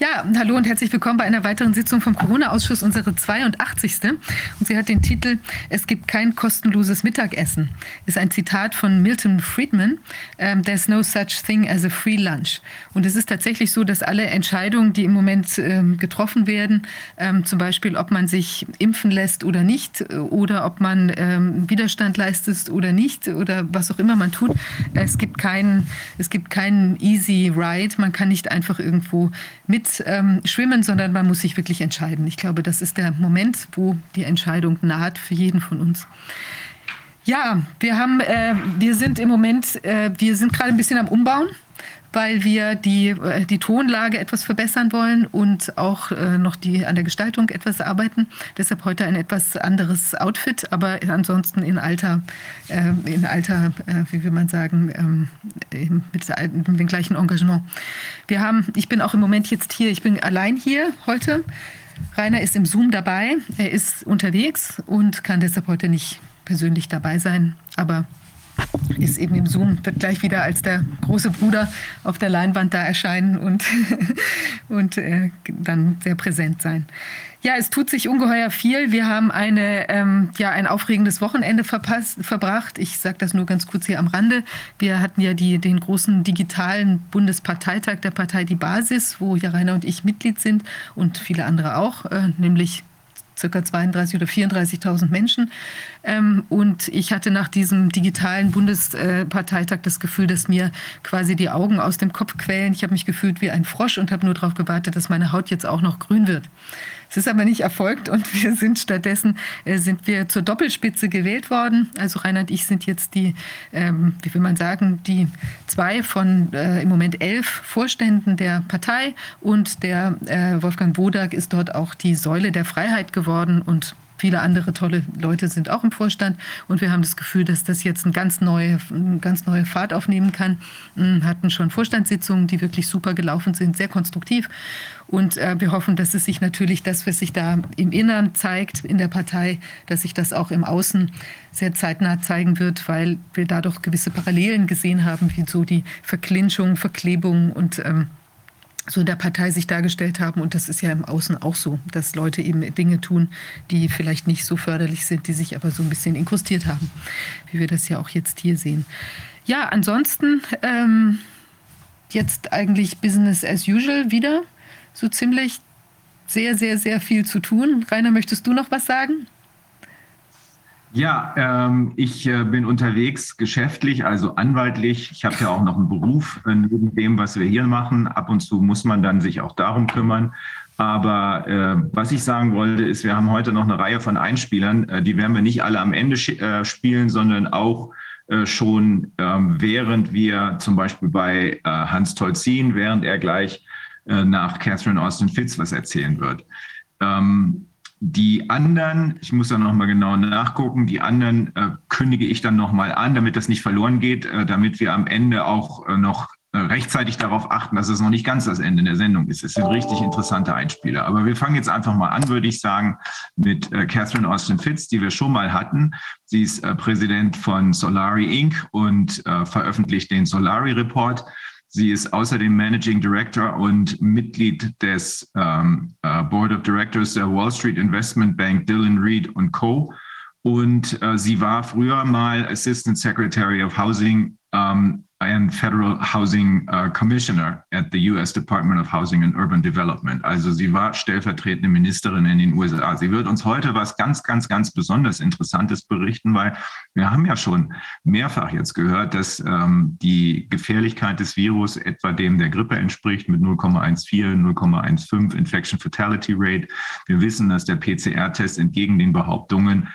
Ja, hallo und herzlich willkommen bei einer weiteren Sitzung vom Corona-Ausschuss, unsere 82. Und sie hat den Titel Es gibt kein kostenloses Mittagessen. Ist ein Zitat von Milton Friedman. Um, There's no such thing as a free lunch. Und es ist tatsächlich so, dass alle Entscheidungen, die im Moment ähm, getroffen werden, ähm, zum Beispiel, ob man sich impfen lässt oder nicht, oder ob man ähm, Widerstand leistet oder nicht, oder was auch immer man tut, es gibt keinen, es gibt keinen easy ride. Man kann nicht einfach irgendwo mit ähm, schwimmen, sondern man muss sich wirklich entscheiden. Ich glaube, das ist der Moment, wo die Entscheidung naht für jeden von uns. Ja, wir haben, äh, wir sind im Moment, äh, wir sind gerade ein bisschen am Umbauen weil wir die, äh, die Tonlage etwas verbessern wollen und auch äh, noch die, an der Gestaltung etwas arbeiten. Deshalb heute ein etwas anderes Outfit, aber ansonsten in alter, äh, in alter wie will man sagen, ähm, mit, dem gleichen Engagement. Wir haben, ich bin auch im Moment jetzt hier, ich bin allein hier heute. Rainer ist im Zoom dabei, er ist unterwegs und kann deshalb heute nicht persönlich dabei sein, aber ist eben im Zoom, wird gleich wieder als der große Bruder auf der Leinwand da erscheinen und, und äh, dann sehr präsent sein. Ja, es tut sich ungeheuer viel. Wir haben eine, ähm, ja, ein aufregendes Wochenende verpasst, verbracht. Ich sage das nur ganz kurz hier am Rande. Wir hatten ja die, den großen digitalen Bundesparteitag der Partei Die Basis, wo ja Rainer und ich Mitglied sind und viele andere auch, äh, nämlich circa 32 oder 34.000 Menschen. Ähm, und ich hatte nach diesem digitalen Bundesparteitag das Gefühl, dass mir quasi die Augen aus dem Kopf quälen. Ich habe mich gefühlt wie ein Frosch und habe nur darauf gewartet, dass meine Haut jetzt auch noch grün wird. Es ist aber nicht erfolgt und wir sind stattdessen äh, sind wir zur Doppelspitze gewählt worden. Also Rainer und ich sind jetzt die, ähm, wie will man sagen, die zwei von äh, im Moment elf Vorständen der Partei und der äh, Wolfgang Wodak ist dort auch die Säule der Freiheit geworden und Viele andere tolle Leute sind auch im Vorstand und wir haben das Gefühl, dass das jetzt eine ganz neue, eine ganz neue Fahrt aufnehmen kann. Wir hatten schon Vorstandssitzungen, die wirklich super gelaufen sind, sehr konstruktiv. Und äh, wir hoffen, dass es sich natürlich das, was sich da im Innern zeigt in der Partei, dass sich das auch im Außen sehr zeitnah zeigen wird, weil wir dadurch gewisse Parallelen gesehen haben, wie so die Verklinschung, Verklebung und ähm, so der Partei sich dargestellt haben. Und das ist ja im Außen auch so, dass Leute eben Dinge tun, die vielleicht nicht so förderlich sind, die sich aber so ein bisschen inkrustiert haben, wie wir das ja auch jetzt hier sehen. Ja, ansonsten ähm, jetzt eigentlich Business as usual wieder. So ziemlich sehr, sehr, sehr viel zu tun. Rainer, möchtest du noch was sagen? Ja, ähm, ich äh, bin unterwegs geschäftlich, also anwaltlich. Ich habe ja auch noch einen Beruf äh, neben dem, was wir hier machen. Ab und zu muss man dann sich auch darum kümmern. Aber äh, was ich sagen wollte, ist, wir haben heute noch eine Reihe von Einspielern. Äh, die werden wir nicht alle am Ende äh, spielen, sondern auch äh, schon ähm, während wir zum Beispiel bei Hans Tolzin, während er gleich nach Catherine Austin Fitz was erzählen wird. Ähm, die anderen, ich muss da nochmal genau nachgucken, die anderen äh, kündige ich dann nochmal an, damit das nicht verloren geht, äh, damit wir am Ende auch äh, noch äh, rechtzeitig darauf achten, dass es noch nicht ganz das Ende der Sendung ist. Es sind richtig interessante Einspieler. Aber wir fangen jetzt einfach mal an, würde ich sagen, mit äh, Catherine Austin Fitz, die wir schon mal hatten. Sie ist äh, Präsident von Solari Inc. und veröffentlicht den Solari Report. Sie ist außerdem Managing Director und Mitglied des ähm, uh, Board of Directors der Wall Street Investment Bank Dylan Reed Co. Und äh, sie war früher mal Assistant Secretary of Housing um, and Federal Housing uh, Commissioner at the US Department of Housing and Urban Development. Also sie war stellvertretende Ministerin in den USA. Sie wird uns heute was ganz, ganz, ganz besonders Interessantes berichten, weil wir haben ja schon mehrfach jetzt gehört, dass ähm, die Gefährlichkeit des Virus etwa dem der Grippe entspricht mit 0,14, 0,15 Infection Fatality Rate. Wir wissen, dass der PCR-Test entgegen den Behauptungen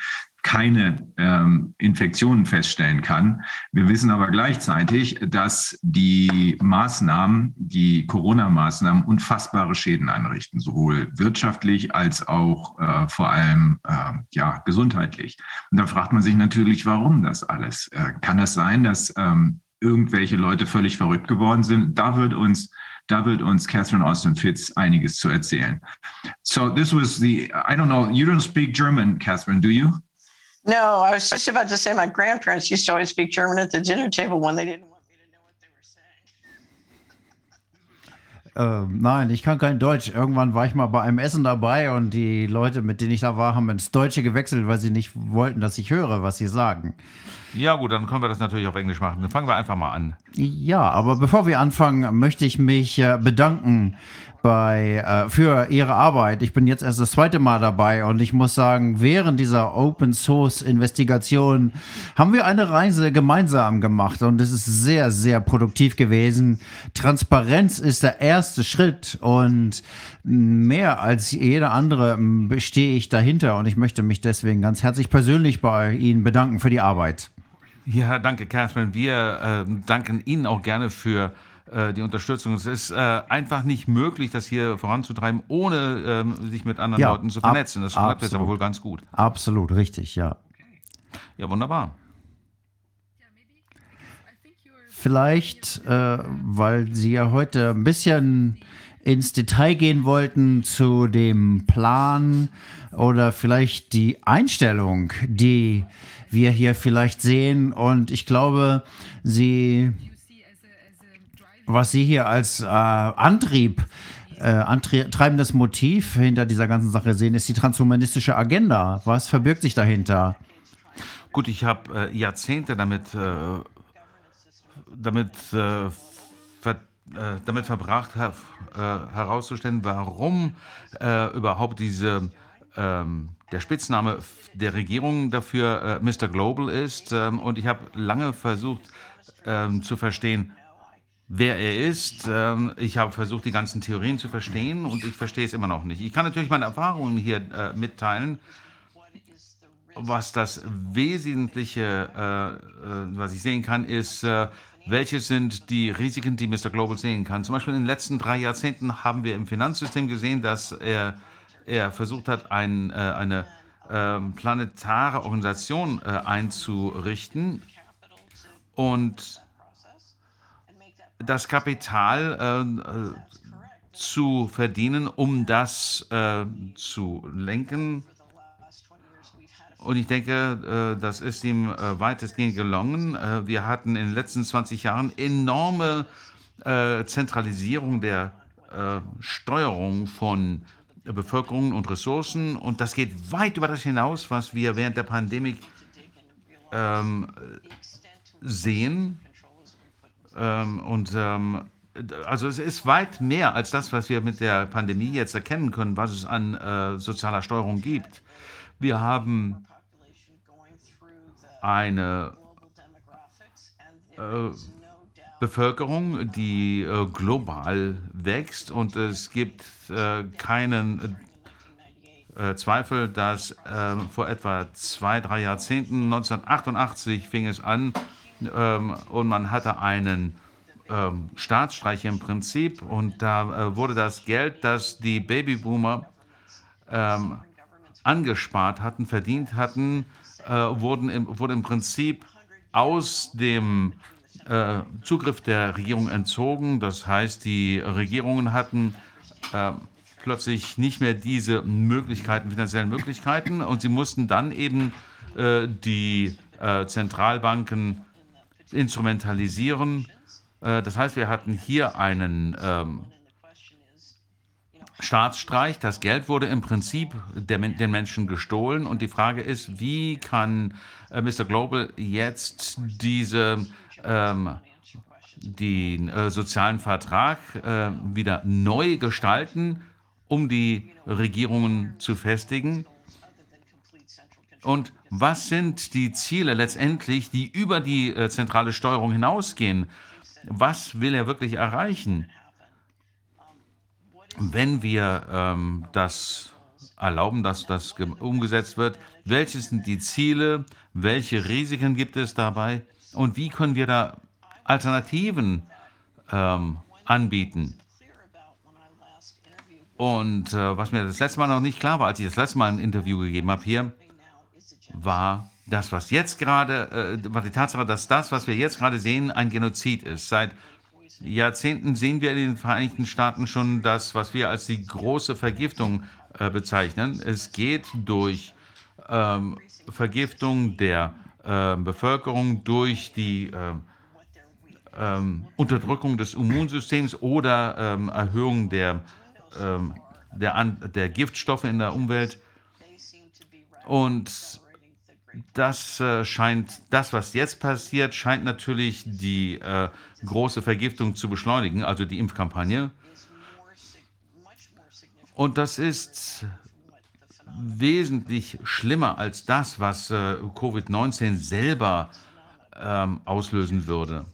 keine ähm, Infektionen feststellen kann. Wir wissen aber gleichzeitig, dass die Maßnahmen, die Corona-Maßnahmen unfassbare Schäden anrichten, sowohl wirtschaftlich als auch äh, vor allem äh, ja, gesundheitlich. Und da fragt man sich natürlich, warum das alles? Äh, kann das sein, dass ähm, irgendwelche Leute völlig verrückt geworden sind? Da wird uns da wird uns Catherine Austin Fitz einiges zu erzählen. So this was the, I don't know, you don't speak German, Catherine, do you? No, I was just about to say my grandparents used to always speak German at the dinner table when they didn't want me to know what they were saying. Ähm, nein, ich kann kein Deutsch. Irgendwann war ich mal bei einem Essen dabei und die Leute, mit denen ich da war, haben ins Deutsche gewechselt, weil sie nicht wollten, dass ich höre, was sie sagen. Ja, gut, dann können wir das natürlich auf Englisch machen. Dann fangen wir einfach mal an. Ja, aber bevor wir anfangen, möchte ich mich äh, bedanken bei, äh, für Ihre Arbeit. Ich bin jetzt erst das zweite Mal dabei und ich muss sagen, während dieser Open Source Investigation haben wir eine Reise gemeinsam gemacht und es ist sehr, sehr produktiv gewesen. Transparenz ist der erste Schritt und mehr als jeder andere stehe ich dahinter und ich möchte mich deswegen ganz herzlich persönlich bei Ihnen bedanken für die Arbeit. Ja, danke, Catherine. Wir äh, danken Ihnen auch gerne für äh, die Unterstützung. Es ist äh, einfach nicht möglich, das hier voranzutreiben, ohne ähm, sich mit anderen Ja, Leuten zu vernetzen. Das klappt jetzt aber wohl ganz gut. Absolut richtig, ja. Ja, wunderbar. Vielleicht, äh, weil Sie ja heute ein bisschen ins Detail gehen wollten zu dem Plan oder vielleicht die Einstellung, die wir hier vielleicht sehen. Und ich glaube, Sie, was Sie hier als äh, Antrieb, äh, antreibendes Motiv hinter dieser ganzen Sache sehen, ist die transhumanistische Agenda. Was verbirgt sich dahinter? Gut, ich habe äh, Jahrzehnte damit, äh, damit, äh, ver, äh, damit verbracht, her, äh, herauszustellen, warum überhaupt diese, ähm, der Spitzname der Regierung dafür Mr. Global ist. Ähm, und ich habe lange versucht ähm, zu verstehen, wer er ist. Ähm, ich habe versucht, die ganzen Theorien zu verstehen und ich verstehe es immer noch nicht. Ich kann natürlich meine Erfahrungen hier äh, mitteilen was das Wesentliche, äh, äh, was ich sehen kann, ist, welche sind die Risiken, die Mr. Global sehen kann. Zum Beispiel in den letzten drei Jahrzehnten haben wir im Finanzsystem gesehen, dass er, er versucht hat, ein, eine ähm, planetare Organisation einzurichten und das Kapital äh, äh, zu verdienen, um das äh, zu lenken. Und ich denke, äh, das ist ihm äh, weitestgehend gelungen. Äh, Wir hatten in den letzten 20 Jahren enorme Zentralisierung der Steuerung von Bevölkerung und Ressourcen. Und das geht weit über das hinaus, was wir während der Pandemie ähm, sehen. Ähm, und ähm, also es ist weit mehr als das, was wir mit der Pandemie jetzt erkennen können, was es an äh, sozialer Steuerung gibt. Wir haben eine äh, Bevölkerung, die äh, global wächst und es gibt äh, keinen äh, Zweifel, dass äh, vor etwa zwei, drei Jahrzehnten, 1988 fing es an ähm, und man hatte einen ähm, Staatsstreich im Prinzip und da äh, wurde das Geld, das die Babyboomer ähm, angespart hatten, verdient hatten, äh, wurden im, wurde im Prinzip aus dem äh, Zugriff der Regierung entzogen. Das heißt, die Regierungen hatten äh, plötzlich nicht mehr diese Möglichkeiten, finanziellen Möglichkeiten, und sie mussten dann eben äh, die äh, Zentralbanken instrumentalisieren. Äh, das heißt, wir hatten hier einen ähm, Staatsstreich. Das Geld wurde im Prinzip der, den Menschen gestohlen. Und die Frage ist, wie kann äh, Mr. Global jetzt diese, ähm, den äh, sozialen Vertrag äh, wieder neu gestalten, um die Regierungen zu festigen? Und was sind die Ziele letztendlich, die über die äh, zentrale Steuerung hinausgehen? Was will er wirklich erreichen? wenn wir ähm, das erlauben, dass das umgesetzt wird, welche sind die Ziele, welche Risiken gibt es dabei und wie können wir da Alternativen ähm, anbieten? Und äh, was mir das letzte Mal noch nicht klar war, als ich das letzte Mal ein Interview gegeben habe hier, war das, was jetzt gerade, äh, war die Tatsache, dass das, was wir jetzt gerade sehen, ein Genozid ist. Seit Jahrzehnten sehen wir in den Vereinigten Staaten schon das, was wir als die große Vergiftung äh, bezeichnen. Es geht durch ähm, Vergiftung der äh, Bevölkerung, durch die äh, ähm, Unterdrückung des Immunsystems oder ähm, Erhöhung der, ähm, der, der Giftstoffe in der Umwelt. Und das äh, scheint, das, was jetzt passiert, scheint natürlich die äh, große Vergiftung zu beschleunigen, also die Impfkampagne. Und das ist wesentlich schlimmer als das, was äh, Covid-19 selber ähm, auslösen würde.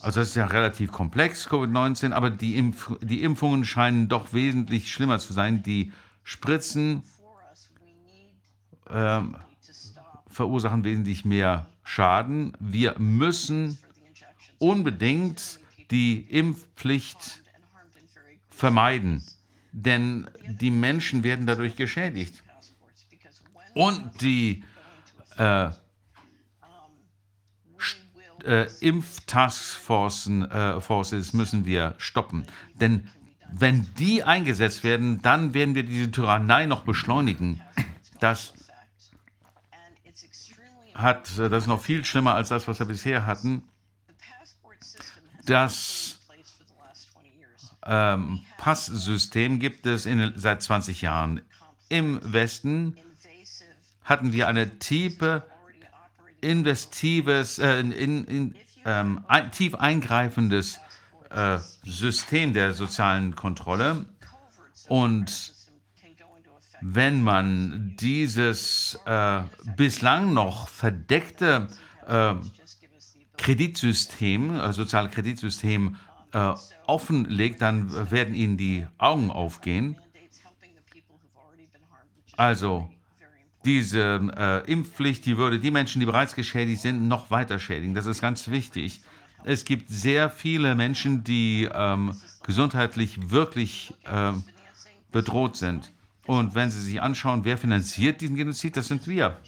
Also das ist ja relativ komplex, Covid-19, aber die, Impf die Impfungen scheinen doch wesentlich schlimmer zu sein. Die Spritzen ähm, verursachen wesentlich mehr Schaden. Wir müssen unbedingt die Impfpflicht vermeiden, denn die Menschen werden dadurch geschädigt. Und die äh, äh, Impftaskforcen äh, müssen wir stoppen. Denn wenn die eingesetzt werden, dann werden wir diese Tyrannei noch beschleunigen. Das hat, äh, das ist noch viel schlimmer als das, was wir bisher hatten. Das ähm, Passsystem gibt es in, seit 20 Jahren. Im Westen hatten wir eine tiefe, investives, äh, in, in, ähm, ein, tief eingreifendes äh, System der sozialen Kontrolle. Und wenn man dieses äh, bislang noch verdeckte äh, Kreditsystem, äh, soziale Kreditsystem äh, offenlegt, dann werden ihnen die Augen aufgehen. Also diese äh, Impfpflicht, die würde die Menschen, die bereits geschädigt sind, noch weiter schädigen. Das ist ganz wichtig. Es gibt sehr viele Menschen, die ähm, gesundheitlich wirklich äh, bedroht sind. Und wenn Sie sich anschauen, wer finanziert diesen Genozid, das sind wir.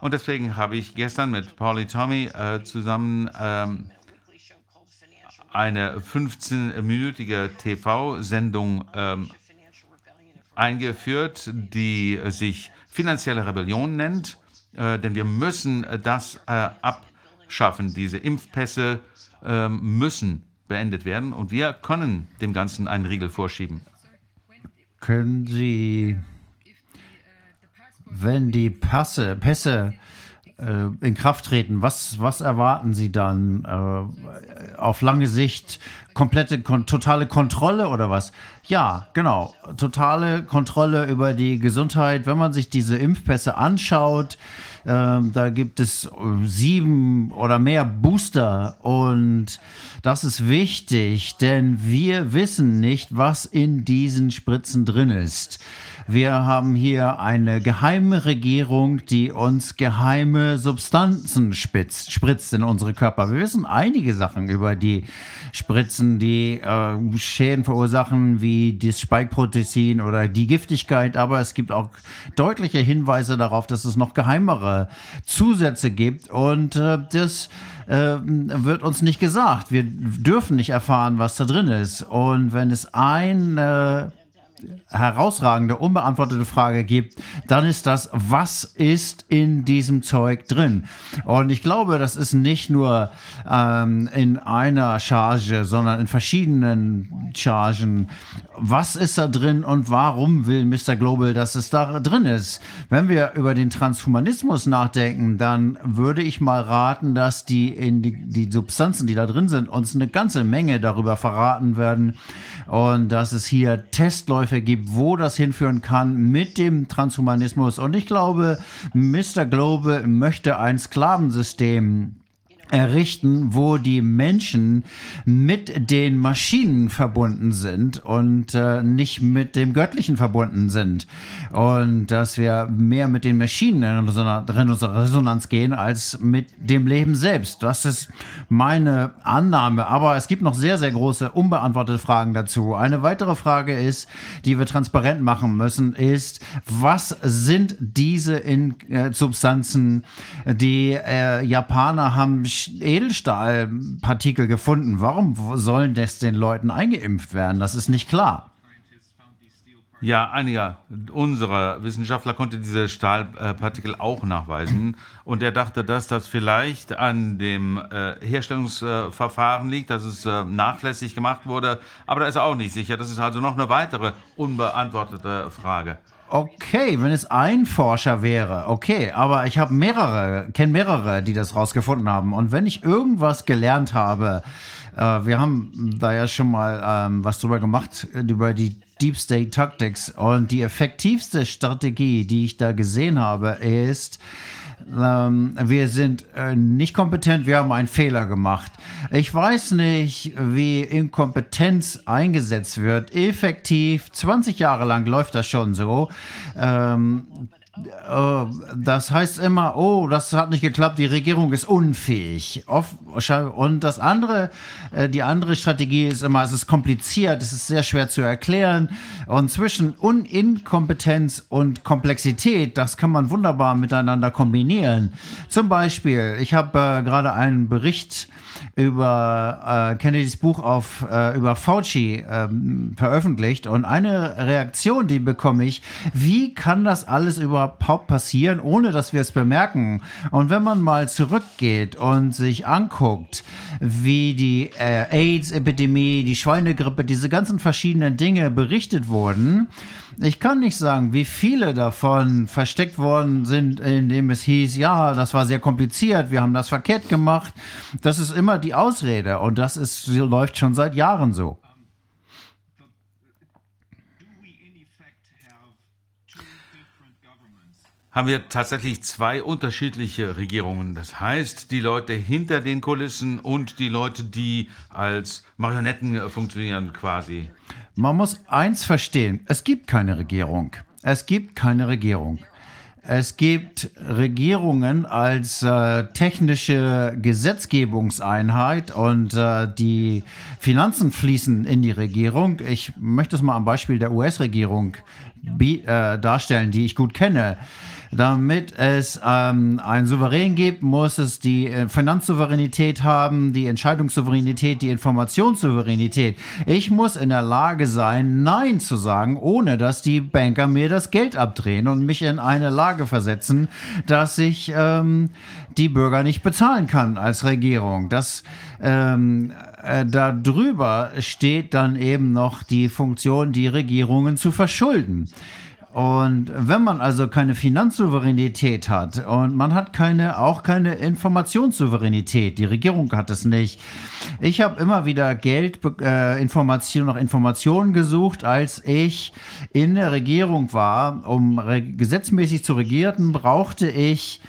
Und deswegen habe ich gestern mit Pauli Tommy äh, zusammen ähm, eine 15-minütige TV-Sendung ähm, eingeführt, die sich finanzielle Rebellion nennt. Äh, denn wir müssen das äh, abschaffen. Diese Impfpässe äh, müssen beendet werden und wir können dem Ganzen einen Riegel vorschieben. Können Sie, wenn die Passe, Pässe äh, in Kraft treten, was, was erwarten Sie dann? Äh, auf lange Sicht komplette, kon totale Kontrolle oder was? Ja, genau. Totale Kontrolle über die Gesundheit. Wenn man sich diese Impfpässe anschaut, da gibt es äh, sieben oder mehr Booster und das ist wichtig, denn wir wissen nicht, was in diesen Spritzen drin ist. Wir haben hier eine geheime Regierung, die uns geheime Substanzen spitzt, spritzt in unsere Körper. Wir wissen einige Sachen über die Spritzen, die äh, Schäden verursachen, wie das Spike-Protein oder die Giftigkeit. Aber es gibt auch deutliche Hinweise darauf, dass es noch geheimere Zusätze gibt. Und äh, das äh, wird uns nicht gesagt. Wir dürfen nicht erfahren, was da drin ist. Und wenn es ein äh, herausragende, unbeantwortete Frage gibt, dann ist das, was ist in diesem Zeug drin? Und ich glaube, das ist nicht nur ähm, in einer Charge, sondern in verschiedenen Chargen. Was ist da drin und warum will Mr. Global, dass es da drin ist? Wenn wir über den Transhumanismus nachdenken, dann würde ich mal raten, dass die, in die, die Substanzen, die da drin sind, uns eine ganze Menge darüber verraten werden und dass es hier Testläufe gibt, wo das hinführen kann mit dem Transhumanismus. Und ich glaube, Mr. Global möchte ein Sklavensystem errichten, wo die Menschen mit den Maschinen verbunden sind und äh, nicht mit dem Göttlichen verbunden sind. Und dass wir mehr mit den Maschinen in Resonanz gehen als mit dem Leben selbst. Das ist meine Annahme. Aber es gibt noch sehr, sehr große unbeantwortete Fragen dazu. Eine weitere Frage ist, die wir transparent machen müssen, ist, was sind diese in, äh, Substanzen? Die äh, Japaner haben Edelstahlpartikel gefunden. Warum sollen das den Leuten eingeimpft werden? Das ist nicht klar. Ja, einiger unserer Wissenschaftler konnte diese Stahlpartikel auch nachweisen. Und er dachte, dass das vielleicht an dem äh, Herstellungsverfahren liegt, dass es äh, nachlässig gemacht wurde. Aber da ist er auch nicht sicher. Das ist also noch eine weitere unbeantwortete Frage. Okay, wenn es ein Forscher wäre, okay, aber ich habe mehrere, kenne mehrere, die das rausgefunden haben. Und wenn ich irgendwas gelernt habe, äh, wir haben da ja schon mal ähm, was drüber gemacht, über die Deep State Tactics. Und die effektivste Strategie, die ich da gesehen habe, ist, ähm, wir sind äh, nicht kompetent, wir haben einen Fehler gemacht. Ich weiß nicht, wie Inkompetenz eingesetzt wird. Effektiv, 20 Jahre lang läuft das schon so. Ähm, äh, das heißt immer, oh, das hat nicht geklappt, die Regierung ist unfähig. Und das andere, äh, die andere Strategie ist immer, es ist kompliziert, es ist sehr schwer zu erklären. Und zwischen Inkompetenz und Komplexität, das kann man wunderbar miteinander kombinieren. Zum Beispiel, ich habe äh, gerade einen Bericht über äh, Kennedys Buch auf, äh, über Fauci ähm, veröffentlicht und eine Reaktion, die bekomme ich, wie kann das alles überhaupt passieren, ohne dass wir es bemerken? Und wenn man mal zurückgeht und sich anguckt, wie die äh, AIDS-Epidemie, die Schweinegrippe, diese ganzen verschiedenen Dinge berichtet wurden, ich kann nicht sagen, wie viele davon versteckt worden sind, indem es hieß, ja, das war sehr kompliziert, wir haben das verkehrt gemacht. Das ist immer die Ausrede und das ist, läuft schon seit Jahren so. Haben wir tatsächlich zwei unterschiedliche Regierungen. Das heißt, die Leute hinter den Kulissen und die Leute, die als Marionetten funktionieren quasi. Man muss eins verstehen, es gibt keine Regierung. Es gibt keine Regierung. Es gibt Regierungen als äh, technische Gesetzgebungseinheit und äh, die Finanzen fließen in die Regierung. Ich möchte es mal am Beispiel der US-Regierung äh, darstellen, die ich gut kenne. Damit es ähm, einen Souverän gibt, muss es die äh, Finanzsouveränität haben, die Entscheidungssouveränität, die Informationssouveränität. Ich muss in der Lage sein, Nein zu sagen, ohne dass die Banker mir das Geld abdrehen und mich in eine Lage versetzen, dass ich ähm, die Bürger nicht bezahlen kann als Regierung. Das ähm, äh, darüber steht dann eben noch die Funktion, die Regierungen zu verschulden. Und wenn man also keine Finanzsouveränität hat und man hat keine, auch keine Informationssouveränität, die Regierung hat es nicht. Ich habe immer wieder Geld, äh, Information, nach Informationen gesucht, als ich in der Regierung war. Um gesetzmäßig zu regieren, brauchte ich,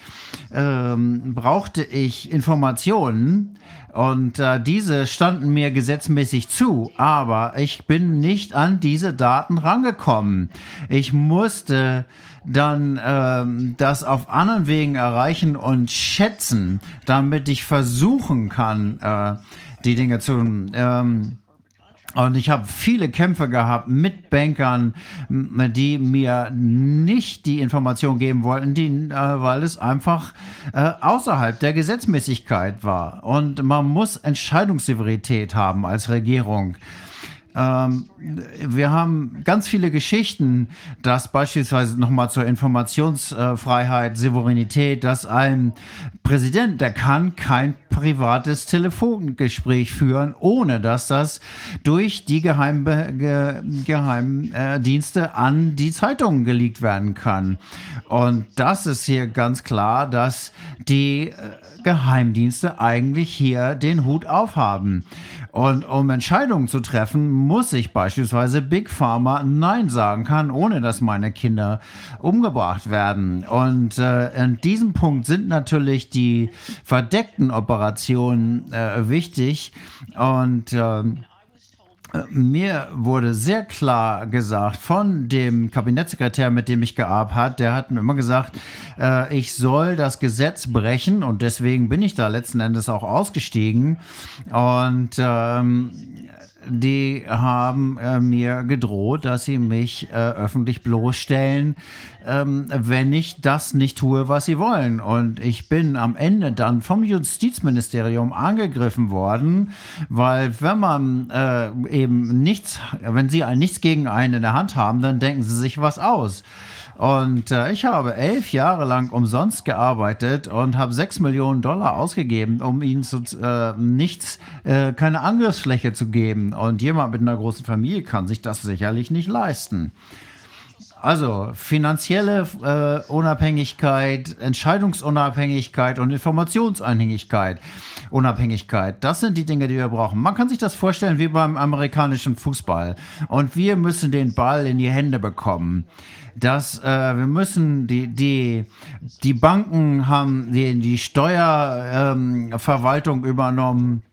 ähm, brauchte ich Informationen und äh, diese standen mir gesetzmäßig zu, aber ich bin nicht an diese Daten rangekommen. Ich musste dann ähm, das auf anderen Wegen erreichen und schätzen, damit ich versuchen kann, äh, die Dinge zu ähm, und ich habe viele Kämpfe gehabt mit Bankern, die mir nicht die Information geben wollten, die, äh, weil es einfach äh, außerhalb der Gesetzmäßigkeit war. Und man muss Entscheidungssouveränität haben als Regierung. Ähm, wir haben ganz viele Geschichten, dass beispielsweise nochmal zur Informationsfreiheit, Souveränität, dass ein Präsident, der kann kein privates Telefongespräch führen, ohne dass das durch die Geheimbe Ge Geheimdienste an die Zeitungen geleakt werden kann. Und das ist hier ganz klar, dass die äh, Geheimdienste eigentlich hier den Hut aufhaben. Und um Entscheidungen zu treffen, muss ich beispielsweise Big Pharma Nein sagen kann, ohne dass meine Kinder umgebracht werden. Und äh, in diesem Punkt sind natürlich die verdeckten Operationen äh, wichtig. Und äh, mir wurde sehr klar gesagt von dem Kabinettssekretär, mit dem ich gearbeitet habe, der hat mir immer gesagt, äh, ich soll das Gesetz brechen und deswegen bin ich da letzten Endes auch ausgestiegen. Und ähm, die haben äh, mir gedroht, dass sie mich äh, öffentlich bloßstellen, ähm, wenn ich das nicht tue, was sie wollen. Und ich bin am Ende dann vom Justizministerium angegriffen worden, weil wenn man äh, eben nichts, wenn sie nichts gegen einen in der Hand haben, dann denken sie sich was aus. Und äh, ich habe elf Jahre lang umsonst gearbeitet und habe sechs Millionen Dollar ausgegeben, um ihnen zu, äh, nichts, äh, keine Angriffsfläche zu geben. Und jemand mit einer großen Familie kann sich das sicherlich nicht leisten. Also finanzielle äh, Unabhängigkeit, Entscheidungsunabhängigkeit und Informationsunabhängigkeit. Unabhängigkeit. Das sind die Dinge, die wir brauchen. Man kann sich das vorstellen wie beim amerikanischen Fußball. Und wir müssen den Ball in die Hände bekommen dass äh, wir müssen die die die Banken haben die die Steuerverwaltung ähm, übernommen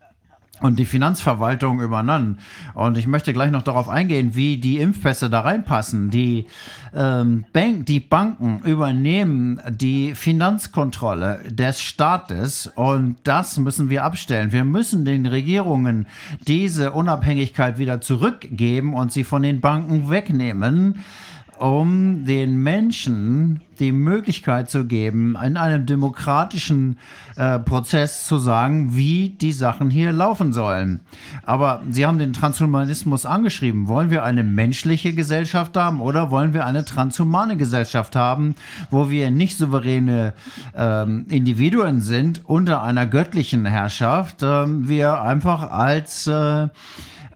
und die Finanzverwaltung übernommen. Und ich möchte gleich noch darauf eingehen, wie die Impfpässe da reinpassen. Die, ähm, Bank, die Banken übernehmen die Finanzkontrolle des Staates und das müssen wir abstellen. Wir müssen den Regierungen diese Unabhängigkeit wieder zurückgeben und sie von den Banken wegnehmen um den Menschen die Möglichkeit zu geben, in einem demokratischen äh, Prozess zu sagen, wie die Sachen hier laufen sollen. Aber Sie haben den Transhumanismus angeschrieben. Wollen wir eine menschliche Gesellschaft haben oder wollen wir eine transhumane Gesellschaft haben, wo wir nicht souveräne ähm, Individuen sind unter einer göttlichen Herrschaft, ähm, wir einfach als äh,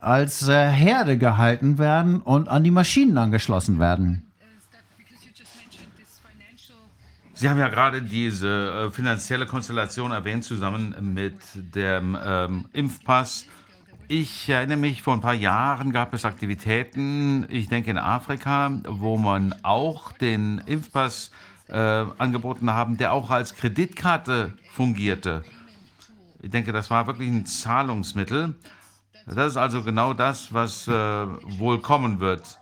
als äh, Herde gehalten werden und an die Maschinen angeschlossen werden. Sie haben ja gerade diese äh, finanzielle Konstellation erwähnt, zusammen mit dem ähm, Impfpass. Ich erinnere mich, vor ein paar Jahren gab es Aktivitäten, ich denke in Afrika, wo man auch den Impfpass äh, angeboten haben, der auch als Kreditkarte fungierte. Ich denke, das war wirklich ein Zahlungsmittel. Das ist also genau das, was äh, wohl kommen wird.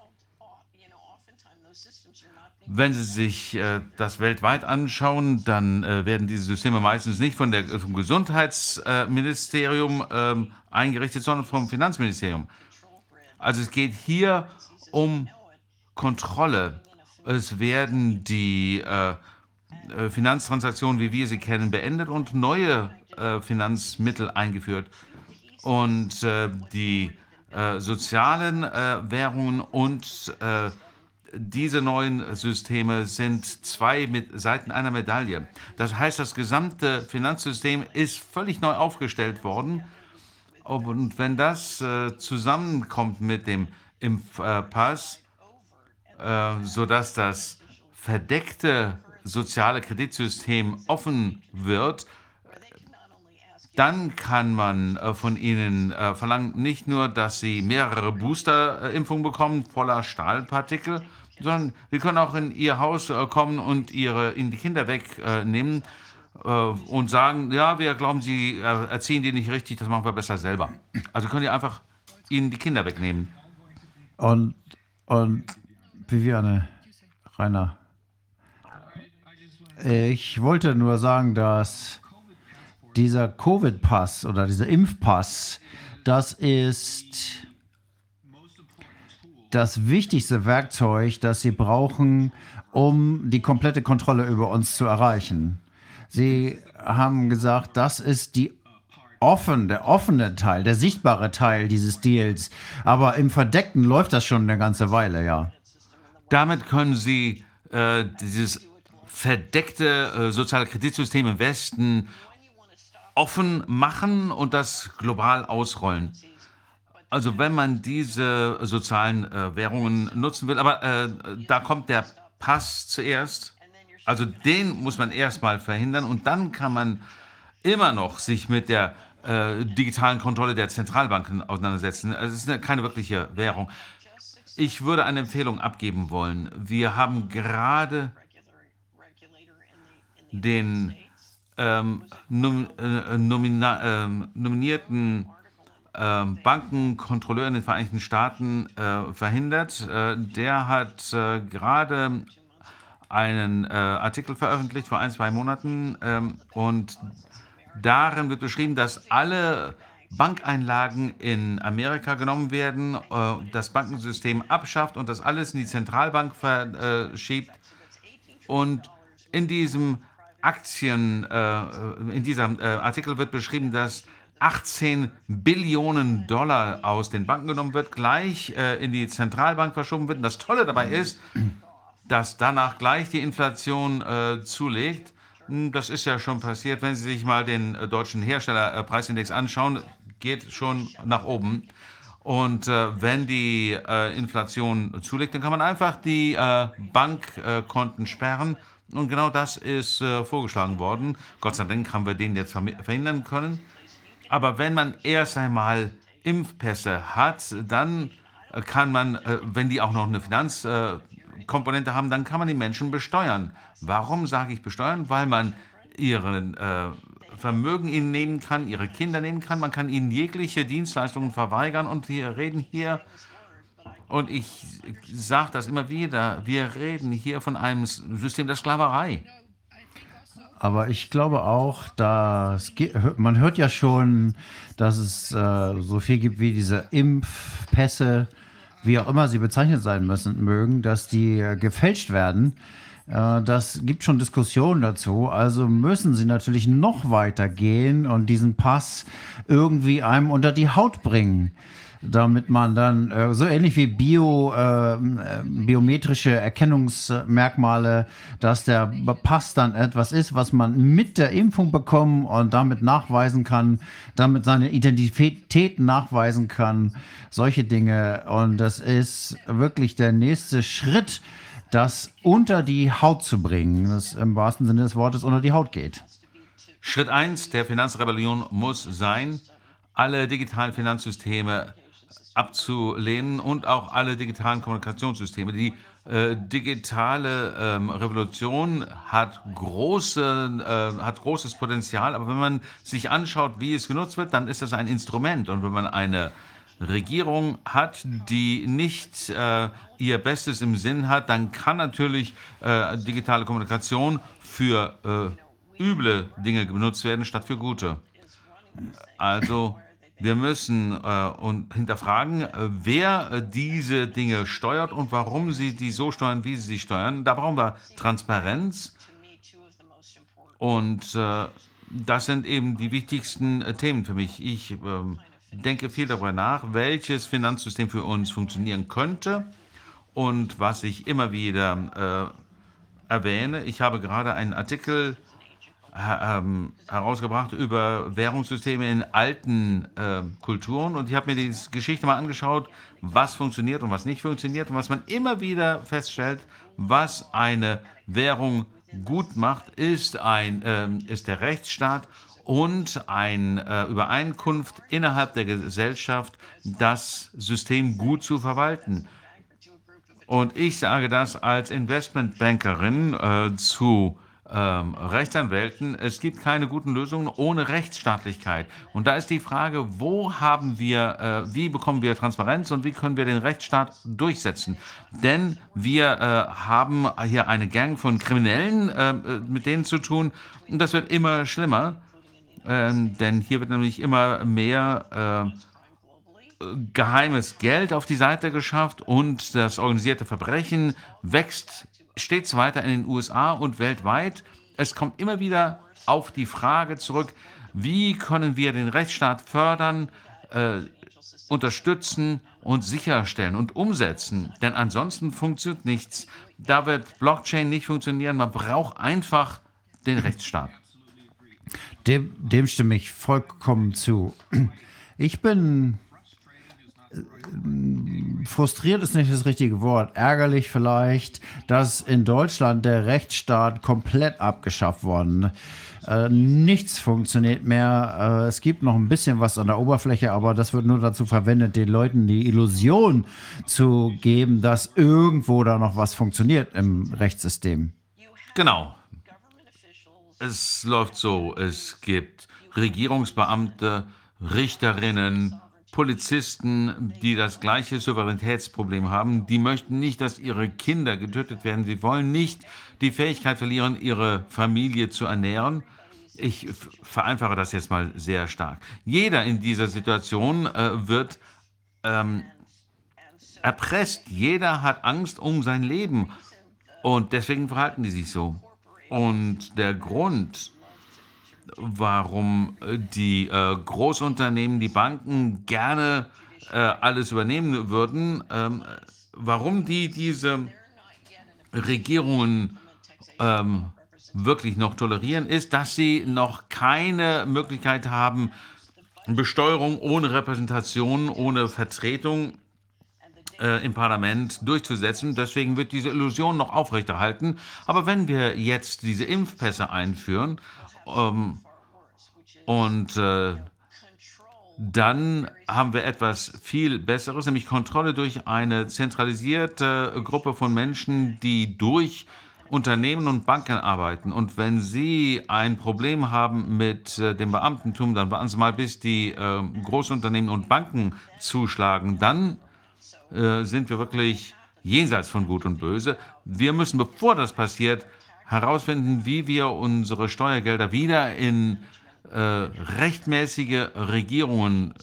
Wenn Sie sich äh, das weltweit anschauen, dann äh, werden diese Systeme meistens nicht von der, vom Gesundheitsministerium ähm, eingerichtet, sondern vom Finanzministerium. Also es geht hier um Kontrolle. Es werden die äh, äh Finanztransaktionen, wie wir sie kennen, beendet und neue äh, Finanzmittel eingeführt und äh, die äh, sozialen äh, Währungen und äh, diese neuen Systeme sind zwei mit Seiten einer Medaille. Das heißt, das gesamte Finanzsystem ist völlig neu aufgestellt worden. Und wenn das äh, zusammenkommt mit dem Impfpass, äh, sodass das verdeckte soziale Kreditsystem offen wird, dann kann man äh, von ihnen äh, verlangen, nicht nur, dass sie mehrere Boosterimpfungen bekommen, voller Stahlpartikel, sondern sie können auch in ihr Haus äh, kommen und ihre, ihnen die Kinder wegnehmen und sagen, ja, wir glauben, sie erziehen die nicht richtig, das machen wir besser selber. Also können die einfach ihnen die Kinder wegnehmen. Und, und Viviane, Rainer, ich wollte nur sagen, dass dieser Covid-Pass oder dieser Impfpass, das ist das wichtigste Werkzeug, das Sie brauchen, um die komplette Kontrolle über uns zu erreichen. Sie haben gesagt, das ist die offen, der offene Teil, der sichtbare Teil dieses Deals. Aber im Verdeckten läuft das schon eine ganze Weile, ja. Damit können Sie äh, dieses verdeckte äh, soziale Kreditsystem im Westen offen machen und das global ausrollen. Also wenn man diese sozialen äh, Währungen nutzen will, aber äh, da kommt der Pass zuerst. Also den muss man erstmal verhindern und dann kann man immer noch sich mit der äh, digitalen Kontrolle der Zentralbanken auseinandersetzen. Also es ist eine, keine wirkliche Währung. Ich würde eine Empfehlung abgeben wollen. Wir haben gerade den ähm, nom, äh, nomina, äh, nominierten äh, Bankenkontrolleur in den Vereinigten Staaten äh, verhindert. Äh, der hat äh, gerade einen Artikel veröffentlicht vor ein, zwei Monaten ähm, und darin wird beschrieben, dass alle Bankeinlagen in Amerika genommen werden, das Bankensystem abschafft und das alles in die Zentralbank verschiebt. Und in diesem Aktien, äh, in diesem äh, Artikel wird beschrieben, dass 18 Billionen Dollar aus den Banken genommen wird, gleich äh, in die Zentralbank verschoben wird. Und das Tolle dabei ist, dass danach gleich die Inflation äh, zulegt. Hm, Das ist ja schon passiert, wenn Sie sich mal den äh, deutschen Herstellerpreisindex anschauen, geht schon nach oben. Und äh, wenn die äh, Inflation zulegt, dann kann man einfach die äh, Bankkonten sperren. Und genau das ist äh, vorgeschlagen worden. Gott sei Dank haben wir den jetzt verhindern können. Aber wenn man erst einmal Impfpässe hat, dann äh, kann man, äh, wenn die auch noch eine Finanzkomponente haben, dann kann man die Menschen besteuern. Warum sage ich besteuern? Weil man ihren äh, Vermögen ihnen nehmen kann, ihre Kinder nehmen kann, man kann ihnen jegliche Dienstleistungen verweigern und wir reden hier, und ich sage das immer wieder, wir reden hier von einem System der Sklaverei. Aber ich glaube auch, dass man hört ja schon, dass es äh, so viel gibt wie diese Impfpässe, wie auch immer sie bezeichnet sein müssen mögen, dass die äh, gefälscht werden. Äh, das gibt schon Diskussionen dazu. Also müssen sie natürlich noch weiter gehen und diesen Pass irgendwie einem unter die Haut bringen damit man dann äh, so ähnlich wie Bio, äh, äh, biometrische Erkennungsmerkmale, dass der Pass dann etwas ist, was man mit der Impfung bekommen und damit nachweisen kann, damit seine Identität nachweisen kann, solche Dinge. Und das ist wirklich der nächste Schritt, das unter die Haut zu bringen, das im wahrsten Sinne des Wortes unter die Haut geht. Schritt 1 der Finanzrebellion muss sein, alle digitalen Finanzsysteme abzulehnen und auch alle digitalen Kommunikationssysteme. Die äh, digitale ähm, Revolution hat, große, äh, hat großes Potenzial, aber wenn man sich anschaut, wie es genutzt wird, dann ist das ein Instrument. Und wenn man eine Regierung hat, die nicht äh, ihr Bestes im Sinn hat, dann kann natürlich äh, digitale Kommunikation für äh, üble Dinge benutzt werden, statt für gute. Also wir müssen äh, und hinterfragen, äh, wer äh, diese Dinge steuert und warum sie die so steuern, wie sie sie steuern. Da brauchen wir Transparenz und äh, das sind eben die wichtigsten Themen für mich. Ich ähm, denke viel darüber nach, welches Finanzsystem für uns funktionieren könnte und was ich immer wieder äh, erwähne. Ich habe gerade einen Artikel ähm, herausgebracht über Währungssysteme in alten äh, Kulturen und ich habe mir die Geschichte mal angeschaut, was funktioniert und was nicht funktioniert und was man immer wieder feststellt, was eine Währung gut macht, ist, ein, ähm, ist der Rechtsstaat und eine äh, Übereinkunft innerhalb der Gesellschaft, das System gut zu verwalten. Und ich sage das als Investmentbankerin äh, zu ähm, Rechtsanwälten. Es gibt keine guten Lösungen ohne Rechtsstaatlichkeit. Und da ist die Frage, wo haben wir, äh, wie bekommen wir Transparenz und wie können wir den Rechtsstaat durchsetzen? Denn wir äh, haben hier eine Gang von Kriminellen äh, äh, mit denen zu tun und das wird immer schlimmer. Ähm, denn hier wird nämlich immer mehr äh, geheimes Geld auf die Seite geschafft und das organisierte Verbrechen wächst stets weiter in den USA und weltweit. Es kommt immer wieder auf die Frage zurück, wie können wir den Rechtsstaat fördern, äh, unterstützen und sicherstellen und umsetzen. Denn ansonsten funktioniert nichts. Da wird Blockchain nicht funktionieren. Man braucht einfach den Rechtsstaat. Dem, dem stimme ich vollkommen zu. Ich bin frustriert ist nicht das richtige Wort, ärgerlich vielleicht, dass in Deutschland der Rechtsstaat komplett abgeschafft worden. Äh, nichts funktioniert mehr. Äh, es gibt noch ein bisschen was an der Oberfläche, aber das wird nur dazu verwendet, den Leuten die Illusion zu geben, dass irgendwo da noch was funktioniert im Rechtssystem. Genau. Es läuft so, es gibt Regierungsbeamte, Richterinnen, Polizisten, die das gleiche Souveränitätsproblem haben. Die möchten nicht, dass ihre Kinder getötet werden. Sie wollen nicht die Fähigkeit verlieren, ihre Familie zu ernähren. Ich vereinfache das jetzt mal sehr stark. Jeder in dieser Situation äh, wird ähm, erpresst. Jeder hat Angst um sein Leben. Und deswegen verhalten die sich so. Und der Grund, warum äh, die äh, Großunternehmen, die Banken gerne äh, alles übernehmen würden, ähm, warum die diese Regierungen ähm, wirklich noch tolerieren, ist, dass sie noch keine Möglichkeit haben, Besteuerung ohne Repräsentation, ohne Vertretung äh, im Parlament durchzusetzen. Deswegen wird diese Illusion noch aufrechterhalten. Aber wenn wir jetzt diese Impfpässe einführen ähm, und äh, dann haben wir etwas viel Besseres, nämlich Kontrolle durch eine zentralisierte Gruppe von Menschen, die durch Unternehmen und Banken arbeiten. Und wenn Sie ein Problem haben mit äh, dem Beamtentum, dann warten Sie mal, bis die äh, Großunternehmen und Banken zuschlagen. Dann äh, sind wir wirklich jenseits von Gut und Böse. Wir müssen, bevor das passiert, herausfinden, wie wir unsere Steuergelder wieder in äh, rechtmäßige Regierungen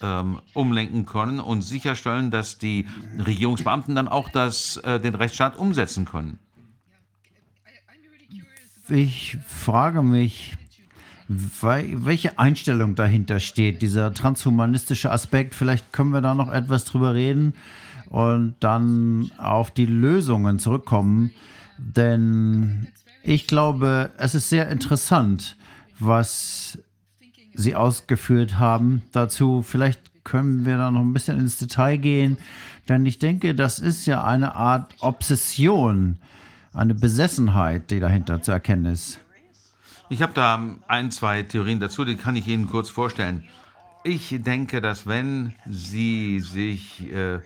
ähm, umlenken können und sicherstellen, dass die Regierungsbeamten dann auch das, äh, den Rechtsstaat umsetzen können. Ich frage mich, welche Einstellung dahinter steht, dieser transhumanistische Aspekt. Vielleicht können wir da noch etwas drüber reden und dann auf die Lösungen zurückkommen. Denn ich glaube, es ist sehr interessant, was Sie ausgeführt haben dazu. Vielleicht können wir da noch ein bisschen ins Detail gehen, denn ich denke, das ist ja eine Art Obsession, eine Besessenheit, die dahinter zu erkennen ist. Ich habe da ein, zwei Theorien dazu, die kann ich Ihnen kurz vorstellen. Ich denke, dass wenn Sie sich äh,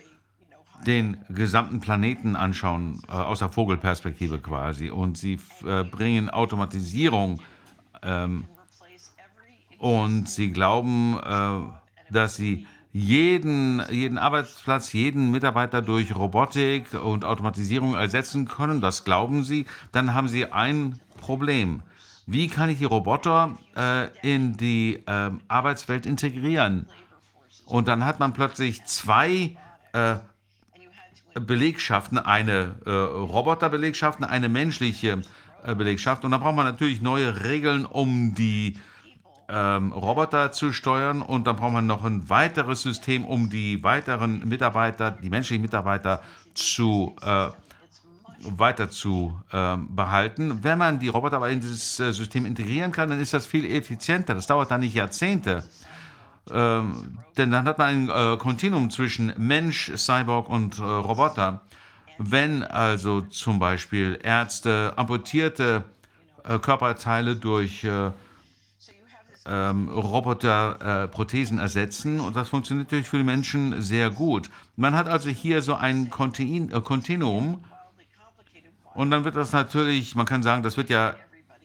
den gesamten Planeten anschauen, äh, aus der Vogelperspektive quasi, und Sie äh, bringen Automatisierung ähm, und Sie glauben, äh, dass Sie jeden, jeden Arbeitsplatz, jeden Mitarbeiter durch Robotik und Automatisierung ersetzen können, das glauben Sie, dann haben Sie ein Problem. Wie kann ich die Roboter äh, in die ähm, Arbeitswelt integrieren? Und dann hat man plötzlich zwei äh, Belegschaften, eine äh, Roboterbelegschaft und eine menschliche äh, Belegschaft. Und da braucht man natürlich neue Regeln, um die ähm, Roboter zu steuern. Und dann braucht man noch ein weiteres System, um die weiteren Mitarbeiter, die menschlichen Mitarbeiter zu äh, weiter zu ähm, behalten. Wenn man die Roboter aber in dieses äh, System integrieren kann, dann ist das viel effizienter. Das dauert dann nicht Jahrzehnte. Ähm, denn dann hat man ein äh, Kontinuum zwischen Mensch, Cyborg und äh, Roboter. Wenn also zum Beispiel Ärzte amputierte äh, Körperteile durch äh, ähm, Roboter äh, Prothesen ersetzen und das funktioniert natürlich für die Menschen sehr gut. Man hat also hier so ein äh, Kontinuum und dann wird das natürlich, man kann sagen, das wird ja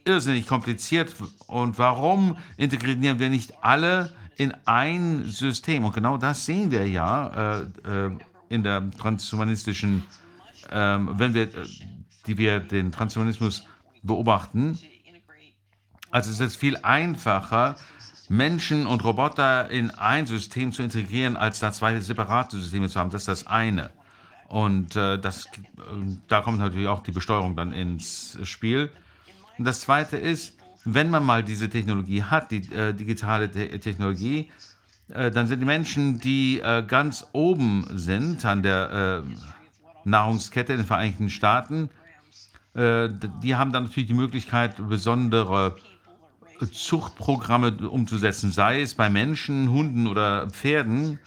irrsinnig kompliziert. Und warum integrieren wir nicht alle in ein System? Und genau das sehen wir ja äh, äh, in der transhumanistischen, ähm, wenn wir, äh, die wir den Transhumanismus beobachten. Also es ist viel einfacher, Menschen und Roboter in ein System zu integrieren, als da zwei separate Systeme zu haben. Das ist das eine. Und äh, das, äh, da kommt natürlich auch die Besteuerung dann ins Spiel. Und das Zweite ist, wenn man mal diese Technologie hat, die äh, digitale Te Technologie, äh, dann sind die Menschen, die äh, ganz oben sind an der äh, Nahrungskette in den Vereinigten Staaten, äh, die haben dann natürlich die Möglichkeit, besondere Zuchtprogramme umzusetzen, sei es bei Menschen, Hunden oder Pferden.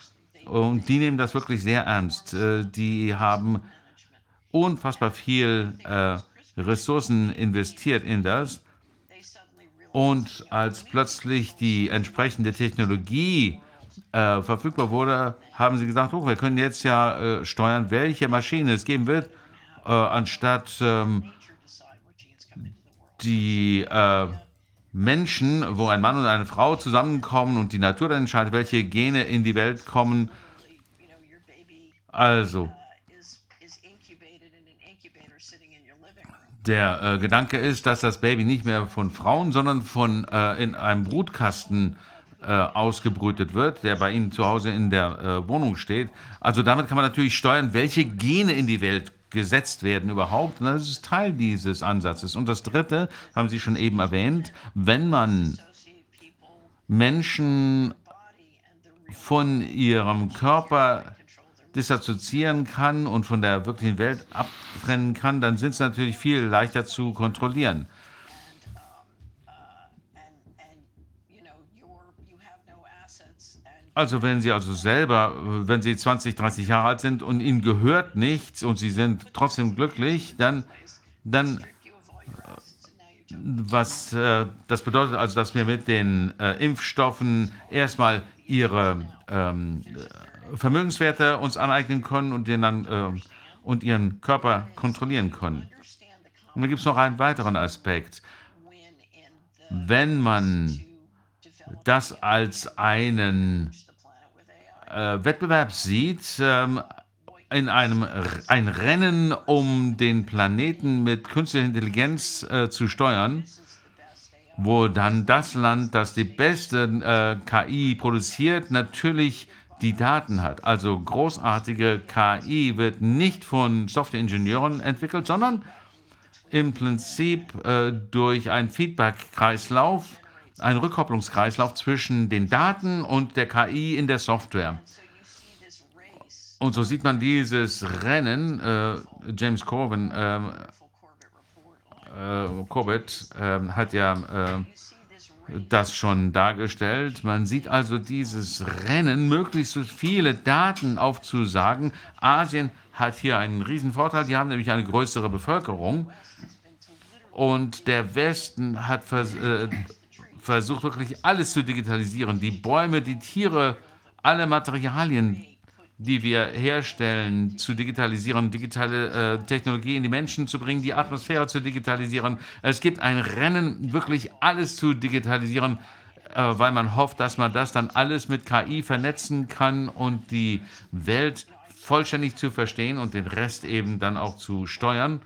Und die nehmen das wirklich sehr ernst. Äh, Die haben unfassbar viel Ressourcen investiert in das. Und als plötzlich die entsprechende Technologie äh, verfügbar wurde, haben sie gesagt, oh, wir können jetzt ja äh, steuern, welche Maschine es geben wird, äh, anstatt ähm, die äh, Menschen, wo ein Mann und eine Frau zusammenkommen und die Natur dann entscheidet, welche Gene in die Welt kommen. Also, Der äh, Gedanke ist, dass das Baby nicht mehr von Frauen, sondern von äh, in einem Brutkasten äh, ausgebrütet wird, der bei Ihnen zu Hause in der äh, Wohnung steht. Also damit kann man natürlich steuern, welche Gene in die Welt gesetzt werden überhaupt. Und das ist Teil dieses Ansatzes. Und das Dritte, haben Sie schon eben erwähnt, wenn man Menschen von ihrem Körper dissoziieren kann und von der wirklichen Welt abtrennen kann, dann sind sie natürlich viel leichter zu kontrollieren. Also wenn Sie also selber, wenn Sie 20, 30 Jahre alt sind und Ihnen gehört nichts und Sie sind trotzdem glücklich, dann, dann was äh, das bedeutet also, dass wir mit den äh, Impfstoffen erstmal ihre ähm, Vermögenswerte uns aneignen können und, den dann, äh, und ihren Körper kontrollieren können. Und dann gibt es noch einen weiteren Aspekt. Wenn man das als einen äh, Wettbewerb sieht, ähm, in einem ein Rennen um den Planeten mit künstlicher Intelligenz äh, zu steuern, wo dann das Land, das die beste äh, KI produziert, natürlich die Daten hat. Also großartige KI wird nicht von Softwareingenieuren entwickelt, sondern im Prinzip äh, durch einen Feedback-Kreislauf, einen Rückkopplungskreislauf zwischen den Daten und der KI in der Software. Und so sieht man dieses Rennen, äh, James Corbyn, äh, äh, Corbett ähm, hat ja äh, das schon dargestellt. Man sieht also dieses Rennen, möglichst viele Daten aufzusagen. Asien hat hier einen riesen Vorteil, die haben nämlich eine größere Bevölkerung. Und der Westen hat vers äh, versucht wirklich alles zu digitalisieren. Die Bäume, die Tiere, alle Materialien die wir herstellen, zu digitalisieren, digitale äh, Technologie in die Menschen zu bringen, die Atmosphäre zu digitalisieren. Es gibt ein Rennen, wirklich alles zu digitalisieren, äh, weil man hofft, dass man das dann alles mit KI vernetzen kann und die Welt vollständig zu verstehen und den Rest eben dann auch zu steuern.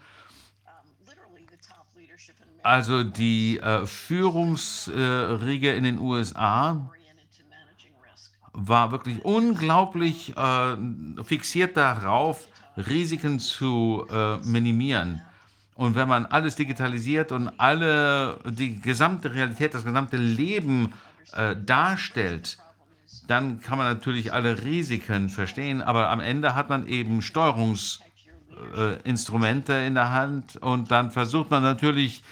Also die äh, Führungsriege in den USA war wirklich unglaublich äh, fixiert darauf, Risiken zu äh, minimieren. Und wenn man alles digitalisiert und alle, die gesamte Realität, das gesamte Leben äh, darstellt, dann kann man natürlich alle Risiken verstehen, aber am Ende hat man eben Steuerungsinstrumente in der Hand und dann versucht man natürlich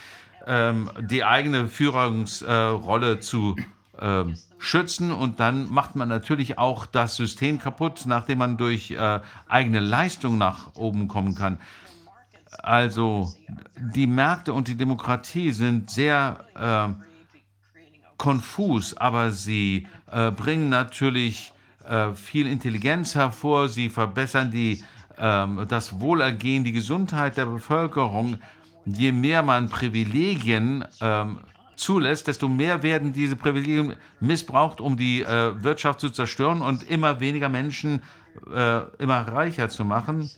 ähm, die eigene Führungsrolle zu ähm, schützen und dann macht man natürlich auch das System kaputt, nachdem man durch äh, eigene Leistung nach oben kommen kann. Also die Märkte und die Demokratie sind sehr äh, konfus, aber sie äh, bringen natürlich äh, viel Intelligenz hervor, sie verbessern die, ähm, das Wohlergehen, die Gesundheit der Bevölkerung. Je mehr man Privilegien ähm, zulässt, desto mehr werden diese Privilegien missbraucht, um die äh, Wirtschaft zu zerstören und immer weniger Menschen äh, immer reicher zu machen.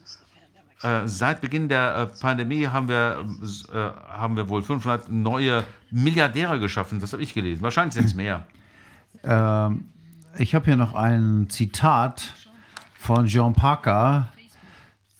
Äh, seit Beginn der äh, Pandemie haben wir, äh, haben wir wohl 500 neue Milliardäre geschaffen. Das habe ich gelesen. Wahrscheinlich sind es mehr. Ähm, ich habe hier noch ein Zitat von Jean Parker,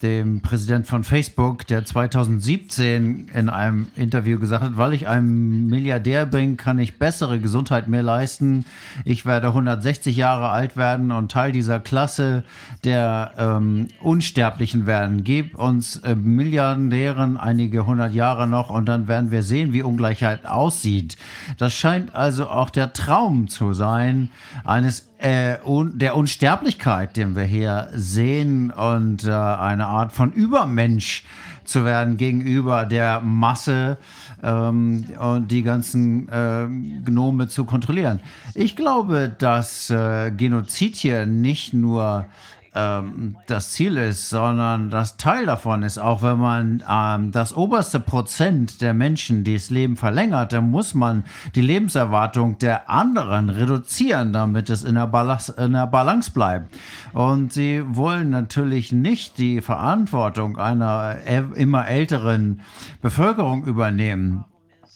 dem Präsident von Facebook, der 2017 in einem Interview gesagt hat, weil ich ein Milliardär bin, kann ich bessere Gesundheit mir leisten. Ich werde 160 Jahre alt werden und Teil dieser Klasse der ähm, Unsterblichen werden. Gib uns äh, Milliardären einige hundert Jahre noch und dann werden wir sehen, wie Ungleichheit aussieht. Das scheint also auch der Traum zu sein eines äh, un der Unsterblichkeit, den wir hier sehen und äh, eine Art von Übermensch zu werden gegenüber der Masse ähm, und die ganzen äh, Gnome zu kontrollieren. Ich glaube, dass äh, Genozid hier nicht nur ähm, das Ziel ist, sondern das Teil davon ist, auch wenn man ähm, das oberste Prozent der Menschen, die das Leben verlängert, dann muss man die Lebenserwartung der anderen reduzieren, damit es in der, Balance, in der Balance bleibt. Und sie wollen natürlich nicht die Verantwortung einer immer älteren Bevölkerung übernehmen.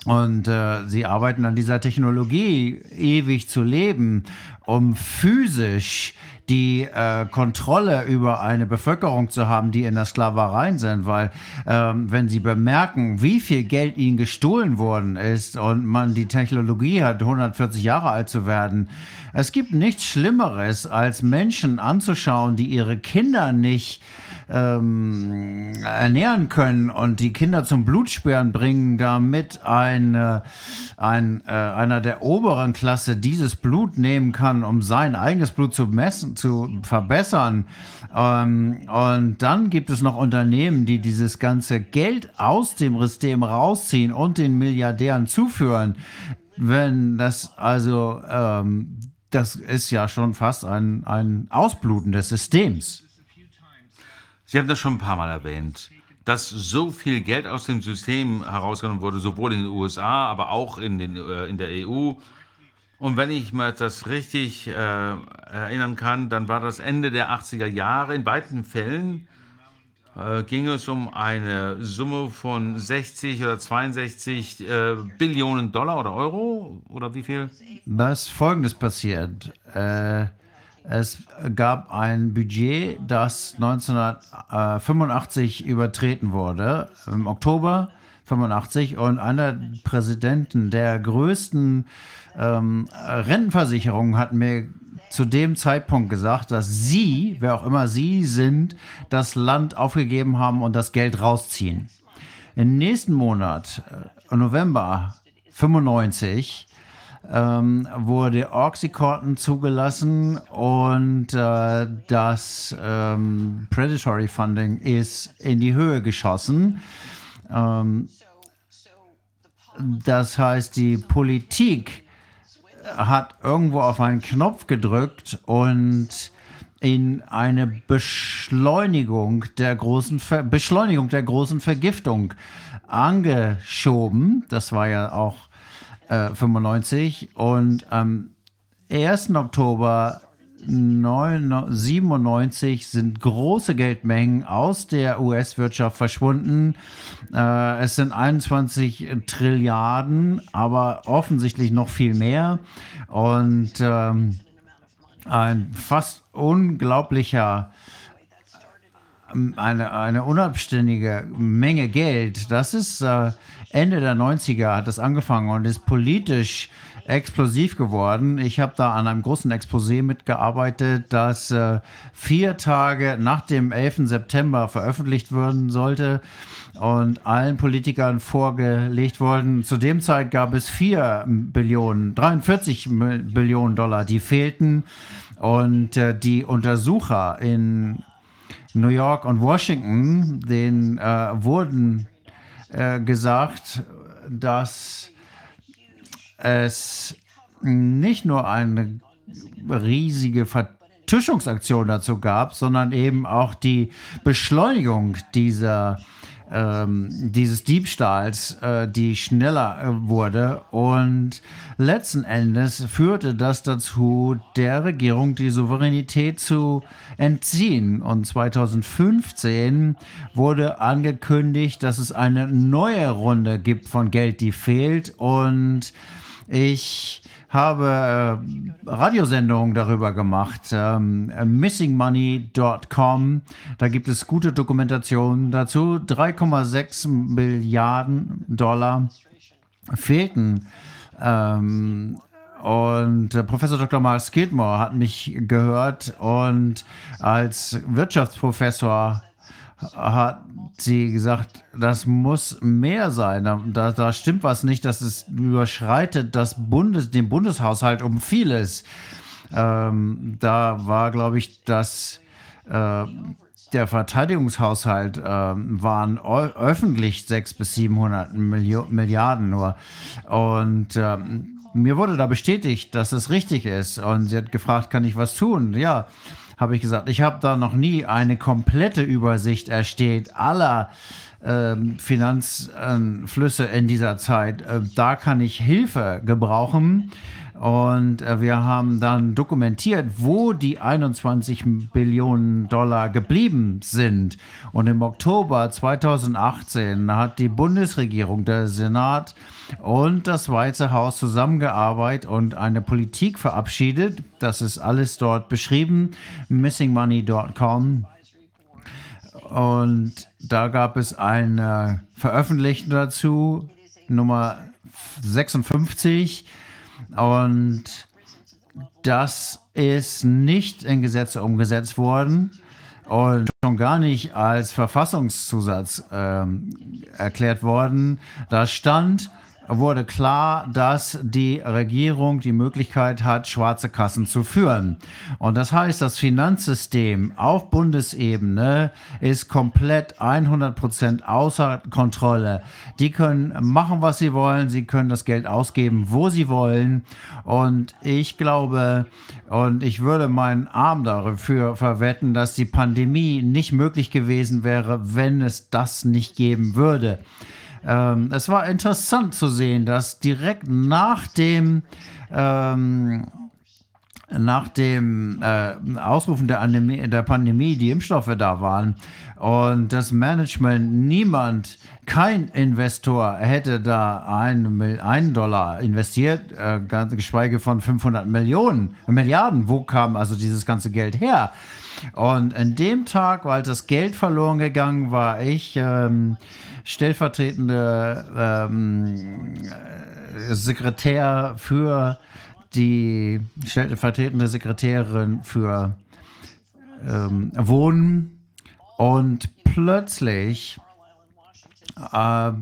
Und äh, sie arbeiten an dieser Technologie, ewig zu leben, um physisch die äh, Kontrolle über eine Bevölkerung zu haben, die in der Sklaverei sind, weil ähm, wenn sie bemerken, wie viel Geld ihnen gestohlen worden ist und man die Technologie hat, 140 Jahre alt zu werden, es gibt nichts Schlimmeres, als Menschen anzuschauen, die ihre Kinder nicht ähm, ernähren können und die Kinder zum Blutsperren bringen, damit ein, äh, ein, äh, einer der oberen Klasse dieses Blut nehmen kann, um sein eigenes Blut zu messen, zu verbessern. Ähm, und dann gibt es noch Unternehmen, die dieses ganze Geld aus dem System rausziehen und den Milliardären zuführen. Wenn das also, ähm, das ist ja schon fast ein, ein Ausbluten des Systems. Sie haben das schon ein paar Mal erwähnt, dass so viel Geld aus dem System herausgenommen wurde, sowohl in den USA, aber auch in, den, äh, in der EU. Und wenn ich mir das richtig äh, erinnern kann, dann war das Ende der 80er Jahre. In beiden Fällen äh, ging es um eine Summe von 60 oder 62 äh, Billionen Dollar oder Euro oder wie viel? Was folgendes passiert. Äh, es gab ein Budget, das 1985 übertreten wurde, im Oktober 85 und einer Präsidenten der größten ähm, Rentenversicherungen hat mir zu dem Zeitpunkt gesagt, dass sie, wer auch immer sie sind, das Land aufgegeben haben und das Geld rausziehen. Im nächsten Monat, äh, November 95, ähm, wurde Oxycontin zugelassen und äh, das ähm, Predatory Funding ist in die Höhe geschossen. Ähm, das heißt, die Politik hat irgendwo auf einen Knopf gedrückt und in eine Beschleunigung der großen Ver Beschleunigung der großen Vergiftung angeschoben. Das war ja auch 95 äh, und am 1. Oktober 97 sind große Geldmengen aus der US-Wirtschaft verschwunden. Äh, es sind 21 Trilliarden, aber offensichtlich noch viel mehr. Und ähm, ein fast unglaublicher eine, eine unabständige Menge Geld. Das ist äh, Ende der 90er hat es angefangen und ist politisch explosiv geworden. Ich habe da an einem großen Exposé mitgearbeitet, das äh, vier Tage nach dem 11. September veröffentlicht werden sollte und allen Politikern vorgelegt worden. Zu dem Zeit gab es vier Billionen, 43 Billionen Dollar, die fehlten. Und äh, die Untersucher in New York und Washington, denen äh, wurden äh, gesagt, dass es nicht nur eine riesige Vertuschungsaktion dazu gab, sondern eben auch die Beschleunigung dieser ähm, dieses Diebstahls, äh, die schneller äh, wurde. Und letzten Endes führte das dazu, der Regierung die Souveränität zu entziehen. Und 2015 wurde angekündigt, dass es eine neue Runde gibt von Geld, die fehlt. Und ich habe äh, Radiosendungen darüber gemacht, ähm, missingmoney.com. Da gibt es gute Dokumentationen dazu. 3,6 Milliarden Dollar fehlten. Ähm, und äh, Professor Dr. Miles Skidmore hat mich gehört und als Wirtschaftsprofessor hat sie gesagt, das muss mehr sein. Da, da stimmt was nicht, dass es überschreitet das Bundes, den Bundeshaushalt um vieles. Ähm, da war, glaube ich, dass äh, der Verteidigungshaushalt äh, waren öffentlich 600 bis 700 Milio Milliarden nur. Und ähm, mir wurde da bestätigt, dass es richtig ist. Und sie hat gefragt, kann ich was tun? Ja, habe ich gesagt, ich habe da noch nie eine komplette Übersicht erstellt aller ähm, Finanzflüsse in dieser Zeit. Äh, da kann ich Hilfe gebrauchen. Und äh, wir haben dann dokumentiert, wo die 21 Billionen Dollar geblieben sind. Und im Oktober 2018 hat die Bundesregierung, der Senat und das Weiße Haus zusammengearbeitet und eine Politik verabschiedet. Das ist alles dort beschrieben, missingmoney.com. Und da gab es eine Veröffentlichung dazu, Nummer 56 und das ist nicht in Gesetze umgesetzt worden und schon gar nicht als Verfassungszusatz ähm, erklärt worden. Da stand, wurde klar, dass die Regierung die Möglichkeit hat, schwarze Kassen zu führen. Und das heißt, das Finanzsystem auf Bundesebene ist komplett 100 Prozent außer Kontrolle. Die können machen, was sie wollen. Sie können das Geld ausgeben, wo sie wollen. Und ich glaube, und ich würde meinen Arm dafür verwetten, dass die Pandemie nicht möglich gewesen wäre, wenn es das nicht geben würde. Ähm, es war interessant zu sehen, dass direkt nach dem ähm, nach dem äh, Ausrufen der, Anämie, der Pandemie die Impfstoffe da waren und das Management niemand, kein Investor hätte da einen, einen Dollar investiert, äh, geschweige von 500 Millionen, Milliarden. Wo kam also dieses ganze Geld her? Und an dem Tag, weil das Geld verloren gegangen war, ich ähm, stellvertretende ähm, Sekretär für die stellvertretende Sekretärin für ähm, Wohnen und plötzlich äh,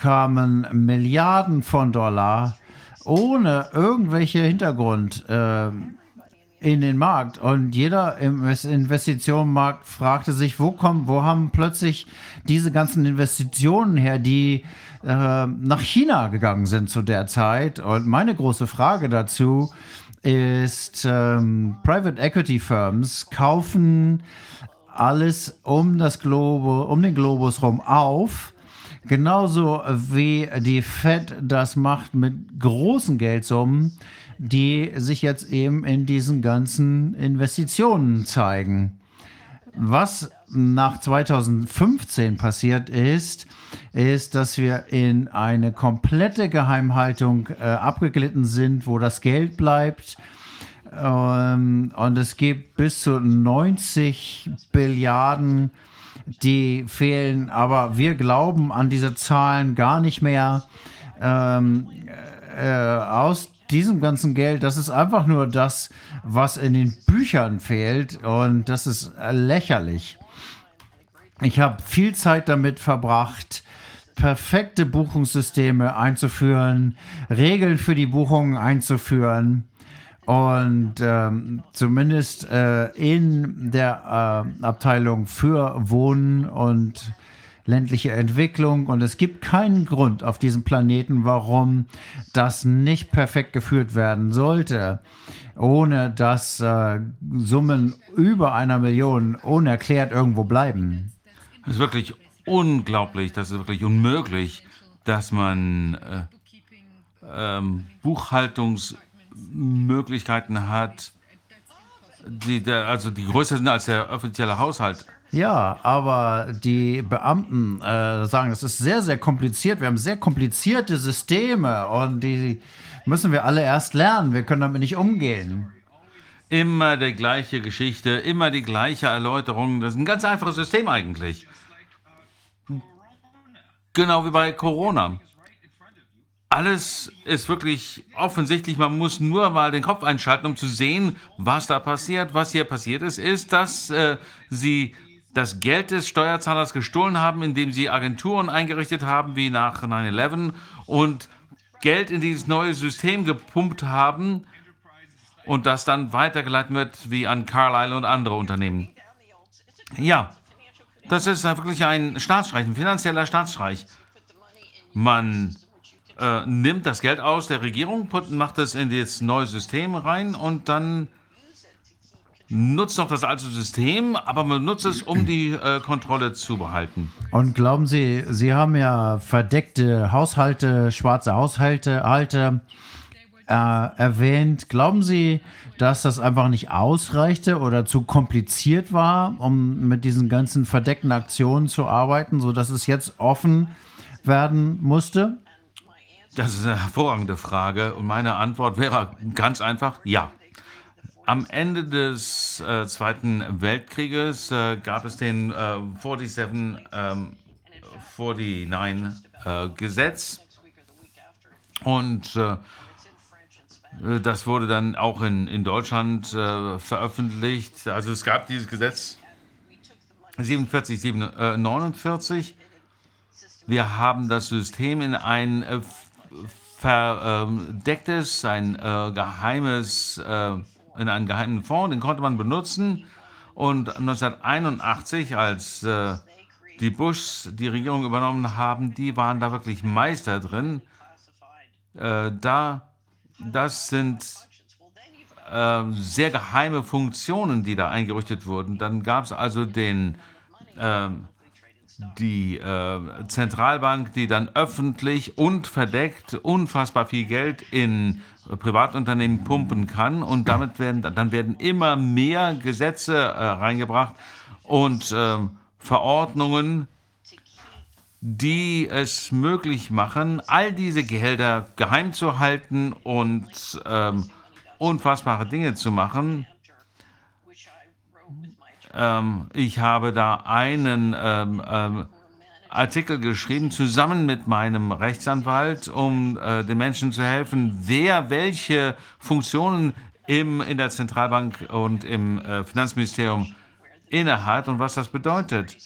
kamen Milliarden von Dollar ohne irgendwelche Hintergrund äh, in den Markt und jeder im Investitionenmarkt fragte sich, wo kommen, wo haben plötzlich diese ganzen Investitionen her, die äh, nach China gegangen sind zu der Zeit. Und meine große Frage dazu ist, ähm, Private Equity Firms kaufen alles um das Globo, um den Globus rum auf. Genauso wie die Fed das macht mit großen Geldsummen die sich jetzt eben in diesen ganzen Investitionen zeigen. Was nach 2015 passiert ist, ist, dass wir in eine komplette Geheimhaltung äh, abgeglitten sind, wo das Geld bleibt. Ähm, und es gibt bis zu 90 Billiarden, die fehlen. Aber wir glauben an diese Zahlen gar nicht mehr. Ähm, äh, aus diesem ganzen Geld, das ist einfach nur das, was in den Büchern fehlt und das ist lächerlich. Ich habe viel Zeit damit verbracht, perfekte Buchungssysteme einzuführen, Regeln für die Buchungen einzuführen und ähm, zumindest äh, in der äh, Abteilung für Wohnen und ländliche Entwicklung und es gibt keinen Grund auf diesem Planeten, warum das nicht perfekt geführt werden sollte, ohne dass äh, Summen über einer Million unerklärt irgendwo bleiben. Es ist wirklich unglaublich, das ist wirklich unmöglich, dass man äh, ähm, Buchhaltungsmöglichkeiten hat, die der, also die größer sind als der offizielle Haushalt. Ja, aber die Beamten äh, sagen, das ist sehr, sehr kompliziert. Wir haben sehr komplizierte Systeme und die müssen wir alle erst lernen. Wir können damit nicht umgehen. Immer die gleiche Geschichte, immer die gleiche Erläuterung. Das ist ein ganz einfaches System eigentlich. Genau wie bei Corona. Alles ist wirklich offensichtlich. Man muss nur mal den Kopf einschalten, um zu sehen, was da passiert. Was hier passiert ist, ist, dass äh, sie das Geld des Steuerzahlers gestohlen haben, indem sie Agenturen eingerichtet haben, wie nach 9-11, und Geld in dieses neue System gepumpt haben und das dann weitergeleitet wird wie an Carlyle und andere Unternehmen. Ja, das ist wirklich ein Staatsstreich, ein finanzieller Staatsstreich. Man äh, nimmt das Geld aus der Regierung, macht es in das neue System rein und dann nutzt noch das alte System, aber man nutzt es, um die äh, Kontrolle zu behalten. Und glauben Sie, Sie haben ja verdeckte Haushalte, schwarze Haushalte Halte, äh, erwähnt. Glauben Sie, dass das einfach nicht ausreichte oder zu kompliziert war, um mit diesen ganzen verdeckten Aktionen zu arbeiten, sodass es jetzt offen werden musste? Das ist eine hervorragende Frage und meine Antwort wäre ganz einfach ja. Am Ende des äh, Zweiten Weltkrieges äh, gab es den äh, 47, ähm, 49 äh, Gesetz und äh, das wurde dann auch in, in Deutschland äh, veröffentlicht. Also es gab dieses Gesetz 47, 7, äh, 49. Wir haben das System in ein äh, verdecktes, ein äh, geheimes, äh, in einen geheimen Fonds, den konnte man benutzen. Und 1981, als äh, die Bushs die Regierung übernommen haben, die waren da wirklich Meister drin. Äh, da, das sind äh, sehr geheime Funktionen, die da eingerichtet wurden. Dann gab es also den ähm, die äh, Zentralbank, die dann öffentlich und verdeckt unfassbar viel Geld in Privatunternehmen pumpen kann und damit werden dann werden immer mehr Gesetze äh, reingebracht und ähm, Verordnungen, die es möglich machen, all diese Gehälter geheim zu halten und ähm, unfassbare Dinge zu machen. Ähm, ich habe da einen ähm, ähm, Artikel geschrieben, zusammen mit meinem Rechtsanwalt, um äh, den Menschen zu helfen, wer welche Funktionen im, in der Zentralbank und im äh, Finanzministerium innehat und was das bedeutet.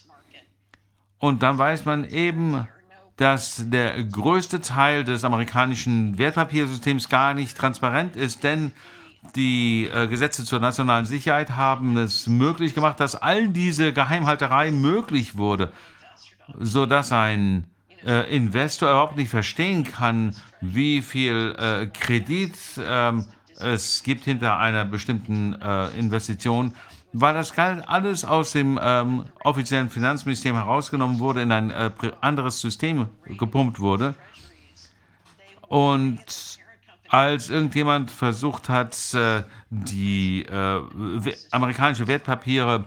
Und dann weiß man eben, dass der größte Teil des amerikanischen Wertpapiersystems gar nicht transparent ist, denn die äh, Gesetze zur nationalen Sicherheit haben es möglich gemacht, dass all diese Geheimhalterei möglich wurde, sodass ein äh, Investor überhaupt nicht verstehen kann, wie viel äh, Kredit ähm, es gibt hinter einer bestimmten äh, Investition, weil das alles aus dem ähm, offiziellen Finanzministerium herausgenommen wurde, in ein äh, anderes System gepumpt wurde. Und als irgendjemand versucht hat, äh, die äh, amerikanische Wertpapiere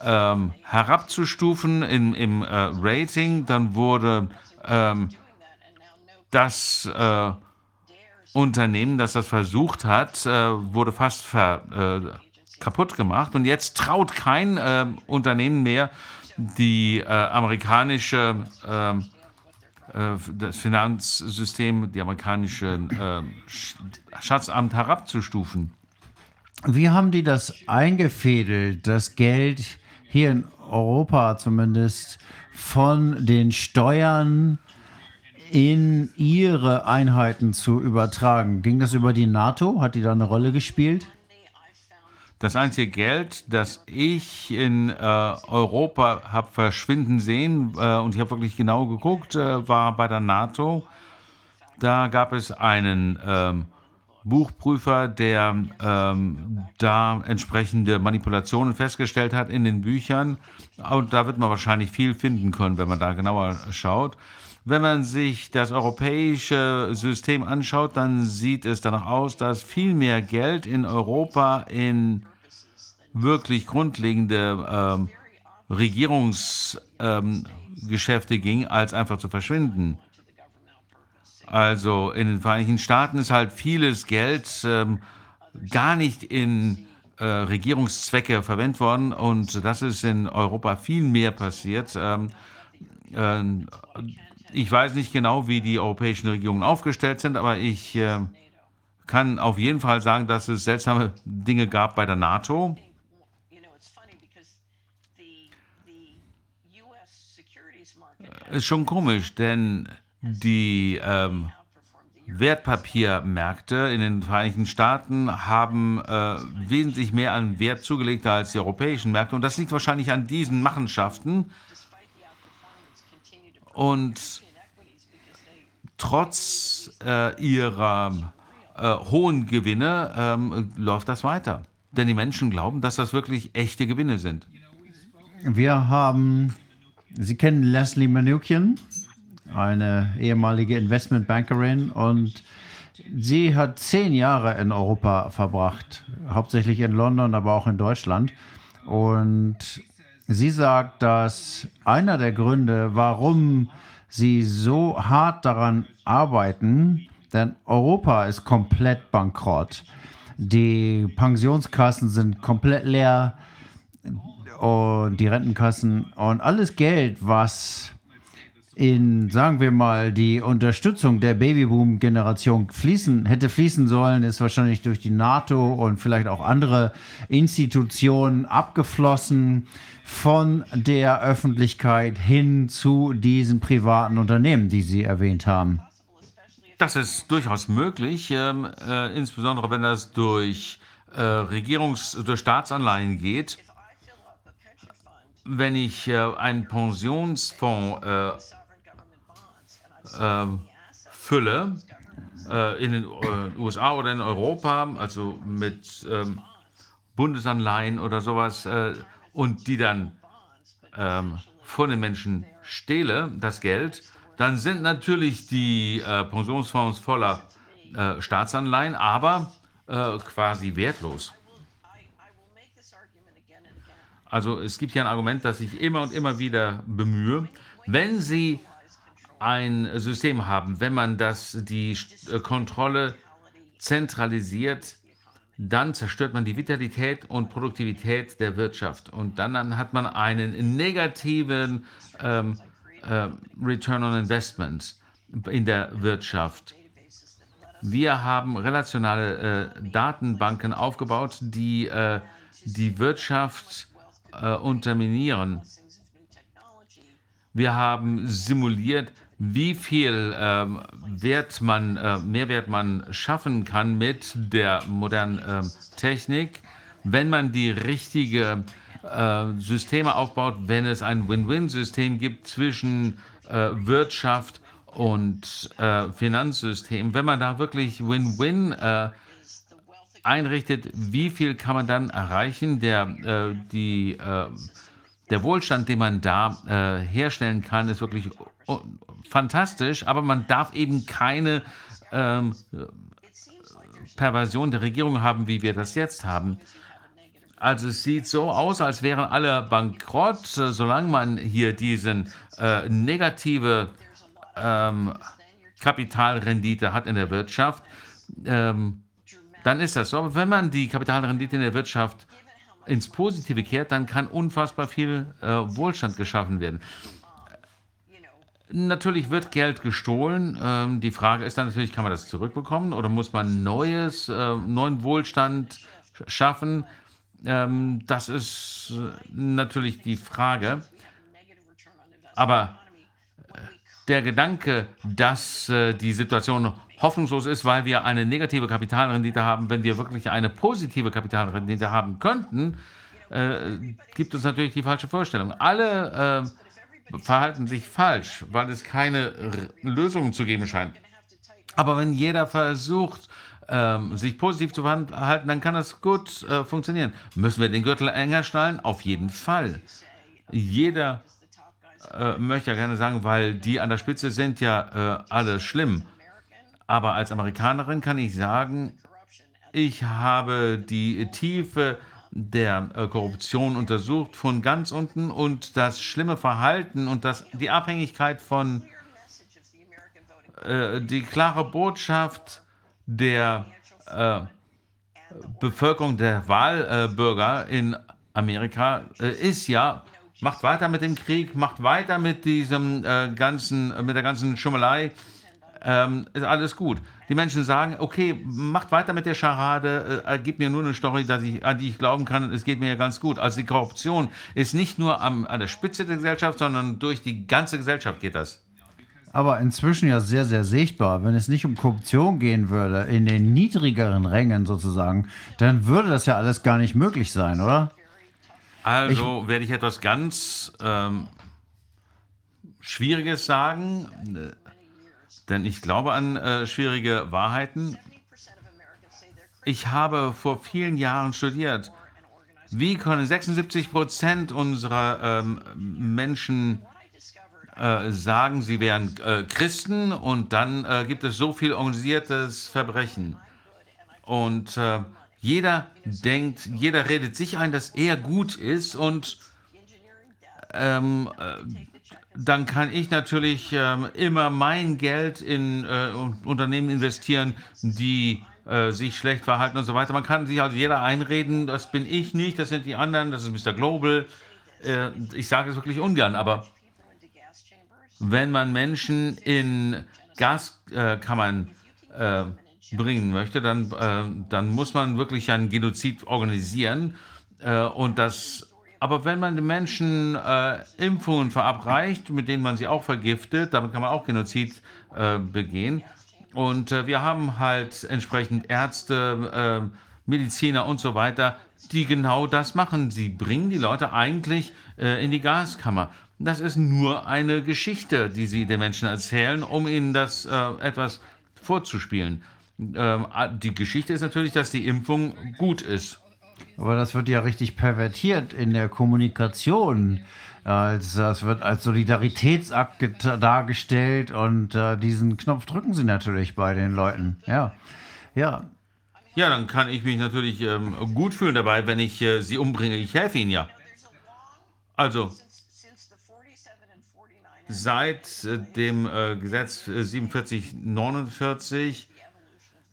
ähm, herabzustufen in, im äh, Rating, dann wurde ähm, das äh, Unternehmen, das das versucht hat, äh, wurde fast ver, äh, kaputt gemacht. Und jetzt traut kein Unternehmen mehr die amerikanische ähm, äh, das Finanzsystem, die amerikanische äh, Schatzamt herabzustufen. Wie haben die das eingefädelt, das Geld hier in Europa zumindest von den Steuern in ihre Einheiten zu übertragen? Ging das über die NATO? Hat die da eine Rolle gespielt? Das einzige Geld, das ich in äh, Europa habe verschwinden sehen, äh, und ich habe wirklich genau geguckt, äh, war bei der NATO. Da gab es einen ähm, Buchprüfer, der ähm, da entsprechende Manipulationen festgestellt hat in den Büchern. Und da wird man wahrscheinlich viel finden können, wenn man da genauer schaut. Wenn man sich das europäische System anschaut, dann sieht es danach aus, dass viel mehr Geld in Europa in wirklich grundlegende ähm, Regierungsgeschäfte ähm, ging, als einfach zu verschwinden. Also in den Vereinigten Staaten ist halt vieles Geld ähm, gar nicht in äh, Regierungszwecke verwendet worden und das ist in Europa viel mehr passiert. Ähm, äh, ich weiß nicht genau, wie die europäischen Regierungen aufgestellt sind, aber ich äh, kann auf jeden Fall sagen, dass es seltsame Dinge gab bei der NATO. Ist schon komisch, denn die ähm, Wertpapiermärkte in den Vereinigten Staaten haben äh, wesentlich mehr an Wert zugelegt als die europäischen Märkte. Und das liegt wahrscheinlich an diesen Machenschaften. Und trotz äh, ihrer äh, hohen Gewinne ähm, läuft das weiter. denn die Menschen glauben, dass das wirklich echte Gewinne sind. Wir haben, Sie kennen Leslie Manukian, eine ehemalige Investmentbankerin und sie hat zehn Jahre in Europa verbracht, hauptsächlich in London, aber auch in Deutschland. Und sie sagt, dass einer der Gründe, warum sie so hart daran arbeiten, denn Europa ist komplett bankrott. Die Pensionskassen sind komplett leer und die Rentenkassen und alles Geld, was in, sagen wir mal, die Unterstützung der Babyboom-Generation fließen, hätte fließen sollen, ist wahrscheinlich durch die NATO und vielleicht auch andere Institutionen abgeflossen von der Öffentlichkeit hin zu diesen privaten Unternehmen, die Sie erwähnt haben. Das ist durchaus möglich, ähm, äh, insbesondere wenn das durch äh, Regierungs-, durch Staatsanleihen geht. Wenn ich äh, einen Pensionsfonds äh, fülle, äh, in den äh, USA oder in Europa, also mit ähm, Bundesanleihen oder sowas, äh, und die dann ähm, von den Menschen stehle, das Geld, dann sind natürlich die Pensionsfonds voller Staatsanleihen, aber quasi wertlos. Also es gibt ja ein Argument, das ich immer und immer wieder bemühe. Wenn Sie ein System haben, wenn man das, die äh, Kontrolle zentralisiert, dann zerstört man die Vitalität und Produktivität der Wirtschaft. Und dann, hat man einen negativen ähm, äh, Return on Investment in der Wirtschaft. Wir haben relationale äh, Datenbanken aufgebaut, die äh, die Wirtschaft äh, unterminieren. Wir haben simuliert, wie viel ähm, Wert man, äh, Mehrwert man schaffen kann mit der modernen ähm, Technik, wenn man die richtige äh, Systeme aufbaut, wenn es ein Win-Win-System gibt zwischen äh, Wirtschaft und äh, Finanzsystem. Wenn man da wirklich Win-Win äh, einrichtet, wie viel kann man dann erreichen? Der, äh, die, äh, der Wohlstand, den man da herstellen kann, ist wirklich fantastisch, aber man darf eben keine ähm, Perversion der Regierung haben, wie wir das jetzt haben. Also es sieht so aus, als wären alle bankrott, solange man hier diesen äh, negative ähm, Kapitalrendite hat in der Wirtschaft. Ähm, dann ist das so. Aber wenn man die Kapitalrendite in der Wirtschaft ins Positive kehrt, dann kann unfassbar viel äh, Wohlstand geschaffen werden. Natürlich wird Geld gestohlen. Ähm, die Frage ist dann natürlich, kann man das zurückbekommen oder muss man neues, äh, neuen Wohlstand schaffen? Ähm, das ist äh, natürlich die Frage. Aber äh, der Gedanke, dass äh, die Situation hoffnungslos ist, weil wir eine negative Kapitalrendite haben, wenn wir wirklich eine positive Kapitalrendite haben könnten, äh, gibt uns natürlich die falsche Vorstellung. Alle äh, verhalten sich falsch, weil es keine Lösungen zu geben scheint. Aber wenn jeder versucht, ähm, sich positiv zu verhalten, dann kann das gut äh, funktionieren. Müssen wir den Gürtel enger schnallen? Auf jeden Fall. Jeder äh, möchte ja gerne sagen, weil die an der Spitze sind ja äh, alle schlimm. Aber als Amerikanerin kann ich sagen, ich habe die Tiefe der äh, Korruption untersucht von ganz unten und das schlimme Verhalten und das, die Abhängigkeit von äh, die klare Botschaft der äh, Bevölkerung, der Wahlbürger in Amerika äh, ist ja, macht weiter mit dem Krieg, macht weiter mit diesem äh, ganzen, mit der ganzen Schummelei ähm, ist alles gut. Die Menschen sagen, okay, macht weiter mit der Scharade, äh, gib mir nur eine Story, dass ich, an die ich glauben kann, es geht mir ja ganz gut. Also die Korruption ist nicht nur am, an der Spitze der Gesellschaft, sondern durch die ganze Gesellschaft geht das. Aber inzwischen ja sehr, sehr sichtbar. Wenn es nicht um Korruption gehen würde, in den niedrigeren Rängen sozusagen, dann würde das ja alles gar nicht möglich sein, oder? Also ich, werde ich etwas ganz ähm, Schwieriges sagen denn ich glaube an äh, schwierige Wahrheiten. ich habe vor vielen Jahren studiert. Wie können 76 Prozent unserer ähm, Menschen äh, sagen, sie wären äh, Christen und dann äh, gibt es so viel organisiertes Verbrechen. Und äh, jeder denkt, jeder redet sich ein, dass er gut ist und ähm, äh, dann kann ich natürlich ähm, immer mein Geld in äh, Unternehmen investieren, die äh, sich schlecht verhalten und so weiter. Man kann sich also jeder einreden, das bin ich nicht, das sind die anderen, das ist Mr. Global. Äh, ich sage es wirklich ungern, aber wenn man Menschen in Gaskammern äh, bringen möchte, dann, dann muss man wirklich einen Genozid organisieren. Und das, aber wenn man den Menschen äh, Impfungen verabreicht, mit denen man sie auch vergiftet, damit kann man auch Genozid äh, begehen. Und äh, wir haben halt entsprechend Ärzte, äh, Mediziner und so weiter, die genau das machen. Sie bringen die Leute eigentlich in die Gaskammer. Das ist nur eine Geschichte, die sie den Menschen erzählen, um ihnen das etwas vorzuspielen. Ähm, die Geschichte ist natürlich, dass die Impfung gut ist. Aber das wird ja richtig pervertiert in der Kommunikation. Als, das wird als Solidaritätsakt dargestellt und äh, diesen Knopf drücken sie natürlich bei den Leuten. Ja, ja. Ja, dann kann ich mich natürlich ähm, gut fühlen dabei, wenn ich äh, sie umbringe. Ich helfe ihnen ja. Also, seit äh, dem äh, Gesetz 4749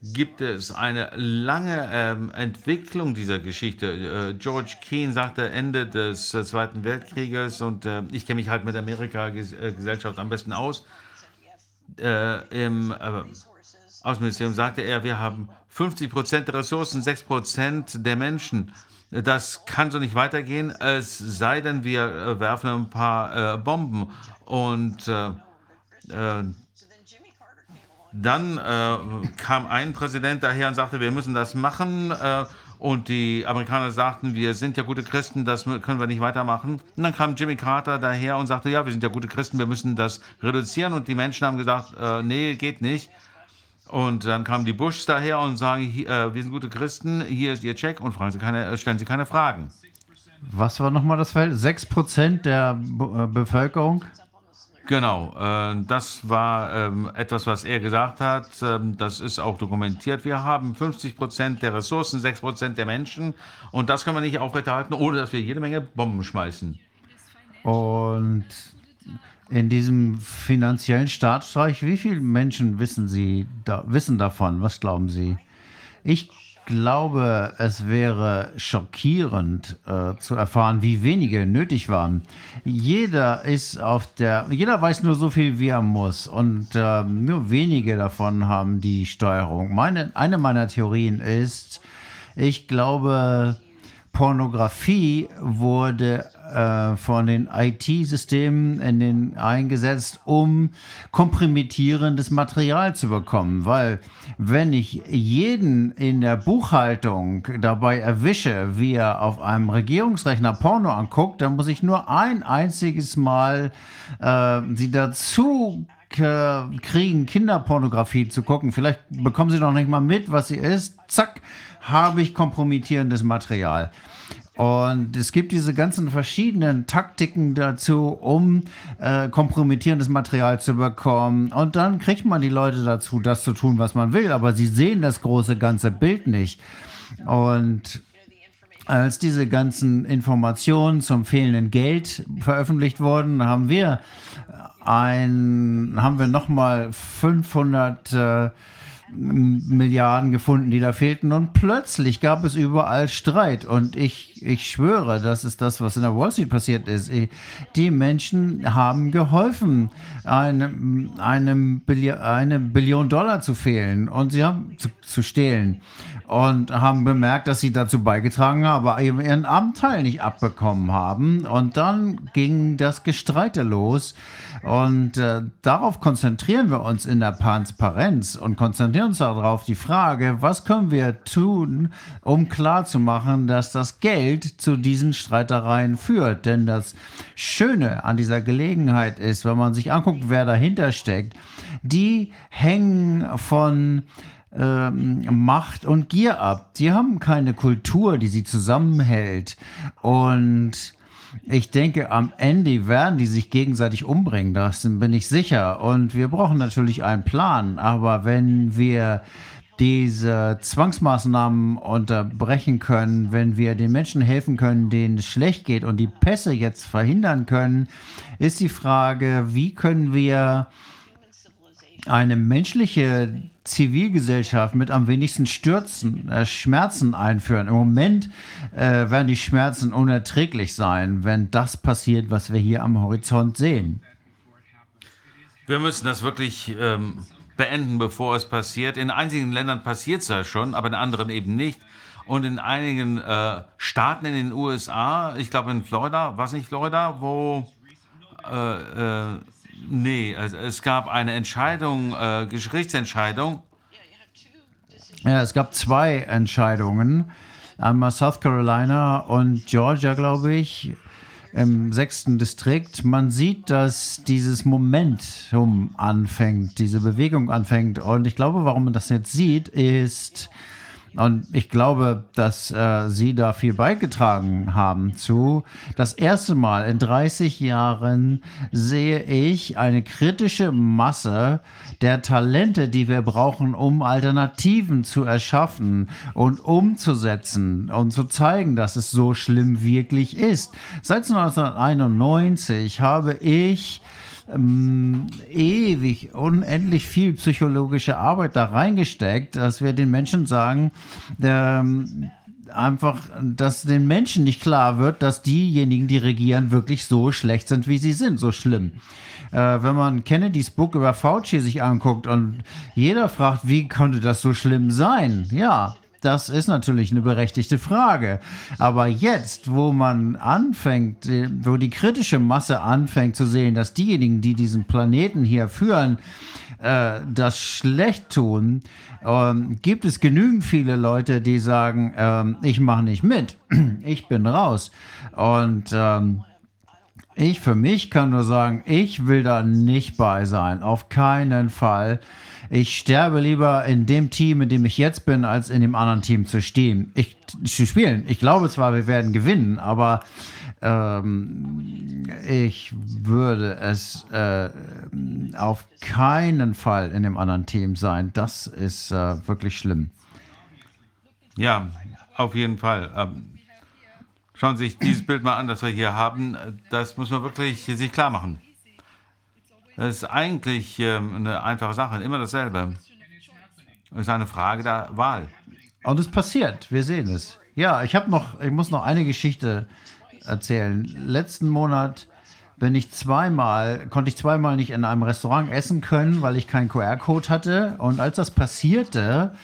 gibt es eine lange ähm, Entwicklung dieser Geschichte. Äh, George Keane sagte Ende des äh, Zweiten Weltkrieges und äh, ich kenne mich halt mit Amerika-Gesellschaft am besten aus. Äh, Im äh, Außenministerium sagte er, wir haben 50 Prozent der Ressourcen, 6 Prozent der Menschen. Das kann so nicht weitergehen, es sei denn, wir äh, werfen ein paar Bomben. Und dann äh, kam ein Präsident daher und sagte, wir müssen das machen. Äh, und die Amerikaner sagten, wir sind ja gute Christen, das können wir nicht weitermachen. Und dann kam Jimmy Carter daher und sagte, ja, wir sind ja gute Christen, wir müssen das reduzieren. Und die Menschen haben gesagt, äh, nee, geht nicht. Und dann kamen die Bushs daher und sagen, äh, wir sind gute Christen, hier ist Ihr Check und Sie keine, äh, stellen Sie keine Fragen. Was war nochmal das Feld? 6% der Be äh, Bevölkerung? Genau, äh, das war ähm, etwas, was er gesagt hat. Ähm, das ist auch dokumentiert. Wir haben 50 Prozent der Ressourcen, 6 Prozent der Menschen. Und das können wir nicht aufrechterhalten, ohne dass wir jede Menge Bomben schmeißen. Und in diesem finanziellen Staatsstreich, wie viele Menschen wissen Sie da, wissen davon? Was glauben Sie? Ich glaube, es wäre schockierend äh, zu erfahren, wie wenige nötig waren. Jeder ist auf der, jeder weiß nur so viel, wie er muss, und äh, nur wenige davon haben die Steuerung. Meine, eine meiner Theorien ist, ich glaube, Pornografie wurde äh, von den IT-Systemen in den eingesetzt, um kompromittierendes Material zu bekommen. Weil wenn ich jeden in der Buchhaltung dabei erwische, wie er auf einem Regierungsrechner Porno anguckt, dann muss ich nur ein einziges Mal äh, sie dazu kriegen, Kinderpornografie zu gucken. Vielleicht bekommen sie noch nicht mal mit, was sie ist. Zack, habe ich kompromittierendes Material. Und es gibt diese ganzen verschiedenen Taktiken dazu, um äh, kompromittierendes Material zu bekommen. Und dann kriegt man die Leute dazu, das zu tun, was man will. Aber sie sehen das große ganze Bild nicht. Und als diese ganzen Informationen zum fehlenden Geld veröffentlicht wurden, haben wir ein, haben wir nochmal 500 äh, Milliarden gefunden, die da fehlten. Und plötzlich gab es überall Streit. Und ich, ich schwöre, das ist das, was in der Wall Street passiert ist. Die Menschen haben geholfen, eine, eine, Billion, eine Billion Dollar zu fehlen und sie haben zu, zu stehlen. Und haben bemerkt, dass sie dazu beigetragen haben, aber ihren Anteil nicht abbekommen haben. Und dann ging das Gestreite los. Und äh, darauf konzentrieren wir uns in der Transparenz und konzentrieren uns darauf die Frage, was können wir tun, um klarzumachen, dass das Geld zu diesen Streitereien führt. Denn das Schöne an dieser Gelegenheit ist, wenn man sich anguckt, wer dahinter steckt, die hängen von ähm, Macht und Gier ab. Sie haben keine Kultur, die sie zusammenhält. Und ich denke, am Ende werden die sich gegenseitig umbringen, das bin ich sicher. Und wir brauchen natürlich einen Plan. Aber wenn wir diese Zwangsmaßnahmen unterbrechen können, wenn wir den Menschen helfen können, denen es schlecht geht und die Pässe jetzt verhindern können, ist die Frage, wie können wir eine menschliche Zivilgesellschaft mit am wenigsten Stürzen, äh, Schmerzen einführen. Im Moment äh, werden die Schmerzen unerträglich sein, wenn das passiert, was wir hier am Horizont sehen. Wir müssen das wirklich ähm, beenden, bevor es passiert. In einigen Ländern passiert es ja schon, aber in anderen eben nicht. Und in einigen äh, Staaten in den USA, ich glaube in Florida, was nicht Florida, wo äh, äh, Nee, es, es gab eine Entscheidung, äh, Gerichtsentscheidung. Ja, es gab zwei Entscheidungen. Einmal South Carolina und Georgia, glaube ich, im sechsten Distrikt. Man sieht, dass dieses Momentum anfängt, diese Bewegung anfängt. Und ich glaube, warum man das jetzt sieht, ist, und ich glaube, dass äh, Sie da viel beigetragen haben zu. Das erste Mal in 30 Jahren sehe ich eine kritische Masse der Talente, die wir brauchen, um Alternativen zu erschaffen und umzusetzen und zu zeigen, dass es so schlimm wirklich ist. Seit 1991 habe ich ähm, ewig, unendlich viel psychologische Arbeit da reingesteckt, dass wir den Menschen sagen, ähm, einfach, dass den Menschen nicht klar wird, dass diejenigen, die regieren, wirklich so schlecht sind, wie sie sind, so schlimm. Äh, wenn man Kennedys Buch über Fauci sich anguckt und jeder fragt, wie konnte das so schlimm sein? Ja, das ist natürlich eine berechtigte Frage. Aber jetzt, wo man anfängt, wo die kritische Masse anfängt zu sehen, dass diejenigen, die diesen Planeten hier führen, äh, das schlecht tun, ähm, gibt es genügend viele Leute, die sagen, ähm, ich mache nicht mit, ich bin raus. Und ähm, ich für mich kann nur sagen, ich will da nicht bei sein, auf keinen Fall ich sterbe lieber in dem Team, in dem ich jetzt bin, als in dem anderen Team zu stehen. Ich zu spielen. Ich glaube zwar, wir werden gewinnen, aber ähm, ich würde es äh, auf keinen Fall in dem anderen Team sein. Das ist äh, wirklich schlimm. Ja, auf jeden Fall. Ähm, schauen Sie sich dieses Bild mal an, das wir hier haben. Das muss man wirklich sich klar machen. Das ist eigentlich ähm, eine einfache Sache, immer dasselbe. Es ist eine Frage der Wahl. Und es passiert, wir sehen es. Ja, ich habe noch, ich muss noch eine Geschichte erzählen. Letzten Monat bin ich zweimal, konnte ich zweimal nicht in einem Restaurant essen können, weil ich keinen QR-Code hatte. Und als das passierte,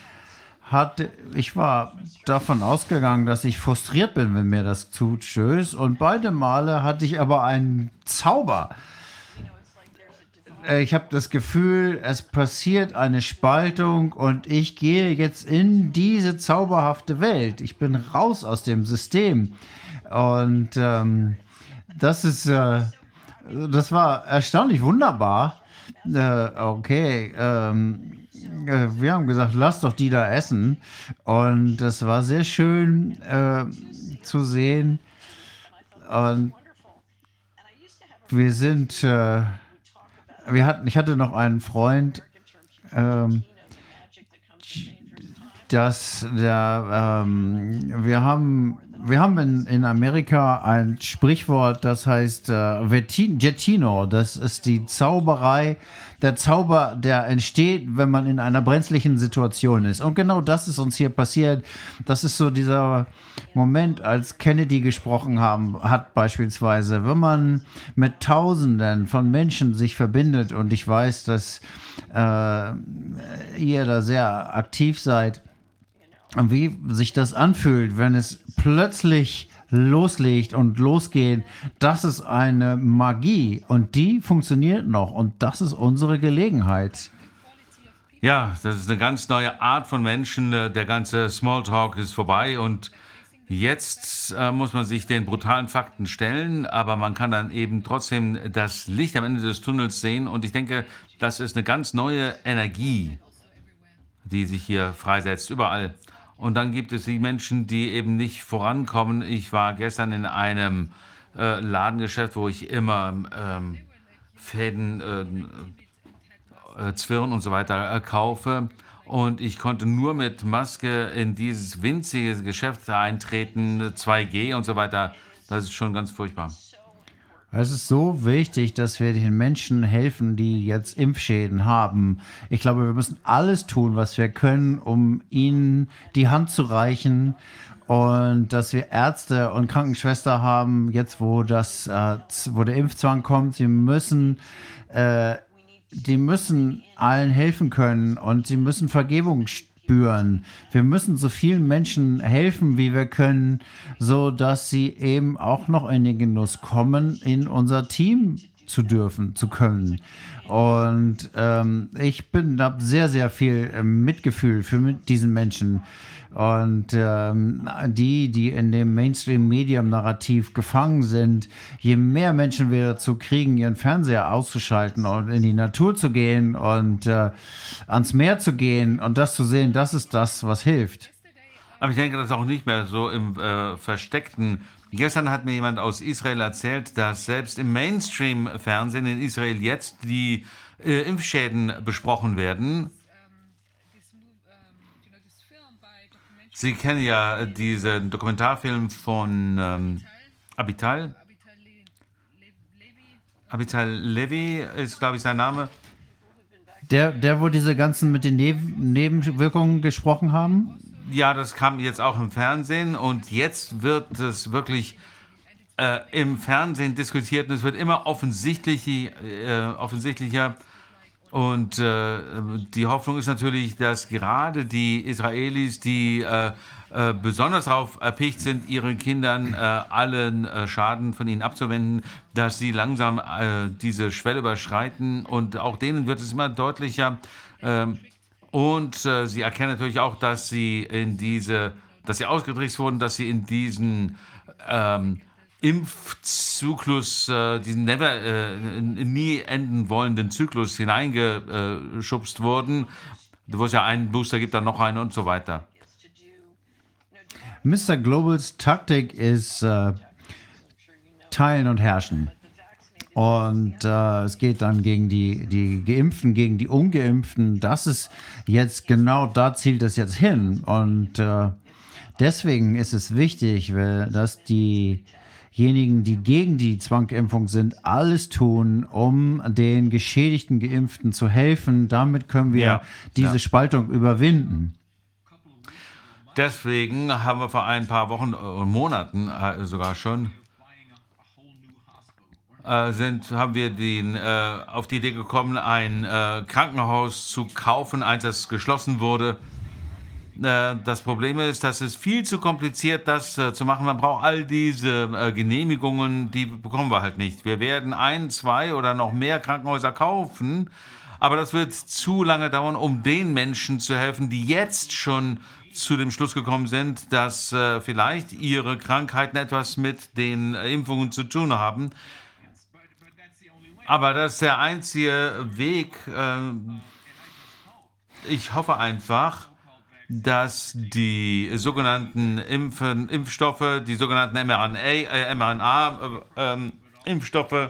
hatte, ich war davon ausgegangen, dass ich frustriert bin, wenn mir das zustößt. Und beide Male hatte ich aber einen Zauber äh, ich habe das Gefühl, es passiert eine Spaltung und ich gehe jetzt in diese zauberhafte Welt. Ich bin raus aus dem System. Und ähm, das ist, äh, das war erstaunlich wunderbar. Äh, okay, ähm, äh, wir haben gesagt, lass doch die da essen. Und das war sehr schön äh, zu sehen. Und wir sind äh, wir hatten, ich hatte noch einen Freund, ähm, dass der, ähm, wir haben, wir haben in, in Amerika ein Sprichwort, das heißt äh, Gettino. Das ist die Zauberei, der Zauber, der entsteht, wenn man in einer brenzlichen Situation ist. Und genau das ist uns hier passiert. Das ist so dieser Moment, als Kennedy gesprochen haben, hat beispielsweise, wenn man mit Tausenden von Menschen sich verbindet und ich weiß, dass äh, ihr da sehr aktiv seid, wie sich das anfühlt, wenn es plötzlich loslegt und losgeht, das ist eine Magie und die funktioniert noch und das ist unsere Gelegenheit. Ja, das ist eine ganz neue Art von Menschen. Der ganze Smalltalk ist vorbei und Jetzt äh, muss man sich den brutalen Fakten stellen, aber man kann dann eben trotzdem das Licht am Ende des Tunnels sehen. Und ich denke, das ist eine ganz neue Energie, die sich hier freisetzt, überall. Und dann gibt es die Menschen, die eben nicht vorankommen. Ich war gestern in einem äh, Ladengeschäft, wo ich immer ähm, Fäden, äh, äh, Zwirn und so weiter äh, kaufe. Und ich konnte nur mit Maske in dieses winzige Geschäft eintreten, 2G und so weiter. Das ist schon ganz furchtbar. Es ist so wichtig, dass wir den Menschen helfen, die jetzt Impfschäden haben. Ich glaube, wir müssen alles tun, was wir können, um ihnen die Hand zu reichen und dass wir Ärzte und Krankenschwester haben, jetzt wo das, äh, wo der Impfzwang kommt. Sie müssen, äh, die müssen allen helfen können und sie müssen Vergebung spüren. Wir müssen so vielen Menschen helfen, wie wir können, so dass sie eben auch noch in den Genuss kommen, in unser Team zu dürfen, zu können. Und ähm, ich bin, habe sehr, sehr viel äh, Mitgefühl für mit diesen Menschen. Und ähm, die, die in dem Mainstream-Medium-Narrativ gefangen sind, je mehr Menschen wir dazu kriegen, ihren Fernseher auszuschalten und in die Natur zu gehen und äh, ans Meer zu gehen und das zu sehen, das ist das, was hilft. Aber ich denke, das ist auch nicht mehr so im äh, Versteckten. Gestern hat mir jemand aus Israel erzählt, dass selbst im Mainstream-Fernsehen in Israel jetzt die äh, Impfschäden besprochen werden. Sie kennen ja diesen Dokumentarfilm von ähm, Abital. Abital Levy ist, glaube ich, sein Name. Der, der, wo diese ganzen mit den Neb Nebenwirkungen gesprochen haben? Ja, das kam jetzt auch im Fernsehen und jetzt wird es wirklich äh, im Fernsehen diskutiert und es wird immer offensichtlich, äh, offensichtlicher. Und äh, die Hoffnung ist natürlich, dass gerade die Israelis, die äh, äh, besonders darauf erpicht sind, ihren Kindern äh, allen äh, Schaden von ihnen abzuwenden, dass sie langsam äh, diese Schwelle überschreiten. Und auch denen wird es immer deutlicher. Ähm, und sie erkennen natürlich auch, dass sie in diese, dass sie ausgetrickst wurden, dass sie in diesen ähm, Impfzyklus, äh, diesen never, äh, nie enden wollenden Zyklus hineingeschubst wurden, wo es ja einen Booster gibt, dann noch einen und so weiter. Mr. Globals Taktik ist äh, Teilen und Herrschen. Und äh, es geht dann gegen die, die Geimpften, gegen die Ungeimpften. Das ist jetzt genau, da zielt es jetzt hin. Und äh, deswegen ist es wichtig, dass diejenigen, die gegen die Zwangimpfung sind, alles tun, um den geschädigten Geimpften zu helfen. Damit können wir Ja, diese ja. Spaltung überwinden. Deswegen haben wir vor ein paar Wochen und Monaten äh, sogar schon äh, sind, haben wir den, äh, auf die Idee gekommen, ein äh, Krankenhaus zu kaufen, eins, das geschlossen wurde. Äh, das Problem ist, dass es viel zu kompliziert, das äh, zu machen. Man braucht all diese äh, Genehmigungen, die bekommen wir halt nicht. Wir werden ein, zwei oder noch mehr Krankenhäuser kaufen, aber das wird zu lange dauern, um den Menschen zu helfen, die jetzt schon zu dem Schluss gekommen sind, dass vielleicht ihre Krankheiten etwas mit den Impfungen zu tun haben. Aber das ist der einzige Weg. ähm, ich hoffe einfach, dass die sogenannten Impfen, Impfstoffe, die sogenannten mRNA, äh, mRNA-Impfstoffe,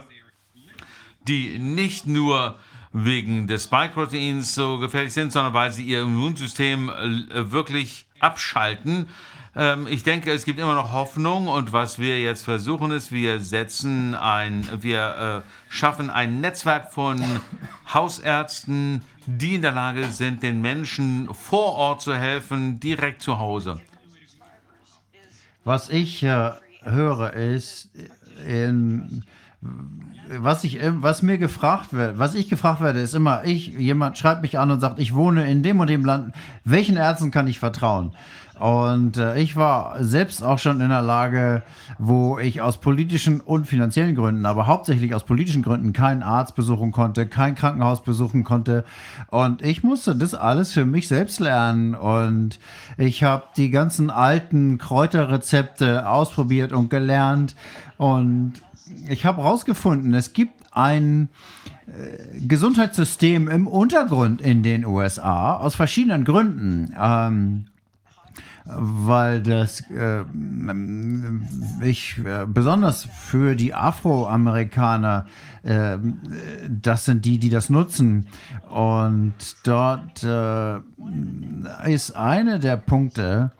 die nicht nur wegen des Spike-Proteins so gefährlich sind, sondern weil sie ihr Immunsystem äh, wirklich abschalten. Ähm, ich denke, es gibt immer noch Hoffnung und was wir jetzt versuchen ist, wir setzen ein, wir äh, schaffen ein Netzwerk von Hausärzten, die in der Lage sind, den Menschen vor Ort zu helfen, direkt zu Hause. Was ich äh, höre ist, in, was ich, im- was mir gefragt wird, was ich gefragt werde, ist immer, ich, jemand schreibt mich an und sagt, ich wohne in dem und dem Land, welchen Ärzten kann ich vertrauen? Und äh, ich war selbst auch schon in der Lage, wo ich aus politischen und finanziellen Gründen, aber hauptsächlich aus politischen Gründen keinen Arzt besuchen konnte, kein Krankenhaus besuchen konnte. Und ich musste das alles für mich selbst lernen. Und ich habe die ganzen alten Kräuterrezepte ausprobiert und gelernt. Und ich habe herausgefunden, es gibt ein äh, Gesundheitssystem im Untergrund in den USA aus verschiedenen Gründen. Ähm, weil das äh, ich äh, besonders für die Afroamerikaner äh, das sind die, die das nutzen. Und dort äh, ist einer der Punkte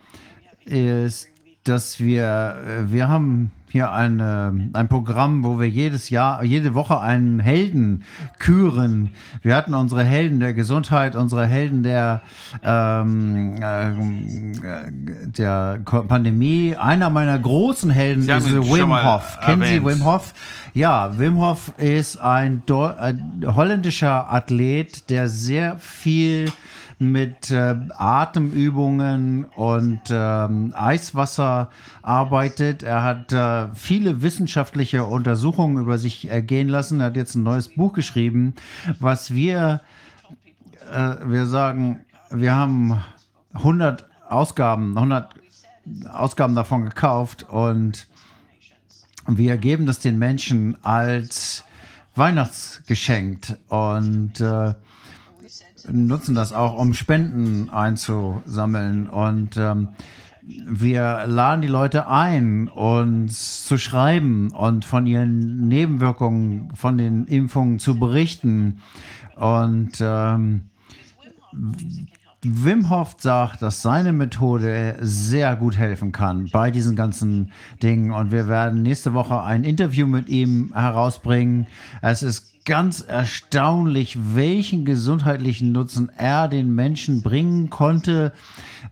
ist, dass wir wir haben hier eine, ein Programm, wo wir jedes Jahr, jede Woche einen Helden küren. Wir hatten unsere Helden der Gesundheit, unsere Helden der, ähm, äh, der Pandemie. Einer meiner großen Helden Sie ist Wim Hof. Kennen Sie. Wim Hof? Ja, Wim Hof ist ein, ein holländischer Athlet, der sehr viel mit äh, Atemübungen und ähm, Eiswasser arbeitet. Er hat äh, viele wissenschaftliche Untersuchungen über sich ergehen lassen. Er hat jetzt ein neues Buch geschrieben, was wir, äh, wir sagen, wir haben 100 Ausgaben, 100 Ausgaben davon gekauft und wir geben das den Menschen als Weihnachtsgeschenk und äh, nutzen das auch, um Spenden einzusammeln. Und ähm, wir laden die Leute ein, uns zu schreiben und von ihren Nebenwirkungen, von den Impfungen zu berichten. Und ähm, Wim Hof sagt, dass seine Methode sehr gut helfen kann bei diesen ganzen Dingen. Und wir werden nächste Woche ein Interview mit ihm herausbringen. Es ist ganz erstaunlich, welchen gesundheitlichen Nutzen er den Menschen bringen konnte,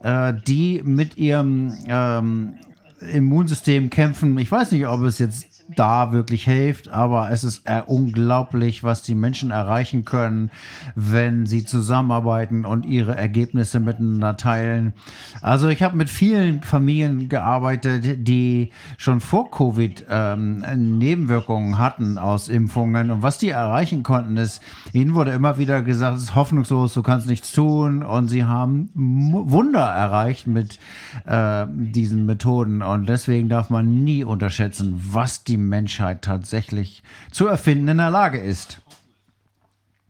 äh, die mit ihrem ähm, Immunsystem kämpfen. Ich weiß nicht, ob es jetzt da wirklich hilft, aber es ist äh, unglaublich, was die Menschen erreichen können, wenn sie zusammenarbeiten und ihre Ergebnisse miteinander teilen. Also ich habe mit vielen Familien gearbeitet, die schon vor Covid ähm, Nebenwirkungen hatten aus Impfungen. Und was die erreichen konnten ist, ihnen wurde immer wieder gesagt, es ist hoffnungslos, du kannst nichts tun. Und sie haben Wunder erreicht mit äh, diesen Methoden. Und deswegen darf man nie unterschätzen, was die Menschheit tatsächlich zu erfinden in der Lage ist.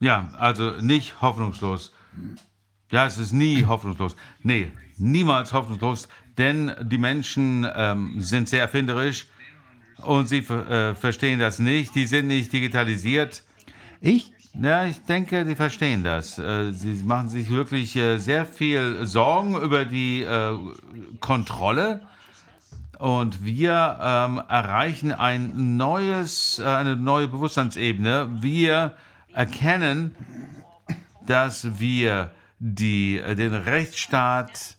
Ja, also nicht hoffnungslos. Ja, es ist nie hoffnungslos. Nee, niemals hoffnungslos, denn die Menschen ähm, sind sehr erfinderisch und sie äh, verstehen das nicht. Die sind nicht digitalisiert. Ich Ja, ich denke, die verstehen das. Äh, Sie machen sich wirklich äh, sehr viel Sorgen über die äh, Kontrolle. Und wir ähm, erreichen ein neues, äh, eine neue Bewusstseinsebene. Wir erkennen, dass wir die, äh, den Rechtsstaat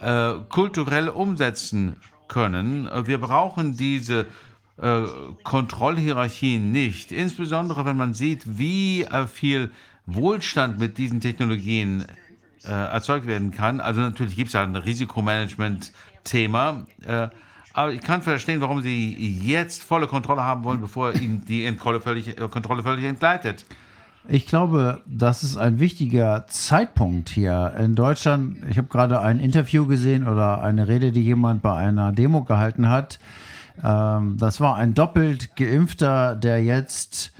äh, kulturell umsetzen können. Wir brauchen diese äh, Kontrollhierarchien nicht, insbesondere wenn man sieht, wie äh, viel Wohlstand mit diesen Technologien äh, erzeugt werden kann. Also natürlich gibt es ein Risikomanagement-Thema, aber ich kann verstehen, warum Sie jetzt volle Kontrolle haben wollen, bevor Ihnen die Kontrolle völlig, äh, Kontrolle völlig entgleitet. Ich glaube, das ist ein wichtiger Zeitpunkt hier in Deutschland. Ich habe gerade ein Interview gesehen oder eine Rede, die jemand bei einer Demo gehalten hat. Ähm, das war ein doppelt geimpfter, der jetzt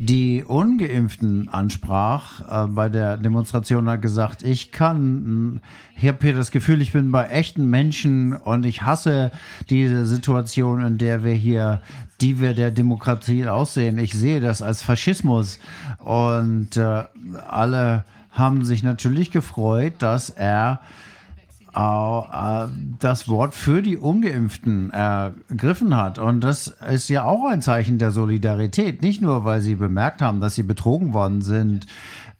die Ungeimpften ansprach äh, bei der Demonstration, hat gesagt, ich kann, ich habe hier das Gefühl, ich bin bei echten Menschen und ich hasse diese Situation, in der wir hier, die wir der Demokratie aussehen. Ich sehe das als Faschismus und äh, alle haben sich natürlich gefreut, dass er das Wort für die Ungeimpften ergriffen hat. Und das ist ja auch ein Zeichen der Solidarität. Nicht nur, weil sie bemerkt haben, dass sie betrogen worden sind,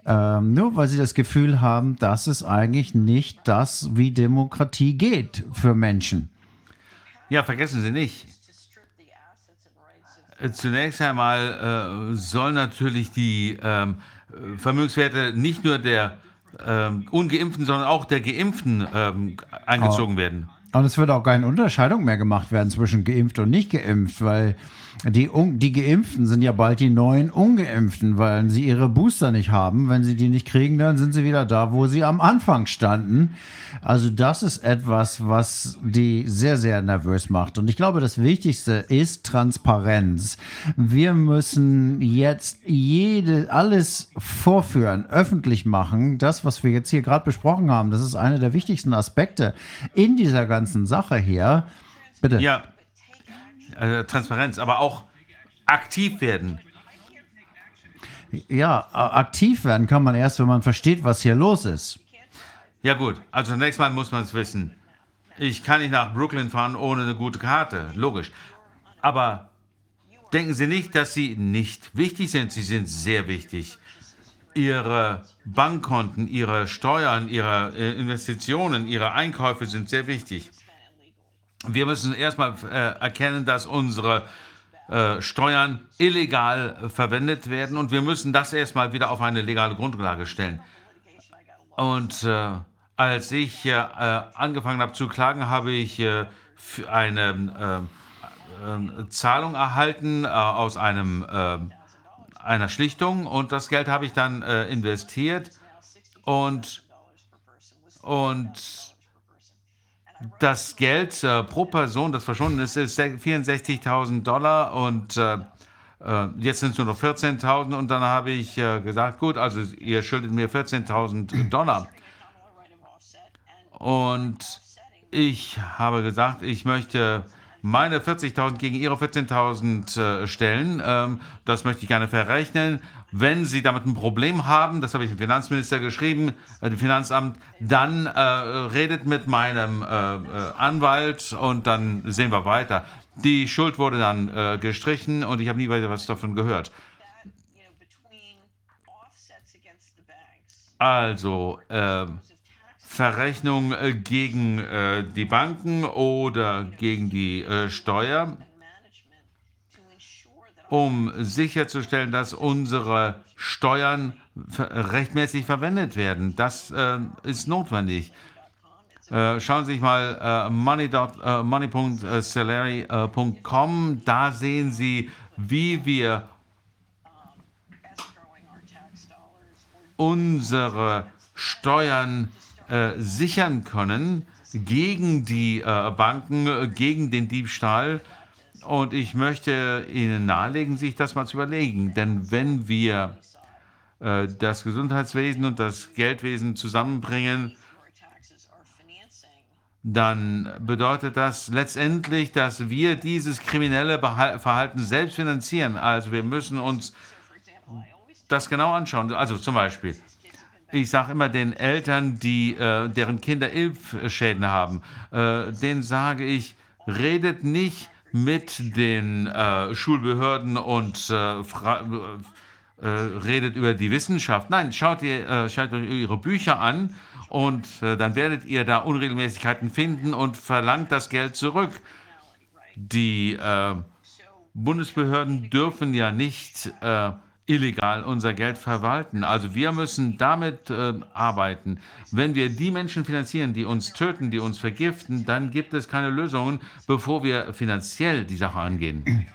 ähm, nur weil sie das Gefühl haben, dass es eigentlich nicht das, wie Demokratie geht für Menschen. Ja, vergessen Sie nicht. Äh, Zunächst einmal äh, soll natürlich die ähm, äh, Vermögenswerte nicht nur der ähm, Ungeimpften, sondern auch der Geimpften ähm, eingezogen werden. Und es wird auch keine Unterscheidung mehr gemacht werden zwischen geimpft und nicht geimpft, weil die, die Geimpften sind ja bald die neuen Ungeimpften, weil sie ihre Booster nicht haben. Wenn sie die nicht kriegen, dann sind sie wieder da, wo sie am Anfang standen. Also das ist etwas, was die sehr, sehr nervös macht. Und ich glaube, das Wichtigste ist Transparenz. Wir müssen jetzt jede, alles vorführen, öffentlich machen. Das, was wir jetzt hier gerade besprochen haben, das ist einer der wichtigsten Aspekte in dieser ganzen Sache hier. Bitte. Ja, äh, Transparenz, aber auch aktiv werden. Ja, aktiv werden kann man erst, wenn man versteht, was hier los ist. Ja gut, also zunächst mal muss man es wissen. Ich kann nicht nach Brooklyn fahren ohne eine gute Karte, logisch. Aber denken Sie nicht, dass Sie nicht wichtig sind. Sie sind sehr wichtig. Ihre Bankkonten, Ihre Steuern, Ihre äh, Investitionen, Ihre Einkäufe sind sehr wichtig. Wir müssen erstmal äh, erkennen, dass unsere äh, Steuern illegal verwendet werden und wir müssen das erstmal wieder auf eine legale Grundlage stellen. Und äh, als ich äh, äh, angefangen habe zu klagen, habe ich eine äh, äh, Zahlung erhalten aus einem, einer Schlichtung und das Geld habe ich dann investiert und, und das Geld äh, pro Person, das verschwunden ist, ist 64.000 Dollar und äh, äh, jetzt sind es nur noch 14.000 und dann habe ich äh, gesagt, gut, also ihr schuldet mir 14.000 Dollar. Und ich habe gesagt, ich möchte meine 40.000 gegen Ihre 14.000 äh, stellen. Ähm, das möchte ich gerne verrechnen. Wenn Sie damit ein Problem haben, das habe ich dem Finanzminister geschrieben, äh, dem Finanzamt, dann äh, redet mit meinem äh, äh, Anwalt und dann sehen wir weiter. Die Schuld wurde dann äh, gestrichen und ich habe nie weiter was davon gehört. Also, ähm, Verrechnung äh, gegen die Banken oder gegen die Steuer, management to ensure that um sicherzustellen, dass unsere Steuern rechtmäßig verwendet werden. Das äh, ist notwendig. Äh, schauen Sie sich mal äh, money dot- äh, money.salary.com. Da sehen Sie, wie wir unsere Steuern äh, sichern können gegen die äh, Banken, äh, gegen den Diebstahl. Und ich möchte Ihnen nahelegen, sich das mal zu überlegen. Denn wenn wir äh, das Gesundheitswesen und das Geldwesen zusammenbringen, dann bedeutet das letztendlich, dass wir dieses kriminelle Verhalten selbst finanzieren. Also wir müssen uns das genau anschauen. Also zum Beispiel, ich sage immer den Eltern, die, äh, deren Kinder Impfschäden haben, äh, denen sage ich, redet nicht mit den äh, Schulbehörden und äh, äh, redet über die Wissenschaft. Nein, schaut, ihr, äh, schaut euch ihre Bücher an und äh, dann werdet ihr da Unregelmäßigkeiten finden und verlangt das Geld zurück. Die Bundesbehörden dürfen ja nicht illegal unser Geld verwalten. Also wir müssen damit äh, arbeiten. Wenn wir die Menschen finanzieren, die uns töten, die uns vergiften, dann gibt es keine Lösungen, bevor wir finanziell die Sache angehen.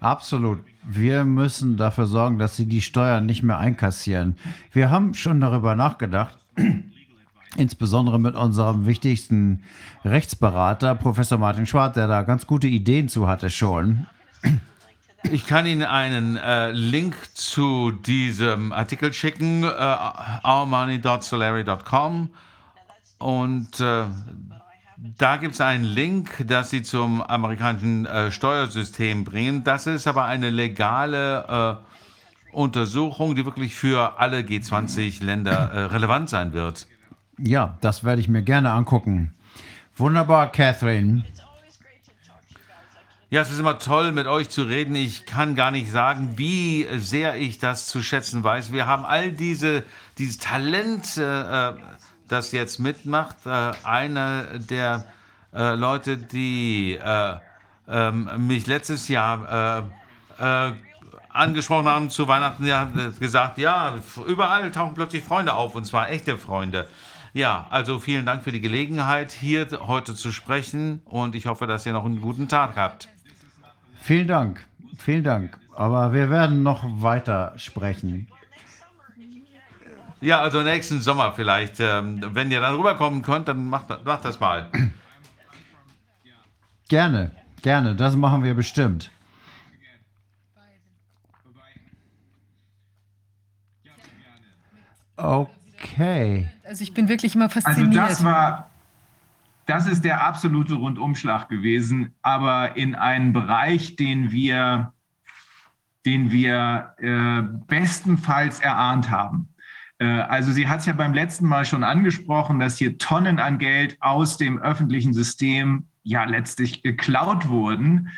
Absolut. Wir müssen dafür sorgen, dass sie die Steuern nicht mehr einkassieren. Wir haben schon darüber nachgedacht, insbesondere mit unserem wichtigsten Rechtsberater, Professor Martin Schwarz, der da ganz gute Ideen zu hatte schon. Ich kann Ihnen einen äh, Link zu diesem Artikel schicken, äh, ourmoney.solary.com und äh, da gibt es einen Link, dass Sie zum amerikanischen äh, Steuersystem bringen. Das ist aber eine legale äh, Untersuchung, die wirklich für alle G20-Länder äh, relevant sein wird. Ja, das werde ich mir gerne angucken. Wunderbar, Catherine. Ja, es ist immer toll, mit euch zu reden. Ich kann gar nicht sagen, wie sehr ich das zu schätzen weiß. Wir haben all diese, dieses Talent, äh, das jetzt mitmacht. Äh, einer der äh, Leute, die äh, ähm, mich letztes Jahr äh, äh, angesprochen haben zu Weihnachten, hat gesagt, ja, überall tauchen plötzlich Freunde auf, und zwar echte Freunde. Ja, also vielen Dank für die Gelegenheit, hier heute zu sprechen und ich hoffe, dass ihr noch einen guten Tag habt. Vielen Dank, vielen Dank. Aber wir werden noch weiter sprechen. Ja, also nächsten Sommer vielleicht. Ähm, wenn ihr dann rüberkommen könnt, dann macht, macht das mal. Gerne, gerne, das machen wir bestimmt. Okay. Also ich bin wirklich immer Also fasziniert. das war, das ist der absolute Rundumschlag gewesen, aber in einen Bereich, den wir, den wir äh, bestenfalls erahnt haben. Äh, also sie hat es ja beim letzten Mal schon angesprochen, dass hier Tonnen an Geld aus dem öffentlichen System ja letztlich geklaut wurden,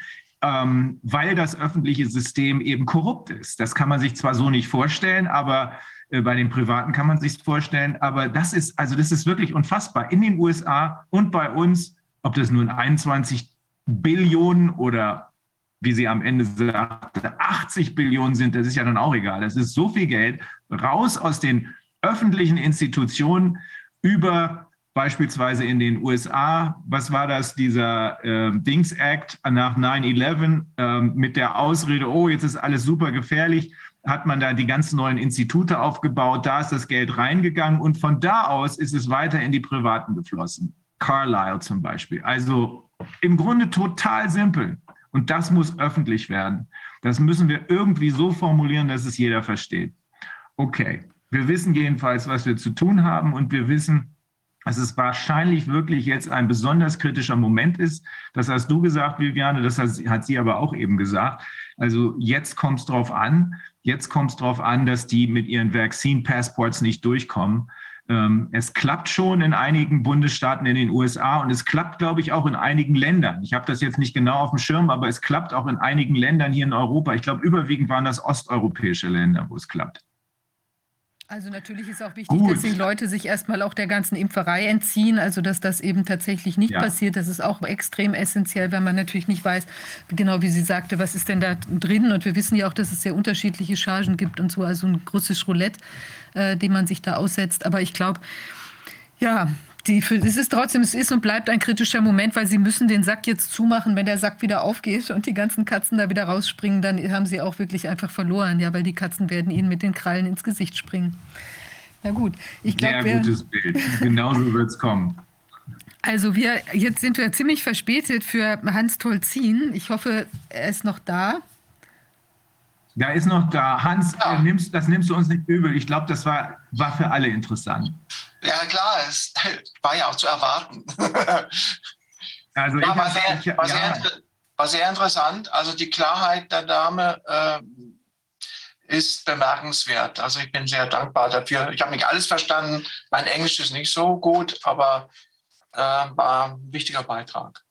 ähm, weil das öffentliche System eben korrupt ist. Das kann man sich zwar so nicht vorstellen, aber bei den Privaten kann man sich vorstellen. Aber das ist, also das ist wirklich unfassbar. In den USA und bei uns, ob das nun 21 Billionen oder wie sie am Ende sagte, 80 Billionen sind, das ist ja dann auch egal. Das ist so viel Geld raus aus den öffentlichen Institutionen über beispielsweise in den USA, was war das, dieser äh, Dings Act nach 9-11 äh, mit der Ausrede, oh, jetzt ist alles super gefährlich, hat man da die ganzen neuen Institute aufgebaut, da ist das Geld reingegangen und von da aus ist es weiter in die Privaten geflossen. Carlyle zum Beispiel. Also im Grunde total simpel. Und das muss öffentlich werden. Das müssen wir irgendwie so formulieren, dass es jeder versteht. Okay, wir wissen jedenfalls, was wir zu tun haben und wir wissen, dass es wahrscheinlich wirklich jetzt ein besonders kritischer Moment ist. Das hast du gesagt, Viviane, das hat sie aber auch eben gesagt. Also jetzt kommt es darauf an, jetzt kommt es darauf an, dass die mit ihren Vaccine Passports nicht durchkommen. Ähm, es klappt schon in einigen Bundesstaaten in den USA und es klappt, glaube ich, auch in einigen Ländern. Ich habe das jetzt nicht genau auf dem Schirm, aber es klappt auch in einigen Ländern hier in Europa. Ich glaube, überwiegend waren das osteuropäische Länder, wo es klappt. Also natürlich ist auch wichtig, Gut. dass die Leute sich erstmal auch der ganzen Impferei entziehen, also dass das eben tatsächlich nicht Ja. passiert. Das ist auch extrem essentiell, weil man natürlich nicht weiß, genau wie sie sagte, was ist denn da drin. Und wir wissen ja auch, dass es sehr unterschiedliche Chargen gibt und so, also ein großes Roulette, äh, dem man sich da aussetzt. Aber ich glaube, ja, die, für, es ist trotzdem, es ist und bleibt ein kritischer Moment, weil sie müssen den Sack jetzt zumachen. Wenn der Sack wieder aufgeht und die ganzen Katzen da wieder rausspringen, dann haben sie auch wirklich einfach verloren, ja, weil die Katzen werden ihnen mit den Krallen ins Gesicht springen. Na gut, ich Sehr glaube, wir, gutes Bild. Genauso wird es kommen. also wir, jetzt sind wir ziemlich verspätet für Hans Tolzin. Ich hoffe, er ist noch da. Da ist noch da. Hans, Ja. äh, nimmst, das nimmst du uns nicht übel. Ich glaube, das war, war für alle interessant. Ja, klar, es war ja auch zu erwarten. Also Ja, ich war, sehr, war, sehr, ja, war sehr interessant. Also die Klarheit der Dame äh, ist bemerkenswert. Also ich bin sehr dankbar dafür. Ich habe nicht alles verstanden. Mein Englisch ist nicht so gut, aber äh, war ein wichtiger Beitrag.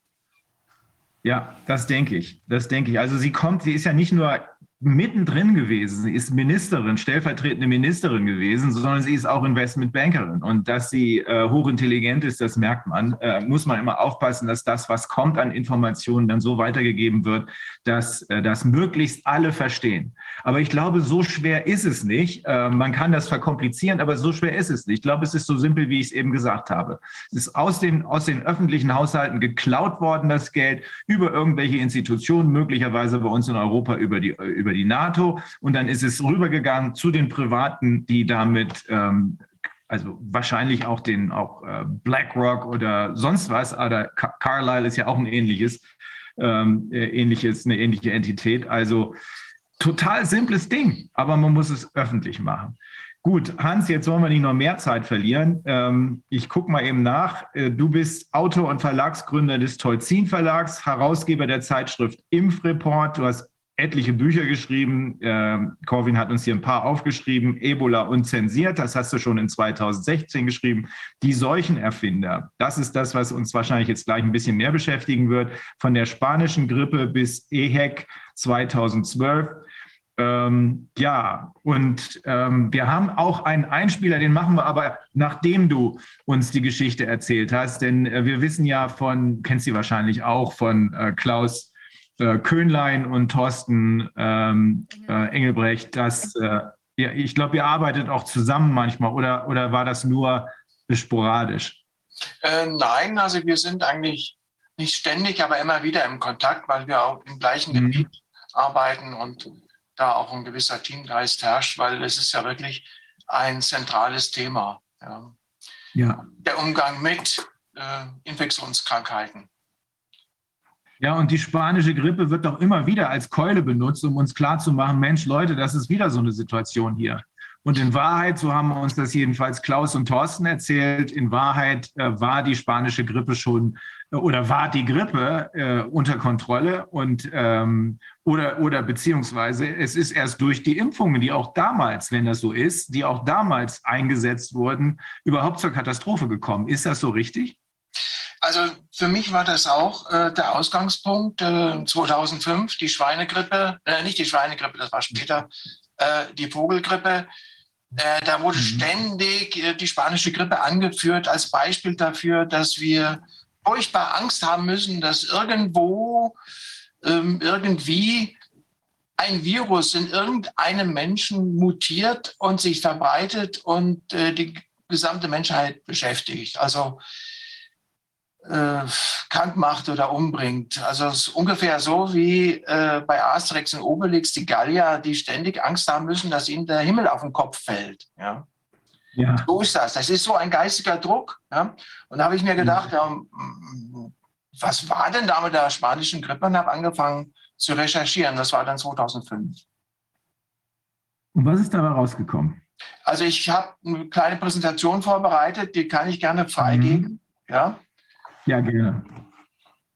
ja, das denke ich. Das denke ich. Also sie kommt, sie ist ja nicht nur mittendrin gewesen. Sie ist Ministerin, stellvertretende Ministerin gewesen, sondern sie ist auch Investmentbankerin. Und dass sie äh, hochintelligent ist, das merkt man. Äh, muss man immer aufpassen, dass das, was kommt an Informationen, dann so weitergegeben wird, dass äh, das möglichst alle verstehen. Aber ich glaube, so schwer ist es nicht. Äh, man kann das verkomplizieren, aber so schwer ist es nicht. Ich glaube, es ist so simpel, wie ich es eben gesagt habe. Es ist aus den, aus den öffentlichen Haushalten geklaut worden, das Geld, über irgendwelche Institutionen, möglicherweise bei uns in Europa über die, über die NATO. Und dann ist es rübergegangen zu den Privaten, die damit ähm, also wahrscheinlich auch den auch äh, BlackRock oder sonst was, oder Car Carlyle ist ja auch ein ähnliches, ähm, äh, ähnliches, eine ähnliche Entität. Also total simples Ding, aber man muss es öffentlich machen. Gut, Hans, jetzt wollen wir nicht noch mehr Zeit verlieren. Ähm, ich gucke mal eben nach. Äh, du bist Autor und Verlagsgründer des Tolzin Verlags, Herausgeber der Zeitschrift Impfreport. Du hast etliche Bücher geschrieben. Ähm, Corwin hat uns hier ein paar aufgeschrieben. Ebola unzensiert, das hast du schon in 2016 geschrieben. Die Seuchenerfinder, das ist das, was uns wahrscheinlich jetzt gleich ein bisschen mehr beschäftigen wird. Von der spanischen Grippe bis EHEC 2012. Ähm, ja, und ähm, wir haben auch einen Einspieler, den machen wir aber, nachdem du uns die Geschichte erzählt hast. Denn äh, wir wissen ja von, kennst sie wahrscheinlich auch, von äh, Klaus äh, Köhnlein und Thorsten ähm, äh, Engelbrecht, dass, äh, ja, ich glaube, ihr arbeitet auch zusammen manchmal oder, oder war das nur sporadisch? Äh, nein, also wir sind eigentlich nicht ständig, aber immer wieder im Kontakt, weil wir auch im gleichen Mhm. Gebiet arbeiten und da auch ein gewisser Teamgeist herrscht, weil es ist ja wirklich ein zentrales Thema. Ja. Ja. Der Umgang mit äh, Infektionskrankheiten. Ja, und die spanische Grippe wird doch immer wieder als Keule benutzt, um uns klarzumachen, Mensch, Leute, das ist wieder so eine Situation hier. Und in Wahrheit, so haben uns das jedenfalls Klaus und Thorsten erzählt, in Wahrheit äh, war die spanische Grippe schon äh, oder war die Grippe äh, unter Kontrolle und ähm, oder, oder beziehungsweise es ist erst durch die Impfungen, die auch damals, wenn das so ist, die auch damals eingesetzt wurden, überhaupt zur Katastrophe gekommen. Ist das so richtig? Also für mich war das auch äh, der Ausgangspunkt äh, 2005, die Schweinegrippe, äh, nicht die Schweinegrippe, das war später, äh, die Vogelgrippe. Äh, da wurde Mhm. ständig äh, die spanische Grippe angeführt als Beispiel dafür, dass wir furchtbar Angst haben müssen, dass irgendwo ähm, irgendwie ein Virus in irgendeinem Menschen mutiert und sich verbreitet und äh, die gesamte Menschheit beschäftigt. Also äh, krank macht oder umbringt. Also es ist ungefähr so wie äh, bei Asterix und Obelix die Gallier, die ständig Angst haben müssen, dass ihnen der Himmel auf den Kopf fällt. Ja. Ja. So ist das. Das ist so ein geistiger Druck. Ja. Und da habe ich mir gedacht, ja, mm, was war denn da mit der spanischen Grippe? Und habe angefangen zu recherchieren. Das war dann 2005. Und was ist dabei rausgekommen? Also ich habe eine kleine Präsentation vorbereitet, die kann ich gerne freigeben. Ja. Ja, gerne.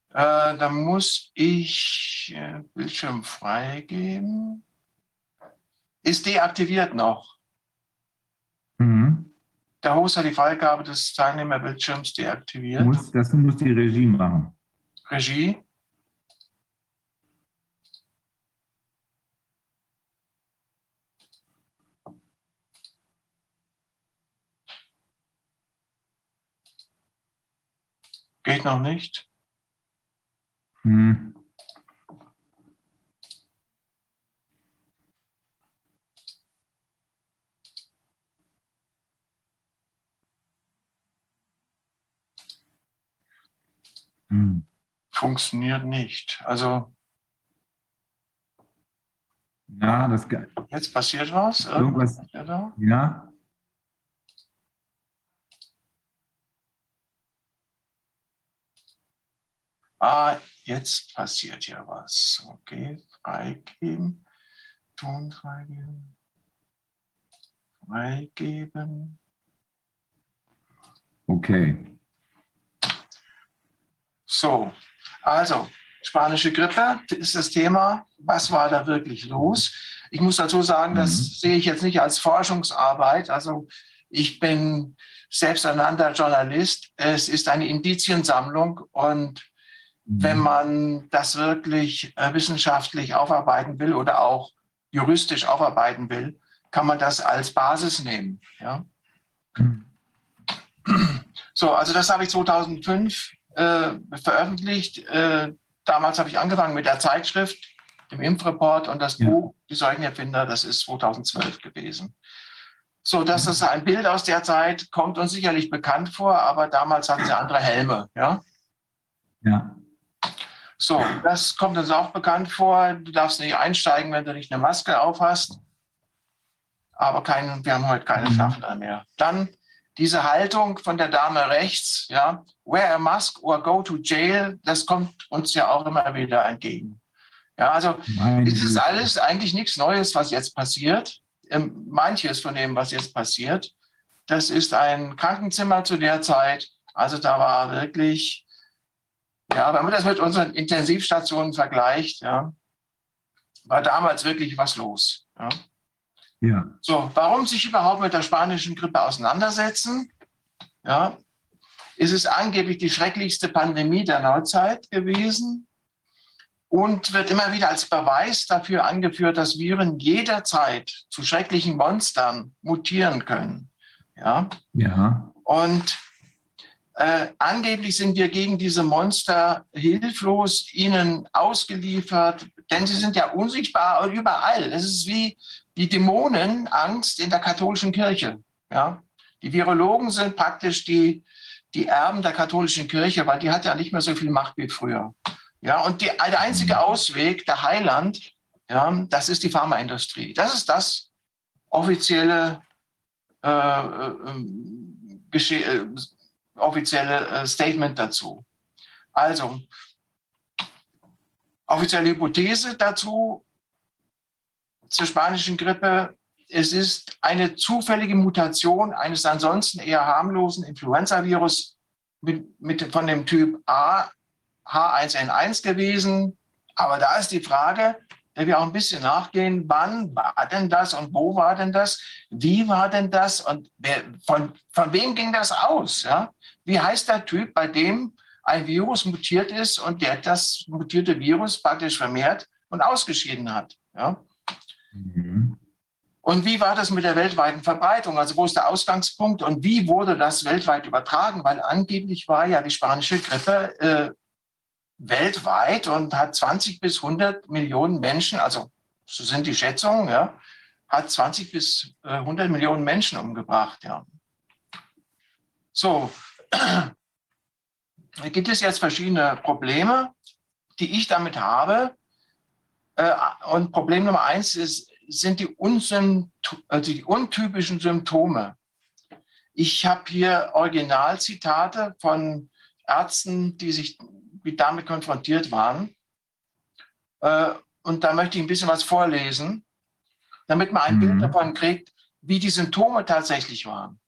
Äh, da muss ich äh, Bildschirm freigeben. Ist deaktiviert noch. Mhm. Der Host hat die Freigabe des Teilnehmerbildschirms deaktiviert. Muss, das muss die Regie machen. Regie. Geht noch nicht. Mhm. Mhm. Funktioniert nicht. Also Ja, das jetzt passiert was. irgendwas. Ja. Ah, jetzt passiert ja was. Okay, freigeben. Ton freigeben. Freigeben. Okay. So, also spanische Grippe ist das Thema. Was war da wirklich los? Ich muss dazu sagen, das Mhm. sehe ich jetzt nicht als Forschungsarbeit. Also ich bin selbsternannter Journalist. Es ist eine Indiziensammlung und wenn man das wirklich äh, wissenschaftlich aufarbeiten will oder auch juristisch aufarbeiten will, kann man das als Basis nehmen. Ja? Mhm. So, also das habe ich 2005 äh, veröffentlicht. Äh, damals habe ich angefangen mit der Zeitschrift, dem Impfreport und das Ja. Buch Die Seuchenerfinder, das ist 2012 gewesen. So, das ist ein Bild aus der Zeit, kommt uns sicherlich bekannt vor, aber damals hatten sie andere Helme. Ja? Ja. So, das kommt uns auch bekannt vor. Du darfst nicht einsteigen, wenn du nicht eine Maske auf hast. Aber kein, wir haben heute keine Mhm. Schaffner mehr. Dann diese Haltung von der Dame rechts, ja, wear a mask or go to jail, das kommt uns ja auch immer wieder entgegen. Ja, also Meine es ist alles eigentlich nichts Neues, was jetzt passiert. Ähm, Manches von dem, was jetzt passiert, das ist ein Krankenzimmer zu der Zeit. Also da war wirklich, ja, wenn man das mit unseren Intensivstationen vergleicht, ja, war damals wirklich was los. Ja. Ja. So, warum sich überhaupt mit der spanischen Grippe auseinandersetzen? Ja, ist es angeblich die schrecklichste Pandemie der Neuzeit gewesen und wird immer wieder als Beweis dafür angeführt, dass Viren jederzeit zu schrecklichen Monstern mutieren können. Ja, Ja. und äh, angeblich sind wir gegen diese Monster hilflos, ihnen ausgeliefert, denn sie sind ja unsichtbar überall. Es ist wie die Dämonenangst in der katholischen Kirche. Ja? Die Virologen sind praktisch die, die Erben der katholischen Kirche, weil die hat ja nicht mehr so viel Macht wie früher. Ja, und die, der einzige Ausweg, der Heiland, ja, das ist die Pharmaindustrie. Das ist das offizielle, äh, äh, gesche- äh, offizielle äh, Statement dazu. Also, offizielle Hypothese dazu zur spanischen Grippe. Es ist eine zufällige Mutation eines ansonsten eher harmlosen Influenza-Virus mit, mit, von dem Typ A, H1N1 gewesen. Aber da ist die Frage, der wir auch ein bisschen nachgehen, wann war denn das und wo war denn das? Wie war denn das und wer, von, von wem ging das aus? Ja? Wie heißt der Typ, bei dem ein Virus mutiert ist und der das mutierte Virus praktisch vermehrt und ausgeschieden hat? Ja? Mhm. Und wie war das mit der weltweiten Verbreitung? Also wo ist der Ausgangspunkt und wie wurde das weltweit übertragen? Weil angeblich war ja die spanische Grippe äh, weltweit und hat 20 bis 100 Millionen Menschen, also so sind die Schätzungen, ja, hat 20 bis äh, 100 Millionen Menschen umgebracht. Ja. So, gibt es jetzt verschiedene Probleme, die ich damit habe. Äh, und Problem Nummer eins ist, sind die, also die untypischen Symptome. Ich habe hier Originalzitate von Ärzten, die sich die damit konfrontiert waren. Äh, und da möchte ich ein bisschen was vorlesen, damit man ein Mhm. Bild davon kriegt, wie die Symptome tatsächlich waren.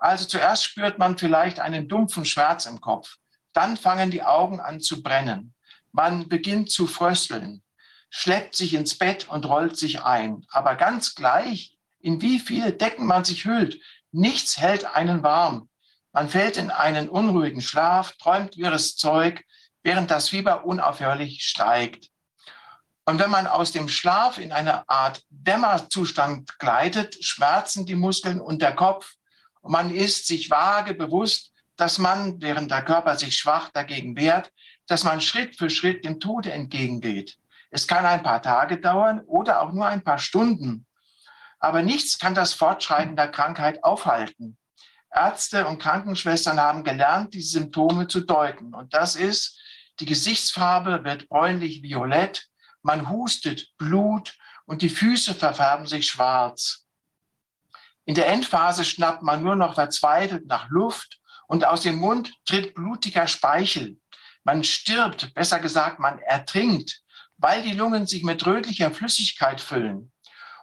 Also zuerst spürt man vielleicht einen dumpfen Schmerz im Kopf. Dann fangen die Augen an zu brennen. Man beginnt zu frösteln, schleppt sich ins Bett und rollt sich ein. Aber ganz gleich, in wie viele Decken man sich hüllt, nichts hält einen warm. Man fällt in einen unruhigen Schlaf, träumt wirres Zeug, während das Fieber unaufhörlich steigt. Und wenn man aus dem Schlaf in eine Art Dämmerzustand gleitet, schmerzen die Muskeln und der Kopf. Man ist sich vage bewusst, dass man, während der Körper sich schwach dagegen wehrt, dass man Schritt für Schritt dem Tode entgegengeht. Es kann ein paar Tage dauern oder auch nur ein paar Stunden. Aber nichts kann das Fortschreiten der Krankheit aufhalten. Ärzte und Krankenschwestern haben gelernt, die Symptome zu deuten. Und das ist, die Gesichtsfarbe wird bräunlich-violett, man hustet Blut und die Füße verfärben sich schwarz. In der Endphase schnappt man nur noch verzweifelt nach Luft und aus dem Mund tritt blutiger Speichel. Man stirbt, besser gesagt, man ertrinkt, weil die Lungen sich mit rötlicher Flüssigkeit füllen.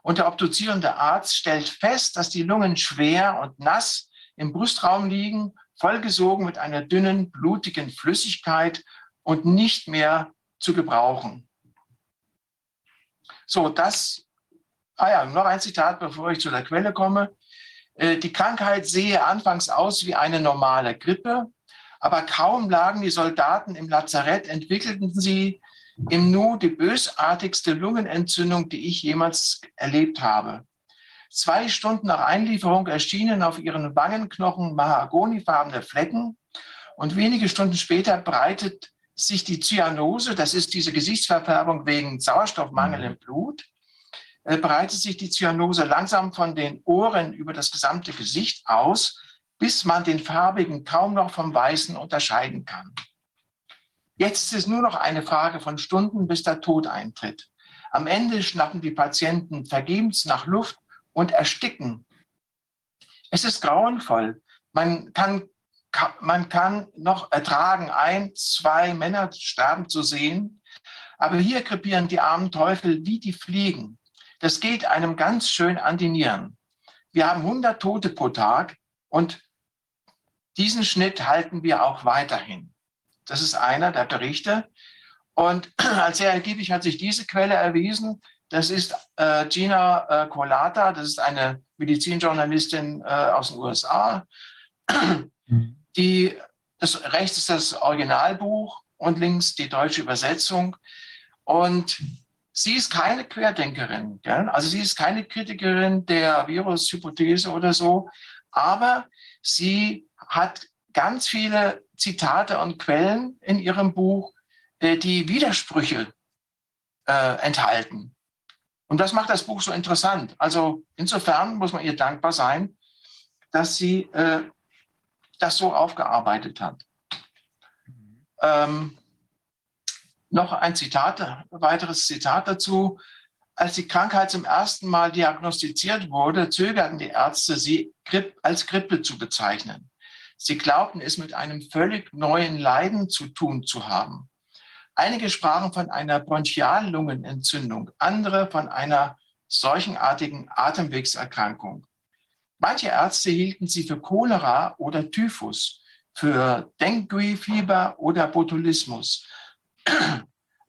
Und der obduzierende Arzt stellt fest, dass die Lungen schwer und nass im Brustraum liegen, vollgesogen mit einer dünnen, blutigen Flüssigkeit und nicht mehr zu gebrauchen. So, das, ah ja, noch ein Zitat, bevor ich zu der Quelle komme. Äh, Die Krankheit sehe anfangs aus wie eine normale Grippe, aber kaum lagen die Soldaten im Lazarett, entwickelten sie im Nu die bösartigste Lungenentzündung, die ich jemals erlebt habe. Zwei Stunden nach Einlieferung erschienen auf ihren Wangenknochen mahagonifarbene Flecken und wenige Stunden später breitet sich die Zyanose, das ist diese Gesichtsverfärbung wegen Sauerstoffmangel im Blut, breitet sich die Zyanose langsam von den Ohren über das gesamte Gesicht aus, bis man den farbigen kaum noch vom weißen unterscheiden kann. Jetzt ist es nur noch eine Frage von Stunden, bis der Tod eintritt. Am Ende schnappen die Patienten vergebens nach Luft und ersticken. Es ist grauenvoll. Man kann, ka- man kann noch ertragen, ein, zwei Männer sterben zu sehen, aber hier krepieren die armen Teufel wie die Fliegen. Das geht einem ganz schön an die Nieren. Wir haben 100 Tote pro Tag und diesen Schnitt halten wir auch weiterhin. Das ist einer der Berichte. Und als sehr ergiebig hat sich diese Quelle erwiesen. Das ist äh, Gina äh, Colata, das ist eine Medizinjournalistin äh, aus den USA. Die, das, rechts ist das Originalbuch und links die deutsche Übersetzung. Und sie ist keine Querdenkerin. Gell? Also sie ist keine Kritikerin der Virushypothese oder so, aber sie hat ganz viele Zitate und Quellen in ihrem Buch, äh, die Widersprüche äh, enthalten. Und das macht das Buch so interessant. Also insofern muss man ihr dankbar sein, dass sie äh, das so aufgearbeitet hat. Ähm, noch ein Zitat, weiteres Zitat dazu. Als die Krankheit zum ersten Mal diagnostiziert wurde, zögerten die Ärzte, sie als Grippe zu bezeichnen. Sie glaubten, es mit einem völlig neuen Leiden zu tun zu haben. Einige sprachen von einer Bronchiallungenentzündung, andere von einer seuchenartigen Atemwegserkrankung. Manche Ärzte hielten sie für Cholera oder Typhus, für Dengue-Fieber oder Botulismus.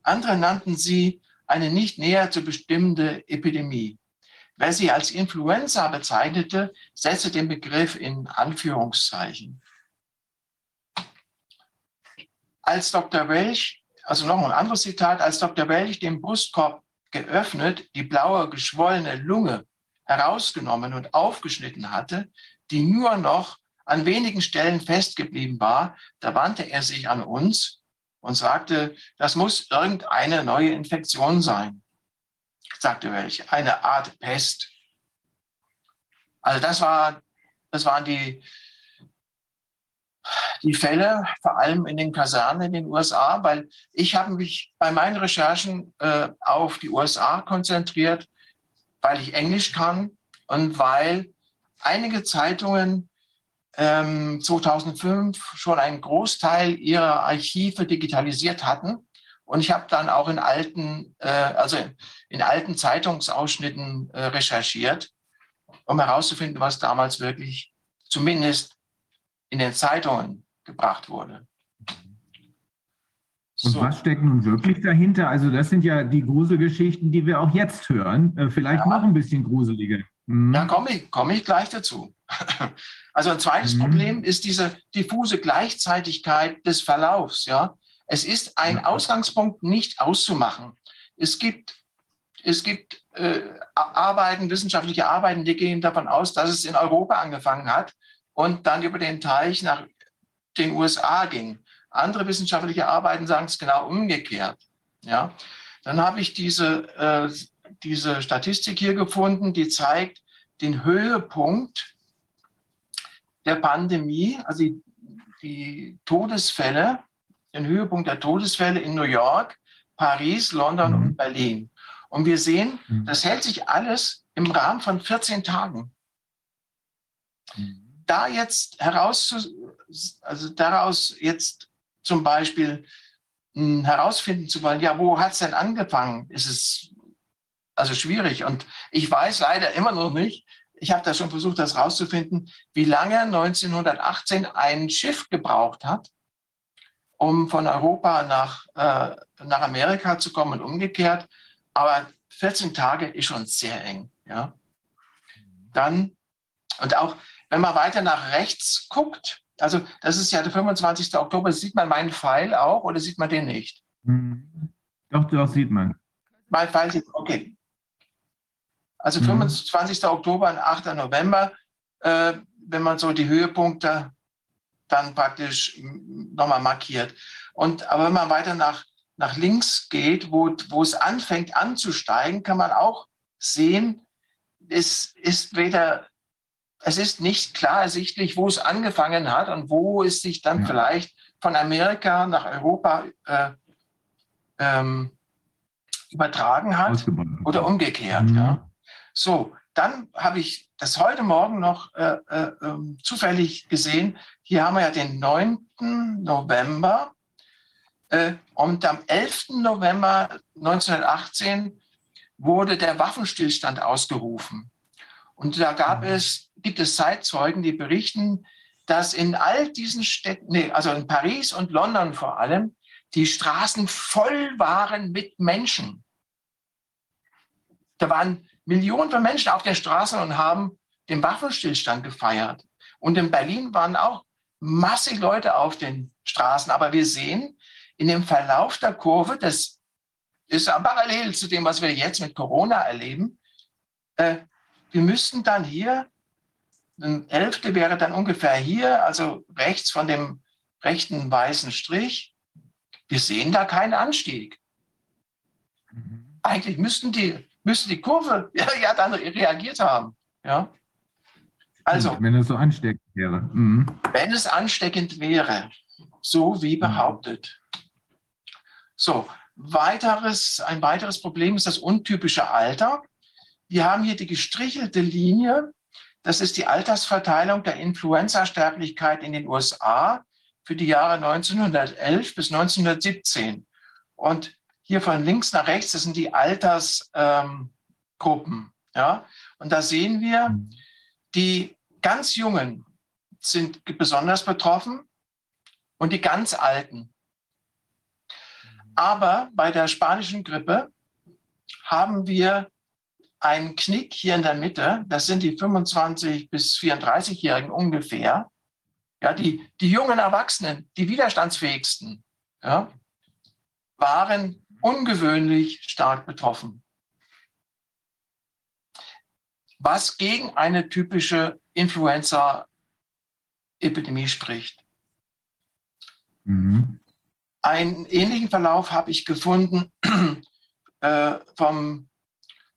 Andere nannten sie eine nicht näher zu bestimmende Epidemie. Wer sie als Influenza bezeichnete, setzte den Begriff in Anführungszeichen. Als Dr. Welch, also noch ein anderes Zitat, als Dr. Welch den Brustkorb geöffnet, die blaue geschwollene Lunge herausgenommen und aufgeschnitten hatte, die nur noch an wenigen Stellen festgeblieben war, da wandte er sich an uns und sagte, das muss irgendeine neue Infektion sein, sagte welche, eine Art Pest. Also das war, das waren die, die Fälle, vor allem in den Kasernen in den USA, weil ich habe mich bei meinen Recherchen äh, auf die USA konzentriert, weil ich Englisch kann und weil einige Zeitungen ähm, 2005 schon einen Großteil ihrer Archive digitalisiert hatten. Und ich habe dann auch in alten, äh, also in alten Zeitungsausschnitten äh, recherchiert, um herauszufinden, was damals wirklich zumindest in den Zeitungen gebracht wurde. Und So. was steckt nun wirklich dahinter? Also das sind ja die Gruselgeschichten, die wir auch jetzt hören. Äh, Vielleicht Ja. noch ein bisschen gruselige. Hm. Da komme ich, komme ich gleich dazu. Also ein zweites Mhm. Problem ist diese diffuse Gleichzeitigkeit des Verlaufs. Ja, es ist ein Ja. Ausgangspunkt nicht auszumachen. Es gibt es gibt äh, Arbeiten, wissenschaftliche Arbeiten, die gehen davon aus, dass es in Europa angefangen hat und dann über den Teich nach den USA ging. Andere wissenschaftliche Arbeiten sagen es genau umgekehrt. Ja, dann habe ich diese äh, diese Statistik hier gefunden, die zeigt den Höhepunkt der Pandemie, also die, die Todesfälle, den Höhepunkt der Todesfälle in New York, Paris, London Mhm. und Berlin. Und wir sehen, Mhm. das hält sich alles im Rahmen von 14 Tagen. Da jetzt heraus, also daraus jetzt zum Beispiel mh, herausfinden zu wollen, ja, wo hat es denn angefangen, ist es also schwierig. Und ich weiß leider immer noch nicht, ich habe da schon versucht, das rauszufinden, wie lange 1918 ein Schiff gebraucht hat, um von Europa nach, äh, nach Amerika zu kommen und umgekehrt. Aber 14 Tage ist schon sehr eng. Ja. Dann, und auch wenn man weiter nach rechts guckt, also das ist ja der 25. Oktober, sieht man meinen Pfeil auch oder sieht man den nicht? Hm. Doch, doch, sieht man. Mein Pfeil sieht, okay. Also Mhm. 25. Oktober und 8. November, äh, wenn man so die Höhepunkte dann praktisch nochmal markiert. Und aber wenn man weiter nach, nach links geht, wo, wo es anfängt anzusteigen, kann man auch sehen, es ist weder, es ist nicht klar ersichtlich, wo es angefangen hat und wo es sich dann Ja. vielleicht von Amerika nach Europa äh, ähm, übertragen hat oder umgekehrt. Mhm. Ja. So, dann habe ich das heute Morgen noch äh, äh, ähm, zufällig gesehen. Hier haben wir ja den 9. November. Äh, und am 11. November 1918 wurde der Waffenstillstand ausgerufen. Und da gab Mhm. es, gibt es Zeitzeugen, die berichten, dass in all diesen Städten, nee, also in Paris und London vor allem, die Straßen voll waren mit Menschen. Da waren Millionen von Menschen auf den Straßen und haben den Waffenstillstand gefeiert. Und in Berlin waren auch massig Leute auf den Straßen. Aber wir sehen in dem Verlauf der Kurve, das ist ja parallel zu dem, was wir jetzt mit Corona erleben, äh, wir müssten dann hier, ein Elfte wäre dann ungefähr hier, also rechts von dem rechten weißen Strich. Wir sehen da keinen Anstieg. Eigentlich müssten die, müsste die Kurve ja, ja dann reagiert haben. Ja? Also, wenn das so ansteckend wäre. Mhm. wenn es ansteckend wäre, so wie behauptet. So, weiteres, ein weiteres Problem ist das untypische Alter. Wir haben hier die gestrichelte Linie. Das ist die Altersverteilung der Influenza-Sterblichkeit in den USA für die Jahre 1911 bis 1917. Und hier von links nach rechts, das sind die Altersgruppen. Ähm, ja? Und da sehen wir, die ganz Jungen sind besonders betroffen und die ganz Alten. Aber bei der spanischen Grippe haben wir einen Knick hier in der Mitte. Das sind die 25 bis 34-Jährigen ungefähr. Ja, die, die jungen Erwachsenen, die widerstandsfähigsten, ja, waren ungewöhnlich stark betroffen. Was gegen eine typische Influenza-Epidemie spricht. Mhm. Einen ähnlichen Verlauf habe ich gefunden äh, vom,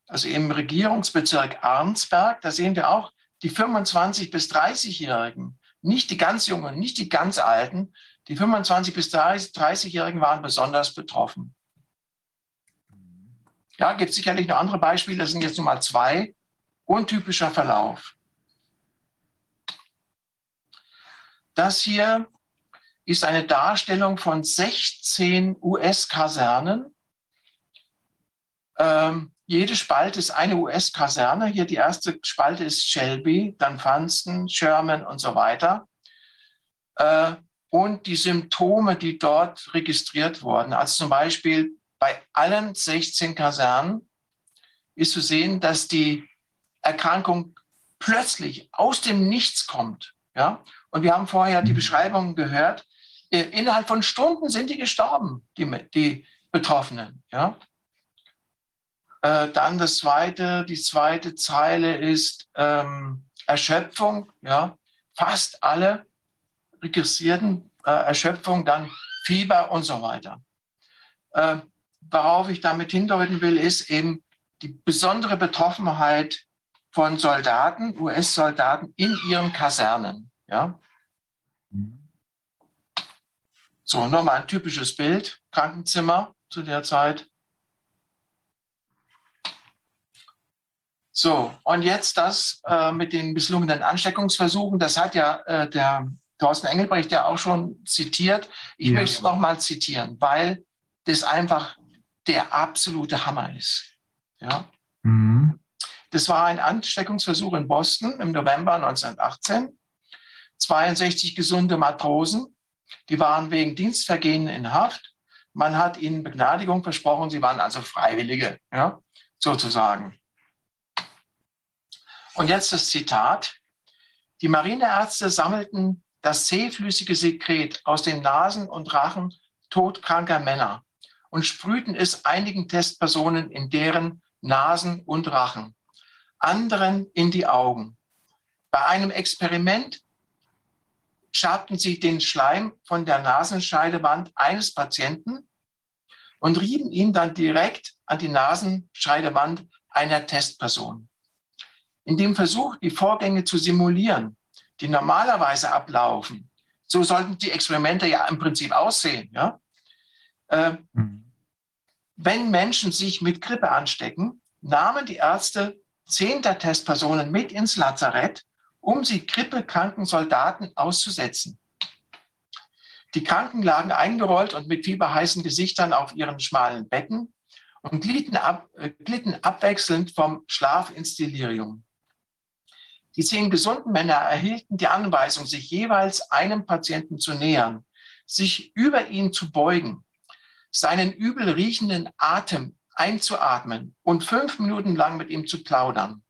also im Regierungsbezirk Arnsberg. Da sehen wir auch die 25- bis 30-Jährigen nicht die ganz Jungen, nicht die ganz Alten. Die 25- bis 30-Jährigen waren besonders betroffen. Ja, gibt sicherlich noch andere Beispiele, das sind jetzt nur mal zwei. Untypischer Verlauf. Das hier ist eine Darstellung von 16 US-Kasernen. Ähm, jede Spalte ist eine US-Kaserne. Hier die erste Spalte ist Shelby, dann Funston, Sherman und so weiter. Äh, und die Symptome, die dort registriert wurden. Also zum Beispiel bei allen 16 Kasernen ist zu sehen, dass die Erkrankung plötzlich aus dem Nichts kommt. Ja? Und wir haben vorher die Beschreibungen gehört. Äh, innerhalb von Stunden sind die gestorben, die, die Betroffenen. Ja? Äh, dann das zweite, die zweite Zeile ist ähm, Erschöpfung, ja, fast alle registrierten äh, Erschöpfung, dann Fieber und so weiter. Äh, worauf ich damit hindeuten will, ist eben die besondere Betroffenheit von Soldaten, US-Soldaten in ihren Kasernen. Ja. So, nochmal ein typisches Bild, Krankenzimmer zu der Zeit. So, und jetzt das äh, mit den misslungenen Ansteckungsversuchen, das hat ja äh, der Thorsten Engelbrecht ja auch schon zitiert. Ich Ja. möchte es nochmal zitieren, weil das einfach der absolute Hammer ist. Ja? Mhm. Das war ein Ansteckungsversuch in Boston im November 1918. 62 gesunde Matrosen, die waren wegen Dienstvergehen in Haft. Man hat ihnen Begnadigung versprochen, sie waren also Freiwillige, ja, sozusagen. Und jetzt das Zitat. Die Marineärzte sammelten das zähflüssige Sekret aus den Nasen und Rachen todkranker Männer und sprühten es einigen Testpersonen in deren Nasen und Rachen, anderen in die Augen. Bei einem Experiment schabten sie den Schleim von der Nasenscheidewand eines Patienten und rieben ihn dann direkt an die Nasenscheidewand einer Testperson. In dem Versuch, die Vorgänge zu simulieren, die normalerweise ablaufen, so sollten die Experimente ja im Prinzip aussehen. Ja? Äh, Mhm. Wenn Menschen sich mit Grippe anstecken, nahmen die Ärzte zehn der Testpersonen mit ins Lazarett, um sie grippekranken Soldaten auszusetzen. Die Kranken lagen eingerollt und mit fieberheißen Gesichtern auf ihren schmalen Betten und glitten, ab, äh, glitten abwechselnd vom Schlaf ins Delirium. Die zehn gesunden Männer erhielten die Anweisung, sich jeweils einem Patienten zu nähern, sich über ihn zu beugen, seinen übel riechenden Atem einzuatmen und fünf Minuten lang mit ihm zu plaudern,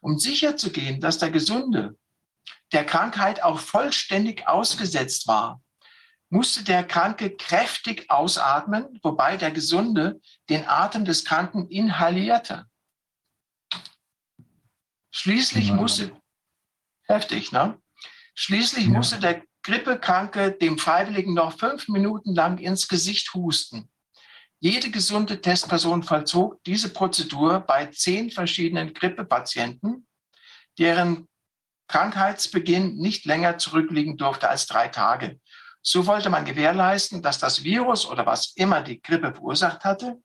um sicherzugehen, dass der Gesunde der Krankheit auch vollständig ausgesetzt war, musste der Kranke kräftig ausatmen, wobei der Gesunde den Atem des Kranken inhalierte. Schließlich musste, heftig, ne? Schließlich Ja. musste der Grippekranke dem Freiwilligen noch fünf Minuten lang ins Gesicht husten. Jede gesunde Testperson vollzog diese Prozedur bei zehn verschiedenen Grippepatienten, deren Krankheitsbeginn nicht länger zurückliegen durfte als drei Tage. So wollte man gewährleisten, dass das Virus oder was immer die Grippe verursacht hatte,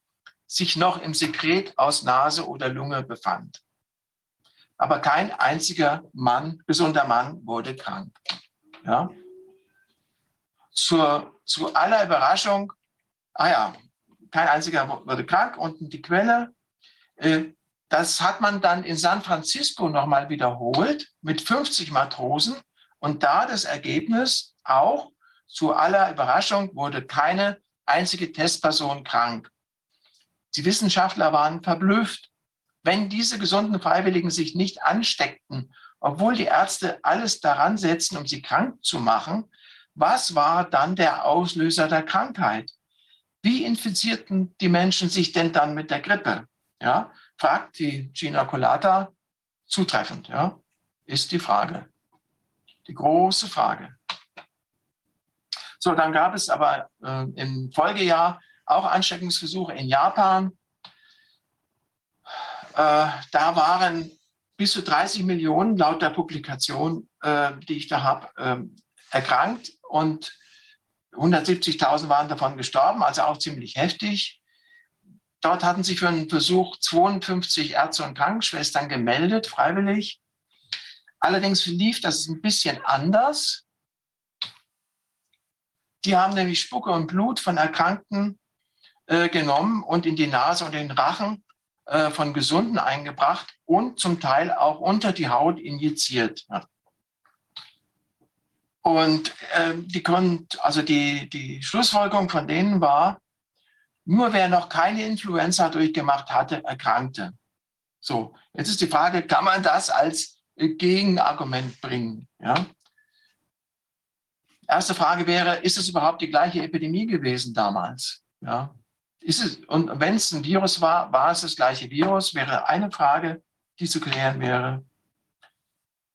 sich noch im Sekret aus Nase oder Lunge befand. Aber kein einziger Mann, gesunder Mann wurde krank. Ja? Zur, zu aller Überraschung, ah ja, kein einziger wurde krank. Und die Quelle, äh, das hat man dann in San Francisco nochmal wiederholt mit 50 Matrosen. Und da das Ergebnis auch, zu aller Überraschung, wurde keine einzige Testperson krank. Die Wissenschaftler waren verblüfft. Wenn diese gesunden Freiwilligen sich nicht ansteckten, obwohl die Ärzte alles daran setzten, um sie krank zu machen, was war dann der Auslöser der Krankheit? Wie infizierten die Menschen sich denn dann mit der Grippe? Ja, fragt die Gina Colata zutreffend, ja, ist die Frage. Die große Frage. So, dann gab es aber äh, im Folgejahr auch Ansteckungsversuche in Japan. Äh, da waren bis zu 30 Millionen laut der Publikation, äh, die ich da habe, ähm, erkrankt und 170.000 waren davon gestorben, also auch ziemlich heftig. Dort hatten sich für einen Versuch 52 Ärzte und Krankenschwestern gemeldet, freiwillig. Allerdings lief das ein bisschen anders. Die haben nämlich Spucke und Blut von Erkrankten äh, genommen und in die Nase und den Rachen äh, von Gesunden eingebracht und zum Teil auch unter die Haut injiziert. Und äh, die konnten, also die, die Schlussfolgerung von denen war, nur wer noch keine Influenza durchgemacht hatte, erkrankte. So, jetzt ist die Frage, kann man das als Gegenargument bringen? Ja? Erste Frage wäre, ist es überhaupt die gleiche Epidemie gewesen damals? Ja? Ist es, und wenn es ein Virus war, war es das gleiche Virus? Wäre eine Frage, die zu klären wäre.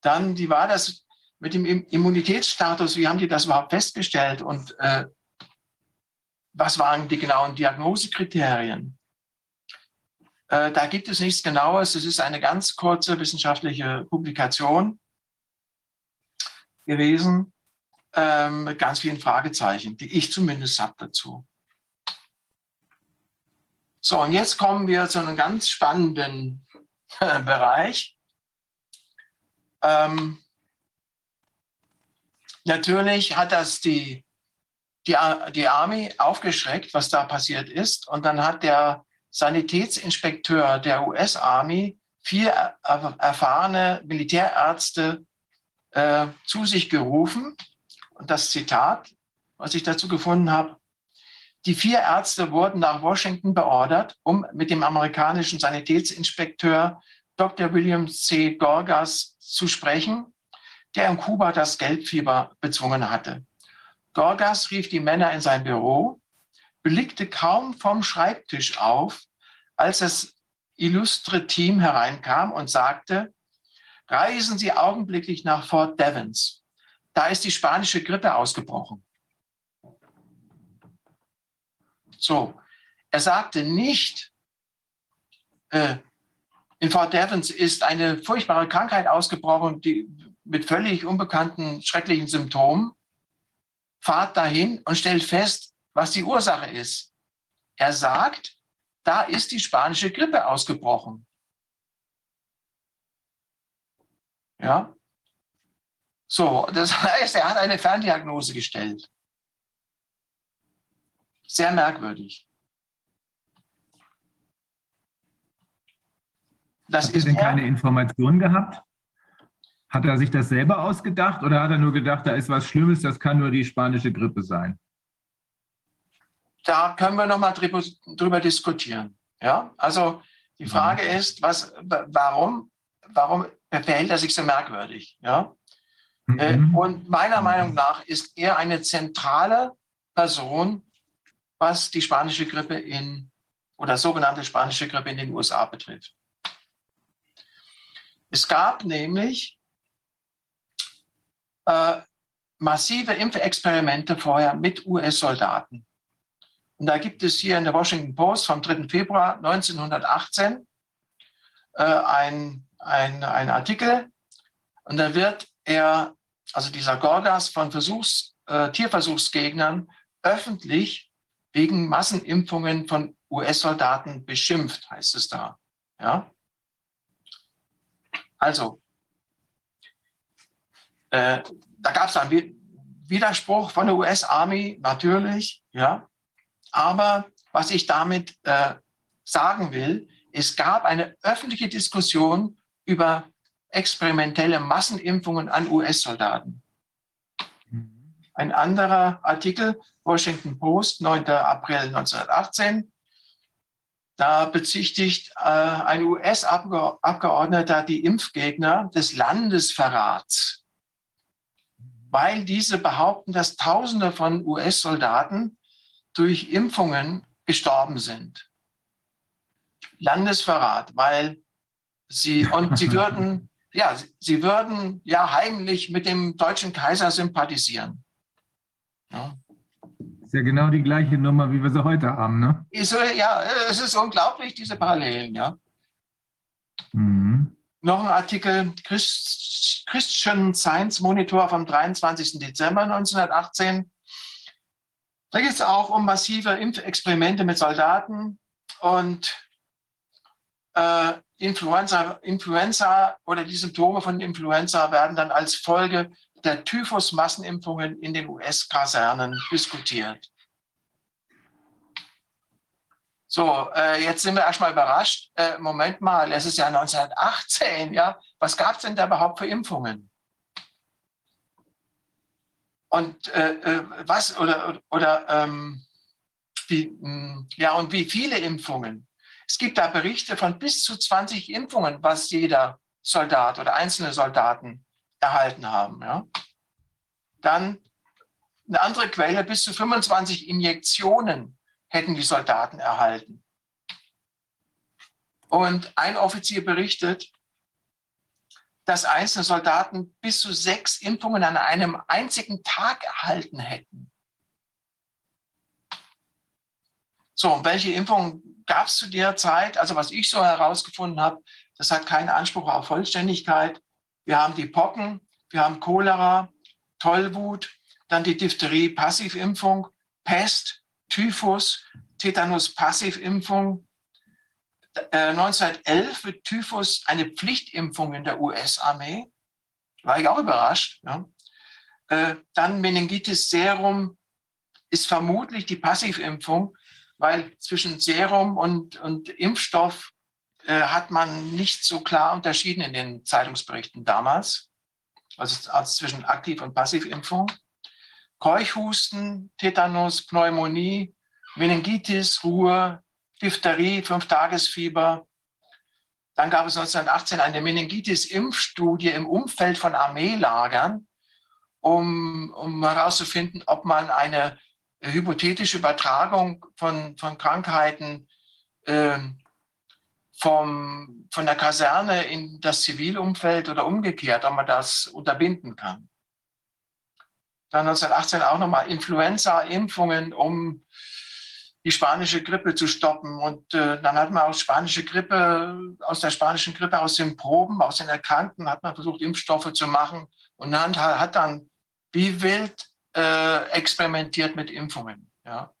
Dann, wie war das mit dem Immunitätsstatus? Wie haben die das überhaupt festgestellt? Und äh, was waren die genauen Diagnosekriterien? Äh, da gibt es nichts Genaues. Es ist eine ganz kurze wissenschaftliche Publikation gewesen, ähm, mit ganz vielen Fragezeichen, die ich zumindest habe dazu. So, und jetzt kommen wir zu einem ganz spannenden Bereich. Ähm, natürlich hat das die, die, die Army aufgeschreckt, was da passiert ist. Und dann hat der Sanitätsinspekteur der US-Army vier erfahrene Militärärzte äh, zu sich gerufen. Und das Zitat, was ich dazu gefunden habe, die vier Ärzte wurden nach Washington beordert, um mit dem amerikanischen Sanitätsinspekteur Dr. William C. Gorgas zu sprechen, der in Kuba das Gelbfieber bezwungen hatte. Gorgas rief die Männer in sein Büro, blickte kaum vom Schreibtisch auf, als das illustre Team hereinkam und sagte, reisen Sie augenblicklich nach Fort Devens. Da ist die spanische Grippe ausgebrochen. So, er sagte nicht, äh, in Fort Devens ist eine furchtbare Krankheit ausgebrochen, die mit völlig unbekannten, schrecklichen Symptomen. Fahrt dahin und stellt fest, was die Ursache ist. Er sagt, da ist die spanische Grippe ausgebrochen. Ja. So, das heißt, er hat eine Ferndiagnose gestellt. Sehr merkwürdig. Das Hat er denn keine Informationen gehabt? Hat er sich das selber ausgedacht oder hat er nur gedacht, da ist was Schlimmes, das kann nur die spanische Grippe sein? Da können wir nochmal drüber, drüber diskutieren. Ja, also die Frage ja. ist, was, warum, warum verhält er sich so merkwürdig? Ja, mhm. Äh, und meiner Meinung nach ist er eine zentrale Person was die spanische Grippe in oder sogenannte spanische Grippe in den USA betrifft. Es gab nämlich äh, massive Impfexperimente vorher mit US-Soldaten. Und da gibt es hier in der Washington Post vom 3. Februar 1918 äh, ein, ein, Artikel, Und da wird er, also dieser Gorgas von Versuchs, äh, Tierversuchsgegnern, öffentlich wegen Massenimpfungen von US-Soldaten beschimpft, heißt es da. Ja? Also, äh, da gab es einen Widerspruch von der US-Army, natürlich, ja. Aber was ich damit äh, sagen will, es gab eine öffentliche Diskussion über experimentelle Massenimpfungen an US-Soldaten. Ein anderer Artikel, Washington Post, 9. April 1918, da bezichtigt äh, ein US-Abgeordneter die Impfgegner des Landesverrats, weil diese behaupten, dass Tausende von US-Soldaten durch Impfungen gestorben sind. Landesverrat, weil sie und sie würden ja sie würden ja heimlich mit dem deutschen Kaiser sympathisieren. Ja. Ist ja genau die gleiche Nummer, wie wir sie heute haben, ne? Ja, es ist unglaublich, diese Parallelen, ja. Mhm. Noch ein Artikel, Christ, Christian Science Monitor vom 23. Dezember 1918. Da geht es auch um massive Impfexperimente mit Soldaten und äh, Influenza, Influenza oder die Symptome von Influenza werden dann als Folge der Typhus-Massenimpfungen in den US-Kasernen diskutiert. So, äh, jetzt sind wir erstmal überrascht. Äh, Moment mal, es ist ja 1918, ja. Was gab es denn da überhaupt für Impfungen? Und äh, äh was oder, oder ähm, wie, hm, ja, und wie viele Impfungen? Es gibt da Berichte von bis zu 20 Impfungen, was jeder Soldat oder einzelne Soldaten erhalten haben. Ja. Dann eine andere Quelle, bis zu 25 Injektionen hätten die Soldaten erhalten. Und ein Offizier berichtet, dass einzelne Soldaten bis zu sechs Impfungen an einem einzigen Tag erhalten hätten. So, und welche Impfungen gab es zu der Zeit? Also was ich so herausgefunden habe, das hat keinen Anspruch auf Vollständigkeit. Wir haben die Pocken, wir haben Cholera, Tollwut, dann die Diphtherie-Passivimpfung, Pest, Typhus, Tetanus-Passivimpfung. Äh, 1911 wird Typhus eine Pflichtimpfung in der US-Armee. War ich auch überrascht. Ja. Äh, dann Meningitis Serum ist vermutlich die Passivimpfung, weil zwischen Serum und, und Impfstoff äh, hat man nicht so klar unterschieden in den Zeitungsberichten damals, also, also zwischen Aktiv- und Passivimpfung. Keuchhusten, Tetanus, Pneumonie, Meningitis, Ruhe, Diphtherie, Fünftagesfieber. Dann gab es 1918 eine Meningitis-Impfstudie im Umfeld von Armeelagern, um, um herauszufinden, ob man eine hypothetische Übertragung von, von Krankheiten äh, vom, von der Kaserne in das Zivilumfeld oder umgekehrt, ob man das unterbinden kann. Dann 1918 auch nochmal Influenza-Impfungen, um die spanische Grippe zu stoppen. Und äh, dann hat man aus spanische Grippe, aus der spanischen Grippe, aus den Proben, aus den Erkrankten, hat man versucht, Impfstoffe zu machen und dann hat dann wie wild äh, experimentiert mit Impfungen. Ja.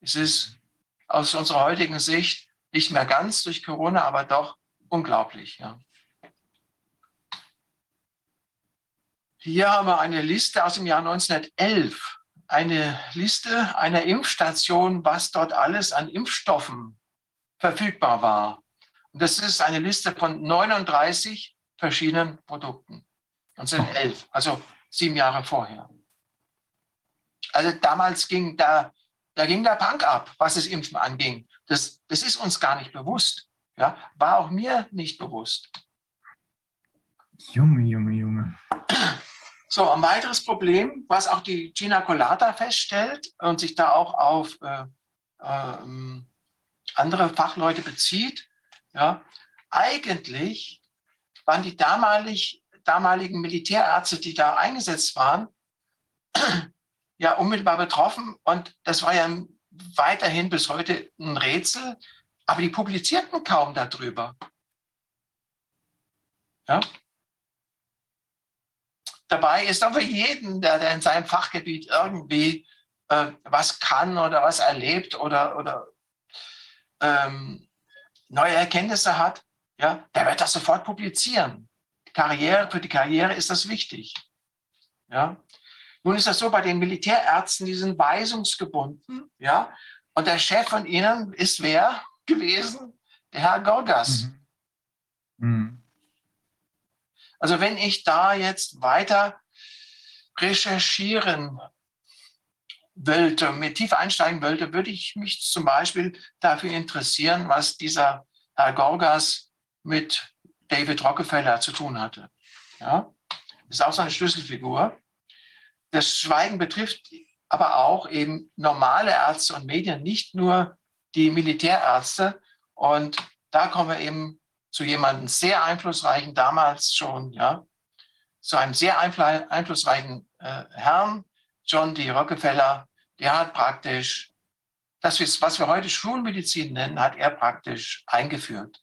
Es ist aus unserer heutigen Sicht nicht mehr ganz durch Corona, aber doch unglaublich. Ja. Hier haben wir eine Liste aus dem Jahr 1911. Eine Liste einer Impfstation, was dort alles an Impfstoffen verfügbar war. Und das ist eine Liste von 39 verschiedenen Produkten. 1911, also sieben Jahre vorher. Also damals ging da, da ging der Punk ab, was das Impfen anging. Das, das ist uns gar nicht bewusst. Ja, war auch mir nicht bewusst. Junge, Junge, Junge. So, ein weiteres Problem, was auch die Gina Colata feststellt und sich da auch auf äh, äh, andere Fachleute bezieht, ja, eigentlich waren die damalig, damaligen Militärärzte, die da eingesetzt waren, ja unmittelbar betroffen und das war ja weiterhin bis heute ein Rätsel, aber die publizierten kaum darüber. Ja? Dabei ist doch für jeden, der, der in seinem Fachgebiet irgendwie äh, was kann oder was erlebt oder, oder ähm, neue Erkenntnisse hat, ja, der wird das sofort publizieren. Karriere, für die Karriere ist das wichtig. Ja. Nun ist das so bei den Militärärzten, die sind weisungsgebunden, ja. Und der Chef von ihnen ist wer gewesen? Der Herr Gorgas. Mhm. Also wenn ich da jetzt weiter recherchieren wollte, mit tief einsteigen wollte, würde ich mich zum Beispiel dafür interessieren, was dieser Herr Gorgas mit David Rockefeller zu tun hatte. Ja, ist auch so eine Schlüsselfigur. Das Schweigen betrifft aber auch eben normale Ärzte und Medien, nicht nur die Militärärzte. Und da kommen wir eben zu jemandem sehr einflussreichen, damals schon, ja, zu einem sehr einflussreichen äh, Herrn, John D. Rockefeller, der hat praktisch das, was wir heute Schulmedizin nennen, hat er praktisch eingeführt.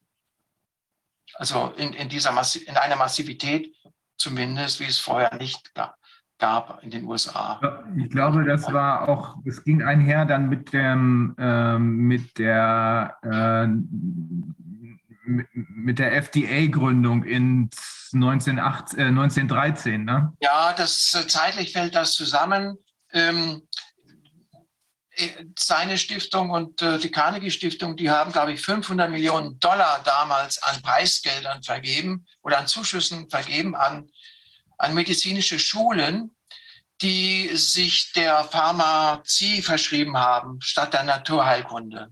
Also in, in, dieser Massi in einer Massivität zumindest, wie es vorher nicht gab gab in den USA. Ich glaube, das war auch, es ging einher dann mit dem, ähm, mit der, äh, mit, der FDA-Gründung in 1918, äh, 1913, ne? Ja, das äh, zeitlich fällt das zusammen. Ähm, äh, seine Stiftung und äh, die Carnegie Stiftung, die haben, glaube ich, 500 Millionen Dollar damals an Preisgeldern vergeben oder an Zuschüssen vergeben an an medizinische Schulen, die sich der Pharmazie verschrieben haben, statt der Naturheilkunde.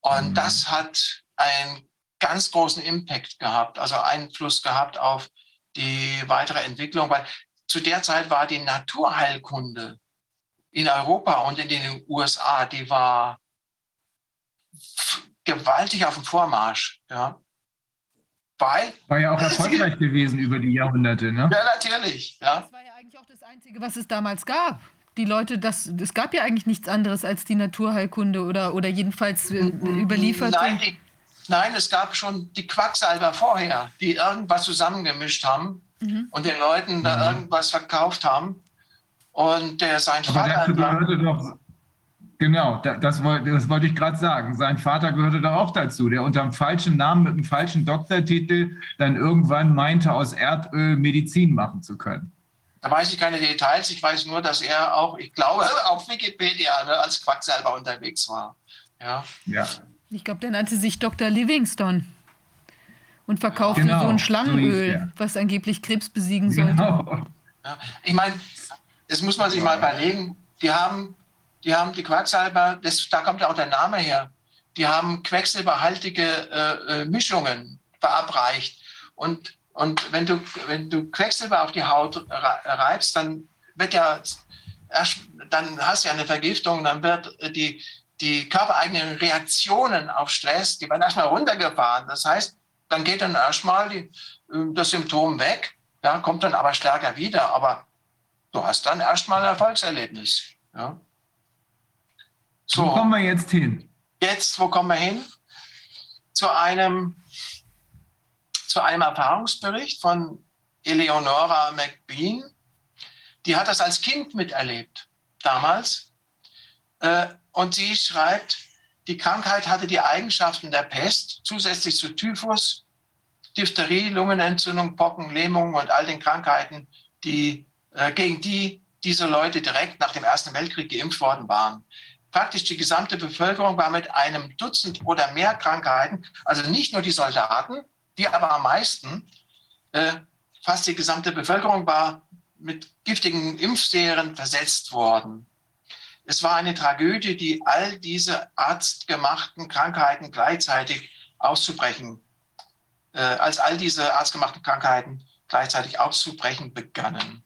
Und mhm. das hat einen ganz großen Impact gehabt, also Einfluss gehabt auf die weitere Entwicklung, weil zu der Zeit war die Naturheilkunde in Europa und in den USA, die war gewaltig auf dem Vormarsch. Ja. Weil, war ja auch erfolgreich gewesen über die Jahrhunderte, ne? Ja, natürlich. Ja. Das war ja eigentlich auch das Einzige, was es damals gab. Die Leute, das, es gab ja eigentlich nichts anderes als die Naturheilkunde oder, oder jedenfalls äh, überliefert. Nein, die, nein, es gab schon die Quacksalber vorher, die irgendwas zusammengemischt haben mhm. und den Leuten da mhm. irgendwas verkauft haben. Und der sein Aber Vater. Dazu gehörte doch, Genau, das, das wollte ich gerade sagen. Sein Vater gehörte da auch dazu, der unter dem falschen Namen mit einem falschen Doktortitel dann irgendwann meinte, aus Erdöl Medizin machen zu können. Da weiß ich keine Details. Ich weiß nur, dass er auch, ich glaube, auf Wikipedia ne, als Quacksalber unterwegs war. Ja. ja. Ich glaube, der nannte sich Dr. Livingston und verkaufte genau, so ein Schlangenöl, so was angeblich Krebs besiegen sollte. Genau. Ja. Ich meine, das muss man sich mal überlegen. Die haben die haben die Quacksalber, das, da kommt ja auch der Name her, die haben quecksilberhaltige äh, äh Mischungen verabreicht. Und, und wenn, du, wenn du Quecksilber auf die Haut reibst, dann wird ja, dann hast du ja eine Vergiftung, dann wird die, die körpereigenen Reaktionen auf Stress, die werden erstmal runtergefahren. Das heißt, dann geht dann erstmal die, das Symptom weg, ja, kommt dann aber stärker wieder. Aber du hast dann erstmal ein Erfolgserlebnis. Ja. So, wo kommen wir jetzt hin? Jetzt, wo kommen wir hin? Zu einem, zu einem Erfahrungsbericht von Eleonora McBean. Die hat das als Kind miterlebt, damals. Äh, und sie schreibt, die Krankheit hatte die Eigenschaften der Pest, zusätzlich zu Typhus, Diphtherie, Lungenentzündung, Pocken, Lähmung und all den Krankheiten, die, äh, gegen die diese Leute direkt nach dem Ersten Weltkrieg geimpft worden waren praktisch die gesamte Bevölkerung war mit einem Dutzend oder mehr Krankheiten, also nicht nur die Soldaten, die aber am meisten, äh, fast die gesamte Bevölkerung war mit giftigen Impfserien versetzt worden. Es war eine Tragödie, die all diese arztgemachten Krankheiten gleichzeitig auszubrechen, äh, als all diese arztgemachten Krankheiten gleichzeitig auszubrechen begannen.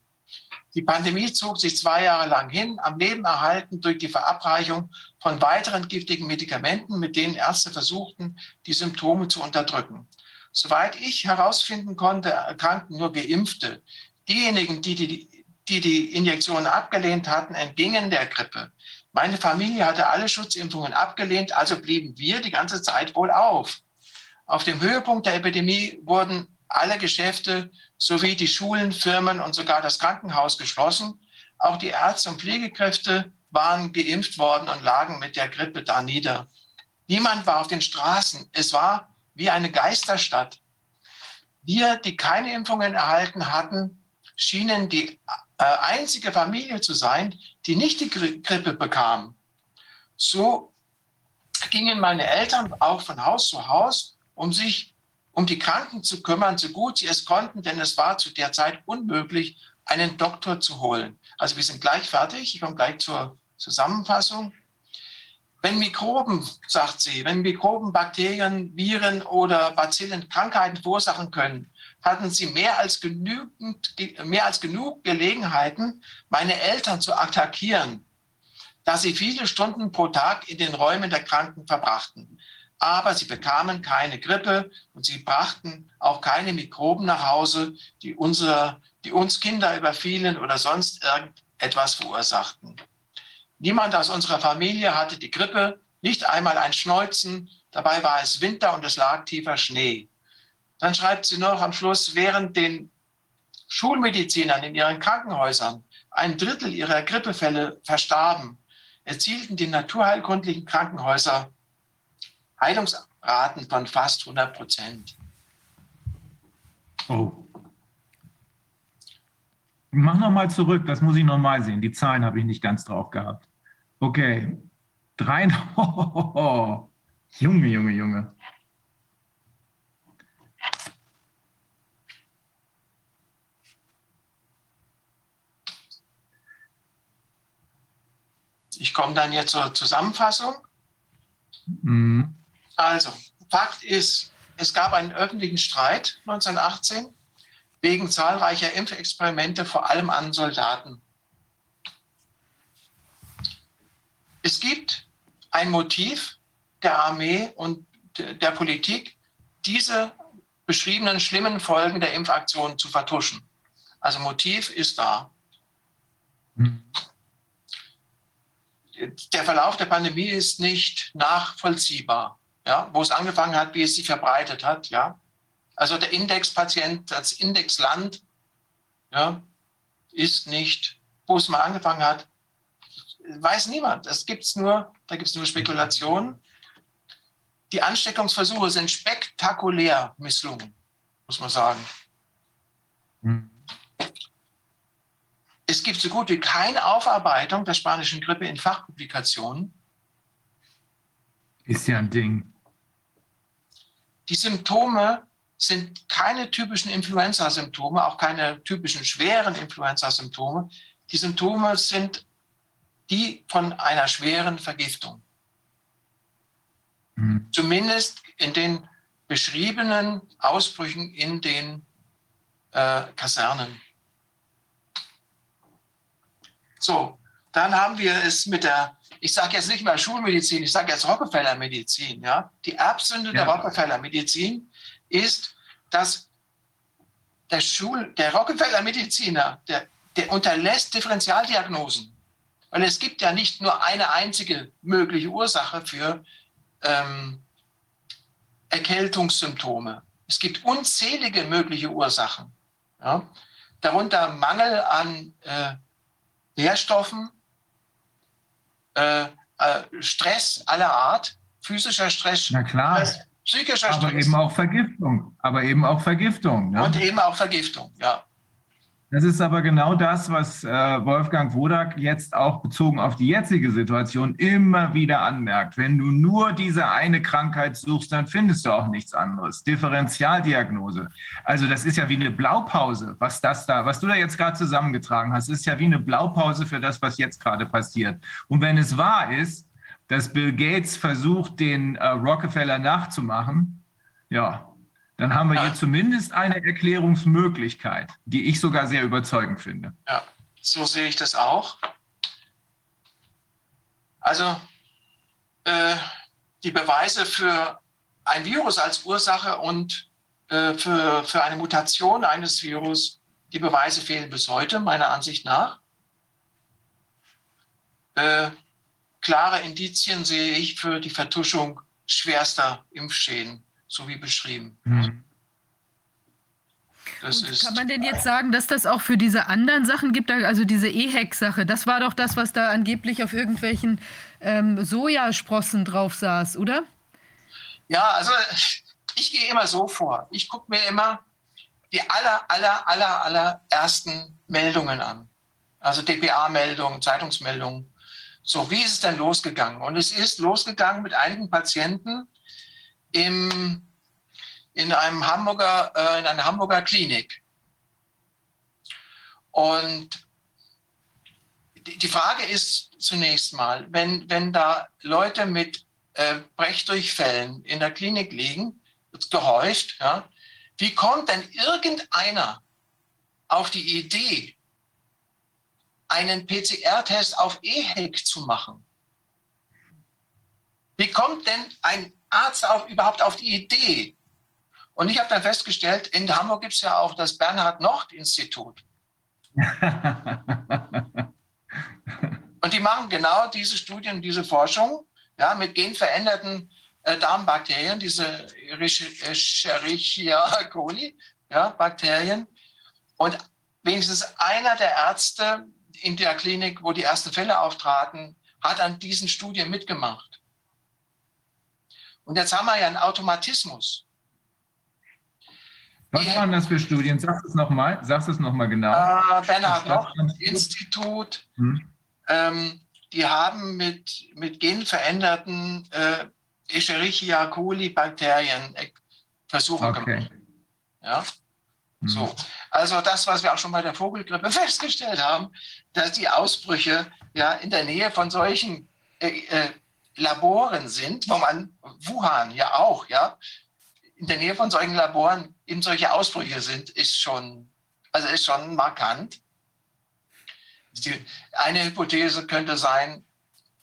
Die Pandemie zog sich zwei Jahre lang hin, am Leben erhalten durch die Verabreichung von weiteren giftigen Medikamenten, mit denen Ärzte versuchten, die Symptome zu unterdrücken. Soweit ich herausfinden konnte, erkrankten nur Geimpfte. Diejenigen, die die, die, die Injektionen abgelehnt hatten, entgingen der Grippe. Meine Familie hatte alle Schutzimpfungen abgelehnt, also blieben wir die ganze Zeit wohl auf. Auf dem Höhepunkt der Epidemie wurden alle Geschäfte sowie die Schulen, Firmen und sogar das Krankenhaus geschlossen. Auch die Ärzte und Pflegekräfte waren geimpft worden und lagen mit der Grippe da nieder. Niemand war auf den Straßen. Es war wie eine Geisterstadt. Wir, die keine Impfungen erhalten hatten, schienen die äh, einzige Familie zu sein, die nicht die Gri Grippe bekam. So gingen meine Eltern auch von Haus zu Haus, um sich um die Kranken zu kümmern, so gut sie es konnten, denn es war zu der Zeit unmöglich, einen Doktor zu holen. Also wir sind gleich fertig. Ich komme gleich zur Zusammenfassung. Wenn Mikroben, sagt sie, wenn Mikroben, Bakterien, Viren oder Bazillen Krankheiten verursachen können, hatten sie mehr als, genügend, mehr als genug Gelegenheiten, meine Eltern zu attackieren, da sie viele Stunden pro Tag in den Räumen der Kranken verbrachten. Aber sie bekamen keine Grippe und sie brachten auch keine Mikroben nach Hause, die, unsere, die uns Kinder überfielen oder sonst irgendetwas verursachten. Niemand aus unserer Familie hatte die Grippe, nicht einmal ein Schneuzen. Dabei war es Winter und es lag tiefer Schnee. Dann schreibt sie noch am Schluss, während den Schulmedizinern in ihren Krankenhäusern ein Drittel ihrer Grippefälle verstarben, erzielten die naturheilkundlichen Krankenhäuser Heilungsraten von fast 100 Prozent. Oh. Mach nochmal zurück, das muss ich nochmal sehen. Die Zahlen habe ich nicht ganz drauf gehabt. Okay. Drei. Oh, Junge, Junge, Junge. Ich komme dann jetzt zur Zusammenfassung. Mhm. Also, Fakt ist, es gab einen öffentlichen Streit 1918 wegen zahlreicher Impfexperimente, vor allem an Soldaten. Es gibt ein Motiv der Armee und der Politik, diese beschriebenen schlimmen Folgen der Impfaktion zu vertuschen. Also Motiv ist da. Mhm. Der Verlauf der Pandemie ist nicht nachvollziehbar ja, wo es angefangen hat, wie es sich verbreitet hat, ja. Also der Indexpatient, das Indexland, ja, ist nicht, wo es mal angefangen hat, weiß niemand. Es gibt's nur, da gibt es nur Spekulationen. Die Ansteckungsversuche sind spektakulär misslungen, muss man sagen. Es gibt so gut wie keine Aufarbeitung der spanischen Grippe in Fachpublikationen. Ist ja ein Ding. Die Symptome sind keine typischen Influenza-Symptome, auch keine typischen schweren Influenza-Symptome. Die Symptome sind die von einer schweren Vergiftung. Mhm. Zumindest in den beschriebenen Ausbrüchen in den äh, Kasernen. So, dann haben wir es mit der ich sage jetzt nicht mehr Schulmedizin, ich sage jetzt Rockefeller-Medizin. Ja? Die Erbsünde Ja. der Rockefeller-Medizin ist, dass der, Schul der Rockefeller-Mediziner, der, der unterlässt Differentialdiagnosen. Weil es gibt ja nicht nur eine einzige mögliche Ursache für ähm, Erkältungssymptome. Es gibt unzählige mögliche Ursachen. Ja? Darunter Mangel an äh, Nährstoffen, äh, äh, Stress aller Art, physischer Stress, Na klar. Stress psychischer Aber Stress eben auch Vergiftung. Aber eben auch Vergiftung. Ne? und eben auch Vergiftung. Ja, Das ist aber genau das, was äh, Wolfgang Wodak jetzt auch bezogen auf die jetzige Situation immer wieder anmerkt. Wenn du nur diese eine Krankheit suchst, dann findest du auch nichts anderes. Differentialdiagnose. Also das ist ja wie eine Blaupause, was das da, was du da jetzt gerade zusammengetragen hast, ist ja wie eine Blaupause für das, was jetzt gerade passiert. Und wenn es wahr ist, dass Bill Gates versucht, den äh, Rockefeller nachzumachen, ja, dann haben wir Ja. hier zumindest eine Erklärungsmöglichkeit, die ich sogar sehr überzeugend finde. ja, so sehe ich das auch. Also äh, die Beweise für ein Virus als Ursache und äh, für, für eine Mutation eines Virus, die Beweise fehlen bis heute, meiner Ansicht nach. Äh, klare Indizien sehe ich für die Vertuschung schwerster Impfschäden, so wie beschrieben. Ist, kann man denn jetzt sagen, dass das auch für diese anderen Sachen gibt? Also diese EHEC-Sache, das war doch das, was da angeblich auf irgendwelchen ähm, Sojasprossen drauf saß, oder? ja, also ich gehe immer so vor. Ich gucke mir immer die aller, aller, aller, aller ersten Meldungen an. Also DPA-Meldungen, Zeitungsmeldungen. So, wie ist es denn losgegangen? Und es ist losgegangen mit einigen Patienten im, in, einem Hamburger, äh, in einer Hamburger Klinik. Und die, die Frage ist zunächst mal, wenn, wenn da Leute mit äh, Brechdurchfällen in der Klinik liegen, gehäuft, ja, wie kommt denn irgendeiner auf die Idee, einen PCR-Test auf EHEC zu machen? Wie kommt denn ein Arzt auf, überhaupt auf die Idee? Und ich habe dann festgestellt, in Hamburg gibt es ja auch das Bernhard-Nocht-Institut. Und die machen genau diese Studien, diese Forschung ja, mit genveränderten äh, Darmbakterien, diese Escherichia coli ja, Bakterien. Und wenigstens einer der Ärzte in der Klinik, wo die ersten Fälle auftraten, hat an diesen Studien mitgemacht. Und jetzt haben wir ja einen Automatismus. Was waren das für Studien? Sag es nochmal. Sag es nochmal genau. Äh, Bernhard Nocht Institut, Hm. ähm, die haben mit, mit genveränderten äh, Escherichia coli Bakterien äh, Versuche Okay. gemacht. Ja? Hm. So. Also das, was wir auch schon bei der Vogelgrippe festgestellt haben, dass die Ausbrüche ja in der Nähe von solchen äh, äh, Laboren sind, wo man Wuhan ja auch, ja, in der Nähe von solchen Laboren eben solche Ausbrüche sind, ist schon, also ist schon markant. Die, eine Hypothese könnte sein,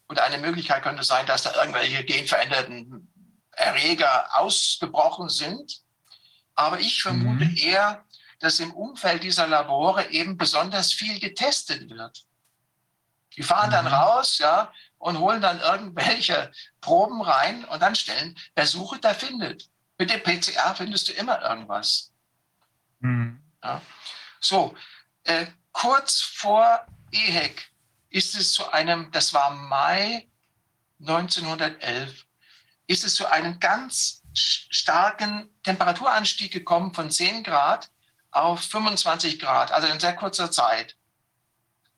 oder eine Möglichkeit könnte sein, dass da irgendwelche genveränderten Erreger ausgebrochen sind. Aber ich vermute Mhm. eher, dass im Umfeld dieser Labore eben besonders viel getestet wird. Die fahren dann Mhm. raus, ja, und holen dann irgendwelche Proben rein und dann stellen, wer sucht, der findet. Mit dem PCR findest du immer irgendwas. Hm. So, äh, kurz vor EHEC ist es zu einem, das war Mai 1911, ist es zu einem ganz starken Temperaturanstieg gekommen von 10 Grad auf 25 Grad, also in sehr kurzer Zeit.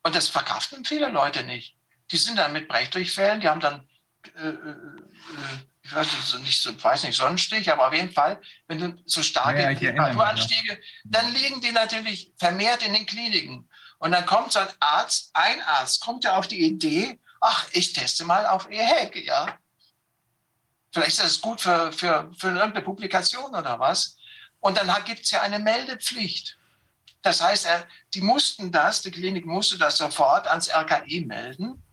Und das verkraften viele Leute nicht. Die sind dann mit Brechdurchfällen, die haben dann, äh, äh, äh, ich weiß nicht, so- weiß nicht, Sonnenstich, aber auf jeden Fall, wenn du so starke Ja. Temperaturanstiege, dann liegen die natürlich vermehrt in den Kliniken. Und dann kommt so ein Arzt, ein Arzt kommt ja auf die Idee, ach, ich teste mal auf EHEC, ja. Vielleicht ist das gut für, für, für irgendeine Publikation oder was. Und dann gibt es ja eine Meldepflicht. Das heißt, er- die mussten das, die Klinik musste das sofort ans RKI melden.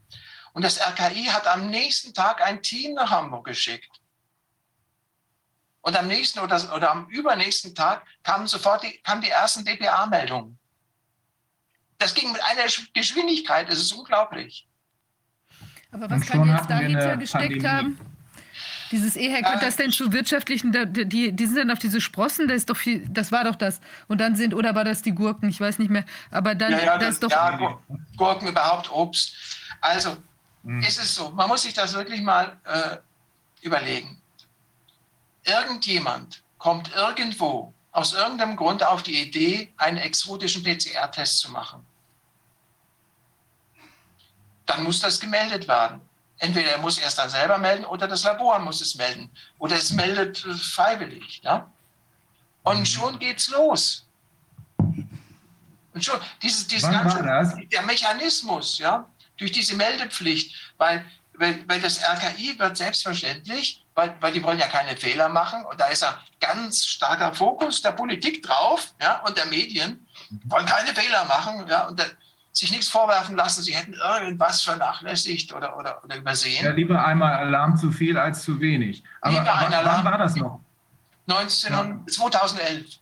Und das RKI hat am nächsten Tag ein Team nach Hamburg geschickt. Und am nächsten oder, oder am übernächsten Tag kamen sofort die, kamen die ersten DPA-Meldungen. Das ging mit einer Sch- Geschwindigkeit, das ist unglaublich. Aber was kann jetzt dahinter gesteckt Pandemie. haben? Dieses hat Äh, das denn zu wirtschaftlichen, die, die sind dann auf diese Sprossen, das ist doch viel, das war doch das. Und dann sind, oder war das die Gurken, ich weiß nicht mehr. Aber dann, Ja, ja, das das, ist doch, ja Gur- Gurken überhaupt, Obst. Also Hm. ist es so, man muss sich das wirklich mal äh, überlegen. Irgendjemand kommt irgendwo aus irgendeinem Grund auf die Idee, einen exotischen PCR-Test zu machen. Dann muss das gemeldet werden. Entweder er muss erst dann selber melden oder das Labor muss es melden. Oder es meldet äh, freiwillig. Ja? Und schon geht's los. Und schon, dieses, dieses Wann ganze, der Mechanismus, ja, durch diese Meldepflicht, weil, weil, weil das RKI wird selbstverständlich, weil, weil die wollen ja keine Fehler machen und da ist ein ganz starker Fokus der Politik drauf, ja, und der Medien, wollen keine Fehler machen, ja, und da, sich nichts vorwerfen lassen, sie hätten irgendwas vernachlässigt oder, oder, oder übersehen. Ja, lieber einmal Alarm zu viel als zu wenig. Aber Lieber wann, Alarm. wann war das noch? 19, 2011.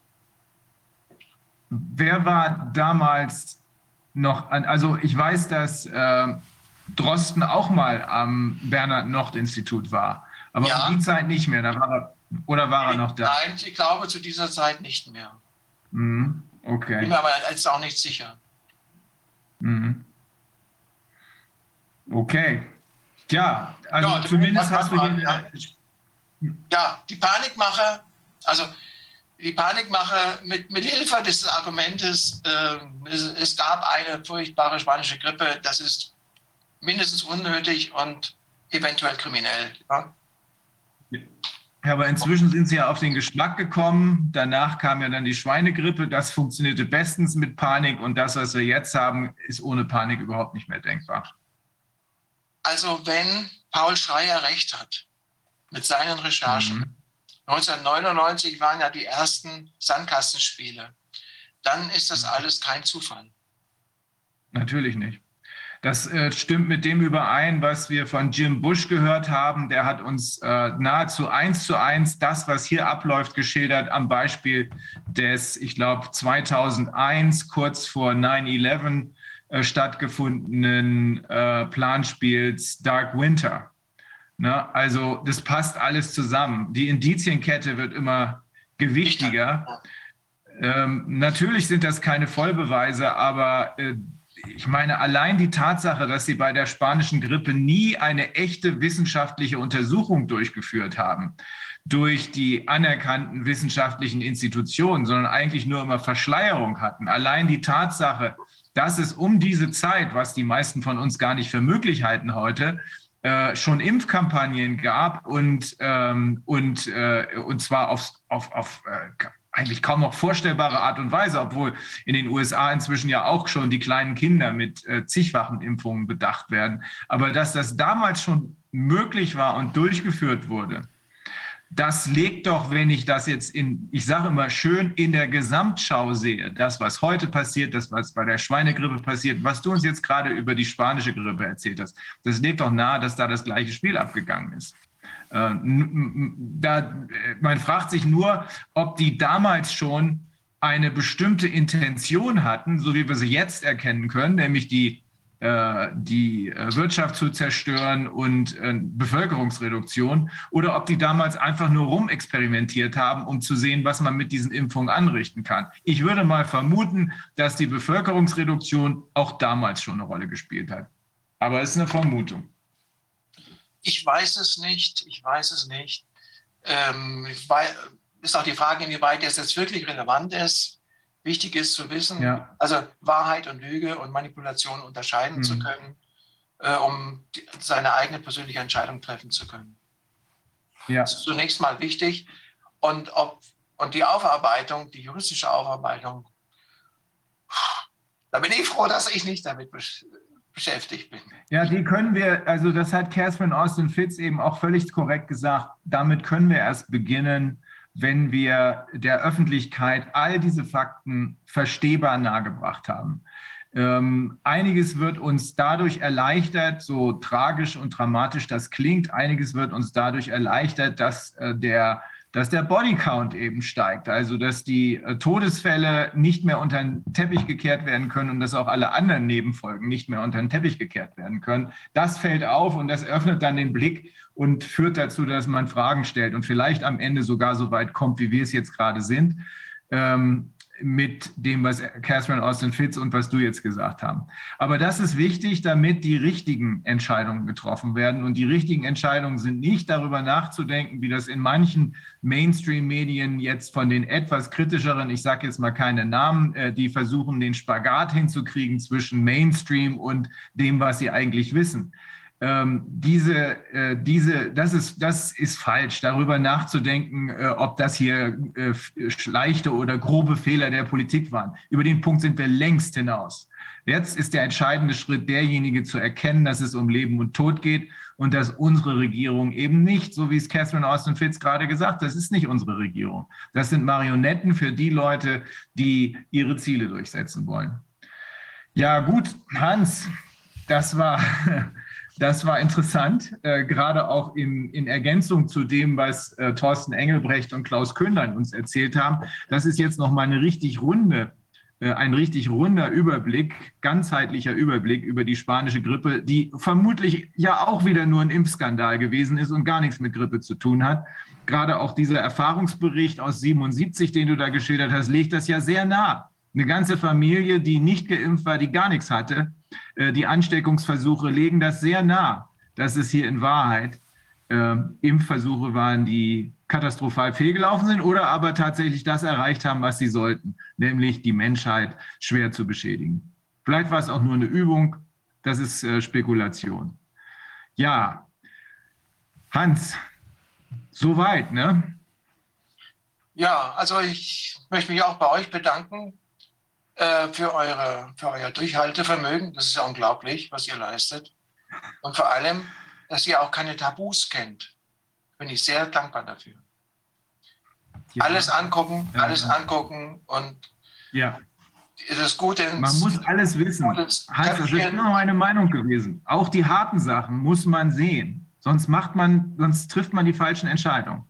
Wer war damals noch an, also ich weiß, dass äh, Drosten auch mal am Bernhard-Nocht-Institut war, aber Ja. um die Zeit nicht mehr. Da war er, oder war er noch da? Nein, ich glaube zu dieser Zeit nicht mehr. Mhm. Bin Okay. mir aber jetzt auch nicht sicher. Mhm. Okay. Tja, also Ja, zumindest hast du. Ja, die Panikmache, also die Panikmache mit, mit Hilfe des Argumentes, äh, es, es gab eine furchtbare spanische Grippe, das ist mindestens unnötig und eventuell kriminell. Ja? Ja, aber inzwischen sind sie ja auf den Geschmack gekommen. Danach kam ja dann die Schweinegrippe. Das funktionierte bestens mit Panik. Und das, was wir jetzt haben, ist ohne Panik überhaupt nicht mehr denkbar. Also wenn Paul Schreier recht hat mit seinen Recherchen, Mhm. 1999 waren ja die ersten Sandkastenspiele, dann ist das alles kein Zufall. Natürlich nicht. Das äh, stimmt mit dem überein, was wir von Jim Bush gehört haben. Der hat uns äh, nahezu eins zu eins das, was hier abläuft, geschildert am Beispiel des, ich glaube, 2001, kurz vor 9-11 äh, stattgefundenen äh, Planspiels Dark Winter. Ne? Also das passt alles zusammen. Die Indizienkette wird immer gewichtiger. Ähm, natürlich sind das keine Vollbeweise, aber äh, ich meine, allein die Tatsache, dass sie bei der spanischen Grippe nie eine echte wissenschaftliche Untersuchung durchgeführt haben, durch die anerkannten wissenschaftlichen Institutionen, sondern eigentlich nur immer Verschleierung hatten. Allein die Tatsache, dass es um diese Zeit, was die meisten von uns gar nicht für möglich halten heute, äh, schon Impfkampagnen gab und, ähm, und, äh, und zwar auf, auf, auf äh, eigentlich kaum noch vorstellbare Art und Weise, obwohl in den USA inzwischen ja auch schon die kleinen Kinder mit äh, zigfachen Impfungen bedacht werden. Aber dass das damals schon möglich war und durchgeführt wurde, das legt doch, wenn ich das jetzt in, ich sage immer schön, in der Gesamtschau sehe, das, was heute passiert, das, was bei der Schweinegrippe passiert, was du uns jetzt gerade über die spanische Grippe erzählt hast, das legt doch nahe, dass da das gleiche Spiel abgegangen ist. Äh, da, man fragt sich nur, ob die damals schon eine bestimmte Intention hatten, so wie wir sie jetzt erkennen können, nämlich die, äh, die Wirtschaft zu zerstören und äh, Bevölkerungsreduktion, oder ob die damals einfach nur rumexperimentiert haben, um zu sehen, was man mit diesen Impfungen anrichten kann. Ich würde mal vermuten, dass die Bevölkerungsreduktion auch damals schon eine Rolle gespielt hat. Aber es ist eine Vermutung. Ich weiß es nicht, ich weiß es nicht. Ähm, ich weiß, ist auch die Frage, inwieweit das jetzt wirklich relevant ist. Wichtig ist zu wissen, Ja. also Wahrheit und Lüge und Manipulation unterscheiden Mhm. zu können, äh, um die, seine eigene persönliche Entscheidung treffen zu können. Ja. Das ist zunächst mal wichtig. Und, ob, und die Aufarbeitung, die juristische Aufarbeitung, da bin ich froh, dass ich nicht damit besch beschäftigt bin. Ja, die können wir, also das hat Catherine Austin Fitz eben auch völlig korrekt gesagt, damit können wir erst beginnen, wenn wir der Öffentlichkeit all diese Fakten verstehbar nahegebracht haben. Ähm, einiges wird uns dadurch erleichtert, so tragisch und dramatisch das klingt, einiges wird uns dadurch erleichtert, dass äh, der dass der Bodycount eben steigt, also dass die äh, Todesfälle nicht mehr unter den Teppich gekehrt werden können und dass auch alle anderen Nebenfolgen nicht mehr unter den Teppich gekehrt werden können. Das fällt auf und das öffnet dann den Blick und führt dazu, dass man Fragen stellt und vielleicht am Ende sogar so weit kommt, wie wir es jetzt gerade sind, ähm, mit dem, was Catherine Austin Fitz und was du jetzt gesagt haben. Aber das ist wichtig, damit die richtigen Entscheidungen getroffen werden. Und die richtigen Entscheidungen sind nicht darüber nachzudenken, wie das in manchen Mainstream-Medien jetzt von den etwas kritischeren, ich sage jetzt mal keine Namen, äh, die versuchen, den Spagat hinzukriegen zwischen Mainstream und dem, was sie eigentlich wissen. Ähm, diese, äh, diese, das ist, das ist falsch, darüber nachzudenken, äh, ob das hier äh, leichte oder grobe Fehler der Politik waren. Über den Punkt sind wir längst hinaus. Jetzt ist der entscheidende Schritt derjenige zu erkennen, dass es um Leben und Tod geht und dass unsere Regierung eben nicht, so wie es Catherine Austin Fitz gerade gesagt das ist nicht unsere Regierung. Das sind Marionetten für die Leute, die ihre Ziele durchsetzen wollen. Ja, gut, Hans, das war Das war interessant, äh, gerade auch in, in Ergänzung zu dem, was äh, Thorsten Engelbrecht und Klaus Köhnlein uns erzählt haben. Das ist jetzt noch mal eine richtig runde äh, ein richtig runder Überblick, ganzheitlicher Überblick über die spanische Grippe, die vermutlich ja auch wieder nur ein Impfskandal gewesen ist und gar nichts mit Grippe zu tun hat. Gerade auch dieser Erfahrungsbericht aus 77, den du da geschildert hast, legt das ja sehr nah. Eine ganze Familie, die nicht geimpft war, die gar nichts hatte, die Ansteckungsversuche legen das sehr nah, dass es hier in Wahrheit äh, Impfversuche waren, die katastrophal fehlgelaufen sind oder aber tatsächlich das erreicht haben, was sie sollten, nämlich die Menschheit schwer zu beschädigen. Vielleicht war es auch nur eine Übung, das ist äh, Spekulation. Ja, Hans, soweit, ne? Ja, also ich möchte mich auch bei euch bedanken äh, für, eure, für euer Durchhaltevermögen. Das ist ja unglaublich, was ihr leistet. Und vor allem, dass ihr auch keine Tabus kennt. Bin ich sehr dankbar dafür. Ja. Alles angucken, Ja. alles angucken und Ja, das Gute ins, man muss alles wissen. Hans, das ist immer meine Meinung gewesen. Auch die harten Sachen muss man sehen. Sonst macht man, sonst trifft man die falschen Entscheidungen.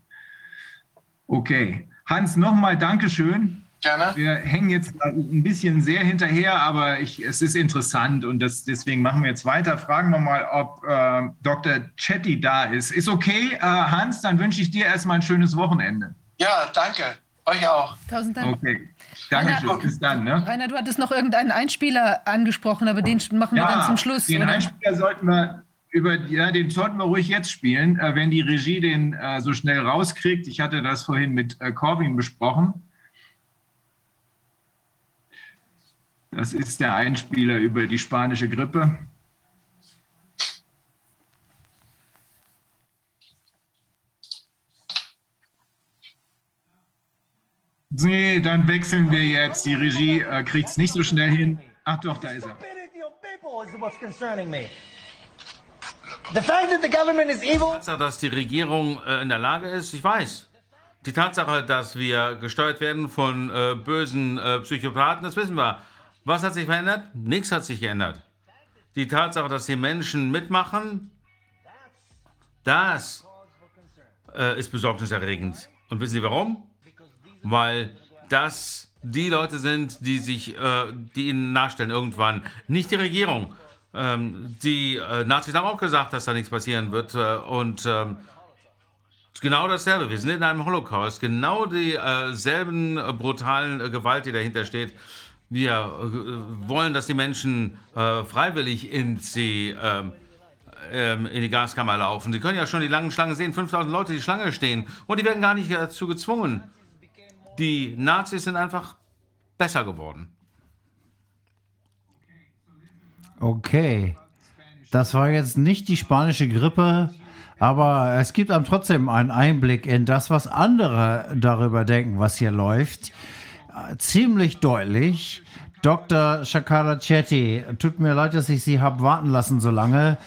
Okay. Hans, nochmal Dankeschön. Gerne. Wir hängen jetzt ein bisschen sehr hinterher, aber ich, es ist interessant und das, deswegen machen wir jetzt weiter. Fragen nochmal, ob äh, Dr. Chetty da ist. Ist okay, äh, Hans, dann wünsche ich dir erstmal ein schönes Wochenende. Ja, danke. Euch auch. Tausend Dank. Okay. Dankeschön. Rainer- Bis dann. Ne? Rainer, du hattest noch irgendeinen Einspieler angesprochen, aber den machen wir dann zum Schluss. den oder? Einspieler sollten wir über, ja, den sollten wir ruhig jetzt spielen, äh, wenn die Regie den äh, so schnell rauskriegt. Ich hatte das vorhin mit äh, Corbin besprochen. Das ist der Einspieler über die spanische Grippe. Nee, dann wechseln wir jetzt. Die Regie äh, kriegt es nicht so schnell hin. Ach doch, da ist er. evil. Tatsache, dass die Regierung äh, in der Lage ist, ich weiß. Die Tatsache, dass wir gesteuert werden von äh, bösen äh, Psychopathen, das wissen wir. Was hat sich verändert? Nichts hat sich geändert. Die Tatsache, dass die Menschen mitmachen, das äh, ist besorgniserregend. Und wissen Sie warum? Weil das die Leute sind, die sich, äh, die ihnen nachstellen irgendwann, nicht die Regierung. Ähm, die äh, Nazis haben auch gesagt, dass da nichts passieren wird. Äh, und ähm, genau dasselbe. Wir sind in einem Holocaust. Genau dieselben äh, brutalen äh, Gewalt, die dahinter steht. Wir äh, wollen, dass die Menschen äh, freiwillig in die, ähm, ähm, in die Gaskammer laufen. Sie können ja schon die langen Schlangen sehen. 5000 Leute, die Schlange stehen. Und die werden gar nicht dazu gezwungen. Die Nazis sind einfach besser geworden. Okay. Das war jetzt nicht die spanische Grippe, aber es gibt einem trotzdem einen Einblick in das, was andere darüber denken, was hier läuft. Ziemlich deutlich. Dr. Shakara Chetty, tut mir leid, dass ich Sie habe warten lassen so lange.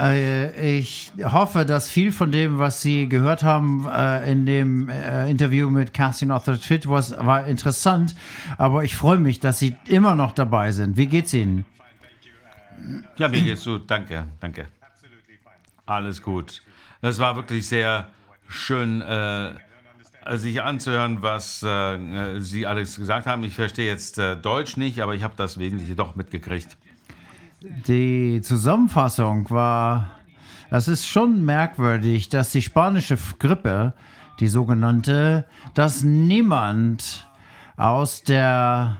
Äh, Ich hoffe, dass viel von dem, was Sie gehört haben äh, in dem äh, Interview mit Kerstin Arthur Twitt, was, war interessant. Aber ich freue mich, dass Sie immer noch dabei sind. Wie geht's Ihnen? Ja, mir geht's gut. Danke, danke. Alles gut. Das war wirklich sehr schön, sich anzuhören, was äh, Sie alles gesagt haben. Ich verstehe jetzt äh, Deutsch nicht, aber ich habe das Wesentliche doch mitgekriegt. Die Zusammenfassung war, das ist schon merkwürdig, dass die spanische Grippe, die sogenannte, dass niemand aus der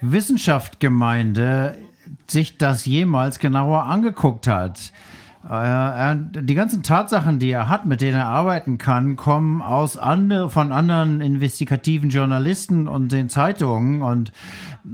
Wissenschaftsgemeinde sich das jemals genauer angeguckt hat. Er, die ganzen Tatsachen, die er hat, mit denen er arbeiten kann, kommen aus andere, von anderen investigativen Journalisten und den Zeitungen. Und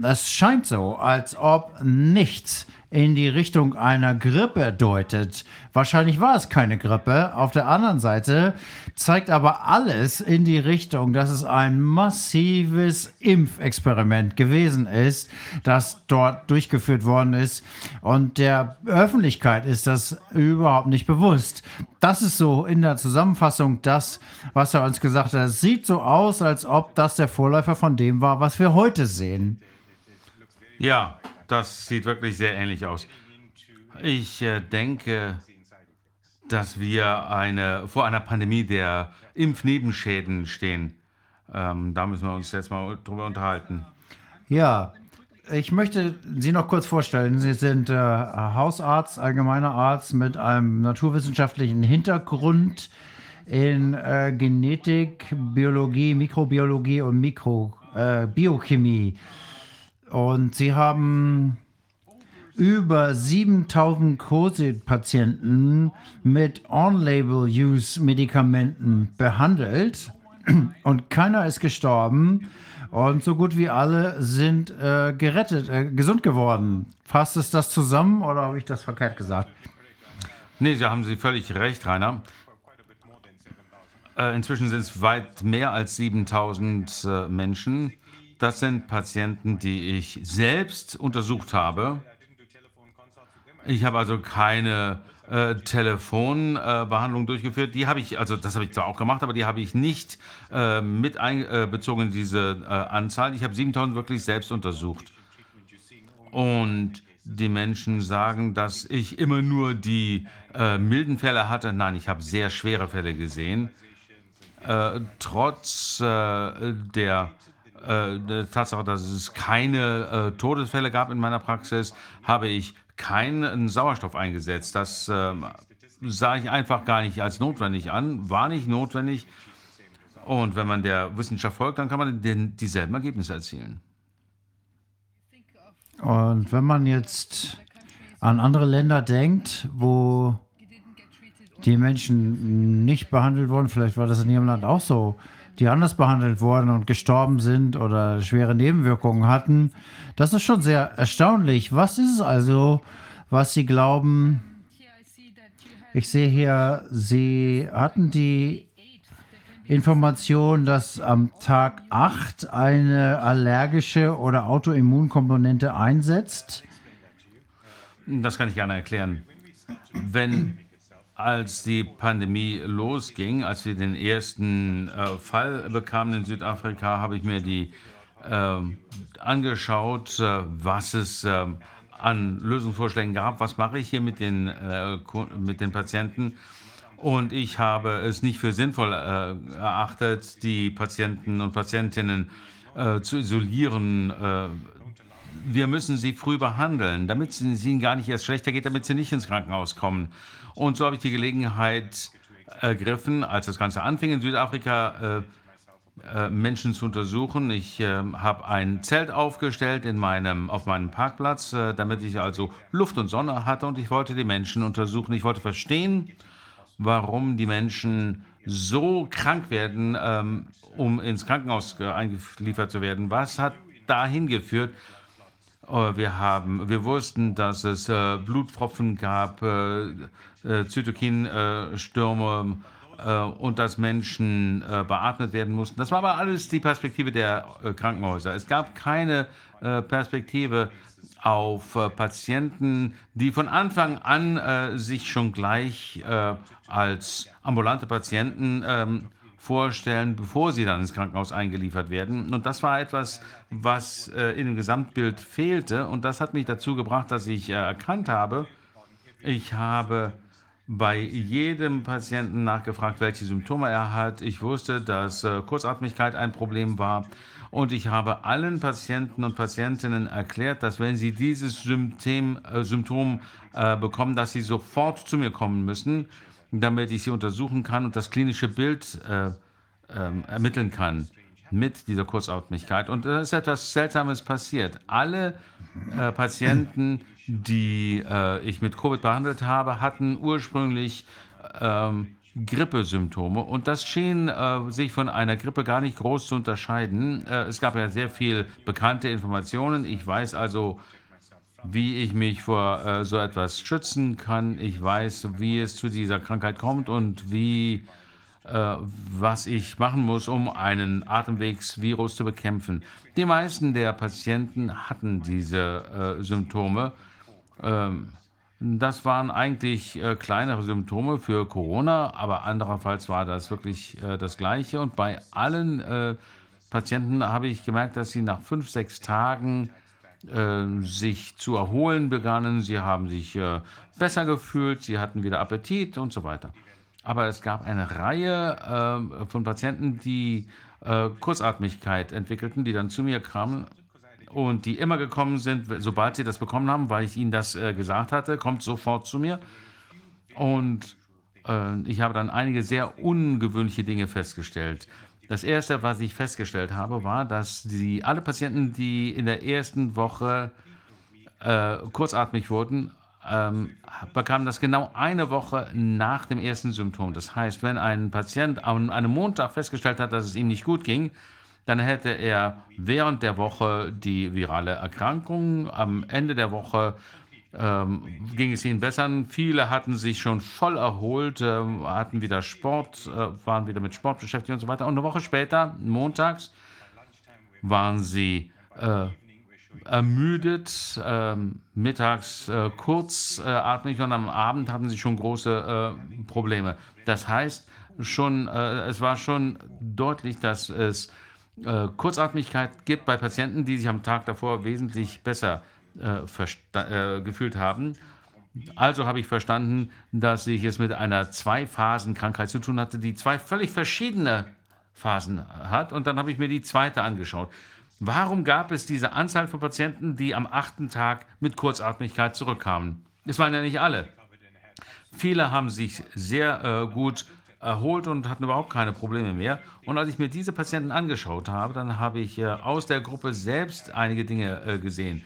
es scheint so, als ob nichts in die Richtung einer Grippe deutet. Wahrscheinlich war es keine Grippe. Auf der anderen Seite zeigt aber alles in die Richtung, dass es ein massives Impfexperiment gewesen ist, das dort durchgeführt worden ist. Und der Öffentlichkeit ist das überhaupt nicht bewusst. Das ist so in der Zusammenfassung das, was er uns gesagt hat. Es sieht so aus, als ob das der Vorläufer von dem war, was wir heute sehen. Ja, das sieht wirklich sehr ähnlich aus. Ich äh, denke, dass wir eine, vor einer Pandemie der Impfnebenschäden stehen. Ähm, da müssen wir uns jetzt mal drüber unterhalten. Ja, ich möchte Sie noch kurz vorstellen. Sie sind äh, Hausarzt, allgemeiner Arzt mit einem naturwissenschaftlichen Hintergrund in äh, Genetik, Biologie, Mikrobiologie und Mikro, äh, Biochemie. Und Sie haben über 7000 Covid-Patienten mit On-Label-Use-Medikamenten behandelt und keiner ist gestorben und so gut wie alle sind äh, gerettet, äh, gesund geworden. Fasst es das zusammen oder habe ich das verkehrt gesagt? Nee, Sie haben Sie völlig recht, Rainer. Äh, inzwischen sind es weit mehr als 7000 äh, Menschen. Das sind Patienten, die ich selbst untersucht habe. Ich habe also keine äh, Telefonbehandlung äh, durchgeführt. Die habe ich, also das habe ich zwar auch gemacht, aber die habe ich nicht äh, mit einbezogen in diese äh, Anzahl. Ich habe 7000 wirklich selbst untersucht. Und die Menschen sagen, dass ich immer nur die äh, milden Fälle hatte. Nein, ich habe sehr schwere Fälle gesehen. Äh, trotz der der Tatsache, dass es keine äh, Todesfälle gab in meiner Praxis, habe ich keinen Sauerstoff eingesetzt. Das äh, sah ich einfach gar nicht als notwendig an, war nicht notwendig. Und wenn man der Wissenschaft folgt, dann kann man den, dieselben Ergebnisse erzielen. Und wenn man jetzt an andere Länder denkt, wo die Menschen nicht behandelt wurden, vielleicht war das in Ihrem Land auch so, die anders behandelt wurden und gestorben sind oder schwere Nebenwirkungen hatten. Das ist schon sehr erstaunlich. Was ist es also, was Sie glauben? Ich sehe hier, Sie hatten die Information, dass am Tag 8 eine allergische oder Autoimmunkomponente einsetzt. Das kann ich gerne erklären. Wenn als die Pandemie losging, als wir den ersten äh, Fall bekamen in Südafrika, habe ich mir die äh, angeschaut, äh, was es ähm, an Lösungsvorschlägen gab. Was mache ich hier mit den, äh, mit den Patienten? Und ich habe es nicht für sinnvoll äh, erachtet, die Patienten und Patientinnen äh, zu isolieren wir müssen sie früh behandeln, damit es ihnen gar nicht erst schlechter geht, damit sie nicht ins Krankenhaus kommen. Und so habe ich die Gelegenheit ergriffen, als das Ganze anfing in Südafrika, äh, äh, Menschen zu untersuchen. Ich äh, habe ein Zelt aufgestellt in meinem, auf meinem Parkplatz, äh, damit ich also Luft und Sonne hatte und ich wollte die Menschen untersuchen. Ich wollte verstehen, warum die Menschen so krank werden, ähm, um ins Krankenhaus eingeliefert zu werden. Was hat dahin geführt? Wir, haben, wir wussten, dass es Blutpfropfen gab, äh, äh, Zytokinstürme äh, und dass Menschen äh, beatmet werden mussten. Das war aber alles die Perspektive der Krankenhäuser. Es gab keine Perspektive auf Patienten, die von Anfang an sich schon gleich als ambulante Patienten ähm, vorstellen, bevor sie dann ins Krankenhaus eingeliefert werden. Und das war etwas, was äh, in dem Gesamtbild fehlte. Und das hat mich dazu gebracht, dass ich äh, erkannt habe, ich habe bei jedem Patienten nachgefragt, welche Symptome er hat. Ich wusste, dass äh, Kurzatmigkeit ein Problem war. Und ich habe allen Patienten und Patientinnen erklärt, dass wenn sie dieses Symptom, äh, Symptom äh, bekommen, dass sie sofort zu mir kommen müssen damit ich sie untersuchen kann und das klinische Bild äh, ähm, ermitteln kann mit dieser Kurzatmigkeit. Und da ist etwas Seltsames passiert. Alle äh, Patienten, die äh, ich mit Covid behandelt habe, hatten ursprünglich ähm, Grippesymptome und das schien äh, sich von einer Grippe gar nicht groß zu unterscheiden. Äh, es gab ja sehr viel bekannte Informationen. Ich weiß also, wie ich mich vor äh, so etwas schützen kann. Ich weiß, wie es zu dieser Krankheit kommt und wie, äh, was ich machen muss, um einen Atemwegsvirus zu bekämpfen. Die meisten der Patienten hatten diese äh, Symptome. Ähm, das waren eigentlich äh, kleinere Symptome für Corona, aber andererseits war das wirklich äh, das Gleiche. Und bei allen äh, Patienten habe ich gemerkt, dass sie nach fünf, sechs Tagen äh, sich zu erholen begannen. Sie haben sich äh, besser gefühlt, sie hatten wieder Appetit und so weiter. Aber es gab eine Reihe äh, von Patienten, die äh, Kurzatmigkeit entwickelten, die dann zu mir kamen und die immer gekommen sind, sobald sie das bekommen haben, weil ich ihnen das äh, gesagt hatte, kommt sofort zu mir. Und äh, ich habe dann einige sehr ungewöhnliche Dinge festgestellt. Das erste, was ich festgestellt habe, war, dass die, alle Patienten, die in der ersten Woche äh, kurzatmig wurden, ähm, bekamen das genau eine Woche nach dem ersten Symptom. Das heißt, wenn ein Patient an einem Montag festgestellt hat, dass es ihm nicht gut ging, dann hätte er während der Woche die virale Erkrankung, am Ende der Woche ähm, ging es ihnen besser. Viele hatten sich schon voll erholt, äh, hatten wieder Sport, äh, waren wieder mit Sport beschäftigt und so weiter. Und eine Woche später, montags, waren sie äh, ermüdet, ähm, mittags äh, kurzatmig und am Abend hatten sie schon große äh, Probleme. Das heißt, schon, äh, es war schon deutlich, dass es äh, Kurzatmigkeit gibt bei Patienten, die sich am Tag davor wesentlich besser äh, äh, gefühlt haben. Also habe ich verstanden, dass ich es mit einer Zwei-Phasen-Krankheit zu tun hatte, die zwei völlig verschiedene Phasen hat. Und dann habe ich mir die zweite angeschaut. Warum gab es diese Anzahl von Patienten, die am achten Tag mit Kurzatmigkeit zurückkamen? Es waren ja nicht alle. Viele haben sich sehr äh, gut erholt und hatten überhaupt keine Probleme mehr. Und als ich mir diese Patienten angeschaut habe, dann habe ich äh, aus der Gruppe selbst einige Dinge äh, gesehen.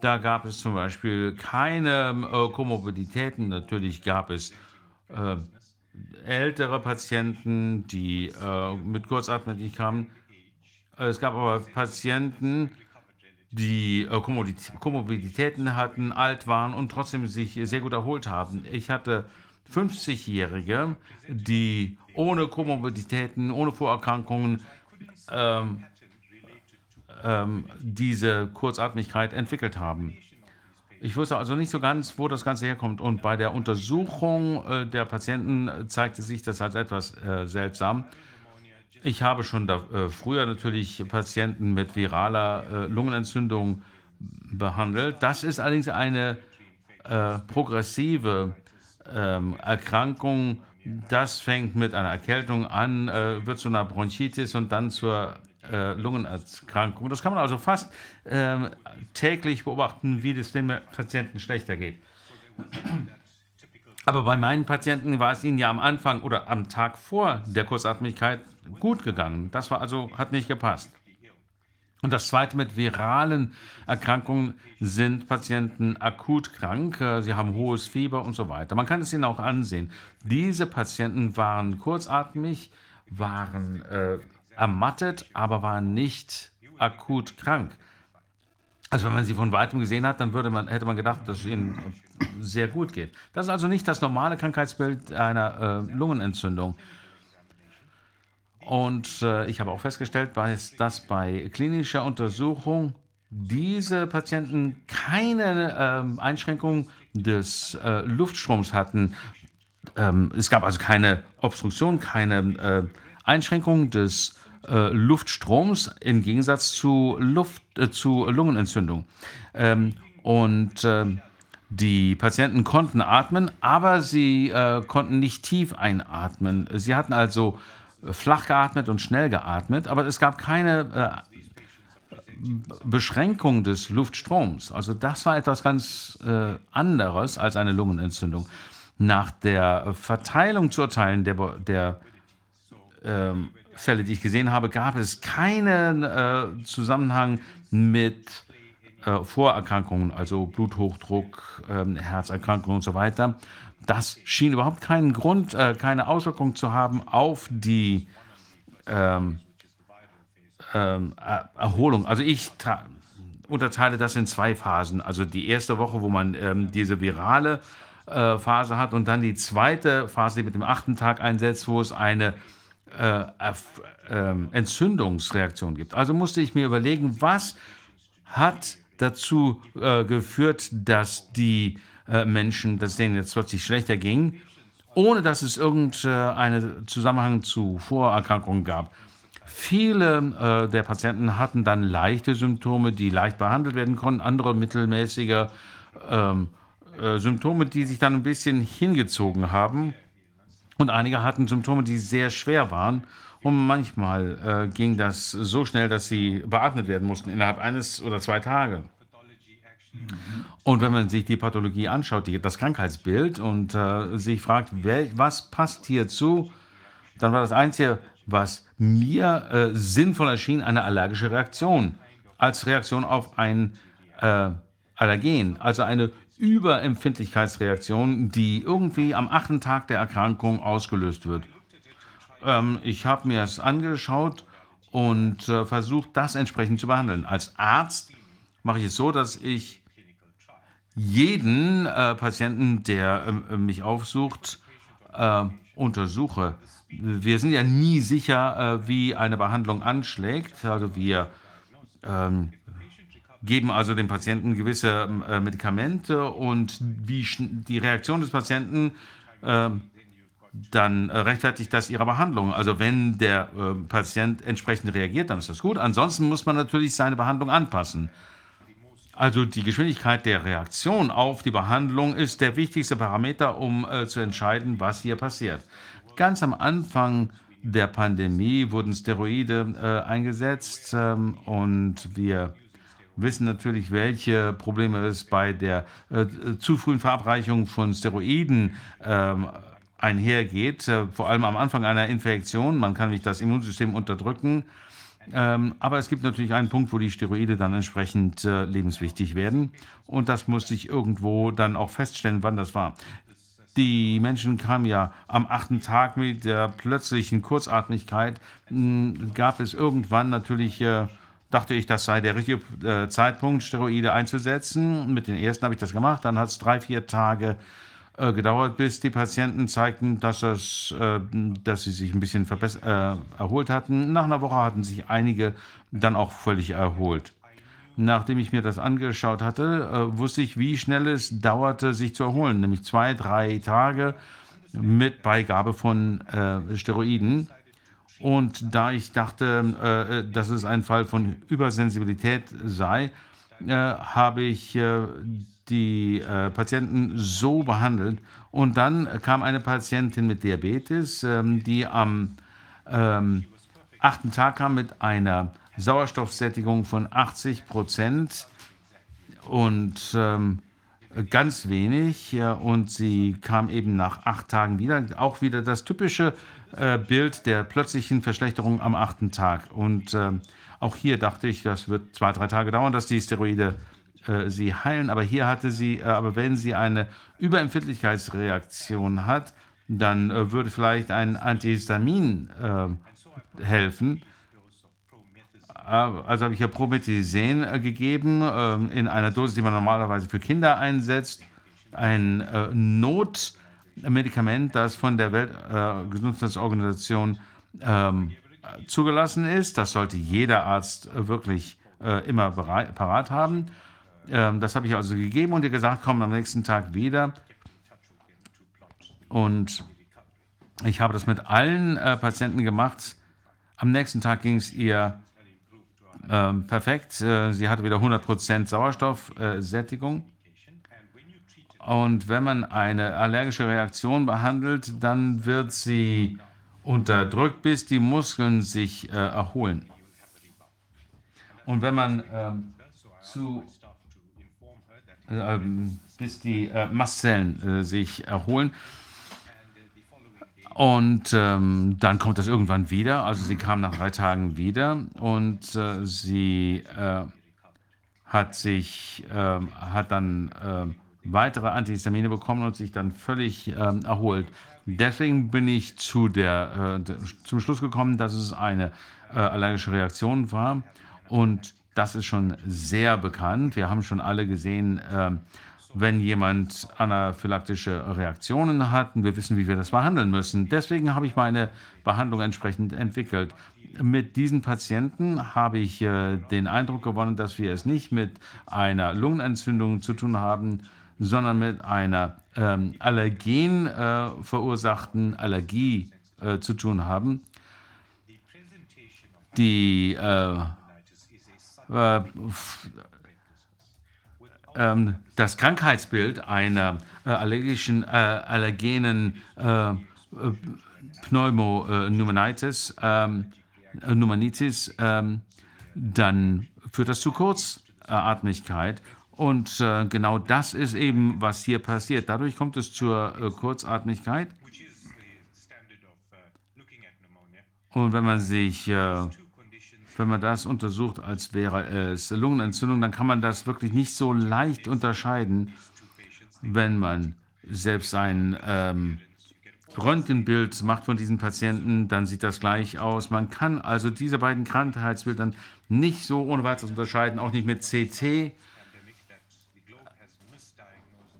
Da gab es zum Beispiel keine äh, Komorbiditäten. Natürlich gab es ältere Patienten, die mit Kurzatmigkeit kamen. Es gab aber Patienten, die Komorbiditäten hatten, alt waren und trotzdem sich sehr gut erholt haben. Ich hatte 50-Jährige, die ohne Komorbiditäten, ohne Vorerkrankungen ähm, ähm, diese Kurzatmigkeit entwickelt haben. Ich wusste also nicht so ganz, wo das Ganze herkommt. Und bei der Untersuchung äh, der Patienten zeigte sich das als etwas äh, seltsam. Ich habe schon da, äh, früher natürlich Patienten mit viraler äh, Lungenentzündung behandelt. Das ist allerdings eine äh, progressive ähm, Erkrankung. Das fängt mit einer Erkältung an, äh, wird zu einer Bronchitis und dann zur äh, Lungenerkrankung. Das kann man also fast ähm, täglich beobachten, wie es den Patienten schlechter geht. Aber bei meinen Patienten war es ihnen ja am Anfang oder am Tag vor der Kurzatmigkeit gut gegangen. Das war also, hat nicht gepasst. Und das zweite mit viralen Erkrankungen sind Patienten akut krank, äh, sie haben hohes Fieber und so weiter. Man kann es ihnen auch ansehen. Diese Patienten waren kurzatmig, waren äh, ermattet, aber waren nicht akut krank. Also wenn man sie von weitem gesehen hat, dann würde man, hätte man gedacht, dass es ihnen sehr gut geht. Das ist also nicht das normale Krankheitsbild einer äh, Lungenentzündung. Und äh, ich habe auch festgestellt, dass bei klinischer Untersuchung diese Patienten keine äh, Einschränkung des äh, Luftstroms hatten. Ähm, es gab also keine Obstruktion, keine äh, Einschränkung des äh, Luftstroms im Gegensatz zu, Luft, äh, zu Lungenentzündung. Ähm, und ähm, die Patienten konnten atmen, aber sie konnten nicht tief einatmen. Sie hatten also flach geatmet und schnell geatmet, aber es gab keine äh, Beschränkung des Luftstroms. Also das war etwas ganz äh, anderes als eine Lungenentzündung. Nach der Verteilung zu urteilen der, der ähm, Fälle, die ich gesehen habe, gab es keinen äh, Zusammenhang mit äh, Vorerkrankungen, also Bluthochdruck, ähm, Herzerkrankungen und so weiter das schien überhaupt keinen Grund, äh, keine Auswirkung zu haben auf die ähm, ähm, Erholung. Also ich unterteile das in zwei Phasen. Also die erste Woche, wo man ähm, diese virale äh, Phase hat und dann die zweite Phase, die mit dem achten Tag einsetzt, wo es eine äh, ähm, Entzündungsreaktion gibt. Also musste ich mir überlegen, was hat dazu äh, geführt, dass die äh, Menschen, dass denen jetzt plötzlich schlechter ging, ohne dass es irgendeinen Zusammenhang zu Vorerkrankungen gab. Viele äh, der Patienten hatten dann leichte Symptome, die leicht behandelt werden konnten, andere mittelmäßige ähm, äh, Symptome, die sich dann ein bisschen hingezogen haben. Und einige hatten Symptome, die sehr schwer waren Und manchmal äh, ging das so schnell, dass sie beatmet werden mussten innerhalb eines oder zwei Tage. Und wenn man sich die Pathologie anschaut, die, das Krankheitsbild und äh, sich fragt, wel, was passt hierzu, dann war das Einzige, was mir äh, sinnvoll erschien, eine allergische Reaktion als Reaktion auf ein äh, Allergen, also eine Überempfindlichkeitsreaktion, die irgendwie am achten Tag der Erkrankung ausgelöst wird. Ähm, ich habe mir es angeschaut und äh, versucht, das entsprechend zu behandeln. Als Arzt mache ich es so, dass ich jeden äh, Patienten, der äh, mich aufsucht, äh, untersuche. Wir sind ja nie sicher, äh, wie eine Behandlung anschlägt. Also wir ähm, geben also dem Patienten gewisse äh, Medikamente und wie die Reaktion des Patienten äh, dann rechtfertigt das ihre Behandlung. Also wenn der äh, Patient entsprechend reagiert, dann ist das gut. Ansonsten muss man natürlich seine Behandlung anpassen. Also die Geschwindigkeit der Reaktion auf die Behandlung ist der wichtigste Parameter, um äh, zu entscheiden, was hier passiert. Ganz am Anfang der Pandemie wurden Steroide äh, eingesetzt ähm, und wir wissen natürlich, welche Probleme es bei der äh, zu frühen Verabreichung von Steroiden ähm, einhergeht, äh, vor allem am Anfang einer Infektion. Man kann nicht das Immunsystem unterdrücken. Ähm, aber es gibt natürlich einen Punkt, wo die Steroide dann entsprechend äh, lebenswichtig werden. Und das muss sich irgendwo dann auch feststellen, wann das war. Die Menschen kamen ja am achten Tag mit der plötzlichen Kurzatmigkeit. Hm, gab es irgendwann natürlich, äh, dachte ich, das sei der richtige äh, Zeitpunkt, Steroide einzusetzen. Mit den ersten habe ich das gemacht. Dann hat es drei, vier Tage äh, gedauert, bis die Patienten zeigten, dass, das, äh, dass sie sich ein bisschen äh, erholt hatten. Nach einer Woche hatten sich einige dann auch völlig erholt. Nachdem ich mir das angeschaut hatte, äh, wusste ich, wie schnell es dauerte, sich zu erholen, nämlich zwei, drei Tage mit Beigabe von äh, Steroiden. Und da ich dachte, äh, dass es ein Fall von Übersensibilität sei, äh, habe ich äh, die äh, Patienten so behandelt. Und dann kam eine Patientin mit Diabetes, ähm, die am ähm, achten Tag kam mit einer Sauerstoffsättigung von 80 Prozent und ähm, ganz wenig. Ja, und sie kam eben nach acht Tagen wieder. Auch wieder das typische äh, Bild der plötzlichen Verschlechterung am achten Tag. Und äh, auch hier dachte ich, das wird zwei, drei Tage dauern, dass die Steroide äh, sie heilen. Aber hier hatte sie, äh, aber wenn sie eine Überempfindlichkeitsreaktion hat, dann äh, würde vielleicht ein Antihistamin äh, helfen. Also habe ich ja Promethazin äh, gegeben in einer Dose, die man normalerweise für Kinder einsetzt. Ein äh, Notmedikament, das von der Weltgesundheitsorganisation ähm, zugelassen ist. Das sollte jeder Arzt wirklich immer bereit, parat haben. Ähm, das habe ich also gegeben und ihr gesagt, komm am nächsten Tag wieder. Und ich habe das mit allen äh, Patienten gemacht. Am nächsten Tag ging es ihr äh, perfekt. Äh, sie hatte wieder 100% Sauerstoffsättigung. Und wenn man eine allergische Reaktion behandelt, dann wird sie unterdrückt, bis die Muskeln sich äh, erholen. Und wenn man ähm, zu bis die äh, Mastzellen äh, sich erholen. Und ähm, dann kommt das irgendwann wieder. Also sie kam nach drei Tagen wieder und äh, sie äh, hat sich, ähm, hat dann ähm, weitere Antihistamine bekommen und sich dann völlig ähm, erholt. Deswegen bin ich zu der, äh, zum Schluss gekommen, dass es eine äh, allergische Reaktion war und das ist schon sehr bekannt. Wir haben schon alle gesehen, äh, wenn jemand anaphylaktische Reaktionen hat und wir wissen, wie wir das behandeln müssen. Deswegen habe ich meine Behandlung entsprechend entwickelt. Mit diesen Patienten habe ich äh, den Eindruck gewonnen, dass wir es nicht mit einer Lungenentzündung zu tun haben, sondern mit einer ähm, allergen äh, verursachten Allergie äh, zu tun haben. Die äh, äh, ähm, das Krankheitsbild einer äh, allergischen, äh, allergenen äh, Pneumonitis, ähm, äh, Pneumonitis, ähm, dann führt das zu Kurzatmigkeit. Und äh, genau das ist eben, was hier passiert. Dadurch kommt es zur äh, Kurzatmigkeit. Und wenn man sich, äh, wenn man das untersucht, als wäre es Lungenentzündung, dann kann man das wirklich nicht so leicht unterscheiden, wenn man selbst ein ähm, Röntgenbild macht von diesen Patienten, dann sieht das gleich aus. Man kann also diese beiden Krankheitsbilder nicht so ohne weiteres unterscheiden, auch nicht mit CT.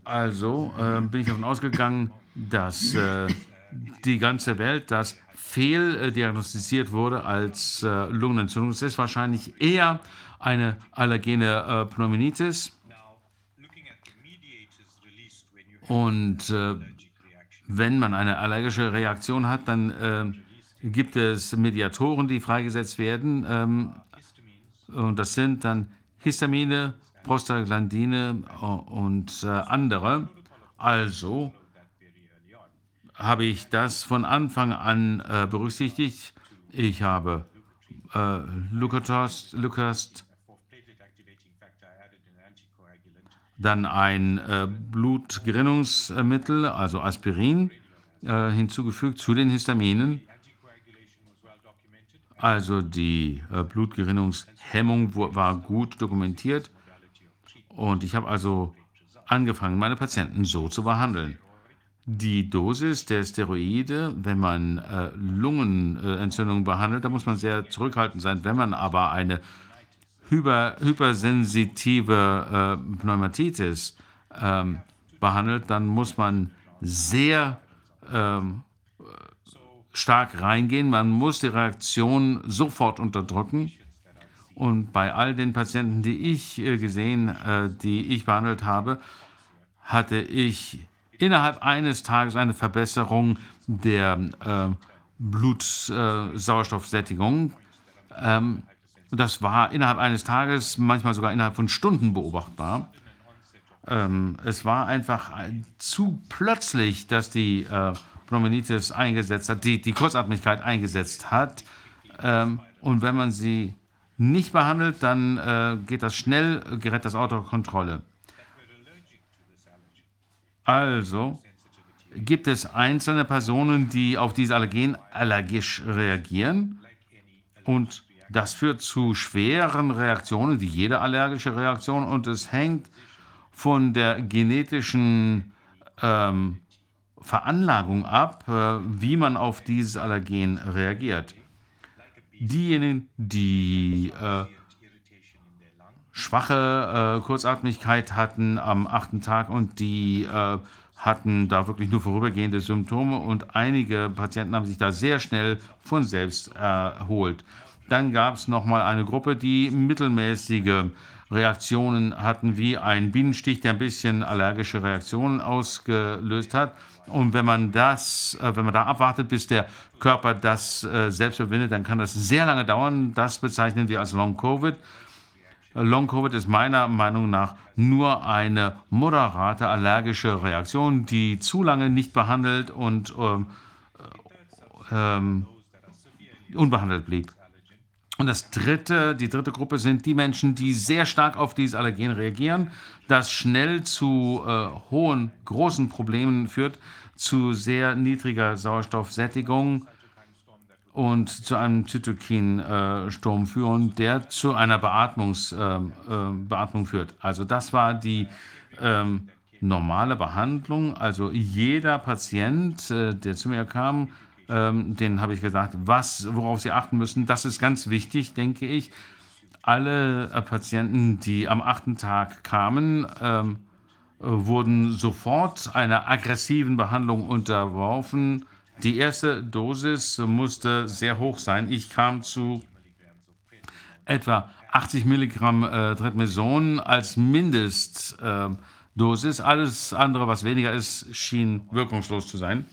Also äh, bin ich davon ausgegangen, dass äh, die ganze Welt das fehldiagnostiziert wurde als äh, Lungenentzündung. Es ist wahrscheinlich eher eine allergene äh, Pneumonitis. Und äh, wenn man eine allergische Reaktion hat, dann äh, gibt es Mediatoren, die freigesetzt werden. Ähm, und das sind dann Histamine, Prostaglandine äh, und äh, andere. Also habe ich das von Anfang an äh, berücksichtigt. Ich habe äh, Lucast dann ein äh, Blutgerinnungsmittel, also Aspirin, äh, hinzugefügt zu den Histaminen. Also die äh, Blutgerinnungshemmung war gut dokumentiert. Und ich habe also angefangen, meine Patienten so zu behandeln. Die Dosis der Steroide, wenn man äh, Lungenentzündung behandelt, da muss man sehr zurückhaltend sein. Wenn man aber eine hyper, hypersensitive äh, Pneumatitis ähm, behandelt, dann muss man sehr ähm, stark reingehen. Man muss die Reaktion sofort unterdrücken. Und bei all den Patienten, die ich äh, gesehen, äh, die ich behandelt habe, hatte ich innerhalb eines Tages eine Verbesserung der äh, Blutsauerstoffsättigung. Äh, ähm, das war innerhalb eines Tages, manchmal sogar innerhalb von Stunden beobachtbar. Ähm, es war einfach zu plötzlich, dass die äh, Pneumonitis eingesetzt hat, die, die Kurzatmigkeit eingesetzt hat. Ähm, und wenn man sie nicht behandelt, dann äh, geht das schnell, gerät das Auto Kontrolle. Also gibt es einzelne Personen, die auf diese Allergen allergisch reagieren und das führt zu schweren Reaktionen, wie jede allergische Reaktion und es hängt von der genetischen ähm, Veranlagung ab, äh, wie man auf dieses Allergen reagiert. Diejenigen, die äh, schwache äh, Kurzatmigkeit hatten am achten Tag und die äh, hatten da wirklich nur vorübergehende Symptome und einige Patienten haben sich da sehr schnell von selbst erholt. Dann gab es noch mal eine Gruppe, die mittelmäßige Reaktionen hatten, wie ein Bienenstich, der ein bisschen allergische Reaktionen ausgelöst hat. Und wenn man das, äh, wenn man da abwartet, bis der Körper das äh, selbst überwindet, dann kann das sehr lange dauern. Das bezeichnen wir als Long Covid. Long Covid ist meiner Meinung nach nur eine moderate allergische Reaktion, die zu lange nicht behandelt und ähm, ähm, unbehandelt blieb. Und das dritte, die dritte Gruppe sind die Menschen, die sehr stark auf dieses Allergen reagieren, das schnell zu äh, hohen, großen Problemen führt, zu sehr niedriger Sauerstoffsättigung und zu einem Zytokinsturm führen, der zu einer Beatmungs, äh, äh, Beatmung führt. Also das war die ähm, normale Behandlung. Also jeder Patient, äh, der zu mir kam, ähm, den habe ich gesagt, was, worauf Sie achten müssen. Das ist ganz wichtig, denke ich. Alle äh, Patienten, die am achten Tag kamen, ähm, wurden sofort einer aggressiven Behandlung unterworfen. Die erste Dosis musste sehr hoch sein. Ich kam zu etwa 80 Milligramm äh, Tretmeson als Mindestdosis. Äh, Alles andere, was weniger ist, schien wirkungslos zu sein.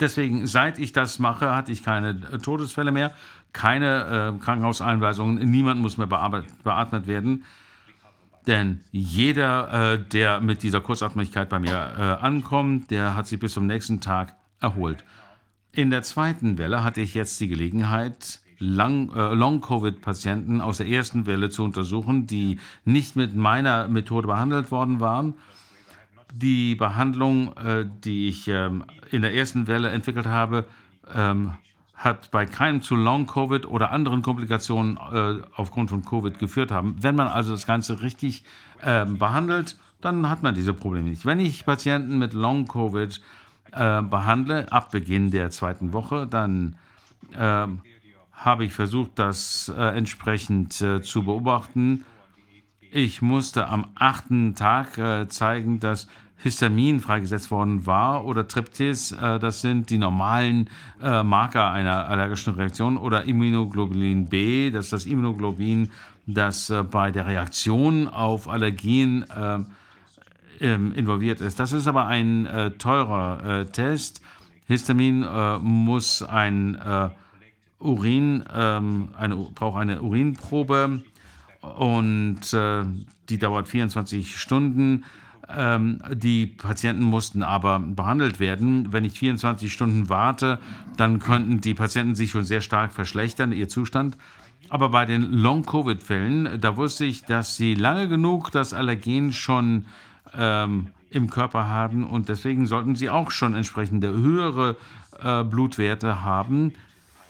Deswegen, seit ich das mache, hatte ich keine äh, Todesfälle mehr, keine äh, Krankenhauseinweisungen, niemand muss mehr beatmet werden. Denn jeder, äh, der mit dieser Kurzatmigkeit bei mir äh, ankommt, der hat sich bis zum nächsten Tag erholt. In der zweiten Welle hatte ich jetzt die Gelegenheit, äh, Long-Covid-Patienten aus der ersten Welle zu untersuchen, die nicht mit meiner Methode behandelt worden waren. Die Behandlung, äh, die ich ähm, in der ersten Welle entwickelt habe, ähm, hat bei keinem zu Long-Covid oder anderen Komplikationen äh, aufgrund von Covid geführt haben. Wenn man also das Ganze richtig äh, behandelt, dann hat man diese Probleme nicht. Wenn ich Patienten mit Long-Covid äh, behandle, ab Beginn der zweiten Woche, dann ähm, habe ich versucht, das äh, entsprechend äh, zu beobachten. Ich musste am achten Tag äh, zeigen, dass Histamin freigesetzt worden war oder Triptis, äh, das sind die normalen äh, Marker einer allergischen Reaktion, oder Immunoglobulin B, das ist das Immunoglobin, das äh, bei der Reaktion auf Allergien ähm, involviert ist. Das ist aber ein teurer Test. Histamin muss ein Urin, ähm, eine, braucht eine Urinprobe und äh, die dauert 24 Stunden. Ähm, die Patienten mussten aber behandelt werden. Wenn ich 24 Stunden warte, dann könnten die Patienten sich schon sehr stark verschlechtern, ihr Zustand. Aber bei den Long-Covid-Fällen, da wusste ich, dass sie lange genug das Allergen schon ähm, im Körper haben. Und deswegen sollten sie auch schon entsprechende höhere äh, Blutwerte haben,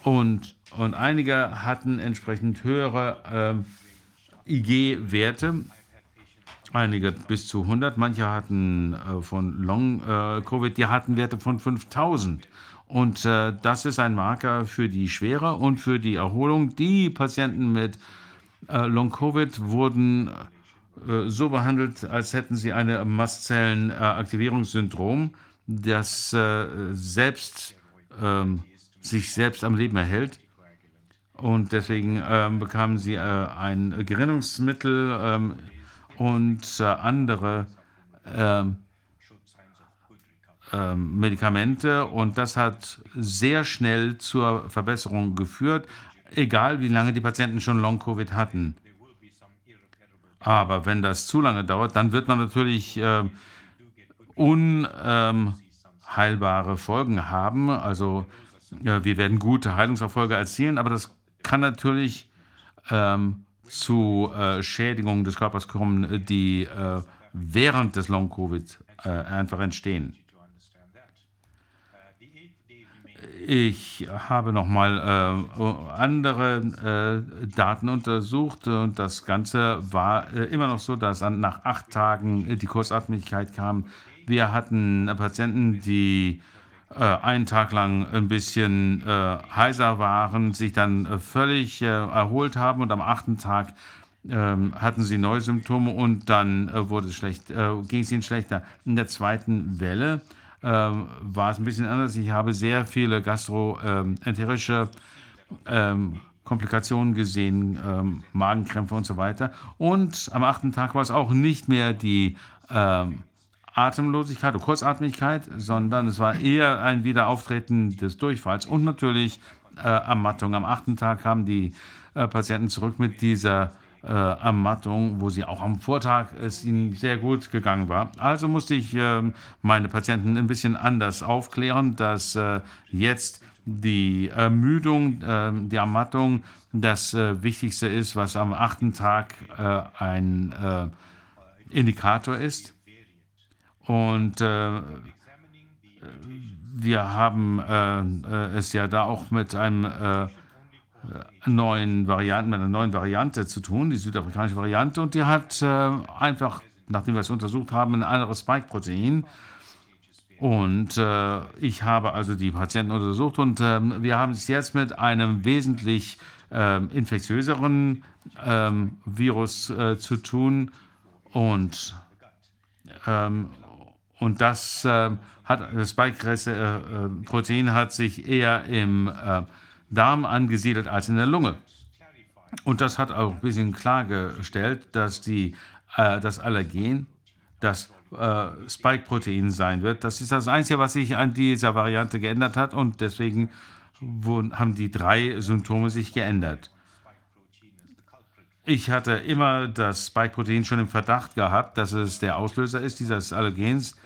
und, und einige hatten entsprechend höhere äh, IG-Werte, einige bis zu 100, manche hatten äh, von Long-Covid, äh, die hatten Werte von 5000. Und äh, das ist ein Marker für die Schwere und für die Erholung. Die Patienten mit äh, Long-Covid wurden so behandelt, als hätten sie eine Mastzellen-Aktivierungssyndrom, das selbst ähm, sich selbst am Leben erhält. Und deswegen ähm, bekamen sie äh, ein Gerinnungsmittel ähm, und äh, andere Medikamente. Und das hat sehr schnell zur Verbesserung geführt, egal wie lange die Patienten schon Long-Covid hatten. Aber wenn das zu lange dauert, dann wird man natürlich äh, unheilbare Folgen haben. Also ja, wir werden gute Heilungserfolge erzielen, aber das kann natürlich ähm, zu äh, Schädigungen des Körpers kommen, die äh, während des Long-Covid äh, einfach entstehen. Ich habe nochmal äh, andere äh, Daten untersucht und das Ganze war äh, immer noch so, dass an, nach acht Tagen die Kurzatmigkeit kam. Wir hatten Patienten, die äh, einen Tag lang ein bisschen äh, heiser waren, sich dann äh, völlig äh, erholt haben und am achten Tag ähm, hatten sie neue Symptome und dann äh, wurde schlecht, äh, ging es ihnen schlechter. In der zweiten Welle ähm, war es ein bisschen anders. Ich habe sehr viele gastroenterische ähm, Komplikationen gesehen, ähm, Magenkrämpfe und so weiter. Und am achten Tag war es auch nicht mehr die ähm, Atemlosigkeit oder Kurzatmigkeit, sondern es war eher ein Wiederauftreten des Durchfalls und natürlich äh, Ermattung. Am achten Tag kamen die äh, Patienten zurück mit dieser äh, Ermattung, wo sie auch am Vortag es ihnen sehr gut gegangen war. Also musste ich äh, meine Patienten ein bisschen anders aufklären, dass äh, jetzt die Ermüdung, äh, die Ermattung das äh, Wichtigste ist, was am achten Tag äh, ein äh, Indikator ist. Und wir haben es ja da auch mit einem neuen Varianten, mit einer neuen Variante zu tun, die südafrikanische Variante, und die hat äh, einfach, nachdem wir es untersucht haben, ein anderes Spike-Protein. Und äh, ich habe also die Patienten untersucht und äh, wir haben es jetzt mit einem wesentlich äh, infektiöseren ähm, Virus äh, zu tun. Und ähm, und das hat, das Spike-Protein hat sich eher im äh, Darm angesiedelt als in der Lunge. Und das hat auch ein bisschen klargestellt, dass die, äh, das Allergen das äh, Spike-Protein sein wird. Das ist das Einzige, was sich an dieser Variante geändert hat. Und deswegen wurden, haben die drei Symptome sich geändert. Ich hatte immer das Spike-Protein schon im Verdacht gehabt, dass es der Auslöser ist dieses Allergens.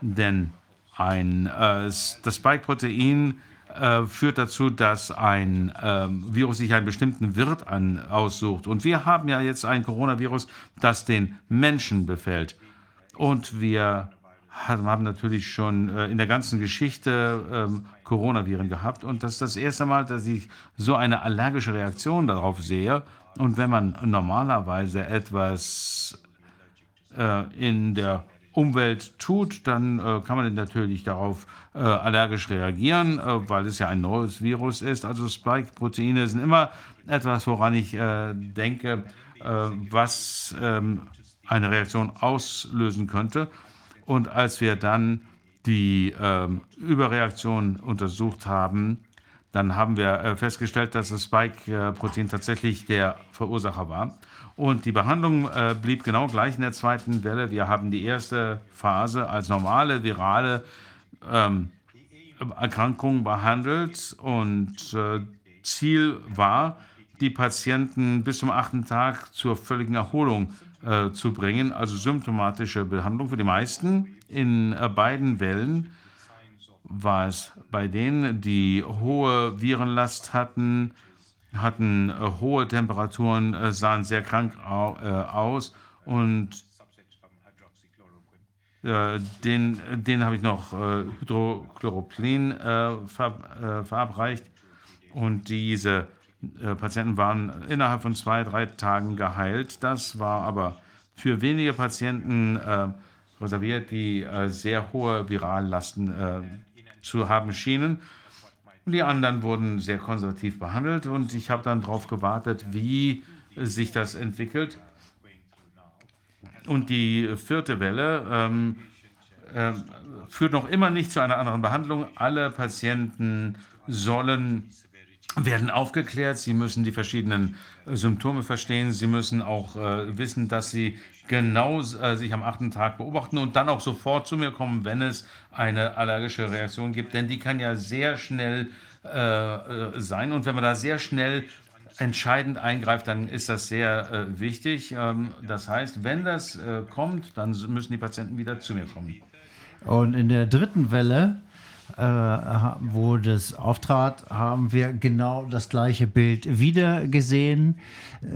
Denn ein, äh, das Spike-Protein äh, führt dazu, dass ein ähm, Virus sich einen bestimmten Wirt an, aussucht. Und wir haben ja jetzt ein Coronavirus, das den Menschen befällt. Und wir haben natürlich schon äh, in der ganzen Geschichte ähm, Coronaviren gehabt. Und das ist das erste Mal, dass ich so eine allergische Reaktion darauf sehe. Und wenn man normalerweise etwas äh, in der Umwelt tut, dann äh, kann man natürlich darauf äh, allergisch reagieren, äh, weil es ja ein neues Virus ist. Also Spike-Proteine sind immer etwas, woran ich äh, denke, äh, was ähm, eine Reaktion auslösen könnte. Und als wir dann die ähm, Überreaktion untersucht haben, dann haben wir äh, festgestellt, dass das Spike-Protein tatsächlich der Verursacher war. Und die Behandlung äh, blieb genau gleich in der zweiten Welle. Wir haben die erste Phase als normale virale ähm, Erkrankung behandelt und äh, Ziel war, die Patienten bis zum achten Tag zur völligen Erholung äh, zu bringen, also symptomatische Behandlung für die meisten. In äh, beiden Wellen war es bei denen, die hohe Virenlast hatten, hatten äh, hohe Temperaturen, äh, sahen sehr krank äh, aus und den, den habe ich noch Hydrochloroplen ver, verabreicht und diese Patienten waren innerhalb von zwei, drei Tagen geheilt. Das war aber für wenige Patienten reserviert, die sehr hohe Virallasten zu haben schienen. Die anderen wurden sehr konservativ behandelt und ich habe dann darauf gewartet, wie sich das entwickelt. Und die vierte Welle ähm, äh, führt noch immer nicht zu einer anderen Behandlung. Alle Patienten sollen werden aufgeklärt. Sie müssen die verschiedenen Symptome verstehen. Sie müssen auch äh, wissen, dass sie genau äh, sich am achten Tag beobachten und dann auch sofort zu mir kommen, wenn es eine allergische Reaktion gibt. Denn die kann ja sehr schnell äh, äh sein. Und wenn man da sehr schnell entscheidend eingreift, dann ist das sehr äh, wichtig. Ähm, das heißt, wenn das kommt, dann müssen die Patienten wieder zu mir kommen. Und in der dritten Welle äh, wo das auftrat, haben wir genau das gleiche Bild wieder gesehen.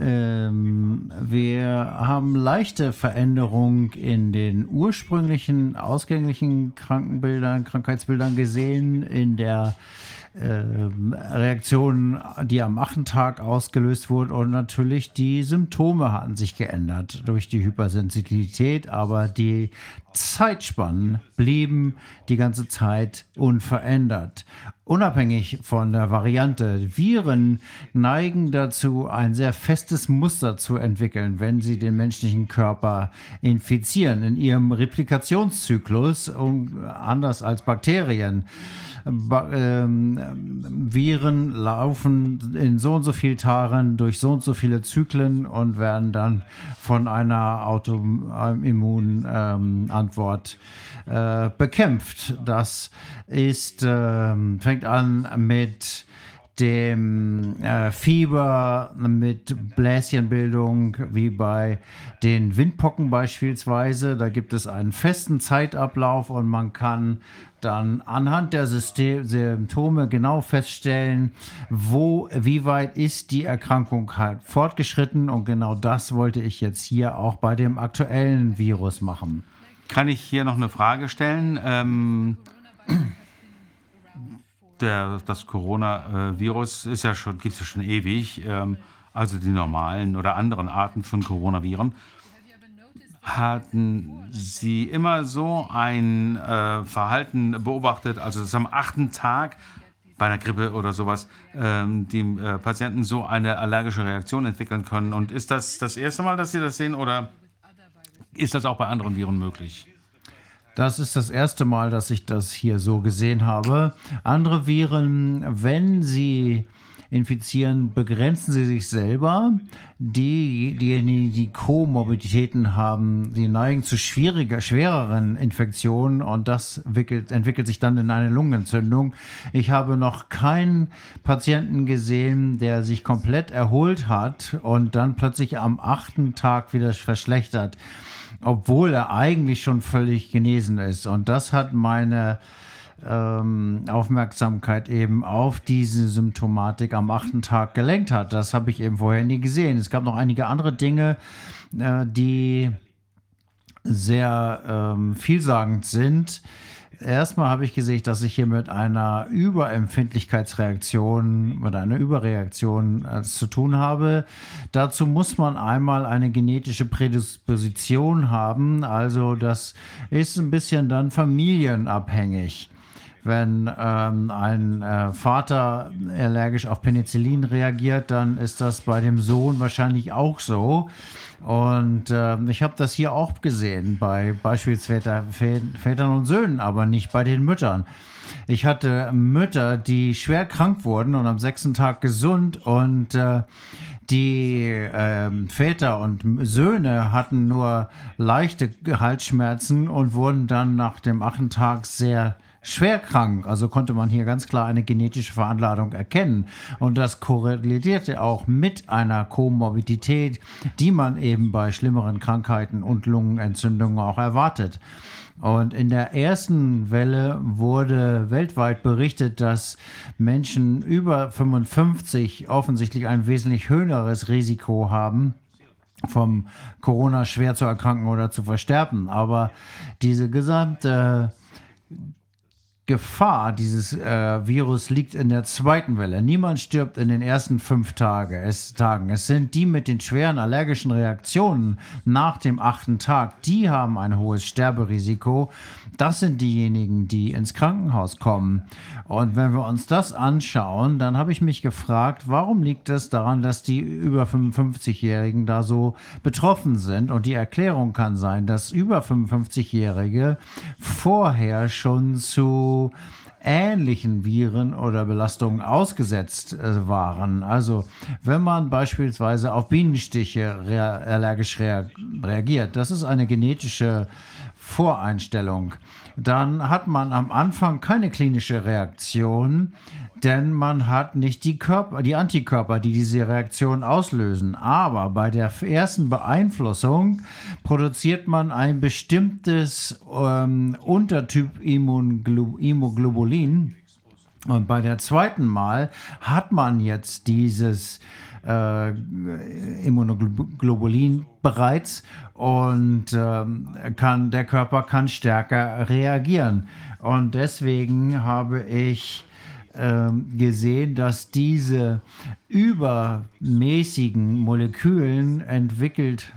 Ähm, wir haben leichte Veränderungen in den ursprünglichen ausgänglichen Krankenbildern, Krankheitsbildern gesehen, in der ähm, Reaktion, die am achten Tag ausgelöst wurde. Und natürlich die Symptome hatten sich geändert durch die Hypersensitivität, aber die Zeitspannen blieben die ganze Zeit unverändert. Unabhängig von der Variante, Viren neigen dazu, ein sehr festes Muster zu entwickeln, wenn sie den menschlichen Körper infizieren, in ihrem Replikationszyklus, anders als Bakterien. Ähm, Viren laufen in so und so viel Tagen durch so und so viele Zyklen und werden dann von einer Autoimmunantwort äh, bekämpft. Das ist, äh, fängt an mit dem äh, Fieber, mit Bläschenbildung, wie bei den Windpocken beispielsweise. Da gibt es einen festen Zeitablauf und man kann dann anhand der System Symptome genau feststellen, wo, wie weit ist die Erkrankung halt fortgeschritten und genau das wollte ich jetzt hier auch bei dem aktuellen Virus machen. Kann ich hier noch eine Frage stellen? Ähm, der, das Coronavirus ist ja schon, gibt es ja schon ewig, ähm, also die normalen oder anderen Arten von Coronaviren hatten Sie immer so ein äh, Verhalten beobachtet, also dass am achten Tag bei einer Grippe oder sowas ähm, die äh, Patienten so eine allergische Reaktion entwickeln können? Und ist das das erste Mal, dass Sie das sehen oder ist das auch bei anderen Viren möglich? Das ist das erste Mal, dass ich das hier so gesehen habe. Andere Viren, wenn sie infizieren, begrenzen sie sich selber. Die, die, die Komorbiditäten haben, die neigen zu schwieriger, schwereren Infektionen und das entwickelt, entwickelt sich dann in eine Lungenentzündung. Ich habe noch keinen Patienten gesehen, der sich komplett erholt hat und dann plötzlich am achten Tag wieder verschlechtert. obwohl er eigentlich schon völlig genesen ist. Und das hat meine ähm, Aufmerksamkeit eben auf diese Symptomatik am achten Tag gelenkt hat. Das habe ich eben vorher nie gesehen. Es gab noch einige andere Dinge, äh, die sehr ähm, vielsagend sind. Erstmal habe ich gesehen, dass ich hier mit einer Überempfindlichkeitsreaktion, mit einer Überreaktion äh, zu tun habe. Dazu muss man einmal eine genetische Prädisposition haben. Also das ist ein bisschen dann familienabhängig. Wenn ähm, ein äh, Vater allergisch auf Penicillin reagiert, dann ist das bei dem Sohn wahrscheinlich auch so. Und ähm, ich habe das hier auch gesehen bei beispielsweise Vätern und Söhnen, aber nicht bei den Müttern. Ich hatte Mütter, die schwer krank wurden und am sechsten Tag gesund und äh, die äh, Väter und Söhne hatten nur leichte Halsschmerzen und wurden dann nach dem achten Tag sehr schwer krank. Also konnte man hier ganz klar eine genetische Veranladung erkennen. Und das korrelierte auch mit einer Komorbidität, die man eben bei schlimmeren Krankheiten und Lungenentzündungen auch erwartet. Und in der ersten Welle wurde weltweit berichtet, dass Menschen über 55 offensichtlich ein wesentlich höheres Risiko haben, vom Corona schwer zu erkranken oder zu versterben. Aber diese gesamte Gefahr dieses äh, Virus liegt in der zweiten Welle. Niemand stirbt in den ersten fünf Tage, es, Tagen. Es sind die mit den schweren allergischen Reaktionen nach dem achten Tag, die haben ein hohes Sterberisiko. Das sind diejenigen, die ins Krankenhaus kommen. Und wenn wir uns das anschauen, dann habe ich mich gefragt, warum liegt es daran, dass die über 55-Jährigen da so betroffen sind? Und die Erklärung kann sein, dass über 55-Jährige vorher schon zu ähnlichen Viren oder Belastungen ausgesetzt äh, waren. Also wenn man beispielsweise auf Bienenstiche rea allergisch rea reagiert, das ist eine genetische Voreinstellung, dann hat man am Anfang keine klinische Reaktion, denn man hat nicht die Körper, die Antikörper, die diese Reaktion auslösen. Aber bei der ersten Beeinflussung produziert man ein bestimmtes ähm, Untertyp Immunoglobulin. Und bei der zweiten Mal hat man jetzt dieses äh, Immunoglobulin bereits und ähm, kann, der Körper kann stärker reagieren. Und deswegen habe ich ähm, gesehen, dass diese übermäßigen Molekülen entwickelt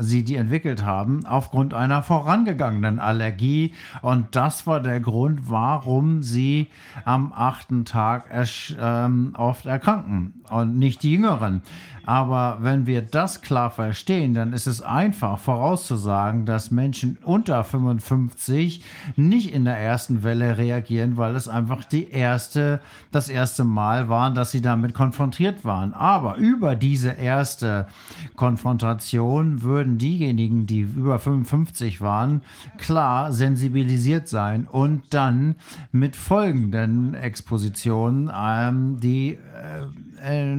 sie die entwickelt haben, aufgrund einer vorangegangenen Allergie. Und das war der Grund, warum sie am achten Tag ähm, oft erkranken und nicht die Jüngeren. Aber wenn wir das klar verstehen, dann ist es einfach vorauszusagen, dass Menschen unter 55 nicht in der ersten Welle reagieren, weil es einfach die erste, das erste Mal war, dass sie damit konfrontiert waren. Aber über diese erste Konfrontation würden diejenigen, die über 55 waren, klar sensibilisiert sein und dann mit folgenden Expositionen ähm, die äh, äh,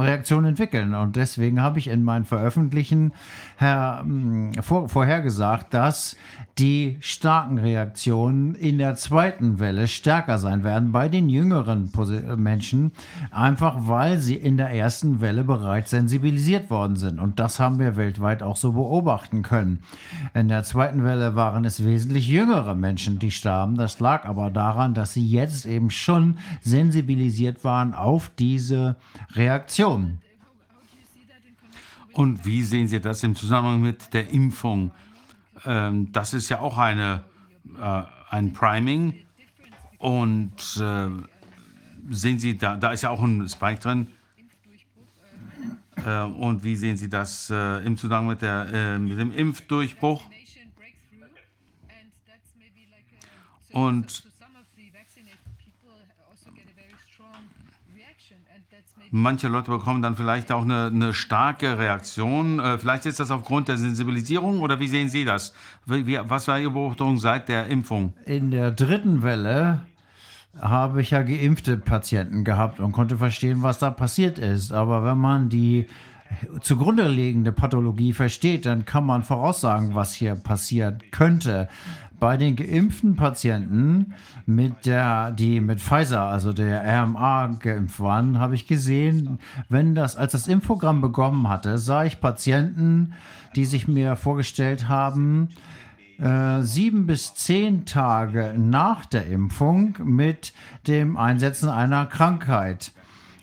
Reaktion entwickeln. Und deswegen habe ich in meinen Veröffentlichen her, hm, vor, vorhergesagt, dass die starken Reaktionen in der zweiten Welle stärker sein werden bei den jüngeren Menschen, einfach weil sie in der ersten Welle bereits sensibilisiert worden sind. Und das haben wir weltweit auch so beobachten können. In der zweiten Welle waren es wesentlich jüngere Menschen, die starben. Das lag aber daran, dass sie jetzt eben schon sensibilisiert waren auf diese Reaktion. Und wie sehen Sie das im Zusammenhang mit der Impfung? Ähm, das ist ja auch eine, äh, ein Priming. Und äh, sehen Sie, da, da ist ja auch ein Spike drin. Äh, und wie sehen Sie das äh, im Zusammenhang mit, der, äh, mit dem Impfdurchbruch? Und Manche Leute bekommen dann vielleicht auch eine, eine starke Reaktion. Äh, vielleicht ist das aufgrund der Sensibilisierung oder wie sehen Sie das? Wie, was war Ihre Beobachtung seit der Impfung? In der dritten Welle habe ich ja geimpfte Patienten gehabt und konnte verstehen, was da passiert ist. Aber wenn man die zugrunde liegende Pathologie versteht, dann kann man voraussagen, was hier passieren könnte. Bei den geimpften Patienten, mit der, die mit Pfizer, also der RMA geimpft waren, habe ich gesehen, wenn das, als das Impfprogramm begonnen hatte, sah ich Patienten, die sich mir vorgestellt haben, äh, sieben bis zehn Tage nach der Impfung mit dem Einsetzen einer Krankheit,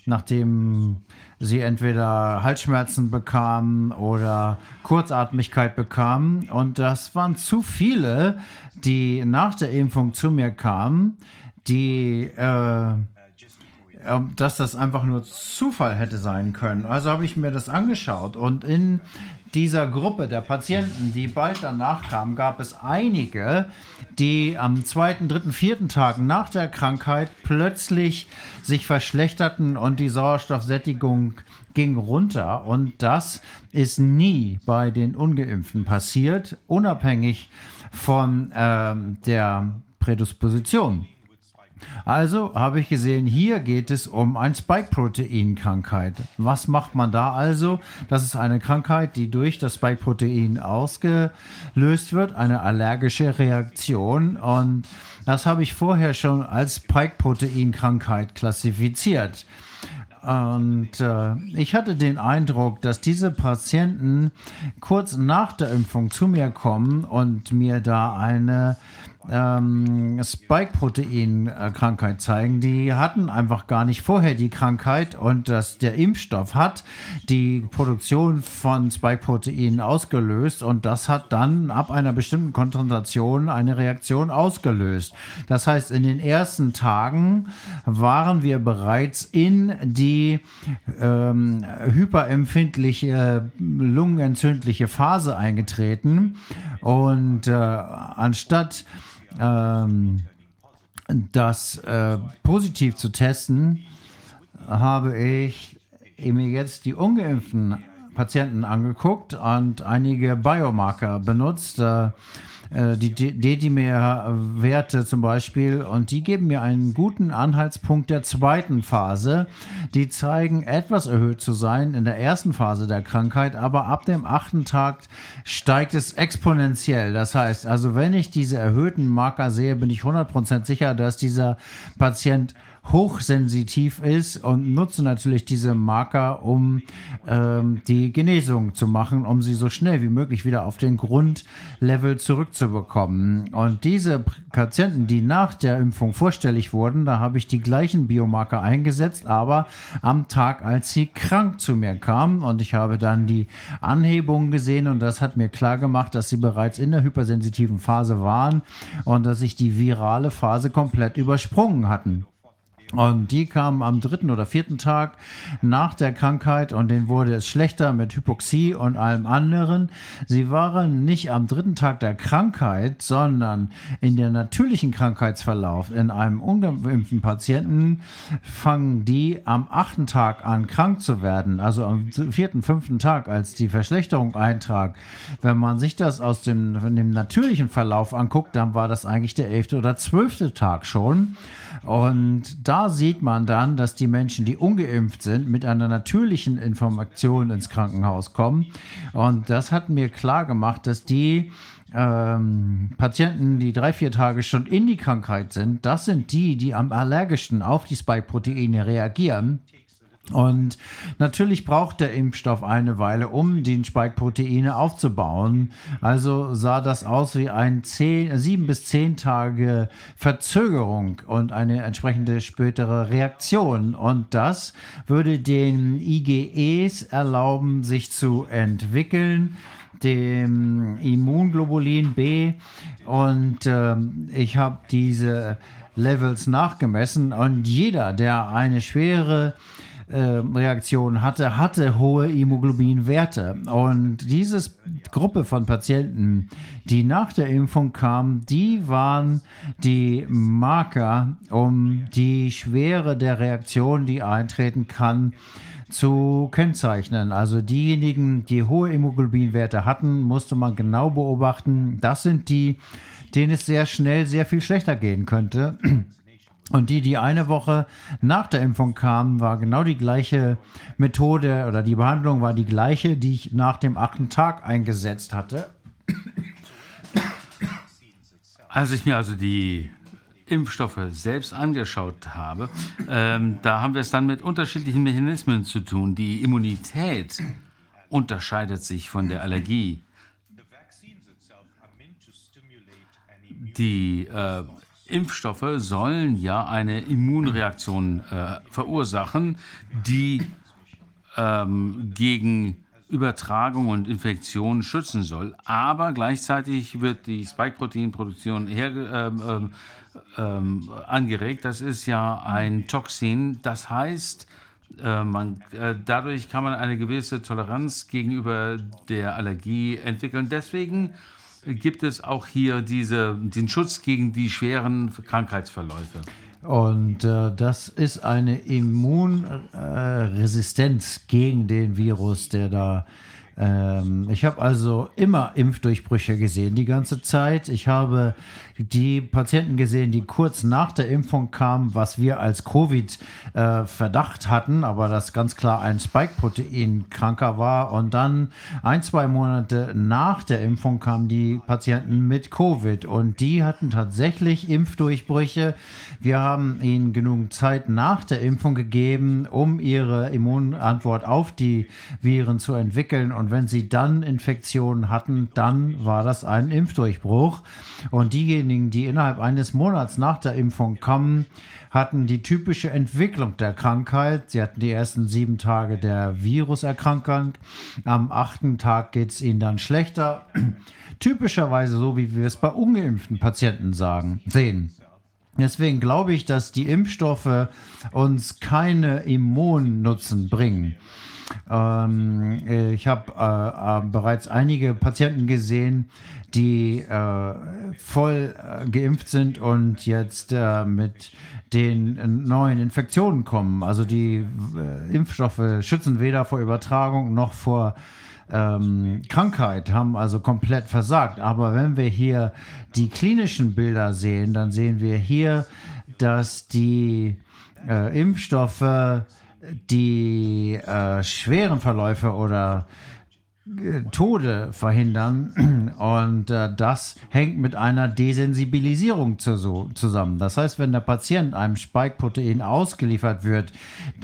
nachdem sie entweder Halsschmerzen bekamen oder Kurzatmigkeit bekamen. Und das waren zu viele, die nach der Impfung zu mir kamen, die, äh, ähm, dass das einfach nur Zufall hätte sein können. Also habe ich mir das angeschaut und in dieser Gruppe der Patienten, die bald danach kamen, gab es einige, die am zweiten, dritten, vierten Tag nach der Krankheit plötzlich sich verschlechterten und die Sauerstoffsättigung ging runter. Und das ist nie bei den Ungeimpften passiert, unabhängig von ähm, der Prädisposition. Also habe ich gesehen, hier geht es um eine Spike-Protein-Krankheit. Was macht man da also? Das ist eine Krankheit, die durch das Spike-Protein ausgelöst wird, eine allergische Reaktion. Und das habe ich vorher schon als Spike-Protein-Krankheit klassifiziert. Und äh, ich hatte den Eindruck, dass diese Patienten kurz nach der Impfung zu mir kommen und mir da eine ähm, Spike-Protein-Krankheit zeigen. Die hatten einfach gar nicht vorher die Krankheit und dass der Impfstoff hat die Produktion von Spike-Proteinen ausgelöst und das hat dann ab einer bestimmten Konzentration eine Reaktion ausgelöst. Das heißt, in den ersten Tagen waren wir bereits in die ähm, hyperempfindliche, lungenentzündliche Phase eingetreten und äh, anstatt ähm, das äh, positiv zu testen, habe ich mir jetzt die ungeimpften Patienten angeguckt und einige Biomarker benutzt. Äh, die Dedimer-Werte zum Beispiel, und die geben mir einen guten Anhaltspunkt der zweiten Phase. Die zeigen etwas erhöht zu sein in der ersten Phase der Krankheit, aber ab dem achten Tag steigt es exponentiell. Das heißt, also wenn ich diese erhöhten Marker sehe, bin ich 100% sicher, dass dieser Patient hochsensitiv ist und nutze natürlich diese Marker, um ähm, die Genesung zu machen, um sie so schnell wie möglich wieder auf den Grundlevel zurückzubekommen. Und diese Patienten, die nach der Impfung vorstellig wurden, da habe ich die gleichen Biomarker eingesetzt, aber am Tag, als sie krank zu mir kamen und ich habe dann die Anhebungen gesehen und das hat mir klar gemacht, dass sie bereits in der hypersensitiven Phase waren und dass sich die virale Phase komplett übersprungen hatten. Und die kamen am dritten oder vierten Tag nach der Krankheit und denen wurde es schlechter mit Hypoxie und allem anderen. Sie waren nicht am dritten Tag der Krankheit, sondern in der natürlichen Krankheitsverlauf. In einem ungeimpften Patienten fangen die am achten Tag an krank zu werden, also am vierten, fünften Tag, als die Verschlechterung eintrag. Wenn man sich das aus dem, dem natürlichen Verlauf anguckt, dann war das eigentlich der elfte oder zwölfte Tag schon. Und da sieht man dann, dass die Menschen, die ungeimpft sind, mit einer natürlichen Information ins Krankenhaus kommen. Und das hat mir klar gemacht, dass die ähm, Patienten, die drei, vier Tage schon in die Krankheit sind, das sind die, die am allergischsten auf die Spike-Proteine reagieren. Und natürlich braucht der Impfstoff eine Weile, um die Spike-Proteine aufzubauen. Also sah das aus wie ein zehn, sieben bis zehn Tage Verzögerung und eine entsprechende spätere Reaktion. Und das würde den IgEs erlauben, sich zu entwickeln dem Immunglobulin B und ähm, ich habe diese Levels nachgemessen und jeder, der eine schwere äh, Reaktion hatte, hatte hohe Immunoglobinwerte. Und diese Gruppe von Patienten, die nach der Impfung kamen, die waren die Marker, um die Schwere der Reaktion, die eintreten kann, zu kennzeichnen. Also diejenigen, die hohe Immunoglobinwerte hatten, musste man genau beobachten. Das sind die, denen es sehr schnell sehr viel schlechter gehen könnte. Und die, die eine Woche nach der Impfung kamen, war genau die gleiche Methode oder die Behandlung war die gleiche, die ich nach dem achten Tag eingesetzt hatte. Als ich mir also die Impfstoffe selbst angeschaut habe, ähm, da haben wir es dann mit unterschiedlichen Mechanismen zu tun. Die Immunität unterscheidet sich von der Allergie. Die äh, Impfstoffe sollen ja eine Immunreaktion äh, verursachen, die ähm, gegen Übertragung und Infektion schützen soll. Aber gleichzeitig wird die Spike-Protein-Produktion ähm, ähm, ähm, angeregt. Das ist ja ein Toxin. Das heißt, äh, man, äh, dadurch kann man eine gewisse Toleranz gegenüber der Allergie entwickeln. Deswegen gibt es auch hier diese, den Schutz gegen die schweren Krankheitsverläufe. Und äh, das ist eine Immunresistenz äh, gegen den Virus, der da ähm, ich habe also immer Impfdurchbrüche gesehen, die ganze Zeit. Ich habe die Patienten gesehen, die kurz nach der Impfung kamen, was wir als Covid-Verdacht äh, hatten, aber das ganz klar ein Spike-Protein-Kranker war. Und dann ein, zwei Monate nach der Impfung kamen die Patienten mit Covid und die hatten tatsächlich Impfdurchbrüche. Wir haben ihnen genug Zeit nach der Impfung gegeben, um ihre Immunantwort auf die Viren zu entwickeln. Und wenn sie dann Infektionen hatten, dann war das ein Impfdurchbruch. Und diejenigen, die innerhalb eines Monats nach der Impfung kommen, hatten die typische Entwicklung der Krankheit. Sie hatten die ersten sieben Tage der Viruserkrankung. Am achten Tag geht es ihnen dann schlechter. Typischerweise so, wie wir es bei ungeimpften Patienten sagen, sehen. Deswegen glaube ich, dass die Impfstoffe uns keine Immunnutzen bringen. Ähm, ich habe äh, äh, bereits einige Patienten gesehen, die äh, voll äh, geimpft sind und jetzt äh, mit den neuen Infektionen kommen. Also die äh, Impfstoffe schützen weder vor Übertragung noch vor ähm, Krankheit, haben also komplett versagt. Aber wenn wir hier die klinischen Bilder sehen, dann sehen wir hier, dass die äh, Impfstoffe die äh, schweren Verläufe oder Tode verhindern. Und äh, das hängt mit einer Desensibilisierung zu, so, zusammen. Das heißt, wenn der Patient einem Spike-Protein ausgeliefert wird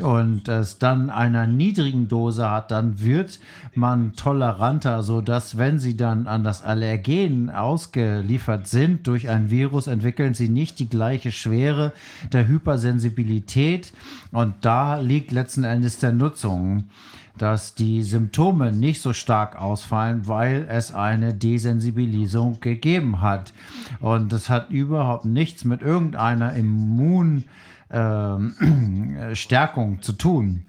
und es dann einer niedrigen Dose hat, dann wird man toleranter, sodass, wenn sie dann an das Allergen ausgeliefert sind durch ein Virus, entwickeln sie nicht die gleiche Schwere der Hypersensibilität. Und da liegt letzten Endes der Nutzung dass die Symptome nicht so stark ausfallen, weil es eine Desensibilisierung gegeben hat. Und das hat überhaupt nichts mit irgendeiner Immunstärkung äh, zu tun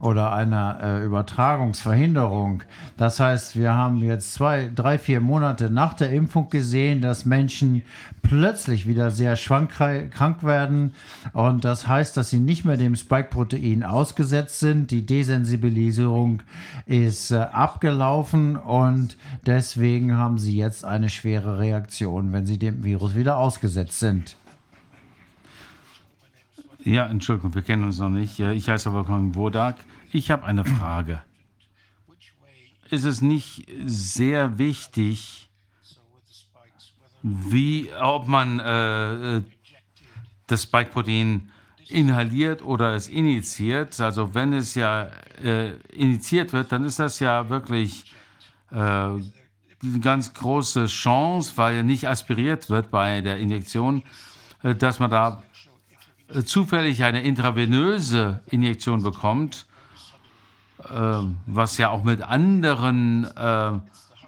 oder einer äh, Übertragungsverhinderung. Das heißt, wir haben jetzt zwei, drei, vier Monate nach der Impfung gesehen, dass Menschen plötzlich wieder sehr schwank krank werden. Und das heißt, dass sie nicht mehr dem Spike-Protein ausgesetzt sind. Die Desensibilisierung ist äh, abgelaufen und deswegen haben sie jetzt eine schwere Reaktion, wenn sie dem Virus wieder ausgesetzt sind. Ja, Entschuldigung, wir kennen uns noch nicht. Ich heiße Wolfgang Wodak. Ich habe eine Frage. Ist es nicht sehr wichtig, wie, ob man äh, äh, das Spike-Protein inhaliert oder es initiiert? Also wenn es ja äh, initiiert wird, dann ist das ja wirklich äh, eine ganz große Chance, weil nicht aspiriert wird bei der Injektion, äh, dass man da zufällig eine intravenöse Injektion bekommt äh, was ja auch mit anderen äh,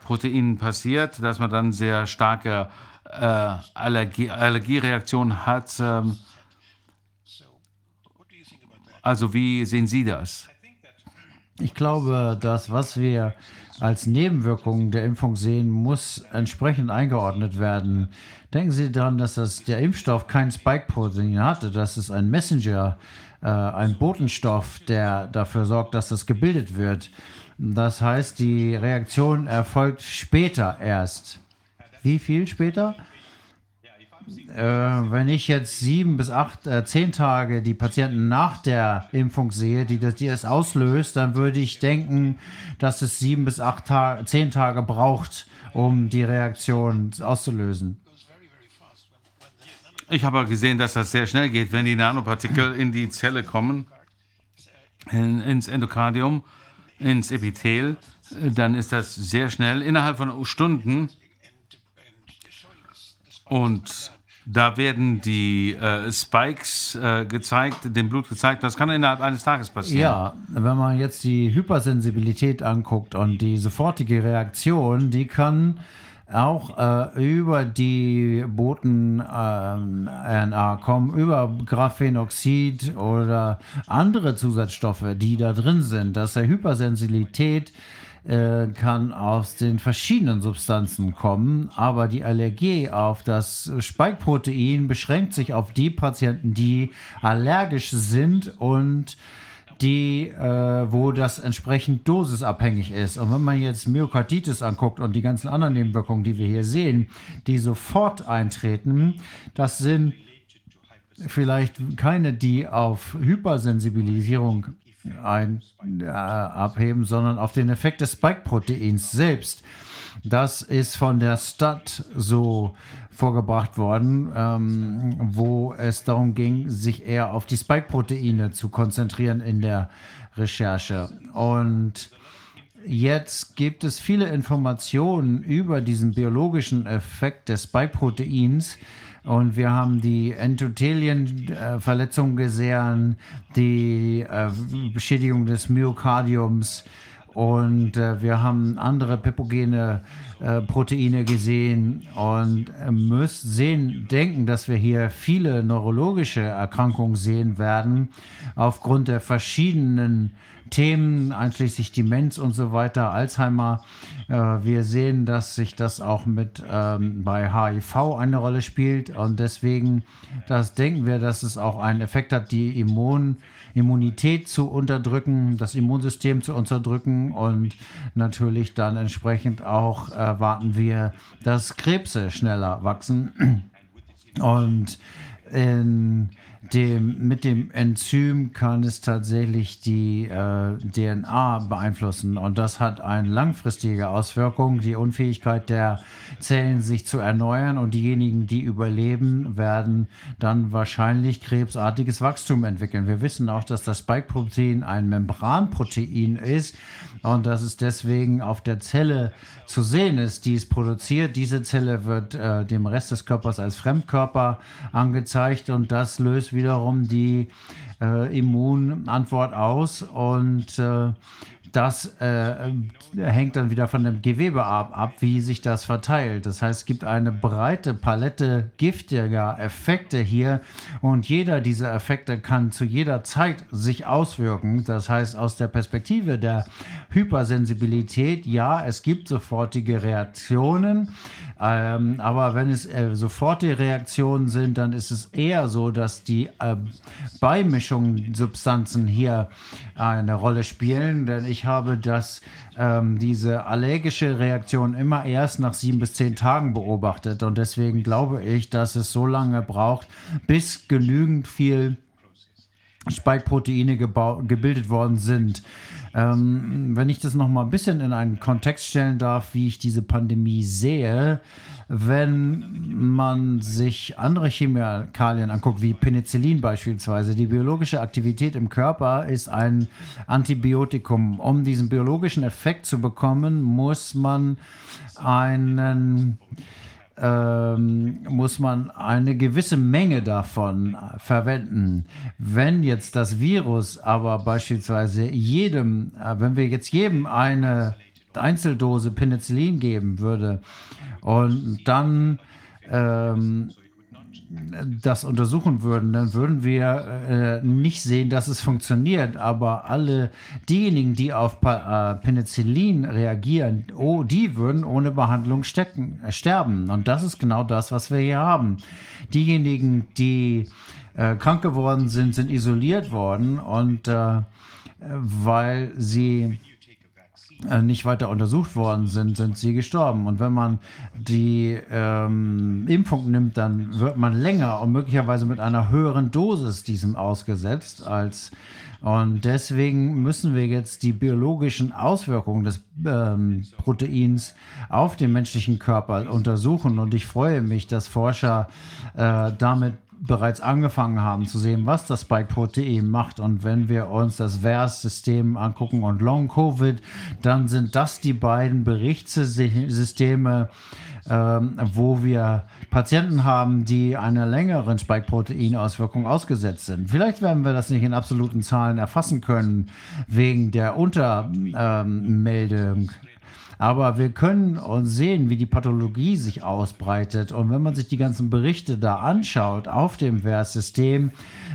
Proteinen passiert, dass man dann sehr starke äh, Allergie, Allergiereaktionen hat. Ähm, also wie sehen Sie das? Ich glaube, das, was wir als Nebenwirkungen der Impfung sehen, muss entsprechend eingeordnet werden. Denken Sie daran, dass das, der Impfstoff kein Spike-Protein hatte, dass es ein Messenger äh, ein Botenstoff, der dafür sorgt, dass das gebildet wird. Das heißt, die Reaktion erfolgt später erst. Wie viel später? äh, wenn ich jetzt sieben bis acht, äh, zehn Tage die Patienten nach der Impfung sehe, die das, die es auslöst, dann würde ich denken, dass es sieben bis acht Tage, zehn Tage braucht, um die Reaktion auszulösen. Ich habe gesehen, dass das sehr schnell geht, wenn die Nanopartikel in die Zelle kommen, in, ins Endokardium, ins Epithel, dann ist das sehr schnell, innerhalb von Stunden. Und da werden die äh, Spikes äh, gezeigt, dem Blut gezeigt. Das kann innerhalb eines Tages passieren. Ja, wenn man jetzt die Hypersensibilität anguckt und die sofortige Reaktion, die kann auch äh, über die Boten-RNA kommen, über Graphenoxid oder andere Zusatzstoffe, die da drin sind. Dass der Hypersensibilität äh, kann aus den verschiedenen Substanzen kommen, aber die Allergie auf das Spike-Protein beschränkt sich auf die Patienten, die allergisch sind und die, äh, wo das entsprechend dosisabhängig ist. Und wenn man jetzt Myokarditis anguckt und die ganzen anderen Nebenwirkungen, die wir hier sehen, die sofort eintreten, das sind vielleicht keine, die auf Hypersensibilisierung ein, äh, abheben, sondern auf den Effekt des Spike-Proteins selbst. Das ist von der Stat so vorgebracht worden, ähm, wo es darum ging, sich eher auf die Spike-Proteine zu konzentrieren in der Recherche. Und jetzt gibt es viele Informationen über diesen biologischen Effekt des Spike-Proteins. Und wir haben die Endothelienverletzung gesehen, die äh, Beschädigung des Myokardiums und äh, wir haben andere pepogene äh, Proteine gesehen und äh, müssen sehen, denken, dass wir hier viele neurologische Erkrankungen sehen werden aufgrund der verschiedenen Themen, einschließlich Demenz und so weiter, Alzheimer. Äh, wir sehen, dass sich das auch mit ähm, bei HIV eine Rolle spielt und deswegen, das denken wir, dass es auch einen Effekt hat, die Immun Immunität zu unterdrücken, das Immunsystem zu unterdrücken und natürlich dann entsprechend auch erwarten wir, dass Krebse schneller wachsen. Und in dem, mit dem Enzym kann es tatsächlich die äh, DNA beeinflussen. Und das hat eine langfristige Auswirkung, die Unfähigkeit der Zellen sich zu erneuern. Und diejenigen, die überleben, werden dann wahrscheinlich krebsartiges Wachstum entwickeln. Wir wissen auch, dass das Spike-Protein ein Membranprotein ist und dass es deswegen auf der Zelle zu sehen ist, die es produziert. Diese Zelle wird äh, dem Rest des Körpers als Fremdkörper angezeigt und das löst wiederum die äh, Immunantwort aus und äh, das äh, hängt dann wieder von dem Gewebe ab, ab, wie sich das verteilt. Das heißt, es gibt eine breite Palette giftiger Effekte hier und jeder dieser Effekte kann zu jeder Zeit sich auswirken. Das heißt, aus der Perspektive der Hypersensibilität, ja, es gibt sofortige Reaktionen, ähm, aber wenn es äh, sofortige Reaktionen sind, dann ist es eher so, dass die äh, Beimischungen hier eine Rolle spielen, denn ich habe das, ähm, diese allergische Reaktion immer erst nach sieben bis zehn Tagen beobachtet und deswegen glaube ich, dass es so lange braucht, bis genügend viel Spike-Proteine gebildet worden sind. Ähm, wenn ich das noch mal ein bisschen in einen Kontext stellen darf, wie ich diese Pandemie sehe, wenn man sich andere Chemikalien anguckt, wie Penicillin beispielsweise, die biologische Aktivität im Körper ist ein Antibiotikum. Um diesen biologischen Effekt zu bekommen, muss man einen ähm, muss man eine gewisse Menge davon verwenden. Wenn jetzt das Virus aber beispielsweise jedem, äh, wenn wir jetzt jedem eine Einzeldose Penicillin geben würde und dann ähm, das untersuchen würden, dann würden wir äh, nicht sehen, dass es funktioniert. Aber alle diejenigen, die auf pa äh, Penicillin reagieren, oh, die würden ohne Behandlung stecken, äh, sterben. Und das ist genau das, was wir hier haben. Diejenigen, die äh, krank geworden sind, sind isoliert worden und äh, weil sie nicht weiter untersucht worden sind, sind sie gestorben. Und wenn man die ähm, Impfung nimmt, dann wird man länger und möglicherweise mit einer höheren Dosis diesem ausgesetzt als und deswegen müssen wir jetzt die biologischen Auswirkungen des ähm, Proteins auf den menschlichen Körper untersuchen. Und ich freue mich, dass Forscher äh, damit bereits angefangen haben zu sehen, was das Spike-Protein macht. Und wenn wir uns das VERS-System angucken und Long-Covid, dann sind das die beiden Berichtssysteme, ähm, wo wir Patienten haben, die einer längeren Spike-Protein-Auswirkung ausgesetzt sind. Vielleicht werden wir das nicht in absoluten Zahlen erfassen können, wegen der Untermeldung. Aber wir können uns sehen, wie die Pathologie sich ausbreitet. Und wenn man sich die ganzen Berichte da anschaut auf dem VERS-System,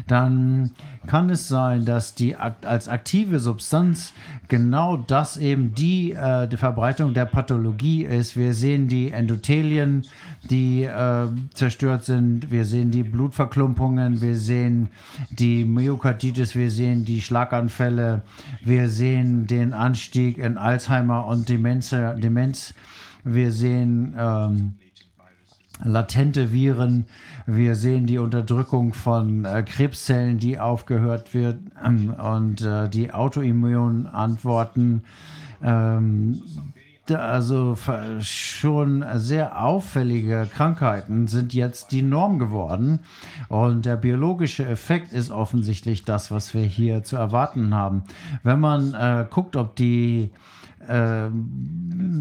dann kann es sein, dass die als aktive Substanz genau das eben die, äh, die Verbreitung der Pathologie ist. Wir sehen die Endothelien, die äh, zerstört sind. Wir sehen die Blutverklumpungen. Wir sehen die Myokarditis. Wir sehen die Schlaganfälle. Wir sehen den Anstieg in Alzheimer und Demenz. Demenz. Wir sehen ähm, latente Viren. Wir sehen die Unterdrückung von äh, Krebszellen, die aufgehört wird ähm, und äh, die Autoimmunantworten. Ähm, also schon sehr auffällige Krankheiten sind jetzt die Norm geworden. Und der biologische Effekt ist offensichtlich das, was wir hier zu erwarten haben. Wenn man äh, guckt, ob die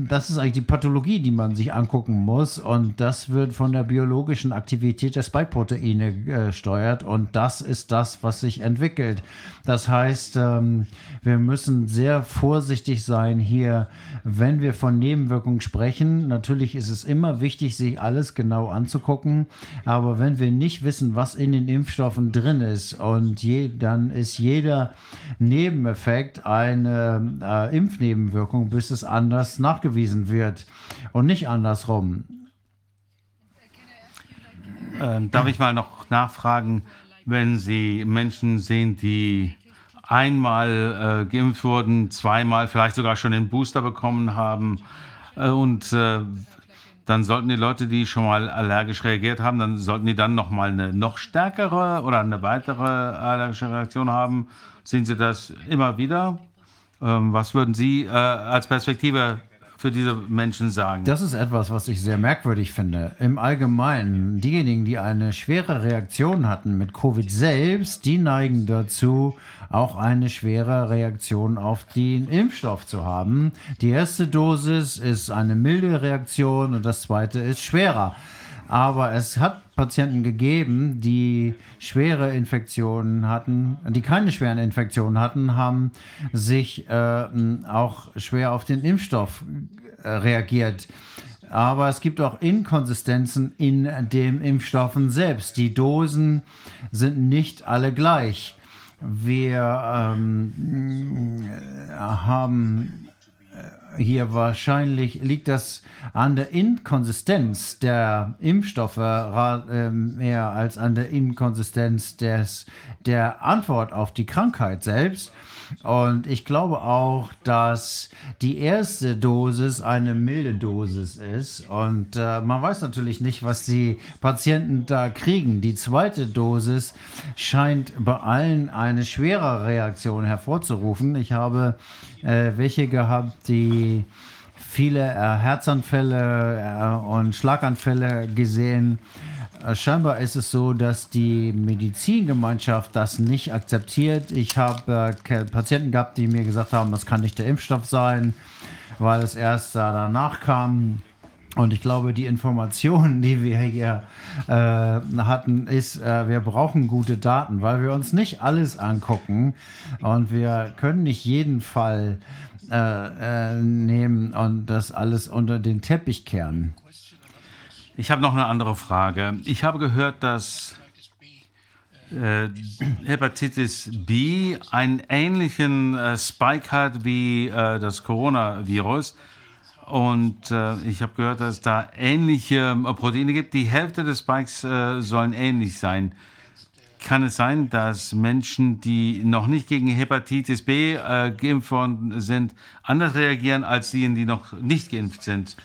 das ist eigentlich die Pathologie, die man sich angucken muss. Und das wird von der biologischen Aktivität der Spike-Proteine gesteuert. Äh, und das ist das, was sich entwickelt. Das heißt, ähm, wir müssen sehr vorsichtig sein hier, wenn wir von Nebenwirkungen sprechen. Natürlich ist es immer wichtig, sich alles genau anzugucken. Aber wenn wir nicht wissen, was in den Impfstoffen drin ist, und je, dann ist jeder Nebeneffekt eine äh, Impfnebenwirkung Wirkung, bis es anders nachgewiesen wird und nicht andersrum. Ähm, darf ich mal noch nachfragen, wenn Sie Menschen sehen, die einmal äh, geimpft wurden, zweimal vielleicht sogar schon den Booster bekommen haben äh, und äh, dann sollten die Leute, die schon mal allergisch reagiert haben, dann sollten die dann noch mal eine noch stärkere oder eine weitere allergische Reaktion haben. Sehen Sie das immer wieder? Ähm, was würden Sie äh, als Perspektive für diese Menschen sagen? Das ist etwas, was ich sehr merkwürdig finde. Im Allgemeinen, diejenigen, die eine schwere Reaktion hatten mit Covid selbst, die neigen dazu, auch eine schwere Reaktion auf den Impfstoff zu haben. Die erste Dosis ist eine milde Reaktion und das zweite ist schwerer. Aber es hat Patienten gegeben, die schwere Infektionen hatten, die keine schweren Infektionen hatten, haben sich äh, auch schwer auf den Impfstoff äh, reagiert. Aber es gibt auch Inkonsistenzen in den Impfstoffen selbst. Die Dosen sind nicht alle gleich. Wir ähm, haben hier wahrscheinlich liegt das an der Inkonsistenz der Impfstoffe äh, mehr als an der Inkonsistenz des, der Antwort auf die Krankheit selbst. Und ich glaube auch, dass die erste Dosis eine milde Dosis ist. Und äh, man weiß natürlich nicht, was die Patienten da kriegen. Die zweite Dosis scheint bei allen eine schwere Reaktion hervorzurufen. Ich habe äh, welche gehabt, die viele äh, Herzanfälle äh, und Schlaganfälle gesehen. Äh, scheinbar ist es so, dass die Medizingemeinschaft das nicht akzeptiert. Ich habe äh, Patienten gehabt, die mir gesagt haben, das kann nicht der Impfstoff sein, weil es erst danach kam. Und ich glaube, die Informationen, die wir hier äh, hatten, ist, äh, wir brauchen gute Daten, weil wir uns nicht alles angucken und wir können nicht jeden Fall äh, äh nehmen und das alles unter den Teppich kehren. Ich habe noch eine andere Frage. Ich habe gehört, dass äh, Hepatitis B einen ähnlichen äh, Spike hat wie das Coronavirus. Und äh, ich habe gehört, dass es da ähnliche äh, Proteine gibt. Die Hälfte des Spikes äh, sollen ähnlich sein. kann es sein, dass Menschen, die noch nicht gegen Hepatitis B äh, geimpft worden sind, anders reagieren als diejenigen, die noch nicht geimpft sind?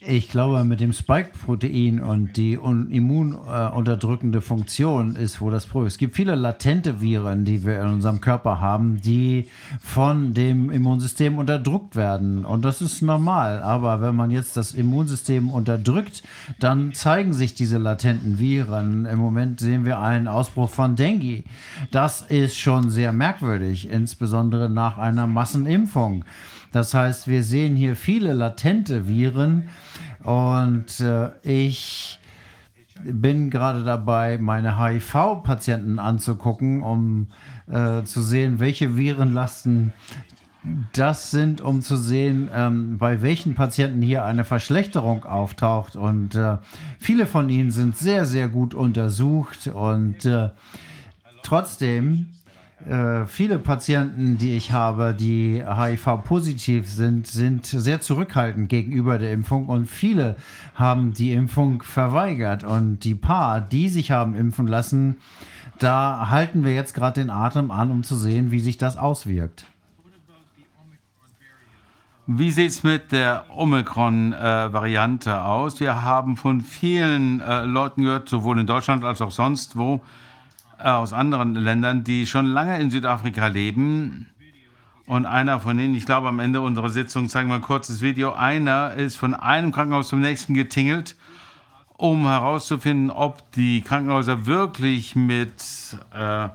Ich glaube, mit dem Spike-Protein und die un- immununterdrückende Funktion ist wo das Problem. Es gibt viele latente Viren, die wir in unserem Körper haben, die von dem Immunsystem unterdrückt werden. Und das ist normal. Aber wenn man jetzt das Immunsystem unterdrückt, dann zeigen sich diese latenten Viren. Im Moment sehen wir einen Ausbruch von Dengue. Das ist schon sehr merkwürdig, insbesondere nach einer Massenimpfung. Das heißt, wir sehen hier viele latente Viren und äh, ich bin gerade dabei, meine HIV-Patienten anzugucken, um äh, zu sehen, welche Virenlasten das sind, um zu sehen, ähm, bei welchen Patienten hier eine Verschlechterung auftaucht. Und äh, viele von ihnen sind sehr, sehr gut untersucht und äh, trotzdem äh, viele Patienten, die ich habe, die HIV-positiv sind, sind sehr zurückhaltend gegenüber der Impfung und viele haben die Impfung verweigert. Und die paar, die sich haben impfen lassen, da halten wir jetzt gerade den Atem an, um zu sehen, wie sich das auswirkt. Wie sieht es mit der Omikron-Variante aus? Wir haben von vielen äh, Leuten gehört, sowohl in Deutschland als auch sonst wo, aus anderen Ländern, die schon lange in Südafrika leben. Und einer von ihnen, ich glaube, am Ende unserer Sitzung zeigen wir ein kurzes Video. Einer ist von einem Krankenhaus zum nächsten getingelt, um herauszufinden, ob die Krankenhäuser wirklich mit äh,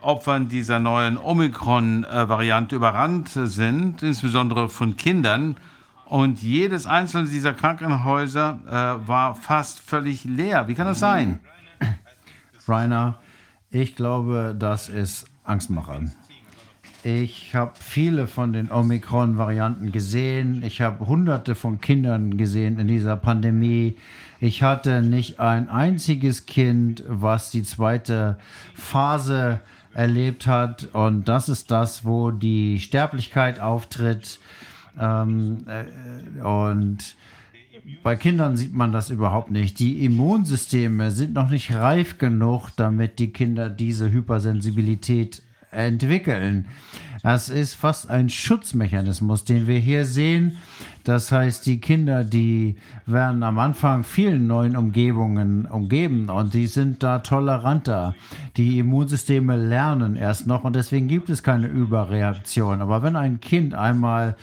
Opfern dieser neuen Omikron-Variante überrannt sind, insbesondere von Kindern. Und jedes einzelne dieser Krankenhäuser äh, war fast völlig leer. Wie kann das sein? Rainer, ich glaube, das ist Angstmacher. Ich habe viele von den Omikron-Varianten gesehen. Ich habe hunderte von Kindern gesehen in dieser Pandemie. Ich hatte nicht ein einziges Kind, was die zweite Phase erlebt hat. Und das ist das, wo die Sterblichkeit auftritt. Ähm, äh, und bei Kindern sieht man das überhaupt nicht. Die Immunsysteme sind noch nicht reif genug, damit die Kinder diese Hypersensibilität entwickeln. Das ist fast ein Schutzmechanismus, den wir hier sehen. Das heißt, die Kinder, die werden am Anfang vielen neuen Umgebungen umgeben und die sind da toleranter. Die Immunsysteme lernen erst noch und deswegen gibt es keine Überreaktion. Aber wenn ein Kind einmal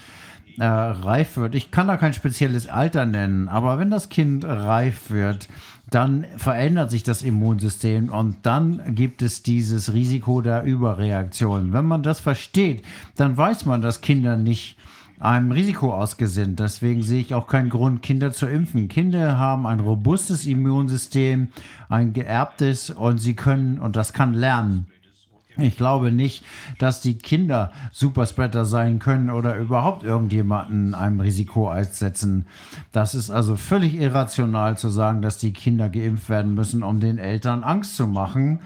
äh, reif wird, ich kann da kein spezielles Alter nennen, aber wenn das Kind reif wird, dann verändert sich das Immunsystem und dann gibt es dieses Risiko der Überreaktion. Wenn man das versteht, dann weiß man, dass Kinder nicht einem Risiko ausgesinnt. Deswegen sehe ich auch keinen Grund, Kinder zu impfen. Kinder haben ein robustes Immunsystem, ein geerbtes und sie können, und das kann lernen. Ich glaube nicht, dass die Kinder Superspreader sein können oder überhaupt irgendjemanden einem Risiko aussetzen. Das ist also völlig irrational zu sagen, dass die Kinder geimpft werden müssen, um den Eltern Angst zu machen,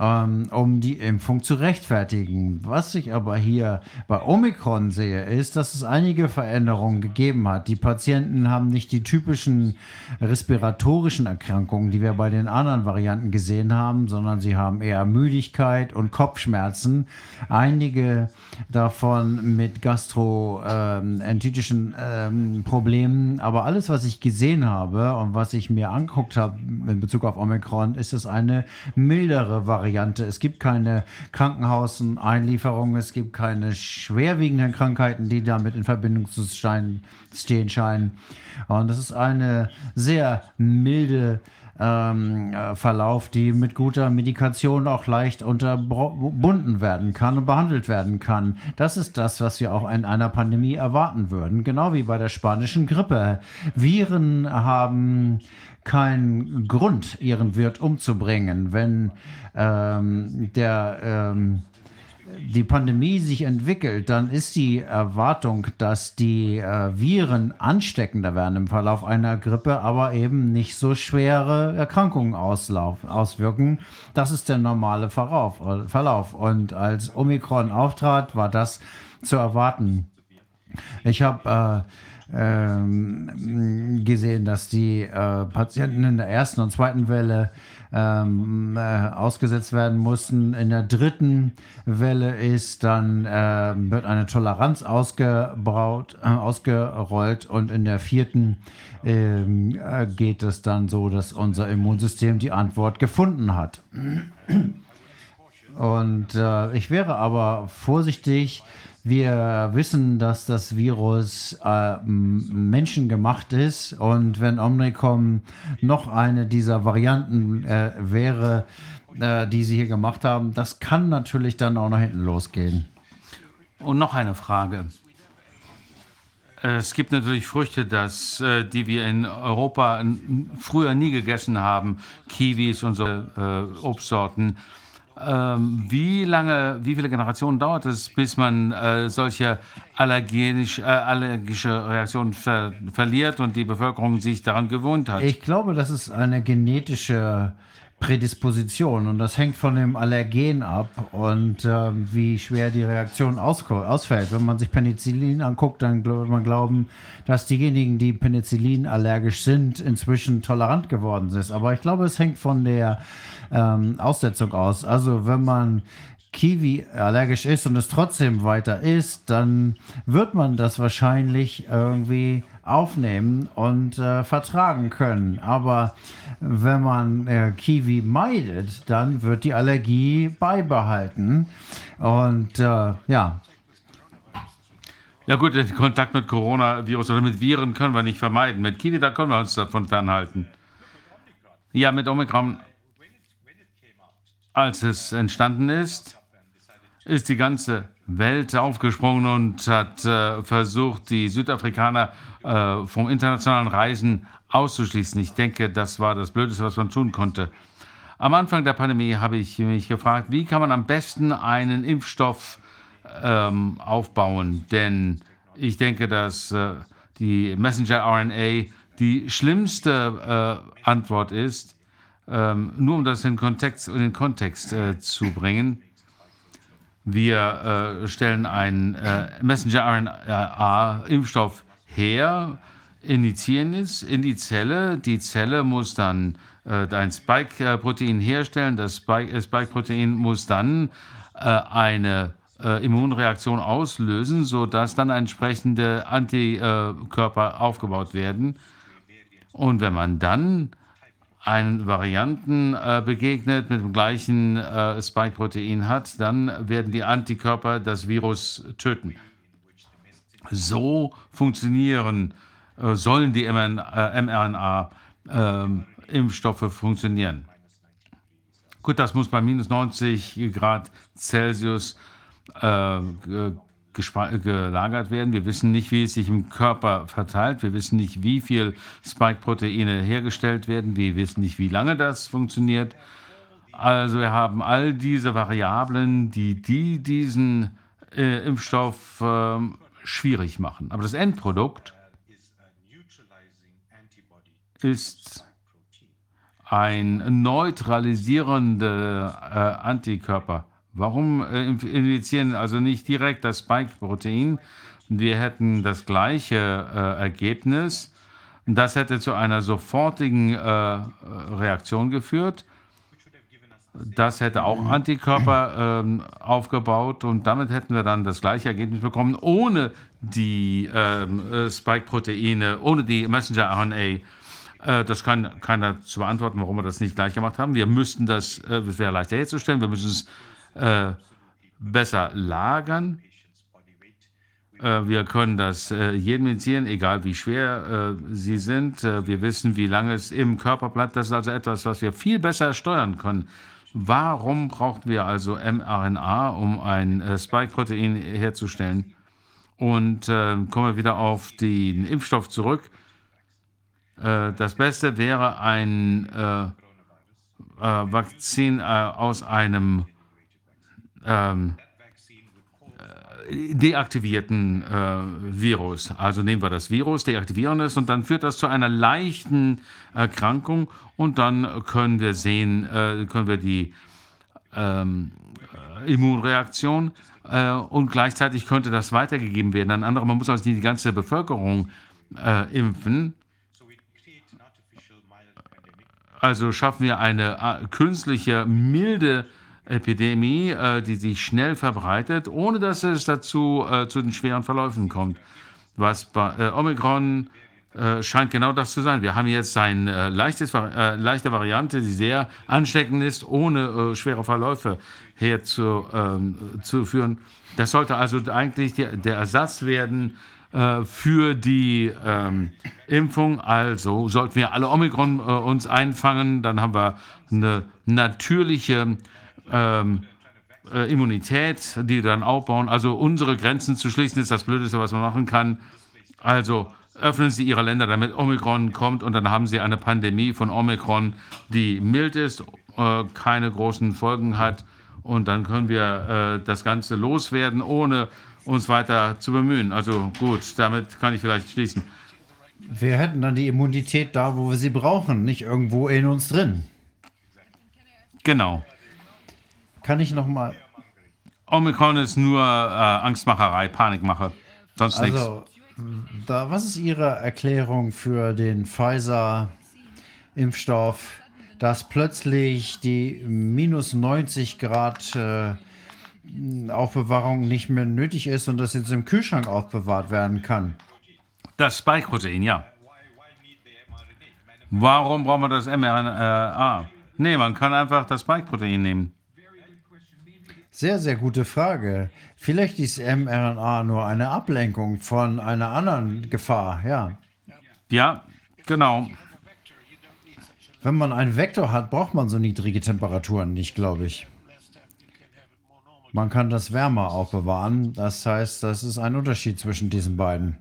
ähm, um die Impfung zu rechtfertigen. Was ich aber hier bei Omikron sehe, ist, dass es einige Veränderungen gegeben hat. Die Patienten haben nicht die typischen respiratorischen Erkrankungen, die wir bei den anderen Varianten gesehen haben, sondern sie haben eher Müdigkeit und Kopfschmerzen. Einige davon mit gastroenterischen ähm, Problemen. Aber alles, was ich gesehen habe und was ich mir angeguckt habe in Bezug auf Omikron, ist es eine mildere Variante. Es gibt keine Krankenhauseinlieferungen, es gibt keine schwerwiegenden Krankheiten, die damit in Verbindung zu stehen scheinen. Und das ist eine sehr milde ähm, äh, Verlauf, die mit guter Medikation auch leicht unterbunden werden kann und behandelt werden kann. Das ist das, was wir auch in einer Pandemie erwarten würden, genau wie bei der spanischen Grippe. Viren haben keinen Grund, ihren Wirt umzubringen. Wenn ähm, der ähm, die Pandemie sich entwickelt, dann ist die Erwartung, dass die äh, Viren ansteckender werden im Verlauf einer Grippe, aber eben nicht so schwere Erkrankungen auslauf, auswirken. Das ist der normale Verlauf, Verlauf. Und als Omikron auftrat, war das zu erwarten. Ich habe äh, gesehen, dass die äh, Patienten in der ersten und zweiten Welle ähm, äh, ausgesetzt werden mussten. In der dritten Welle ist dann äh, wird eine Toleranz ausgebraut, äh, ausgerollt und in der vierten ähm, äh, geht es dann so, dass unser Immunsystem die Antwort gefunden hat. Und äh, ich wäre aber vorsichtig. Wir wissen, dass das Virus äh, menschengemacht ist und wenn Omnicom noch eine dieser Varianten äh, wäre, äh, die sie hier gemacht haben, das kann natürlich dann auch nach hinten losgehen. Und noch eine Frage. Es gibt natürlich Früchte, das, äh, die wir in Europa früher nie gegessen haben, Kiwis und so äh, Obstsorten. Ähm, wie lange, wie viele Generationen dauert es, bis man äh, solche allergenisch, äh, allergische Reaktionen ver verliert und die Bevölkerung sich daran gewöhnt hat? Ich glaube, das ist eine genetische Prädisposition und das hängt von dem Allergen ab und ähm, wie schwer die Reaktion ausko- ausfällt. Wenn man sich Penicillin anguckt, dann wird man glauben, dass diejenigen, die Penicillin allergisch sind, inzwischen tolerant geworden sind. Aber ich glaube, es hängt von der ähm, Aussetzung aus. Also wenn man Kiwi allergisch ist und es trotzdem weiter isst, dann wird man das wahrscheinlich irgendwie aufnehmen und äh, vertragen können. Aber wenn man äh, Kiwi meidet, dann wird die Allergie beibehalten. Und äh, ja, Ja gut, den Kontakt mit Coronavirus oder mit Viren können wir nicht vermeiden. Mit Kiwi, da können wir uns davon fernhalten. Ja, mit Omikron, als es entstanden ist, ist die ganze Welt aufgesprungen und hat äh, versucht, die Südafrikaner äh, vom internationalen Reisen auszuschließen. Ich denke, das war das Blödeste, was man tun konnte. Am Anfang der Pandemie habe ich mich gefragt, wie kann man am besten einen Impfstoff ähm, aufbauen? Denn ich denke, dass äh, die Messenger-RNA die schlimmste äh, Antwort ist, ähm, nur um das in, Kontext, in den Kontext äh, zu bringen. Wir äh, stellen einen äh, Messenger-RNA-Impfstoff her, initiieren es in die Zelle. Die Zelle muss dann äh, ein Spike-Protein herstellen. Das äh, Spike-Protein muss dann äh, eine Immunreaktion auslösen, sodass dann entsprechende Antikörper aufgebaut werden. Und wenn man dann einen Varianten äh, begegnet mit dem gleichen äh, Spike-Protein hat, dann werden die Antikörper das Virus töten. So funktionieren, äh, sollen die mRNA-Impfstoffe funktionieren. Gut, das muss bei minus 90 Grad Celsius äh, gelagert werden. Wir wissen nicht, wie es sich im Körper verteilt. Wir wissen nicht, wie viel Spike-Proteine hergestellt werden. Wir wissen nicht, wie lange das funktioniert. Also wir haben all diese Variablen, die, die diesen äh, Impfstoff ähm, schwierig machen. Aber das Endprodukt ist ein neutralisierender äh, Antikörper. Warum äh, inf- infizieren also nicht direkt das Spike-Protein? Wir hätten das gleiche äh, Ergebnis. Das hätte zu einer sofortigen äh, Reaktion geführt. Das hätte auch Antikörper ähm, aufgebaut und damit hätten wir dann das gleiche Ergebnis bekommen, ohne die ähm, äh, Spike-Proteine, ohne die Messenger-RNA. Äh, das kann keiner zu beantworten, warum wir das nicht gleich gemacht haben. Wir müssten das, äh, es wäre leichter herzustellen, wir müssen es äh, besser lagern. Äh, wir können das äh, jedem injizieren, egal wie schwer sie sind. Wir wissen, wie lange es im Körper bleibt. Das ist also etwas, was wir viel besser steuern können. Warum brauchen wir also mRNA, um ein Spike-Protein herzustellen? Und kommen wir wieder auf den Impfstoff zurück. Das Beste wäre ein Vakzin aus einem ähm, äh, deaktivierten äh, Virus. Also nehmen wir das Virus, deaktivieren es und dann führt das zu einer leichten Erkrankung und dann können wir sehen, äh, können wir die ähm, äh, Immunreaktion äh, und gleichzeitig könnte das weitergegeben werden an andere. Man muss also nicht die ganze Bevölkerung äh, impfen. Also schaffen wir eine künstliche, milde Epidemie, äh, die sich schnell verbreitet, ohne dass es dazu äh, zu den schweren Verläufen kommt. Was bei äh, Omikron äh, scheint genau das zu sein. Wir haben jetzt eine äh, leichtes, äh, leichte Variante, die sehr ansteckend ist, ohne äh, schwere Verläufe herzuführen. Ähm, das sollte also eigentlich der, der Ersatz werden äh, für die ähm, Impfung. Also sollten wir alle Omikron äh, uns einfangen, dann haben wir eine natürliche ähm, äh, Immunität, die wir dann aufbauen. Also unsere Grenzen zu schließen ist das Blödeste, was man machen kann. Also öffnen Sie Ihre Länder, damit Omikron kommt und dann haben Sie eine Pandemie von Omikron, die mild ist, äh, keine großen Folgen hat und dann können wir äh, das Ganze loswerden, ohne uns weiter zu bemühen. Also gut, damit kann ich vielleicht schließen. Wir hätten dann die Immunität da, wo wir sie brauchen, nicht irgendwo in uns drin. Genau. Kann ich noch mal Omikron ist nur äh, Angstmacherei, Panikmache. Sonst nichts. Also, da, was ist Ihre Erklärung für den Pfizer-Impfstoff, dass plötzlich die minus 90 Grad äh, Aufbewahrung nicht mehr nötig ist und das jetzt im Kühlschrank aufbewahrt werden kann? Das Spike-Protein, ja. Warum brauchen wir das mRNA? Nee, man kann einfach das Spike-Protein nehmen. Sehr, sehr gute Frage. Vielleicht ist mRNA nur eine Ablenkung von einer anderen Gefahr, ja. Ja, genau. Wenn man einen Vektor hat, braucht man so niedrige Temperaturen nicht, glaube ich. Man kann das wärmer aufbewahren. Das heißt, das ist ein Unterschied zwischen diesen beiden.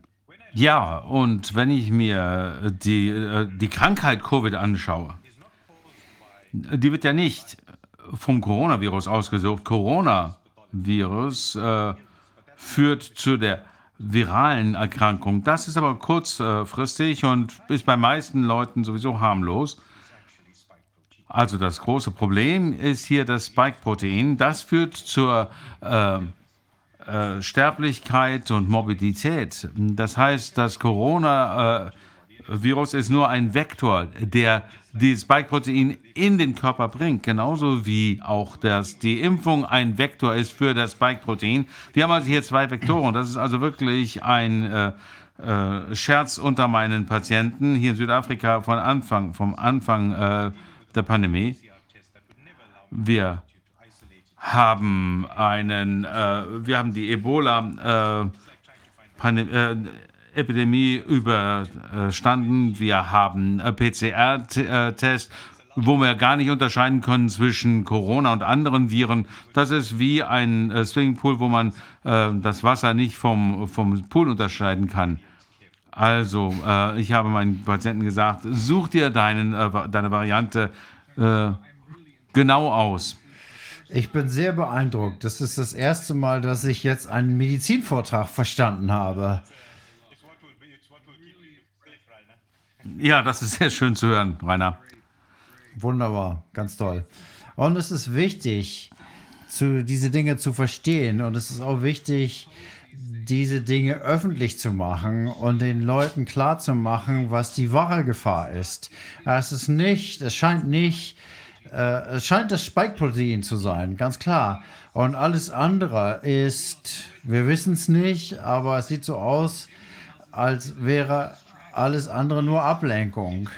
Ja, und wenn ich mir die, äh, die Krankheit Covid anschaue, die wird ja nicht vom Coronavirus ausgesucht. Coronavirus äh, führt zu der viralen Erkrankung. Das ist aber kurzfristig und ist bei meisten Leuten sowieso harmlos. Also das große Problem ist hier das Spike-Protein. Das führt zur äh, äh, Sterblichkeit und Morbidität. Das heißt, das Coronavirus ist nur ein Vektor, der die Spike-Protein in den Körper bringt, genauso wie auch das, die Impfung ein Vektor ist für das Spike-Protein. Wir haben also hier zwei Vektoren. Das ist also wirklich ein äh, äh, Scherz unter meinen Patienten hier in Südafrika von Anfang, vom Anfang äh, der Pandemie. Wir haben einen, äh, wir haben die Ebola äh, äh, Epidemie überstanden. Wir haben PCR-Tests, wo wir gar nicht unterscheiden können zwischen Corona und anderen Viren. Das ist wie ein äh, Swimmingpool, wo man äh, das Wasser nicht vom, vom Pool unterscheiden kann. Also, äh, ich habe meinen Patienten gesagt, such dir deinen, deine Variante genau aus. Ich bin sehr beeindruckt. Das ist das erste Mal, dass ich jetzt einen Medizinvortrag verstanden habe. Ja, das ist sehr schön zu hören, Rainer. Wunderbar, ganz toll. Und es ist wichtig, zu, diese Dinge zu verstehen. Und es ist auch wichtig, diese Dinge öffentlich zu machen und den Leuten klarzumachen, was die wahre Gefahr ist. Es ist nicht, es scheint nicht, äh, es scheint das Spike-Protein zu sein, ganz klar. Und alles andere ist, wir wissen es nicht, aber es sieht so aus, als wäre alles andere nur Ablenkung.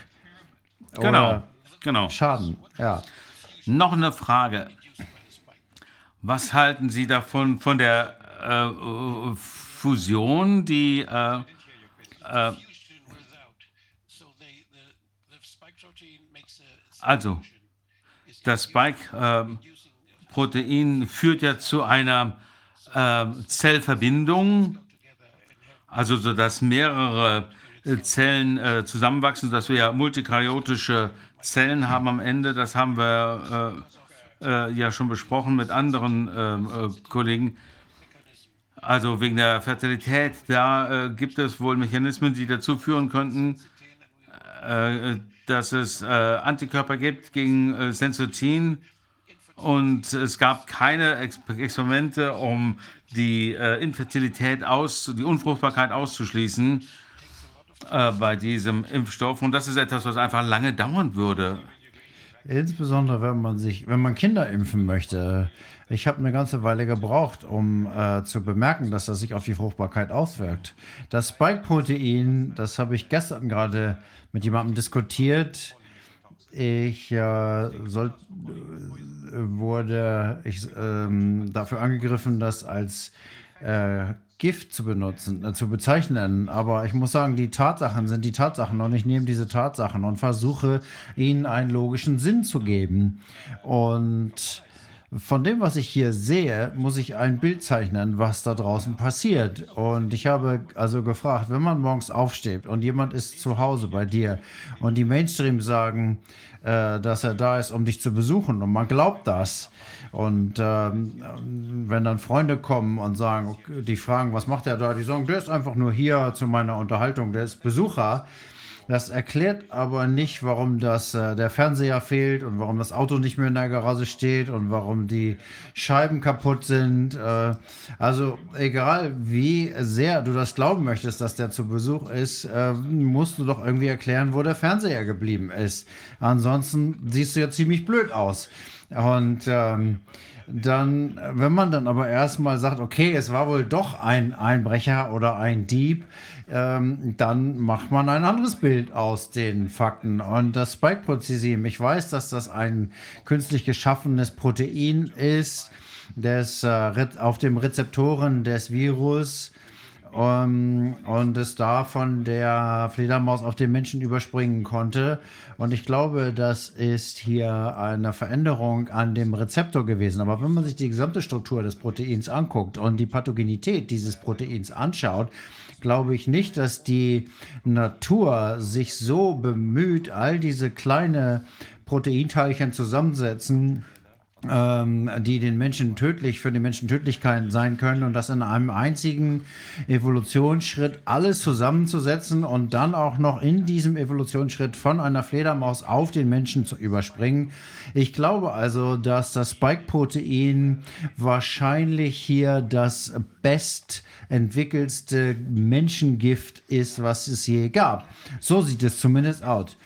Genau, Oder genau. Schaden, ja. Noch eine Frage. Was halten Sie davon, von der äh, Fusion, die äh, äh, also das Spike-Protein führt ja zu einer äh, Zellverbindung, also so dass mehrere Zellen äh, zusammenwachsen, dass wir ja multikaryotische Zellen haben am Ende. Das haben wir äh, äh, ja schon besprochen mit anderen ähm, äh, Kollegen. Also wegen der Fertilität, da äh, gibt es wohl Mechanismen, die dazu führen könnten, äh, dass es äh, Antikörper gibt gegen äh, Sensotin. Und es gab keine Ex Experimente, um die äh, Infertilität aus, die Unfruchtbarkeit auszuschließen äh, bei diesem Impfstoff. Und das ist etwas, was einfach lange dauern würde. Insbesondere wenn man sich, wenn man Kinder impfen möchte. Ich habe eine ganze Weile gebraucht, um äh, zu bemerken, dass das sich auf die Fruchtbarkeit auswirkt. Das Spike-Protein, das habe ich gestern gerade mit jemandem diskutiert. Ich äh, soll, äh, wurde ich, ähm, dafür angegriffen, das als äh, Gift zu benutzen, äh, zu bezeichnen. Aber ich muss sagen, die Tatsachen sind die Tatsachen und ich nehme diese Tatsachen und versuche ihnen einen logischen Sinn zu geben. Und von dem, was ich hier sehe, muss ich ein Bild zeichnen, was da draußen passiert. Und ich habe also gefragt, wenn man morgens aufsteht und jemand ist zu Hause bei dir und die Mainstream sagen, äh, dass er da ist, um dich zu besuchen und man glaubt das. Und ähm, wenn dann Freunde kommen und sagen, die fragen, was macht er da? Die sagen, der ist einfach nur hier zu meiner Unterhaltung, der ist Besucher. Das erklärt aber nicht, warum das, äh, der Fernseher fehlt und warum das Auto nicht mehr in der Garage steht und warum die Scheiben kaputt sind. Äh, also egal, wie sehr du das glauben möchtest, dass der zu Besuch ist, äh, musst du doch irgendwie erklären, wo der Fernseher geblieben ist. Ansonsten siehst du ja ziemlich blöd aus. Und ähm, dann, wenn man dann aber erstmal sagt, okay, es war wohl doch ein Einbrecher oder ein Dieb, ähm, dann macht man ein anderes Bild aus den Fakten. Und das Spike-Protein, ich weiß, dass das ein künstlich geschaffenes Protein ist, das äh, auf dem Rezeptoren des Virus um, und es da von der Fledermaus auf den Menschen überspringen konnte. Und ich glaube, das ist hier eine Veränderung an dem Rezeptor gewesen. Aber wenn man sich die gesamte Struktur des Proteins anguckt und die Pathogenität dieses Proteins anschaut, glaube ich nicht, dass die Natur sich so bemüht, all diese kleine Proteinteilchen zusammensetzen, ähm, die den Menschen tödlich, für den Menschen tödlich sein können und das in einem einzigen Evolutionsschritt alles zusammenzusetzen und dann auch noch in diesem Evolutionsschritt von einer Fledermaus auf den Menschen zu überspringen. Ich glaube also, dass das Spike-Protein wahrscheinlich hier das bestentwickelste Menschengift ist, was es je gab. So sieht es zumindest aus.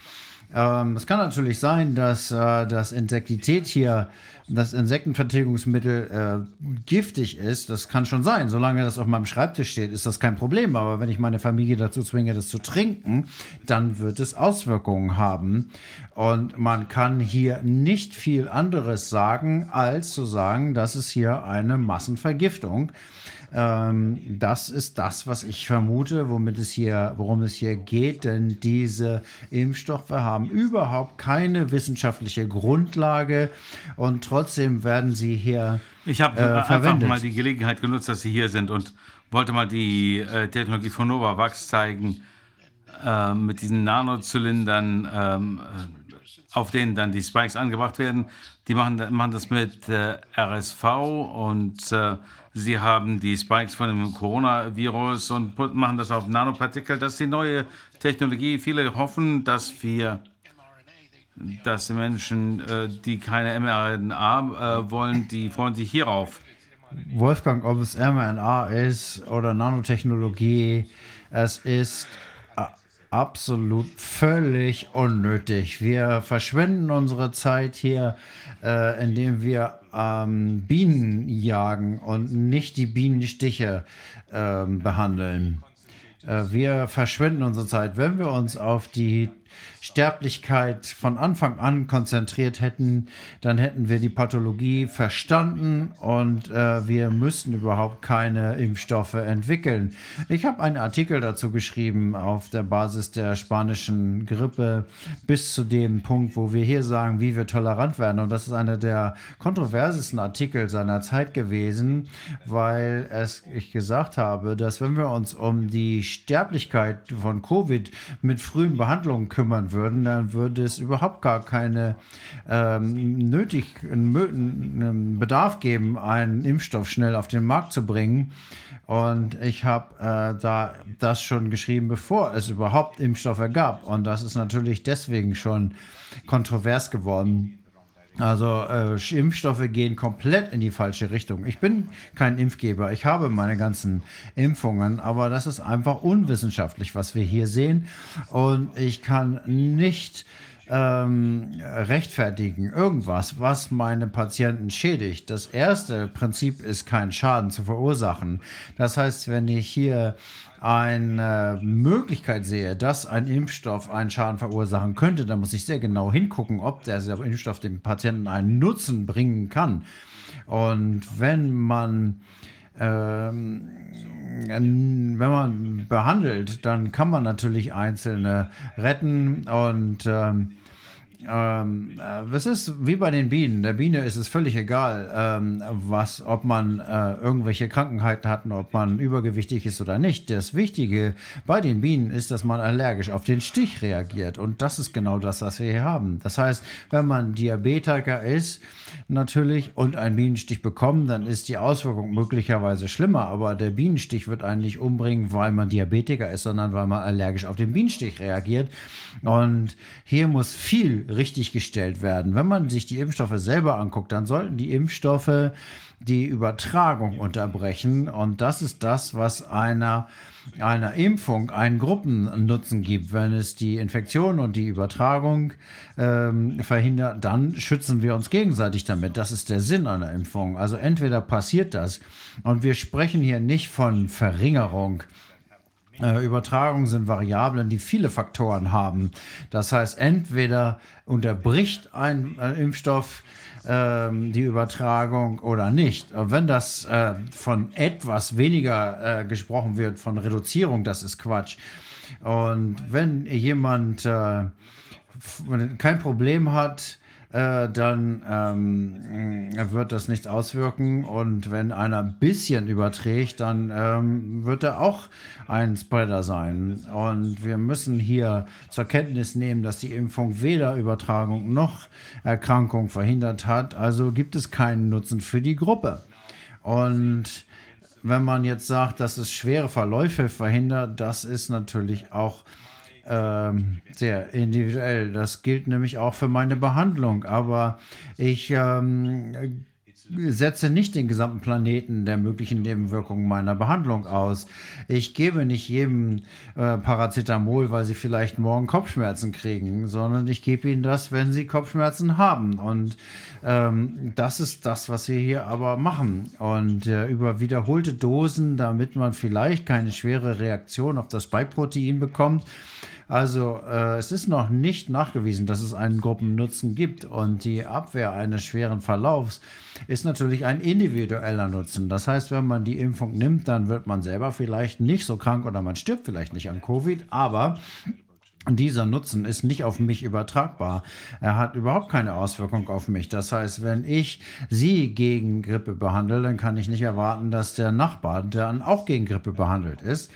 Ähm, es kann natürlich sein, dass äh, das Insektität hier das Insektenvertilgungsmittel äh, giftig ist, das kann schon sein. Solange das auf meinem Schreibtisch steht, ist das kein Problem. Aber wenn ich meine Familie dazu zwinge, das zu trinken, dann wird es Auswirkungen haben. Und man kann hier nicht viel anderes sagen, als zu sagen, dass es hier eine Massenvergiftung ähm, das ist das, was ich vermute, womit es hier, worum es hier geht, denn diese Impfstoffe haben überhaupt keine wissenschaftliche Grundlage und trotzdem werden sie hier Ich habe äh, einfach mal die Gelegenheit genutzt, dass Sie hier sind und wollte mal die äh, Technologie von Novavax zeigen, äh, mit diesen Nanozylindern, ähm, äh, auf denen dann die Spikes angebracht werden. Die machen, machen das mit äh, RSV und äh, sie haben die Spikes von dem Coronavirus und machen das auf Nanopartikel. Das ist die neue Technologie. Viele hoffen, dass wir dass die Menschen, äh, die keine mRNA äh, wollen, die freuen sich hierauf. Wolfgang, ob es mRNA ist oder Nanotechnologie, es ist a- absolut völlig unnötig. Wir verschwenden unsere Zeit hier, äh, indem wir ähm, Bienen jagen und nicht die Bienenstiche ähm, behandeln. Äh, wir verschwenden unsere Zeit. Wenn wir uns auf die Sterblichkeit von Anfang an konzentriert hätten, dann hätten wir die Pathologie verstanden und äh, wir müssten überhaupt keine Impfstoffe entwickeln. Ich habe einen Artikel dazu geschrieben auf der Basis der spanischen Grippe bis zu dem Punkt, wo wir hier sagen, wie wir tolerant werden. Und das ist einer der kontroversesten Artikel seiner Zeit gewesen, weil es, ich gesagt habe, dass wenn wir uns um die Sterblichkeit von Covid mit frühen Behandlungen kümmern würden, dann würde es überhaupt gar keine ähm, nötig Bedarf geben, einen Impfstoff schnell auf den Markt zu bringen. Und ich habe äh, da das schon geschrieben, bevor es überhaupt Impfstoffe gab. Und das ist natürlich deswegen schon kontrovers geworden. Also äh, Impfstoffe gehen komplett in die falsche Richtung. Ich bin kein Impfgeber, ich habe meine ganzen Impfungen, aber das ist einfach unwissenschaftlich, was wir hier sehen. Und ich kann nicht ähm, rechtfertigen, irgendwas, was meine Patienten schädigt. Das erste Prinzip ist, keinen Schaden zu verursachen. Das heißt, wenn ich hier eine Möglichkeit sehe, dass ein Impfstoff einen Schaden verursachen könnte, dann muss ich sehr genau hingucken, ob der Impfstoff dem Patienten einen Nutzen bringen kann. Und wenn man ähm, wenn man behandelt, dann kann man natürlich Einzelne retten und ähm, ähm, äh, es ist wie bei den Bienen. Der Biene ist es völlig egal, ähm, was, ob man äh, irgendwelche Krankheiten hat, ob man übergewichtig ist oder nicht. Das Wichtige bei den Bienen ist, dass man allergisch auf den Stich reagiert. Und das ist genau das, was wir hier haben. Das heißt, wenn man Diabetiker ist, natürlich, und einen Bienenstich bekommt, dann ist die Auswirkung möglicherweise schlimmer. Aber der Bienenstich wird einen nicht umbringen, weil man Diabetiker ist, sondern weil man allergisch auf den Bienenstich reagiert. Und hier muss viel richtig gestellt werden. Wenn man sich die Impfstoffe selber anguckt, dann sollten die Impfstoffe die Übertragung unterbrechen. Und das ist das, was einer, einer Impfung einen Gruppennutzen gibt. Wenn es die Infektion und die Übertragung ähm, verhindert, dann schützen wir uns gegenseitig damit. Das ist der Sinn einer Impfung. Also entweder passiert das und wir sprechen hier nicht von Verringerung Übertragungen sind Variablen, die viele Faktoren haben. Das heißt, entweder unterbricht ein äh, Impfstoff ähm, die Übertragung oder nicht. Und wenn das äh, von etwas weniger äh, gesprochen wird, von Reduzierung, das ist Quatsch. Und wenn jemand äh, kein Problem hat, äh, dann ähm, wird das nichts auswirken. Und wenn einer ein bisschen überträgt, dann ähm, wird er auch ein Spreader sein. Und wir müssen hier zur Kenntnis nehmen, dass die Impfung weder Übertragung noch Erkrankung verhindert hat. Also gibt es keinen Nutzen für die Gruppe. Und wenn man jetzt sagt, dass es schwere Verläufe verhindert, das ist natürlich auch ähm, sehr individuell. Das gilt nämlich auch für meine Behandlung. Aber ich ähm, setze nicht den gesamten Planeten der möglichen Nebenwirkungen meiner Behandlung aus. Ich gebe nicht jedem äh, Paracetamol, weil sie vielleicht morgen Kopfschmerzen kriegen, sondern ich gebe ihnen das, wenn sie Kopfschmerzen haben. Und ähm, das ist das, was wir hier aber machen. Und äh, über wiederholte Dosen, damit man vielleicht keine schwere Reaktion auf das Beiprotein bekommt, also äh, es ist noch nicht nachgewiesen, dass es einen Gruppennutzen gibt und die Abwehr eines schweren Verlaufs ist natürlich ein individueller Nutzen. Das heißt, wenn man die Impfung nimmt, dann wird man selber vielleicht nicht so krank oder man stirbt vielleicht nicht an Covid, aber dieser Nutzen ist nicht auf mich übertragbar. Er hat überhaupt keine Auswirkung auf mich. Das heißt, wenn ich Sie gegen Grippe behandle, dann kann ich nicht erwarten, dass der Nachbar dann auch gegen Grippe behandelt ist.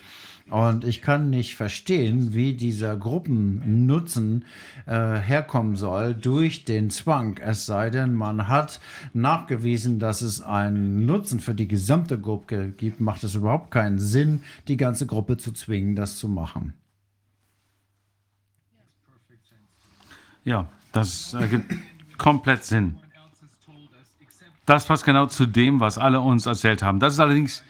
Und ich kann nicht verstehen, wie dieser Gruppennutzen äh, herkommen soll durch den Zwang. Es sei denn, man hat nachgewiesen, dass es einen Nutzen für die gesamte Gruppe gibt, macht es überhaupt keinen Sinn, die ganze Gruppe zu zwingen, das zu machen. Ja, das ergibt komplett Sinn. Das passt genau zu dem, was alle uns erzählt haben. Das ist allerdings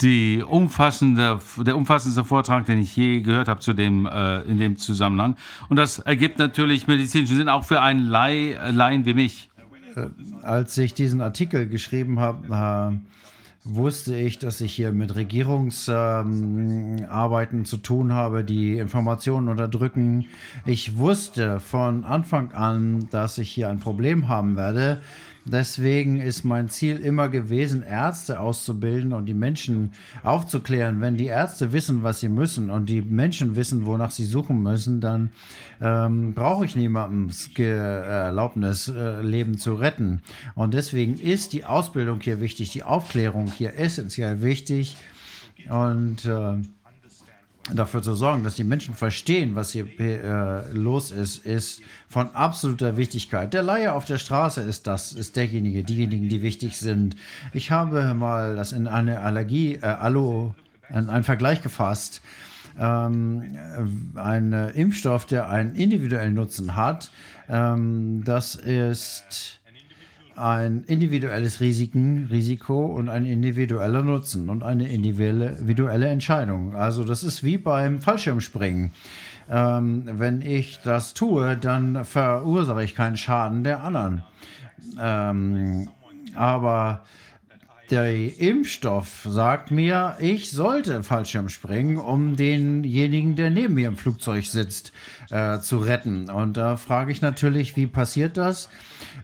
die umfassende, der umfassendste Vortrag, den ich je gehört habe zu dem, äh, in dem Zusammenhang. Und das ergibt natürlich medizinischen Sinn auch für einen Lai, Laien wie mich. Äh, als ich diesen Artikel geschrieben habe, äh, wusste ich, dass ich hier mit Regierungsarbeiten ähm, zu tun habe, die Informationen unterdrücken. Ich wusste von Anfang an, dass ich hier ein Problem haben werde Deswegen ist mein Ziel immer gewesen, Ärzte auszubilden und die Menschen aufzuklären. Wenn die Ärzte wissen, was sie müssen und die Menschen wissen, wonach sie suchen müssen, dann ähm, brauche ich niemandem Erlaubnis, äh, Leben zu retten. Und deswegen ist die Ausbildung hier wichtig, die Aufklärung hier essentiell wichtig. Und äh, dafür zu sorgen, dass die Menschen verstehen, was hier äh, los ist, ist von absoluter Wichtigkeit. Der Laie auf der Straße ist das, ist derjenige, diejenigen, die wichtig sind. Ich habe mal das in eine Allergie, äh, Allo, in einen Vergleich gefasst. Ähm, ein Impfstoff, der einen individuellen Nutzen hat, ähm, das ist ein individuelles Risiken, Risiko und ein individueller Nutzen und eine individuelle, Entscheidung. Also das ist wie beim Fallschirmspringen. ähm, wenn ich das tue, dann verursache ich keinen Schaden der anderen. Ähm, aber der Impfstoff sagt mir, ich sollte Fallschirm springen, um denjenigen, der neben mir im Flugzeug sitzt, äh, zu retten. Und da frage ich natürlich, wie passiert das?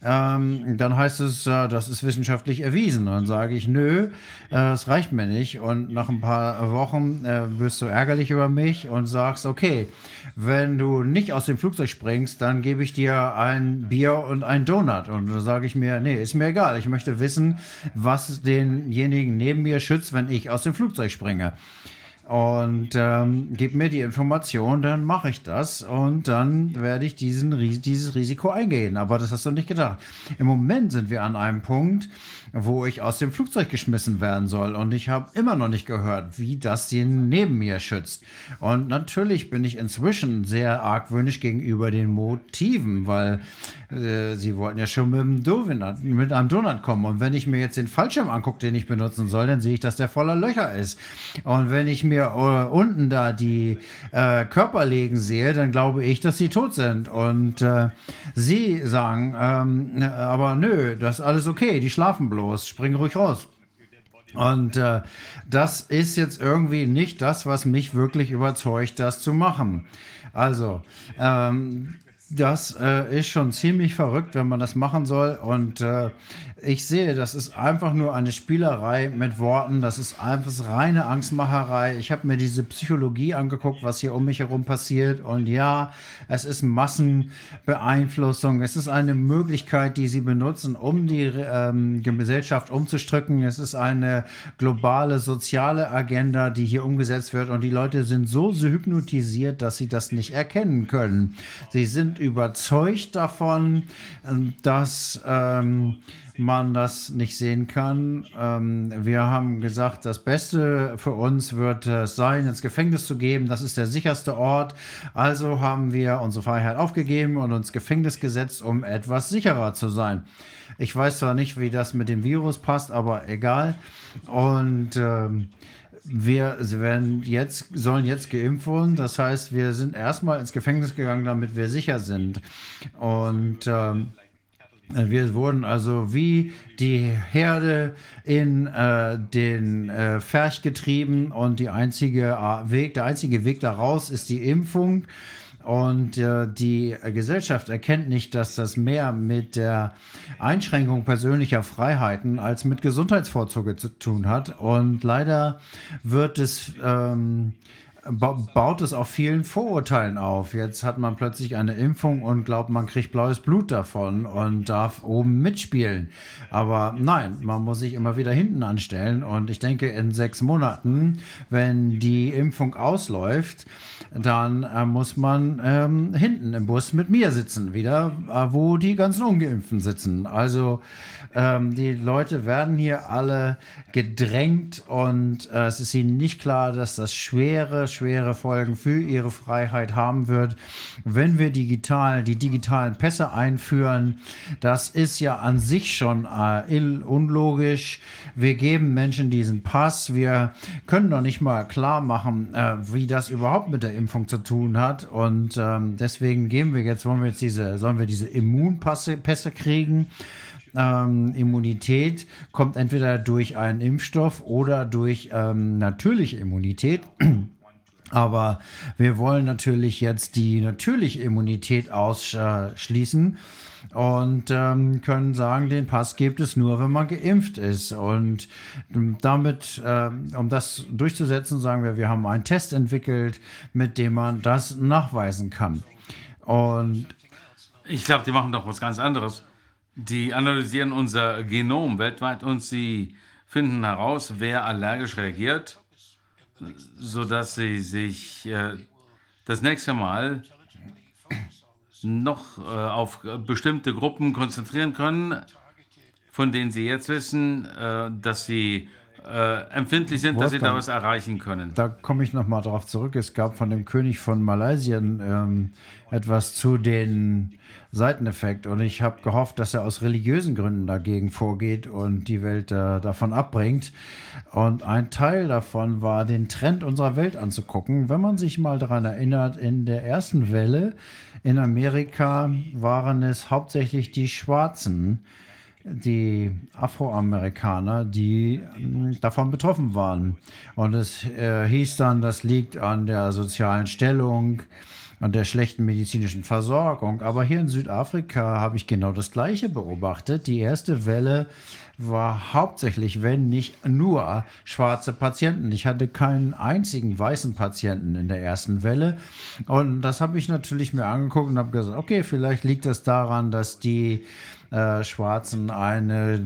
Ähm, dann heißt es, äh, das ist wissenschaftlich erwiesen. Und dann sage ich, nö, äh, reicht mir nicht. Und nach ein paar Wochen äh, wirst du ärgerlich über mich und sagst, okay, wenn du nicht aus dem Flugzeug springst, dann gebe ich dir ein Bier und ein Donut. Und dann sage ich mir, nee, ist mir egal. Ich möchte wissen, was denjenigen neben mir schützt, wenn ich aus dem Flugzeug springe und ähm, gib mir die Information, dann mache ich das und dann werde ich diesen, dieses Risiko eingehen. Aber das hast du nicht gedacht. Im Moment sind wir an einem Punkt, wo ich aus dem Flugzeug geschmissen werden soll und ich habe immer noch nicht gehört, wie das den neben mir schützt. Und natürlich bin ich inzwischen sehr argwöhnisch gegenüber den Motiven, weil äh, sie wollten ja schon mit einem, Donut, mit einem Donut kommen. Und wenn ich mir jetzt den Fallschirm angucke, den ich benutzen soll, dann sehe ich, dass der voller Löcher ist. Und wenn ich mir äh, unten da die äh, Körperlegen sehe, dann glaube ich, dass sie tot sind. Und äh, sie sagen, ähm, aber nö, das ist alles okay, die schlafen bloß, spring ruhig raus. Und äh, das ist jetzt irgendwie nicht das, was mich wirklich überzeugt, das zu machen. Also, ähm, das äh, ist schon ziemlich verrückt, wenn man das machen soll. Und äh, ich sehe, das ist einfach nur eine Spielerei mit Worten. Das ist einfach reine Angstmacherei. Ich habe mir diese Psychologie angeguckt, was hier um mich herum passiert. Und ja, es ist Massenbeeinflussung. Es ist eine Möglichkeit, die sie benutzen, um die ähm, Gesellschaft umzustrücken. Es ist eine globale soziale Agenda, die hier umgesetzt wird. Und die Leute sind so hypnotisiert, dass sie das nicht erkennen können. Sie sind überzeugt davon, dass ähm, man das nicht sehen kann. Ähm, wir haben gesagt, das Beste für uns wird es sein, ins Gefängnis zu geben. Das ist der sicherste Ort. Also haben wir unsere Freiheit aufgegeben und uns Gefängnis gesetzt, um etwas sicherer zu sein. Ich weiß zwar nicht, wie das mit dem Virus passt, aber egal. Und ähm, wir werden jetzt, sollen jetzt geimpft werden. Das heißt, wir sind erstmal ins Gefängnis gegangen, damit wir sicher sind. Und ähm, wir wurden also wie die Herde in äh, den äh, Ferch getrieben und die einzige äh, Weg, der einzige Weg daraus ist die Impfung. Und äh, die Gesellschaft erkennt nicht, dass das mehr mit der Einschränkung persönlicher Freiheiten als mit Gesundheitsvorsorge zu tun hat. Und leider wird es ähm, baut es auf vielen Vorurteilen auf. Jetzt hat man plötzlich eine Impfung und glaubt, man kriegt blaues Blut davon und darf oben mitspielen. Aber nein, man muss sich immer wieder hinten anstellen. Und ich denke, in sechs Monaten, wenn die Impfung ausläuft, dann äh, muss man ähm, hinten im Bus mit mir sitzen, wieder, äh, wo die ganzen Ungeimpften sitzen. Also ähm, die Leute werden hier alle gedrängt und äh, es ist ihnen nicht klar, dass das schwere, schwere Folgen für ihre Freiheit haben wird, wenn wir digital, die digitalen Pässe einführen. Das ist ja an sich schon äh, unlogisch. Wir geben Menschen diesen Pass. Wir können doch nicht mal klar machen, äh, wie das überhaupt mit der Impfung zu tun hat. Und ähm, deswegen geben wir jetzt, wollen wir jetzt diese, sollen wir diese Immunpässe Pässe kriegen? Ähm, Immunität kommt entweder durch einen Impfstoff oder durch ähm, natürliche Immunität. Aber wir wollen natürlich jetzt die natürliche Immunität ausschließen und ähm, können sagen, den Pass gibt es nur, wenn man geimpft ist. Und damit, ähm, um das durchzusetzen, sagen wir, wir haben einen Test entwickelt, mit dem man das nachweisen kann. Und ich glaube, die machen doch was ganz anderes. Die analysieren unser Genom weltweit und sie finden heraus, wer allergisch reagiert, sodass sie sich äh, das nächste Mal noch äh, auf bestimmte Gruppen konzentrieren können, von denen sie jetzt wissen, äh, dass sie äh, empfindlich sind, dass sie da Wolfgang. was erreichen können. Da komme ich nochmal drauf zurück. Es gab von dem König von Malaysia ähm, etwas zu den Seiteneffekt und ich habe gehofft, dass er aus religiösen Gründen dagegen vorgeht und die Welt äh, davon abbringt. Und ein Teil davon war, den Trend unserer Welt anzugucken. Wenn man sich mal daran erinnert, in der ersten Welle in Amerika waren es hauptsächlich die Schwarzen, die Afroamerikaner, die mh, davon betroffen waren. Und es äh, hieß dann, das liegt an der sozialen Stellung, an der schlechten medizinischen Versorgung. Aber hier in Südafrika habe ich genau das Gleiche beobachtet. Die erste Welle war hauptsächlich, wenn nicht nur schwarze Patienten. Ich hatte keinen einzigen weißen Patienten in der ersten Welle. Und das habe ich natürlich mir angeguckt und habe gesagt, okay, vielleicht liegt es daran, dass die äh, Schwarzen eine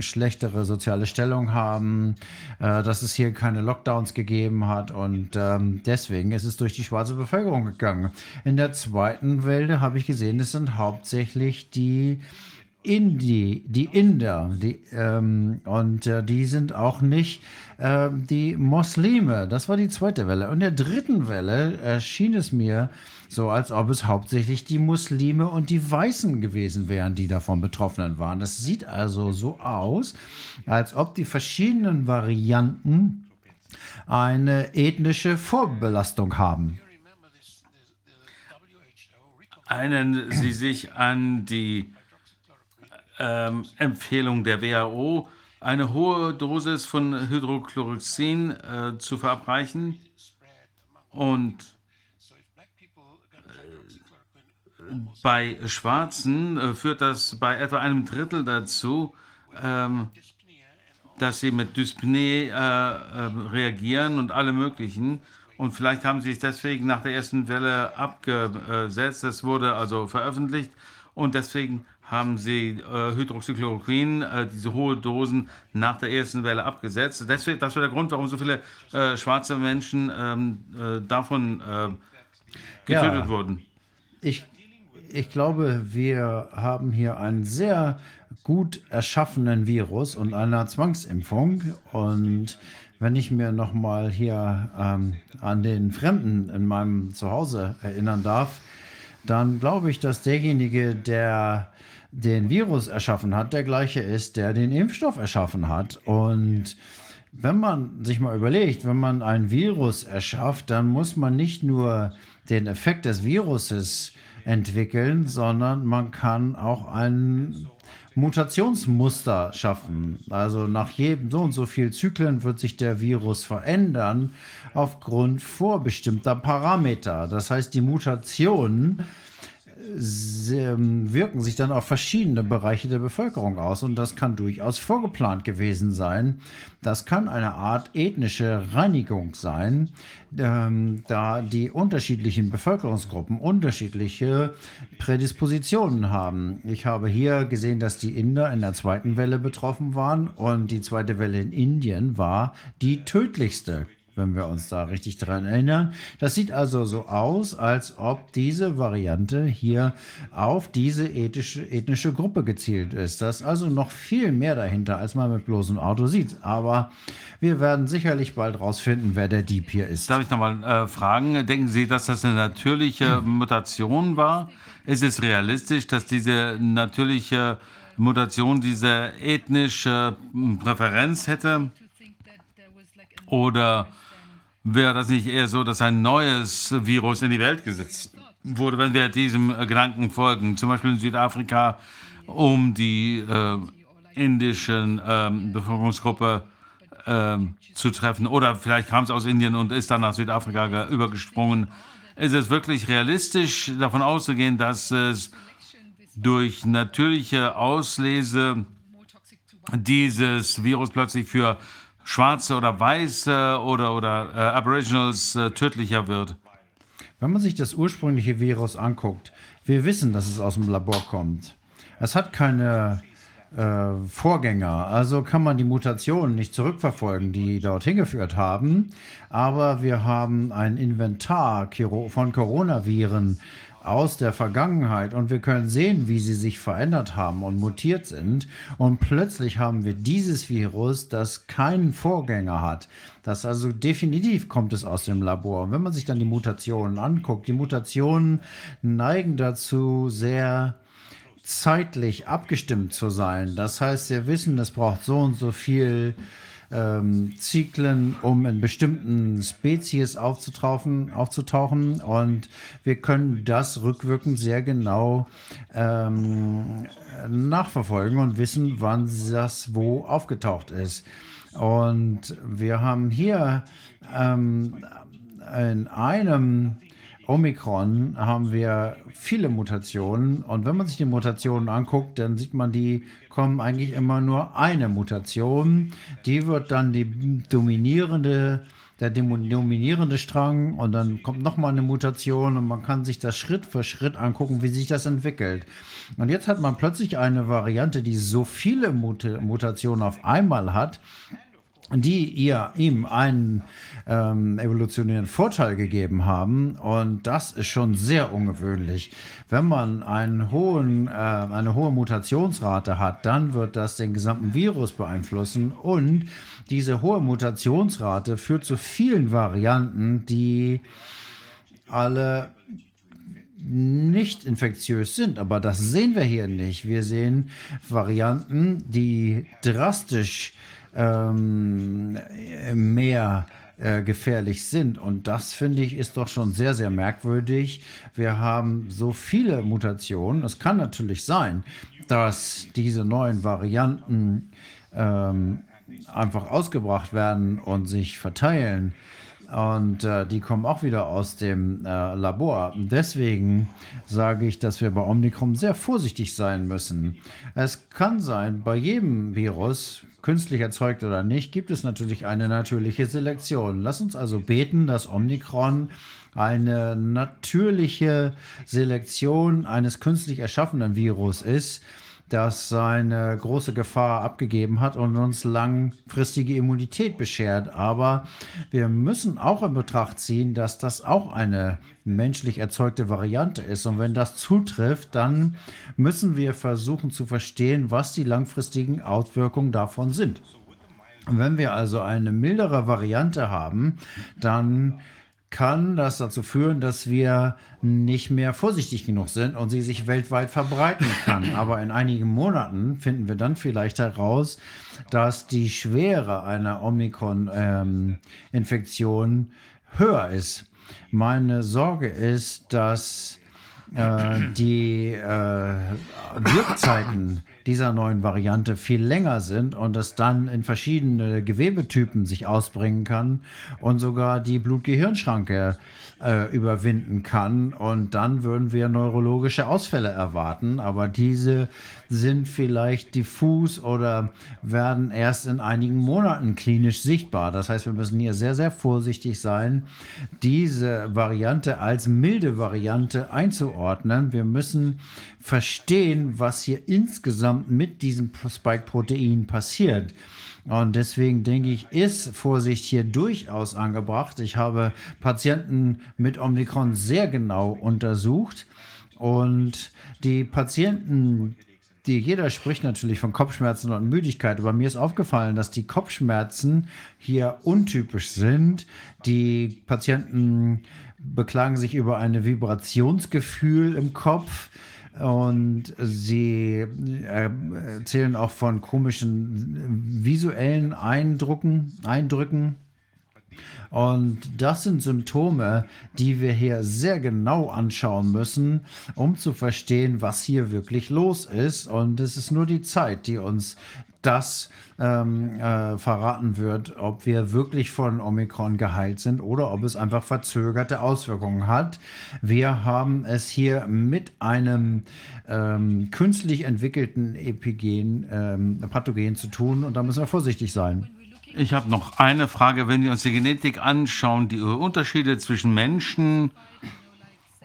schlechtere soziale Stellung haben, äh, dass es hier keine Lockdowns gegeben hat und ähm, deswegen ist es durch die schwarze Bevölkerung gegangen. In der zweiten Welle habe ich gesehen, es sind hauptsächlich die Indi, die Inder, die, ähm, und äh, die sind auch nicht ähm, die Muslime. Das war die zweite Welle. Und in der dritten Welle erschien es mir so, als ob es hauptsächlich die Muslime und die Weißen gewesen wären, die davon Betroffenen waren. Das sieht also so aus, als ob die verschiedenen Varianten eine ethnische Vorbelastung haben. Erinnern Sie sich an die ähm, Empfehlung der WHO, eine hohe Dosis von Hydrochloroxin äh, zu verabreichen? Und äh, bei Schwarzen äh, führt das bei etwa einem Drittel dazu, ähm, dass sie mit Dyspnee äh, äh, reagieren und alle möglichen. Und vielleicht haben sie es deswegen nach der ersten Welle abgesetzt. Das wurde also veröffentlicht. Und deswegen haben sie äh, Hydroxychloroquin, äh, diese hohe Dosen nach der ersten Welle abgesetzt. Deswegen, das war der Grund, warum so viele äh, schwarze Menschen ähm, äh, davon getötet Ja. wurden. Ich, ich glaube, wir haben hier einen sehr gut erschaffenen Virus und eine Zwangsimpfung. Und wenn ich mir nochmal hier ähm, an den Fremden in meinem Zuhause erinnern darf, dann glaube ich, dass derjenige, der den Virus erschaffen hat, der gleiche ist, der den Impfstoff erschaffen hat. Und wenn man sich mal überlegt, wenn man ein Virus erschafft, dann muss man nicht nur den Effekt des Viruses entwickeln, sondern man kann auch ein Mutationsmuster schaffen. Also nach jedem so und so viel Zyklen wird sich der Virus verändern aufgrund vorbestimmter Parameter. Das heißt, die Mutationen wirken sich dann auf verschiedene Bereiche der Bevölkerung aus und das kann durchaus vorgeplant gewesen sein. Das kann eine Art ethnische Reinigung sein, ähm, da die unterschiedlichen Bevölkerungsgruppen unterschiedliche Prädispositionen haben. Ich habe hier gesehen, dass die Inder in der zweiten Welle betroffen waren und die zweite Welle in Indien war die tödlichste wenn wir uns da richtig dran erinnern. Das sieht also so aus, als ob diese Variante hier auf diese ethische, ethnische Gruppe gezielt ist. Da ist also noch viel mehr dahinter, als man mit bloßem Auto sieht. Aber wir werden sicherlich bald rausfinden, wer der Dieb hier ist. Darf ich nochmal äh, fragen? Denken Sie, dass das eine natürliche Mutation war? Ist es realistisch, dass diese natürliche Mutation diese ethnische Präferenz hätte? Oder wäre das nicht eher so, dass ein neues Virus in die Welt gesetzt wurde, wenn wir diesem äh, Gedanken folgen? Zum Beispiel in Südafrika, um die äh, indischen ähm, Bevölkerungsgruppe ähm, zu treffen. Oder vielleicht kam es aus Indien und ist dann nach Südafrika ge- übergesprungen. Ist es wirklich realistisch, davon auszugehen, dass es durch natürliche Auslese dieses Virus plötzlich für Schwarze oder Weiße oder, oder äh, Aboriginals äh, tödlicher wird? Wenn man sich das ursprüngliche Virus anguckt, wir wissen, dass es aus dem Labor kommt. Es hat keine äh, Vorgänger, also kann man die Mutationen nicht zurückverfolgen, die dorthin geführt haben. Aber wir haben ein Inventar von Coronaviren aus der Vergangenheit und wir können sehen, wie sie sich verändert haben und mutiert sind. Und plötzlich haben wir dieses Virus, das keinen Vorgänger hat. Das also definitiv kommt es aus dem Labor. Und wenn man sich dann die Mutationen anguckt, die Mutationen neigen dazu, sehr zeitlich abgestimmt zu sein. Das heißt, wir wissen, es braucht so und so viel ähm, Zyklen, um in bestimmten Spezies aufzutauchen, aufzutauchen. Und wir können das rückwirkend sehr genau ähm, nachverfolgen und wissen, wann das wo aufgetaucht ist. Und wir haben hier ähm, in einem Omikron haben wir viele Mutationen und wenn man sich die Mutationen anguckt, dann sieht man, die kommen eigentlich immer nur eine Mutation. Die wird dann die dominierende, der dominierende Strang und dann kommt nochmal eine Mutation und man kann sich das Schritt für Schritt angucken, wie sich das entwickelt. Und jetzt hat man plötzlich eine Variante, die so viele Mut Mutationen auf einmal hat, die ihr ihm einen ähm, evolutionären Vorteil gegeben haben. Und das ist schon sehr ungewöhnlich. Wenn man einen hohen, äh, eine hohe Mutationsrate hat, dann wird das den gesamten Virus beeinflussen. Und diese hohe Mutationsrate führt zu vielen Varianten, die alle nicht infektiös sind. Aber das sehen wir hier nicht. Wir sehen Varianten, die drastisch ähm, mehr äh, gefährlich sind. Und das finde ich ist doch schon sehr, sehr merkwürdig. Wir haben so viele Mutationen. Es kann natürlich sein, dass diese neuen Varianten ähm, einfach ausgebracht werden und sich verteilen. Und äh, die kommen auch wieder aus dem äh, Labor. Deswegen sage ich, dass wir bei Omikron sehr vorsichtig sein müssen. Es kann sein, bei jedem Virus, künstlich erzeugt oder nicht, gibt es natürlich eine natürliche Selektion. Lass uns also beten, dass Omikron eine natürliche Selektion eines künstlich erschaffenen Virus ist, das seine große Gefahr abgegeben hat und uns langfristige Immunität beschert. Aber wir müssen auch in Betracht ziehen, dass das auch eine menschlich erzeugte Variante ist. Und wenn das zutrifft, dann müssen wir versuchen zu verstehen, was die langfristigen Auswirkungen davon sind. Und wenn wir also eine mildere Variante haben, dann kann das dazu führen, dass wir nicht mehr vorsichtig genug sind und sie sich weltweit verbreiten kann. Aber in einigen Monaten finden wir dann vielleicht heraus, dass die Schwere einer Omikron-Infektion ähm, höher ist. Meine Sorge ist, dass äh, die äh, Wirkzeiten dieser neuen Variante viel länger sind und es dann in verschiedene Gewebetypen sich ausbringen kann und sogar die Blut-Gehirn-Schranke äh, überwinden kann. Und dann würden wir neurologische Ausfälle erwarten, aber diese sind vielleicht diffus oder werden erst in einigen Monaten klinisch sichtbar. Das heißt, wir müssen hier sehr, sehr vorsichtig sein, diese Variante als milde Variante einzuordnen. Wir müssen verstehen, was hier insgesamt mit diesem Spike-Protein passiert. Und deswegen denke ich, ist Vorsicht hier durchaus angebracht. Ich habe Patienten mit Omikron sehr genau untersucht und die Patienten, die jeder spricht natürlich von Kopfschmerzen und Müdigkeit, aber mir ist aufgefallen, dass die Kopfschmerzen hier untypisch sind. Die Patienten beklagen sich über ein Vibrationsgefühl im Kopf. Und sie äh, erzählen auch von komischen visuellen Eindrücken, Eindrücken. Und das sind Symptome, die wir hier sehr genau anschauen müssen, um zu verstehen, was hier wirklich los ist. Und es ist nur die Zeit, die uns das ähm, äh, verraten wird, ob wir wirklich von Omikron geheilt sind oder ob es einfach verzögerte Auswirkungen hat. Wir haben es hier mit einem ähm, künstlich entwickelten Epigen, ähm, Pathogen zu tun und da müssen wir vorsichtig sein. Ich habe noch eine Frage. Wenn wir uns die Genetik anschauen, die Unterschiede zwischen Menschen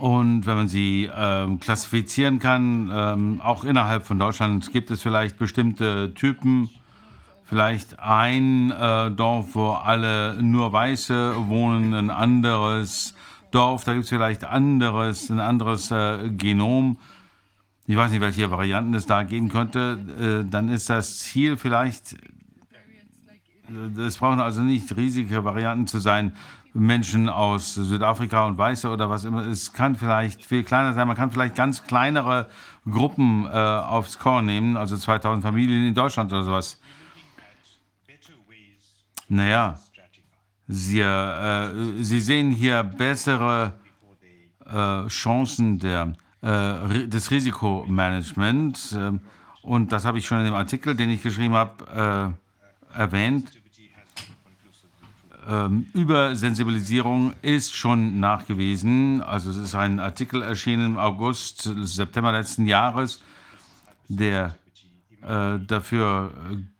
und wenn man sie ähm, klassifizieren kann, ähm, auch innerhalb von Deutschland, gibt es vielleicht bestimmte Typen, vielleicht ein äh, Dorf, wo alle nur Weiße wohnen, ein anderes Dorf, da gibt es vielleicht anderes, ein anderes äh, Genom. Ich weiß nicht, welche Varianten es da geben könnte. Äh, dann ist das Ziel vielleicht, äh, es brauchen also nicht riesige Varianten zu sein, Menschen aus Südafrika und Weiße oder was immer. Es kann vielleicht viel kleiner sein. Man kann vielleicht ganz kleinere Gruppen äh, aufs Korn nehmen, also 2000 Familien in Deutschland oder sowas. Naja, Sie, äh, Sie sehen hier bessere äh, Chancen der, äh, des Risikomanagements. Äh, und das habe ich schon in dem Artikel, den ich geschrieben habe, äh, erwähnt. Ähm, Übersensibilisierung ist schon nachgewiesen. Also es ist ein Artikel erschienen im August, September letzten Jahres, der äh, dafür,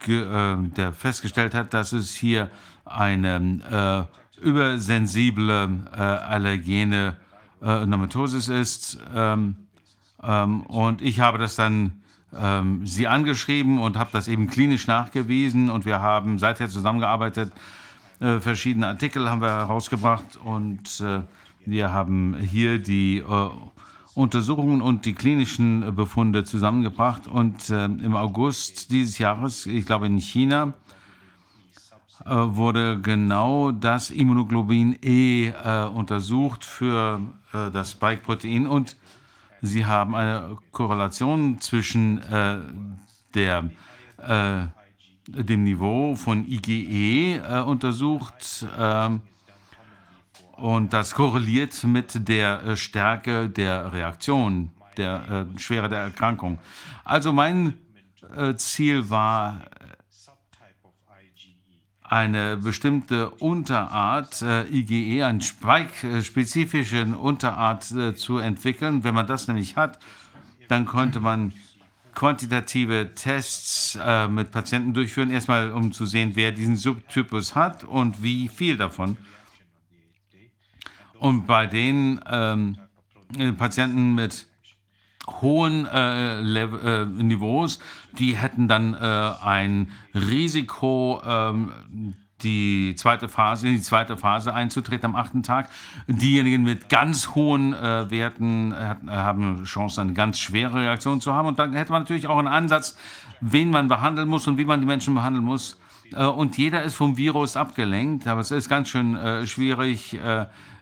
äh, der festgestellt hat, dass es hier eine äh, übersensible äh, allergene Nematosis ist. Ähm, ähm, und ich habe das dann ähm, sie angeschrieben und habe das eben klinisch nachgewiesen und wir haben seither zusammengearbeitet. Äh, verschiedene Artikel haben wir herausgebracht und äh, wir haben hier die äh, Untersuchungen und die klinischen Befunde zusammengebracht. Und äh, im August dieses Jahres, ich glaube in China, äh, wurde genau das Immunoglobin E äh, untersucht für äh, das Spike-Protein und sie haben eine Korrelation zwischen äh, der, äh, dem Niveau von IgE äh, untersucht ähm, und das korreliert mit der äh, Stärke der Reaktion, der äh, Schwere der Erkrankung. Also mein äh, Ziel war, eine bestimmte Unterart äh, IgE, eine Spike-spezifische Unterart äh, zu entwickeln. Wenn man das nämlich hat, dann konnte man quantitative Tests äh, mit Patienten durchführen, erstmal um zu sehen, wer diesen Subtypus hat und wie viel davon. Und bei den ähm, Patienten mit hohen äh, äh, Niveaus, die hätten dann äh, ein Risiko, ähm, die zweite Phase, in die zweite Phase einzutreten am achten Tag. Diejenigen mit ganz hohen äh, Werten äh, haben eine Chance, eine ganz schwere Reaktion zu haben. Und dann hätte man natürlich auch einen Ansatz, wen man behandeln muss und wie man die Menschen behandeln muss. Äh, und jeder ist vom Virus abgelenkt, aber es ist ganz schön schwierig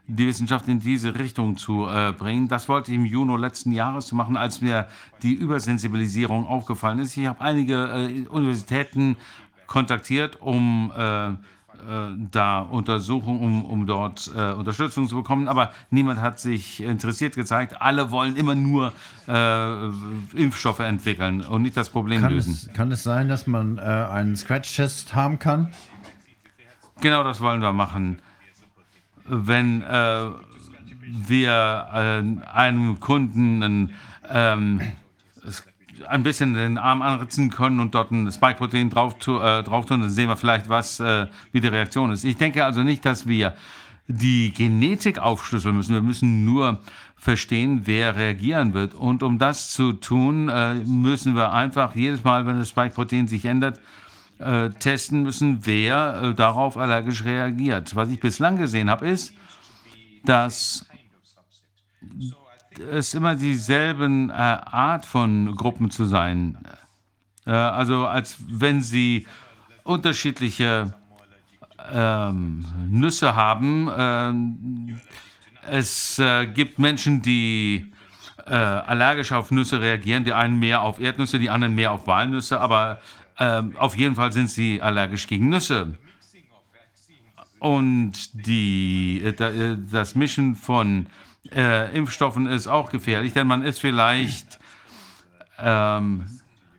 die Wissenschaft in diese Richtung zu äh, bringen. Das wollte ich im Juni letzten Jahres machen, als mir die Übersensibilisierung aufgefallen ist. Ich habe einige äh, Universitäten kontaktiert, um äh, äh da Untersuchungen, um, um dort äh, Unterstützung zu bekommen. Aber niemand hat sich interessiert gezeigt. Alle wollen immer nur äh, Impfstoffe entwickeln und nicht das Problem kann lösen. Es, kann es sein, dass man einen Scratch-Test haben kann? Genau das wollen wir machen wenn äh, wir äh, einem Kunden ein, ähm, ein bisschen den Arm anritzen können und dort ein Spike-Protein drauf, äh, drauf tun, dann sehen wir vielleicht, was, äh, wie die Reaktion ist. Ich denke also nicht, dass wir die Genetik aufschlüsseln müssen. Wir müssen nur verstehen, wer reagieren wird. Und um das zu tun, äh, müssen wir einfach jedes Mal, wenn das Spike-Protein sich ändert, äh, testen müssen, wer äh, darauf allergisch reagiert. Was ich bislang gesehen habe, ist, dass es immer dieselben äh, Art von Gruppen zu sein. Äh, also als wenn sie unterschiedliche ähm, Nüsse haben. Ähm, es äh, gibt Menschen, die äh, allergisch auf Nüsse reagieren, die einen mehr auf Erdnüsse, die anderen mehr auf Walnüsse, aber ähm, auf jeden Fall sind sie allergisch gegen Nüsse. Und die, äh, äh, das Mischen von äh, Impfstoffen ist auch gefährlich, denn man ist vielleicht ähm,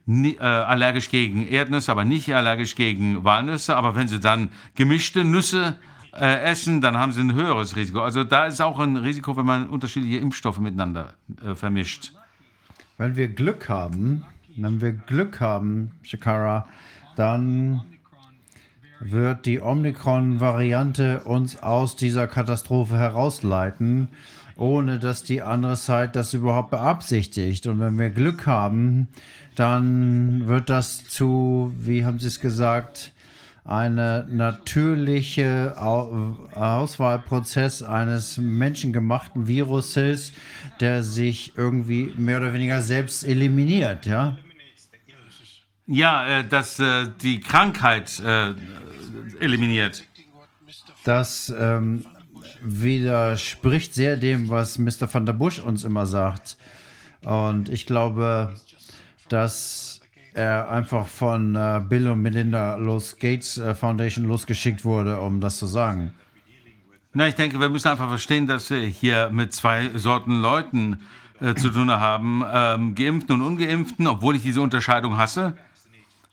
äh, allergisch gegen Erdnüsse, aber nicht allergisch gegen Walnüsse. Aber wenn sie dann gemischte Nüsse äh, essen, dann haben sie ein höheres Risiko. Also da ist auch ein Risiko, wenn man unterschiedliche Impfstoffe miteinander äh, vermischt. Wenn wir Glück haben, wenn wir Glück haben, Shakara, dann wird die Omikron-Variante uns aus dieser Katastrophe herausleiten, ohne dass die andere Seite das überhaupt beabsichtigt. Und wenn wir Glück haben, dann wird das zu, wie haben Sie es gesagt, eine natürliche Au- Auswahlprozess eines menschengemachten Viruses, der sich irgendwie mehr oder weniger selbst eliminiert, ja? Ja, äh, dass äh, die Krankheit äh, eliminiert. Das ähm, widerspricht sehr dem, was Mr. van der Busch uns immer sagt. Und ich glaube, dass er einfach von äh, Bill und Melinda Los Gates äh, Foundation losgeschickt wurde, um das zu sagen. Na, ich denke, wir müssen einfach verstehen, dass wir hier mit zwei Sorten Leuten äh, zu tun haben, ähm, Geimpften und Ungeimpften, obwohl ich diese Unterscheidung hasse.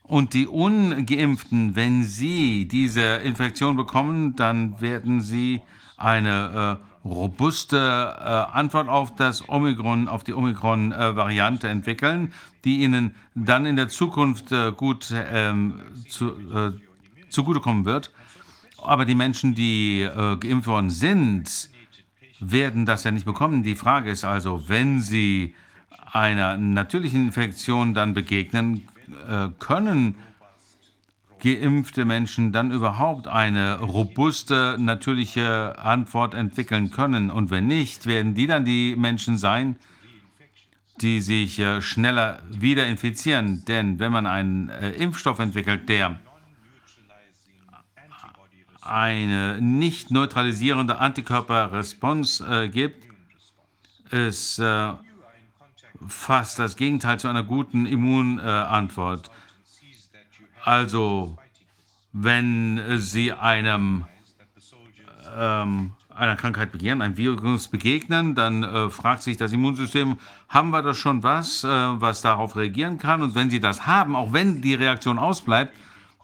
Und die Ungeimpften, wenn sie diese Infektion bekommen, dann werden sie eine äh, robuste äh, Antwort auf das Omikron, auf die Omikron-Variante entwickeln, die ihnen dann in der Zukunft äh, gut ähm, zu, äh, zugutekommen wird. Aber die Menschen, die äh, geimpft worden sind, werden das ja nicht bekommen. Die Frage ist also, wenn sie einer natürlichen Infektion dann begegnen, äh, können geimpfte Menschen dann überhaupt eine robuste, natürliche Antwort entwickeln können? Und wenn nicht, werden die dann die Menschen sein, die sich äh, schneller wieder infizieren? Denn wenn man einen äh, Impfstoff entwickelt, der eine nicht neutralisierende Antikörperresponse äh, gibt, ist fast das Gegenteil zu einer guten Immunantwort. Also, wenn Sie einem ähm, einer Krankheit begegnen, einem Virus begegnen, dann äh, fragt sich das Immunsystem, haben wir da schon was, äh, was darauf reagieren kann? Und wenn Sie das haben, auch wenn die Reaktion ausbleibt,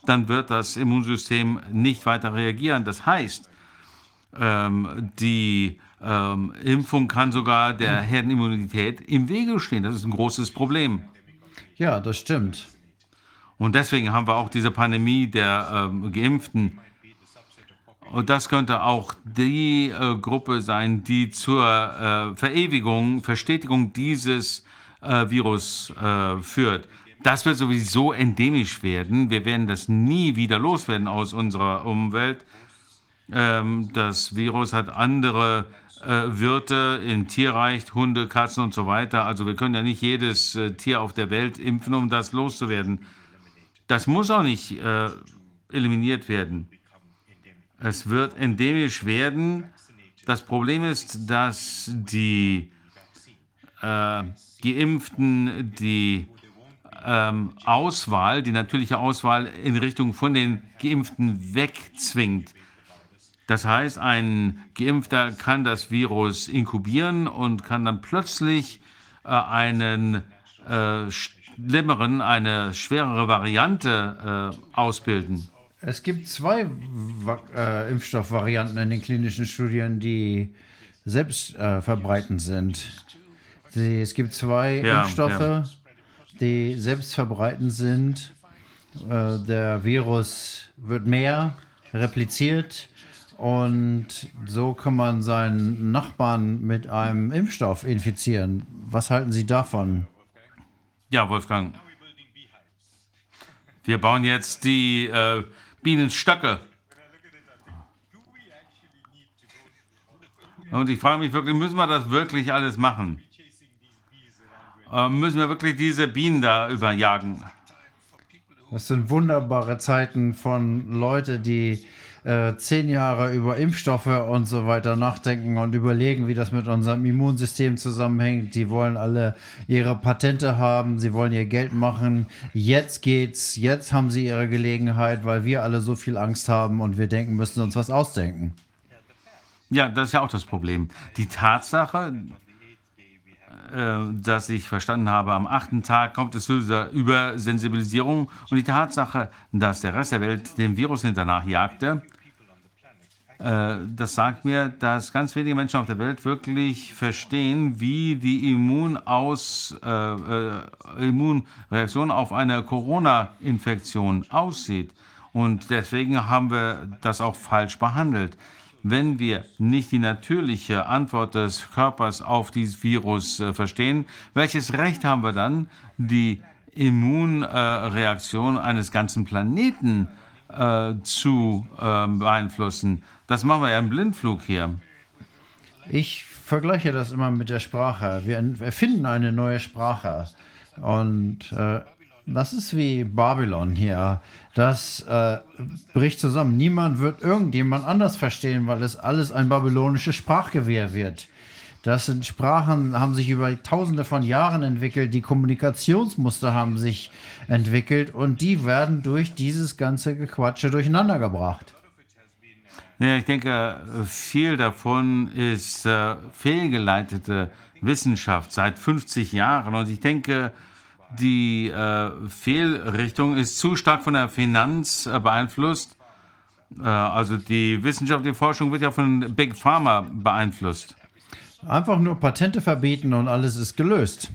dann wird das Immunsystem nicht weiter reagieren. Das heißt, ähm, die ähm, Impfung kann sogar der Herdenimmunität im Wege stehen. Das ist ein großes Problem. Ja, das stimmt. Und deswegen haben wir auch diese Pandemie der ähm, Geimpften. Und das könnte auch die äh, Gruppe sein, die zur äh, Verewigung, Verstetigung dieses äh, Virus äh, führt. Das wird sowieso endemisch werden. Wir werden das nie wieder loswerden aus unserer Umwelt. Ähm, das Virus hat andere äh, Wirte im Tierreich, Hunde, Katzen und so weiter. Also wir können ja nicht jedes äh, Tier auf der Welt impfen, um das loszuwerden. Das muss auch nicht äh, eliminiert werden. Es wird endemisch werden. Das Problem ist, dass die äh, Geimpften die ähm, Auswahl, die natürliche Auswahl in Richtung von den Geimpften wegzwingt. Das heißt, ein Geimpfter kann das Virus inkubieren und kann dann plötzlich äh, einen äh, schlimmeren, eine schwerere Variante äh, ausbilden. Es gibt zwei äh, Impfstoffvarianten in den klinischen Studien, die selbst äh, verbreitend sind. Die, es gibt zwei Ja, Impfstoffe, ja. die selbst verbreitend sind. Äh, der Virus wird mehr repliziert und so kann man seinen Nachbarn mit einem Impfstoff infizieren. Was halten Sie davon? Ja, Wolfgang. Wir bauen jetzt die äh, Bienenstöcke. Und ich frage mich wirklich, müssen wir das wirklich alles machen? Äh, müssen wir wirklich diese Bienen da überjagen? Das sind wunderbare Zeiten von Leuten, die äh, zehn Jahre über Impfstoffe und so weiter nachdenken und überlegen, wie das mit unserem Immunsystem zusammenhängt. Die wollen alle ihre Patente haben, sie wollen ihr Geld machen. Jetzt geht's, jetzt haben sie ihre Gelegenheit, weil wir alle so viel Angst haben und wir denken, müssen uns was ausdenken. Ja, das ist ja auch das Problem. Die Tatsache, dass ich verstanden habe, am achten Tag kommt es zu dieser Übersensibilisierung und die Tatsache, dass der Rest der Welt dem Virus hinternach jagte, äh, das sagt mir, dass ganz wenige Menschen auf der Welt wirklich verstehen, wie die Immunaus, äh, äh, Immunreaktion auf eine Corona-Infektion aussieht. Und deswegen haben wir das auch falsch behandelt. Wenn wir nicht die natürliche Antwort des Körpers auf dieses Virus äh, verstehen, welches Recht haben wir dann, die Immunreaktion eines ganzen Planeten äh, zu äh, beeinflussen. Das machen wir ja im Blindflug hier. Ich vergleiche das immer mit der Sprache. Wir erfinden eine neue Sprache. Und das ist wie Babylon hier. Das äh, bricht zusammen. Niemand wird irgendjemand anders verstehen, weil es alles ein babylonisches Sprachgewehr wird. Das sind Sprachen, haben sich über tausende von Jahren entwickelt. Die Kommunikationsmuster haben sich entwickelt und die werden durch dieses ganze Gequatsche durcheinander gebracht. Ja, ich denke, viel davon ist äh, fehlgeleitete Wissenschaft seit 50 Jahren. Und ich denke, die äh, Fehlrichtung ist zu stark von der Finanz äh, beeinflusst. Äh, also die wissenschaftliche Forschung wird ja von Big Pharma beeinflusst. Einfach nur Patente verbieten und alles ist gelöst.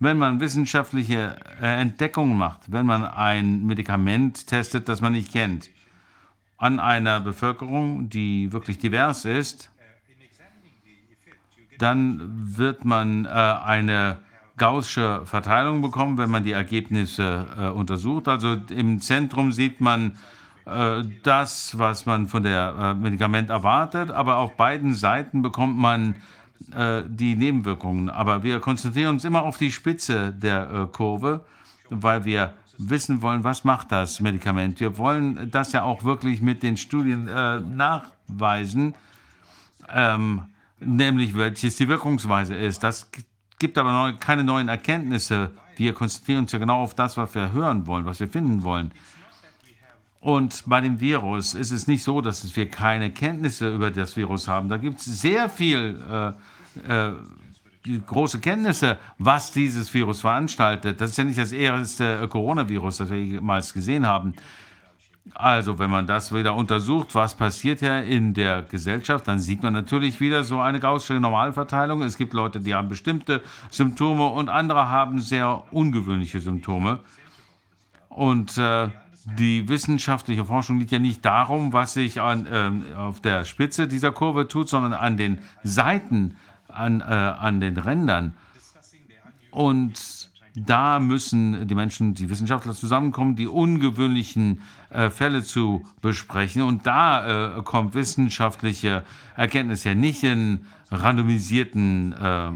Wenn man wissenschaftliche äh, Entdeckungen macht, wenn man ein Medikament testet, das man nicht kennt, an einer Bevölkerung, die wirklich divers ist, dann wird man äh, eine gaußsche Verteilung bekommen, wenn man die Ergebnisse äh, untersucht. Also im Zentrum sieht man äh, das, was man von der äh, Medikament erwartet, aber auf beiden Seiten bekommt man äh, die Nebenwirkungen. Aber wir konzentrieren uns immer auf die Spitze der Kurve, weil wir wissen wollen, was macht das Medikament. Wir wollen das ja auch wirklich mit den Studien nachweisen, ähm, nämlich welches die Wirkungsweise ist. Das gibt aber neu, keine neuen Erkenntnisse. Wir konzentrieren uns ja genau auf das, was wir hören wollen, was wir finden wollen. Und bei dem Virus ist es nicht so, dass wir keine Kenntnisse über das Virus haben. Da gibt es sehr viel äh, äh, große Kenntnisse, was dieses Virus veranstaltet. Das ist ja nicht das erste Coronavirus, das wir jemals gesehen haben. Also, wenn man das wieder untersucht, was passiert ja in der Gesellschaft, dann sieht man natürlich wieder so eine gaußsche Normalverteilung. Es gibt Leute, die haben bestimmte Symptome und andere haben sehr ungewöhnliche Symptome. Und äh, die wissenschaftliche Forschung liegt ja nicht darum, was sich an, äh, auf der Spitze dieser Kurve tut, sondern an den Seiten an, äh, an den Rändern. Und da müssen die Menschen, die Wissenschaftler zusammenkommen, die ungewöhnlichen äh, Fälle zu besprechen. Und da äh, kommt wissenschaftliche Erkenntnis ja nicht in randomisierten äh, äh,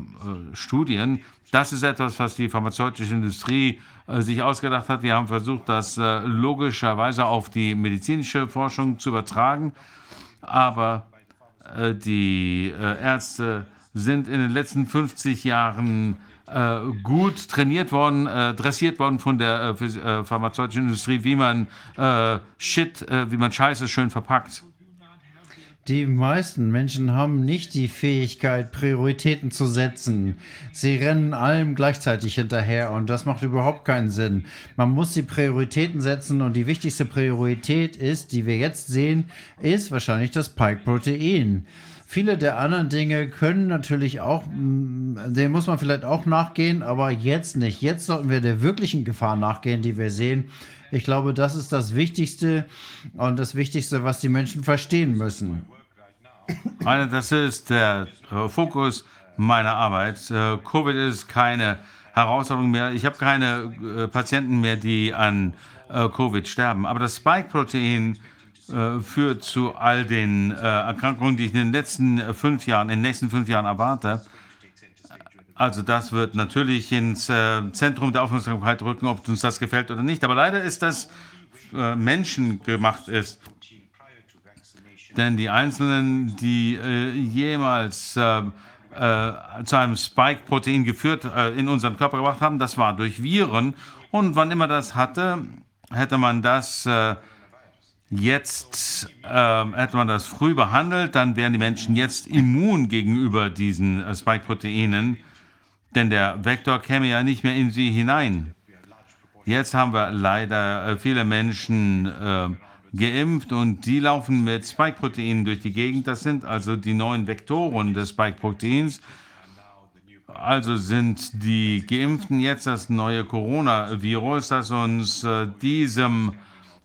Studien. Das ist etwas, was die pharmazeutische Industrie äh, sich ausgedacht hat. Wir haben versucht, das äh, logischerweise auf die medizinische Forschung zu übertragen. Aber die Ärzte sind in den letzten 50 Jahren äh, gut trainiert worden, äh, dressiert worden von der äh, äh pharmazeutischen Industrie, wie man äh, Shit, äh, wie man Scheiße schön verpackt. Die meisten Menschen haben nicht die Fähigkeit, Prioritäten zu setzen. Sie rennen allem gleichzeitig hinterher und das macht überhaupt keinen Sinn. Man muss die Prioritäten setzen und die wichtigste Priorität ist, die wir jetzt sehen, ist wahrscheinlich das Pike-Protein. Viele der anderen Dinge können natürlich auch, denen muss man vielleicht auch nachgehen, aber jetzt nicht. Jetzt sollten wir der wirklichen Gefahr nachgehen, die wir sehen. Ich glaube, das ist das Wichtigste und das Wichtigste, was die Menschen verstehen müssen. Das ist der äh, Fokus meiner Arbeit. Äh, Covid ist keine Herausforderung mehr. Ich habe keine äh, Patienten mehr, die an Covid sterben. Aber das Spike-Protein führt zu all den äh, Erkrankungen, die ich in den letzten äh, fünf Jahren, in den nächsten fünf Jahren erwarte. Also das wird natürlich ins äh, Zentrum der Aufmerksamkeit rücken, ob uns das gefällt oder nicht. Aber leider ist das äh, menschengemacht ist. Denn die Einzelnen, die äh, jemals äh, zu einem Spike-Protein geführt, in unseren Körper gebracht haben, das war durch Viren. Und wann immer das hatte, hätte man das Jetzt ähm, hätte man das früh behandelt, dann wären die Menschen jetzt immun gegenüber diesen äh, Spike-Proteinen, denn der Vektor käme ja nicht mehr in sie hinein. Jetzt haben wir leider äh, viele Menschen äh, geimpft und die laufen mit Spike-Proteinen durch die Gegend. Das sind also die neuen Vektoren des Spike-Proteins. Also sind die Geimpften jetzt das neue Coronavirus, das uns äh, diesem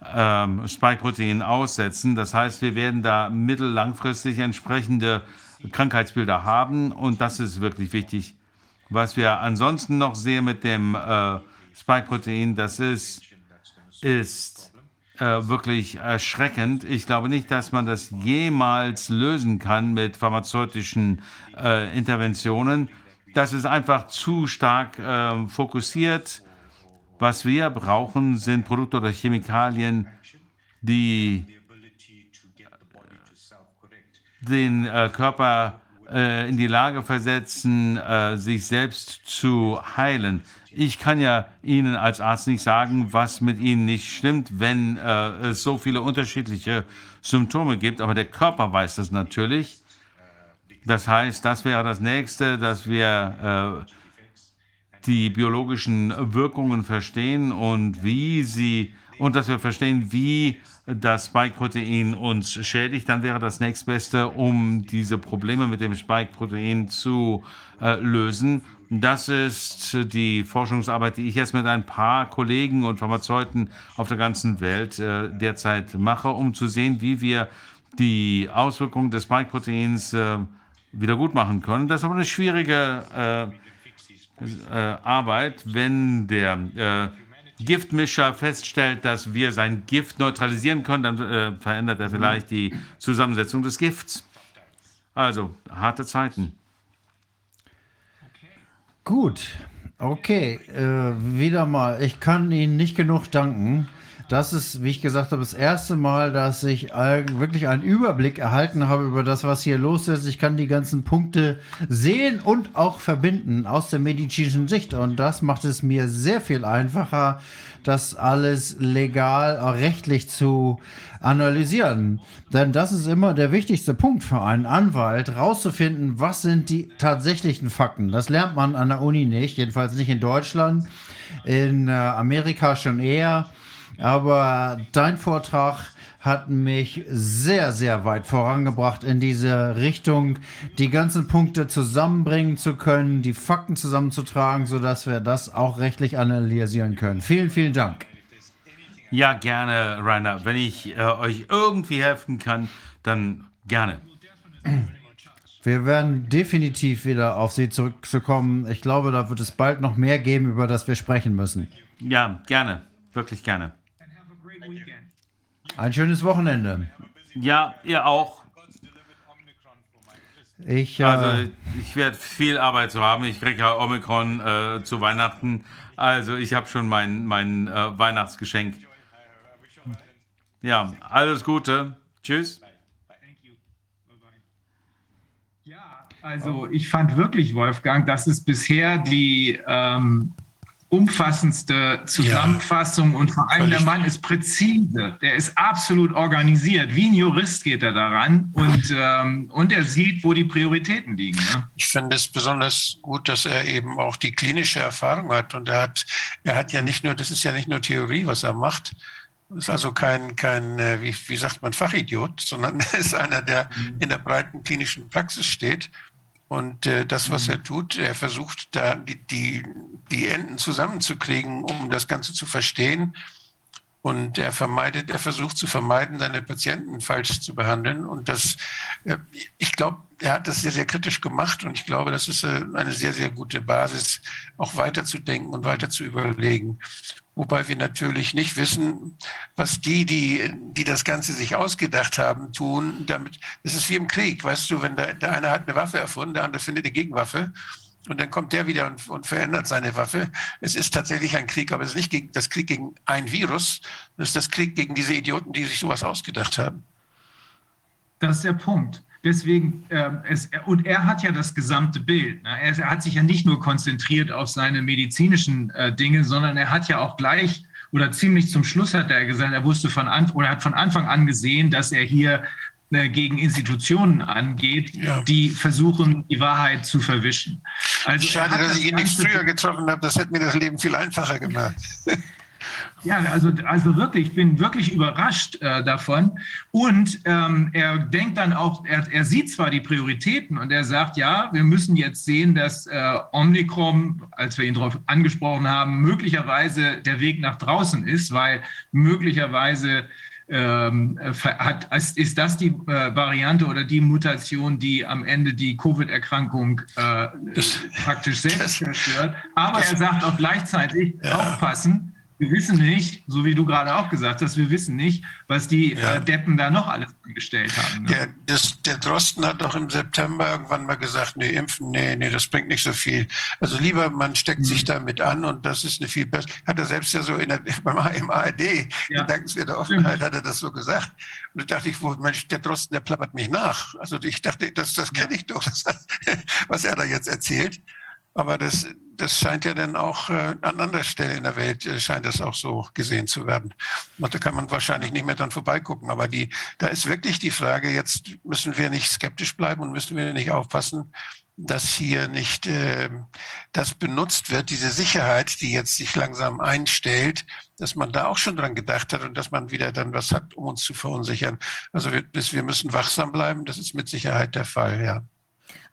ähm, Spike-Protein aussetzen. Das heißt, wir werden da mittellangfristig entsprechende Krankheitsbilder haben und das ist wirklich wichtig. Was wir ansonsten noch sehen mit dem äh, Spike-Protein, das ist, ist äh, wirklich erschreckend. Ich glaube nicht, dass man das jemals lösen kann mit pharmazeutischen äh, Interventionen. Das ist einfach zu stark äh, fokussiert. Was wir brauchen, sind Produkte oder Chemikalien, die den äh, Körper äh, in die Lage versetzen, äh, sich selbst zu heilen. Ich kann ja Ihnen als Arzt nicht sagen, was mit Ihnen nicht stimmt, wenn äh, es so viele unterschiedliche Symptome gibt, aber der Körper weiß das natürlich. Das heißt, das wäre das Nächste, dass wir äh, die biologischen Wirkungen verstehen und wie sie und dass wir verstehen, wie das Spike-Protein uns schädigt, dann wäre das nächstbeste, um diese Probleme mit dem Spike-Protein zu äh, lösen. Das ist die Forschungsarbeit, die ich jetzt mit ein paar Kollegen und Pharmazeuten auf der ganzen Welt äh, derzeit mache, um zu sehen, wie wir die Auswirkungen des Spike-Proteins äh, wieder gut machen können. Das ist aber eine schwierige äh, äh, Arbeit, wenn der äh, Giftmischer feststellt, dass wir sein Gift neutralisieren können, dann äh, verändert er vielleicht die Zusammensetzung des Gifts. Also, harte Zeiten. Gut, okay. Äh, wieder mal, ich kann Ihnen nicht genug danken. Das ist, wie ich gesagt habe, das erste Mal, dass ich wirklich einen Überblick erhalten habe über das, was hier los ist. Ich kann die ganzen Punkte sehen und auch verbinden aus der medizinischen Sicht. Und das macht es mir sehr viel einfacher, das alles legal, äh, rechtlich zu analysieren. Denn das ist immer der wichtigste Punkt für einen Anwalt, rauszufinden, was sind die tatsächlichen Fakten. Das lernt man an der Uni nicht, jedenfalls nicht in Deutschland, in äh, Amerika schon eher. Aber dein Vortrag hat mich sehr, sehr weit vorangebracht in diese Richtung, die ganzen Punkte zusammenbringen zu können, die Fakten zusammenzutragen, sodass wir das auch rechtlich analysieren können. Vielen, vielen Dank. Ja, gerne, Rainer. Wenn ich äh, euch irgendwie helfen kann, dann gerne. Wir werden definitiv wieder auf Sie zurückzukommen. Ich glaube, da wird es bald noch mehr geben, über das wir sprechen müssen. Ja, gerne. Wirklich gerne. Ein schönes Wochenende. Ja, ihr auch. Ich, äh, Also, ich werde viel Arbeit zu haben. Ich kriege ja Omikron äh, zu Weihnachten. Also, ich habe schon mein, mein äh, Weihnachtsgeschenk. Ja, alles Gute. Tschüss. Also ich fand wirklich, Wolfgang, das ist bisher die ähm, umfassendste Zusammenfassung und vor allem der Mann ist präzise, der ist absolut organisiert. Wie ein Jurist geht er daran und, ähm, und er sieht, wo die Prioritäten liegen. Ne? Ich finde es besonders gut, dass er eben auch die klinische Erfahrung hat. Und er hat, er hat ja nicht nur, das ist ja nicht nur Theorie, was er macht. Ist also kein, kein äh, wie, wie sagt man, Fachidiot, sondern er ist einer, der in der breiten klinischen Praxis steht. Und äh, das, was er tut, er versucht da die, die, die Enden zusammenzukriegen, um das Ganze zu verstehen. Und er vermeidet, er versucht zu vermeiden, seine Patienten falsch zu behandeln. Und das, äh, ich glaube, er hat das sehr, sehr kritisch gemacht. Und ich glaube, das ist äh, eine sehr, sehr gute Basis, auch weiterzudenken und weiter zu überlegen. Wobei wir natürlich nicht wissen, was die, die, die das Ganze sich ausgedacht haben, tun. Damit, das ist wie im Krieg, weißt du, wenn der, der eine hat eine Waffe erfunden, der andere findet eine Gegenwaffe. Und dann kommt der wieder und, und verändert seine Waffe. Es ist tatsächlich ein Krieg, aber es ist nicht gegen, das Krieg gegen ein Virus, es ist das Krieg gegen diese Idioten, die sich sowas ausgedacht haben. Das ist der Punkt. Deswegen, ähm, es, und er hat ja das gesamte Bild. Ne? Er, er, hat sich ja nicht nur konzentriert auf seine medizinischen äh, Dinge, sondern er hat ja auch gleich oder ziemlich zum Schluss hat er gesagt, er wusste von Anfang oder hat von Anfang an gesehen, dass er hier äh, gegen Institutionen angeht, ja. die versuchen, die Wahrheit zu verwischen. Also Schade, dass ich ihn nicht früher getroffen habe. Das hätte mir das Leben viel einfacher gemacht. Ja, also, also wirklich, ich bin wirklich überrascht äh, davon. Und ähm, er denkt dann auch, er, er sieht zwar die Prioritäten und er sagt, ja, wir müssen jetzt sehen, dass äh, Omnicrom, als wir ihn darauf angesprochen haben, möglicherweise der Weg nach draußen ist, weil möglicherweise ähm, hat, ist das die äh, Variante oder die Mutation, die am Ende die Covid-Erkrankung äh, praktisch selbst zerstört. Aber er sagt auch gleichzeitig, ja. aufpassen, wir wissen nicht, so wie du gerade auch gesagt hast, wir wissen nicht, was die Ja. äh, Deppen da noch alles angestellt haben. Ne? Der, das, der Drosten hat doch im September irgendwann mal gesagt, nee, impfen, nee, nee, das bringt nicht so viel. Also lieber, man steckt sich Mhm. damit an und das ist eine viel bessere, hat er selbst ja so in der, beim, im ARD, Ja. dankenswerter Offenheit hat er das so gesagt. Und da dachte ich, wo, Mensch, der Drosten, der plappert mich nach. Also ich dachte, das, das kenne ich doch, das, was er da jetzt erzählt. Aber das, das scheint ja dann auch äh, an anderer Stelle in der Welt, äh, scheint das auch so gesehen zu werden. Und da kann man wahrscheinlich nicht mehr dran vorbeigucken. Aber die, da ist wirklich die Frage, jetzt müssen wir nicht skeptisch bleiben und müssen wir nicht aufpassen, dass hier nicht äh, das benutzt wird, diese Sicherheit, die jetzt sich langsam einstellt, dass man da auch schon dran gedacht hat und dass man wieder dann was hat, um uns zu verunsichern. Also wir, wir müssen wachsam bleiben, das ist mit Sicherheit der Fall, ja.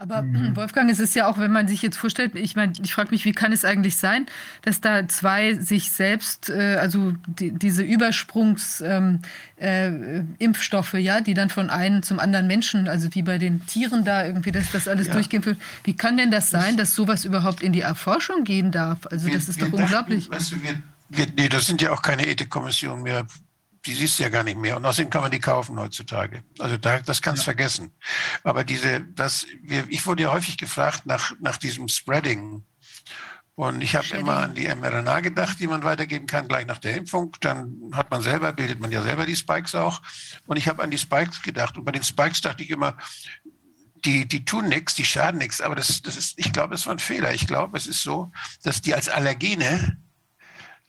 Aber Mhm. Wolfgang, es ist ja auch, wenn man sich jetzt vorstellt, ich meine, ich frage mich, wie kann es eigentlich sein, dass da zwei sich selbst, äh, also die, diese Übersprungs ähm, äh, ja, die dann von einem zum anderen Menschen, also wie bei den Tieren da irgendwie, dass das alles Ja. durchgehen wird. Wie kann denn das sein, dass sowas überhaupt in die Erforschung gehen darf? Also das ist doch dachten, unglaublich. weißt du, wir, wir, nee, das sind ja auch keine Ethikkommissionen mehr. Die siehst du ja gar nicht mehr. Und außerdem kann man die kaufen heutzutage. Also da, das kannst du vergessen. Aber diese, das, wir, ich wurde ja häufig gefragt nach, nach diesem Spreading. Und ich habe immer an die mRNA gedacht, die man weitergeben kann, gleich nach der Impfung. Dann hat man selber, bildet man ja selber die Spikes auch. Und ich habe an die Spikes gedacht. Und bei den Spikes dachte ich immer, die, die tun nichts, die schaden nichts. Aber das, das ist, ich glaube, es war ein Fehler. Ich glaube, es ist so, dass die als Allergene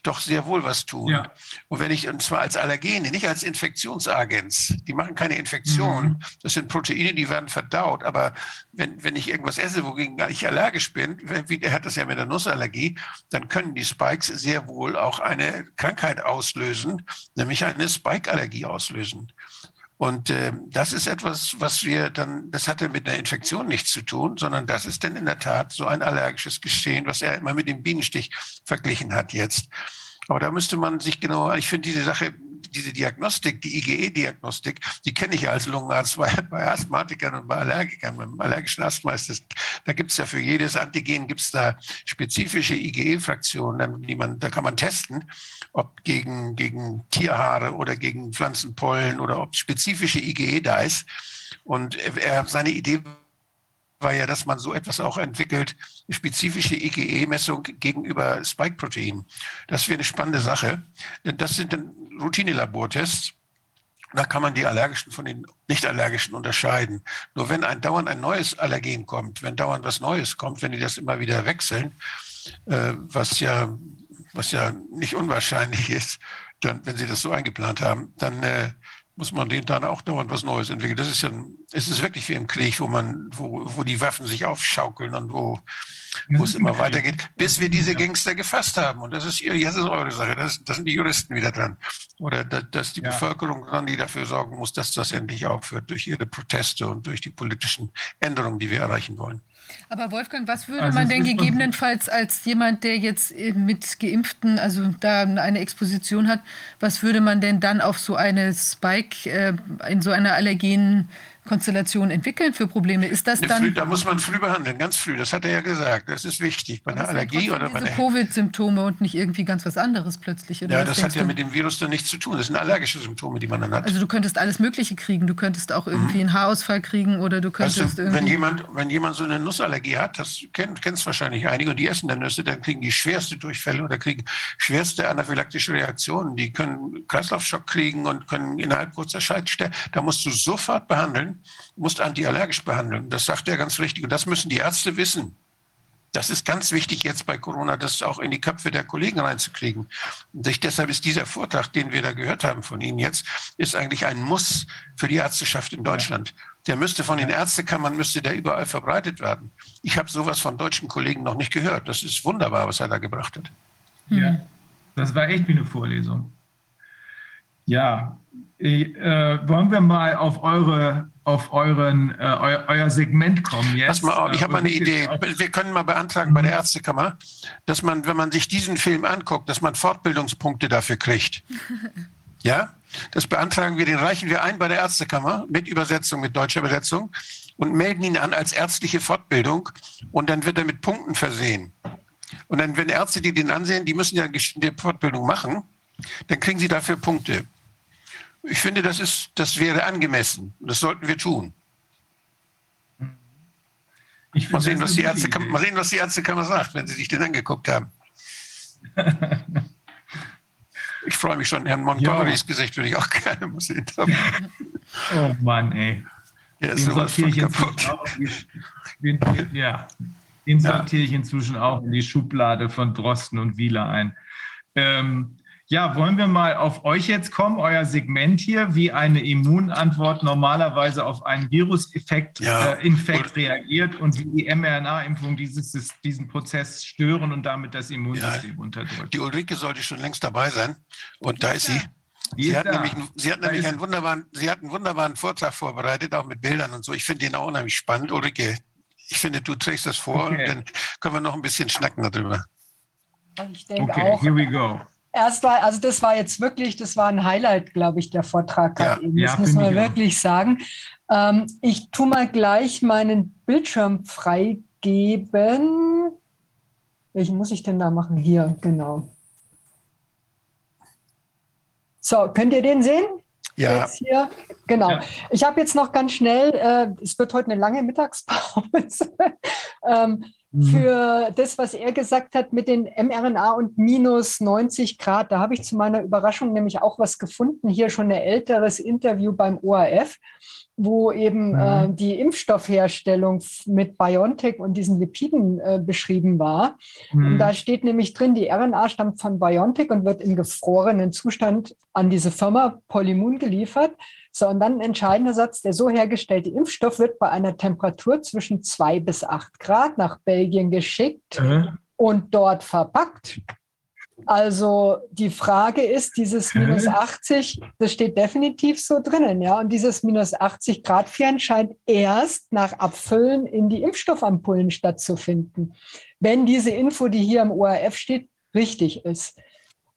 doch sehr wohl was tun. Ja. Und wenn ich, und zwar als Allergene, nicht als Infektionsagens, die machen keine Infektion. Mhm. Das sind Proteine, die werden verdaut. Aber wenn, wenn ich irgendwas esse, wogegen ich allergisch bin, wie er hat das ja mit der Nussallergie, dann können die Spikes sehr wohl auch eine Krankheit auslösen, nämlich eine Spike-Allergie auslösen. Und äh, das ist etwas, was wir dann, das hatte mit einer Infektion nichts zu tun, sondern das ist dann in der Tat so ein allergisches Geschehen, was er immer mit dem Bienenstich verglichen hat jetzt. Aber da müsste man sich genau, ich finde diese Sache, diese Diagnostik, die IgE-Diagnostik, die kenne ich ja als Lungenarzt bei, bei Asthmatikern und bei Allergikern. Beim allergischen Asthma ist das, da gibt es ja für jedes Antigen gibt es da spezifische IgE-Fraktionen, die man, da kann man testen, ob gegen, gegen Tierhaare oder gegen Pflanzenpollen oder ob spezifische IgE da ist. Und er, seine Idee war ja, dass man so etwas auch entwickelt, spezifische IgE-Messung gegenüber Spike-Protein. Das wäre eine spannende Sache, denn das sind dann Routine-Labortests. Da kann man die allergischen von den nicht allergischen unterscheiden. Nur wenn ein dauernd ein neues Allergen kommt, wenn dauernd was Neues kommt, wenn die das immer wieder wechseln, äh, was ja was ja nicht unwahrscheinlich ist, dann, wenn sie das so eingeplant haben, dann äh, muss man denen dann auch dauernd was Neues entwickeln. Das ist ja, es ist wirklich wie im Krieg, wo man, wo, wo die Waffen sich aufschaukeln und wo, wo es immer weitergeht, bis wir diese Gangster gefasst haben. Und das ist, das ist eure Sache. Das, das sind die Juristen wieder dran. Oder da- dass die Ja. Bevölkerung dann, die dafür sorgen muss, dass das endlich aufhört durch ihre Proteste und durch die politischen Änderungen, die wir erreichen wollen. Aber Wolfgang, was würde Also man denn gegebenenfalls als jemand, der jetzt äh, mit Geimpften, also da eine Exposition hat, was würde man denn dann auf so eine Spike, äh, in so einer allergenen Konstellation entwickeln für Probleme? Ist das dann da muss man früh behandeln, ganz früh. Das hat er ja gesagt. Das ist wichtig. Bei einer Allergie oder bei einer Covid-Symptome und nicht irgendwie ganz was anderes plötzlich? Ja, das hat ja mit dem Virus dann nichts zu tun. Das sind allergische Symptome, die man dann hat. Also du könntest alles Mögliche kriegen. Du könntest auch irgendwie einen Haarausfall kriegen oder du könntest Also, wenn irgendwie... jemand, wenn jemand so eine Nussallergie hat, das kennt kennst wahrscheinlich einige, und die essen dann Nüsse, dann kriegen die schwerste Durchfälle oder kriegen schwerste anaphylaktische Reaktionen. Die können Kreislaufschock kriegen und können innerhalb kurzer Zeit sterben. Da musst du sofort behandeln, musst antiallergisch behandeln. Das sagt er ganz richtig. Und das müssen die Ärzte wissen. Das ist ganz wichtig jetzt bei Corona, das auch in die Köpfe der Kollegen reinzukriegen. Und deshalb ist dieser Vortrag, den wir da gehört haben von Ihnen jetzt, ist eigentlich ein Muss für die Ärzteschaft in Deutschland. Der müsste von den Ärztekammern, müsste der überall verbreitet werden. Ich habe sowas von deutschen Kollegen noch nicht gehört. Das ist wunderbar, was er da gebracht hat. Ja, das war echt wie eine Vorlesung. Ja, äh, wollen wir mal auf eure auf euren äh, eu, euer Segment kommen jetzt? Pass mal auf, ich habe mal eine Idee. Wir können mal beantragen bei der Ärztekammer, dass man, wenn man sich diesen Film anguckt, dass man Fortbildungspunkte dafür kriegt. Ja, das beantragen wir, den reichen wir ein bei der Ärztekammer mit Übersetzung, mit deutscher Übersetzung und melden ihn an als ärztliche Fortbildung und dann wird er mit Punkten versehen. Und dann, wenn Ärzte, die den ansehen, die müssen ja eine Fortbildung machen, dann kriegen sie dafür Punkte. Ich finde, das ist, das wäre angemessen. Das sollten wir tun. Mal sehen, was die eine gute Ärzte, Idee. mal sehen, was die Ärztekammer sagt, wenn sie sich den angeguckt haben. Ich freue mich schon. Herrn Montgomerys Gesicht würde ich auch gerne mal sehen. Oh Mann, ey. Der Den ist sowas sortiere von ich kaputt. den, ja, den sortiere ich inzwischen auch in die Schublade von Drosten und Wieler ein. Ähm, ja, wollen wir mal auf euch jetzt kommen, euer Segment hier, wie eine Immunantwort normalerweise auf einen Viruseffekt, Ja. äh, Infekt reagiert und wie die mRNA-Impfung dieses, diesen Prozess stören und damit das Immunsystem unterdrücken. Die Ulrike sollte schon längst dabei sein. Und da ist sie. Die Sie hat, da. nämlich, sie hat Da nämlich einen wunderbaren, sie hat einen wunderbaren Vortrag vorbereitet, auch mit Bildern und so. Ich finde den auch unheimlich spannend. Ulrike, ich finde, du trägst das vor Okay. und dann können wir noch ein bisschen schnacken darüber. Ich denke Okay, auch. here we go. Erst war, also das war jetzt wirklich, das war ein Highlight, glaube ich, der Vortrag Ja, eben. ja, Das muss finde man ich auch. wirklich sagen. Ähm, ich tue mal gleich meinen Bildschirm freigeben. Welchen muss ich denn da machen? Hier, genau. So, könnt ihr den sehen? Ja. Genau. Ja. Ich habe jetzt noch ganz schnell, äh, es wird heute eine lange Mittagspause, ähm. Für das, was er gesagt hat mit den mRNA und minus 90 Grad. Da habe ich zu meiner Überraschung nämlich auch was gefunden. Hier schon ein älteres Interview beim ORF, wo eben Mhm. äh, die Impfstoffherstellung mit BioNTech und diesen Lipiden äh, beschrieben war. Und Mhm. da steht nämlich drin, die RNA stammt von BioNTech und wird im gefrorenen Zustand an diese Firma Polymun geliefert. So, und dann ein entscheidender Satz, der so hergestellte Impfstoff wird bei einer Temperatur zwischen zwei bis acht Grad nach Belgien geschickt Äh, und dort verpackt. Also die Frage ist, dieses minus 80, das steht definitiv so drinnen, ja. Und dieses minus 80 Grad Viren scheint erst nach Abfüllen in die Impfstoffampullen stattzufinden. Wenn diese Info, die hier im ORF steht, richtig ist.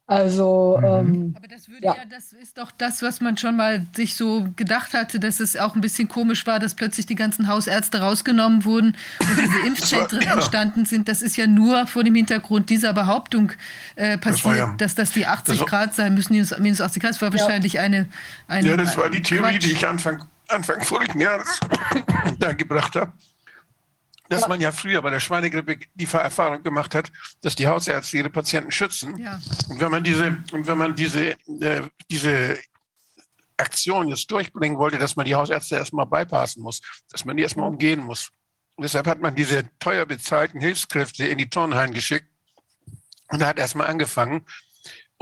Also Mhm. ähm, Aber das würde Ja. ja. das ist doch das, was man schon mal sich so gedacht hatte, dass es auch ein bisschen komisch war, dass plötzlich die ganzen Hausärzte rausgenommen wurden und diese Impfzentren ja. entstanden sind. Das ist ja nur vor dem Hintergrund dieser Behauptung äh, passiert, war ja- dass das die 80 das war- Grad sein müssen, minus, minus 80 Grad. Das war Ja. wahrscheinlich eine, eine. ja, das war die Theorie, Quatsch. die ich Anfang, Anfang vorigen Jahres da gebracht habe. Dass man ja früher bei der Schweinegrippe die Erfahrung gemacht hat, dass die Hausärzte ihre Patienten schützen. Ja. Und wenn man diese, und wenn man diese, äh, diese Aktion jetzt durchbringen wollte, dass man die Hausärzte erstmal bypassen muss, dass man die erstmal umgehen muss. Und deshalb hat man diese teuer bezahlten Hilfskräfte in die Turnhallen geschickt und hat erstmal angefangen.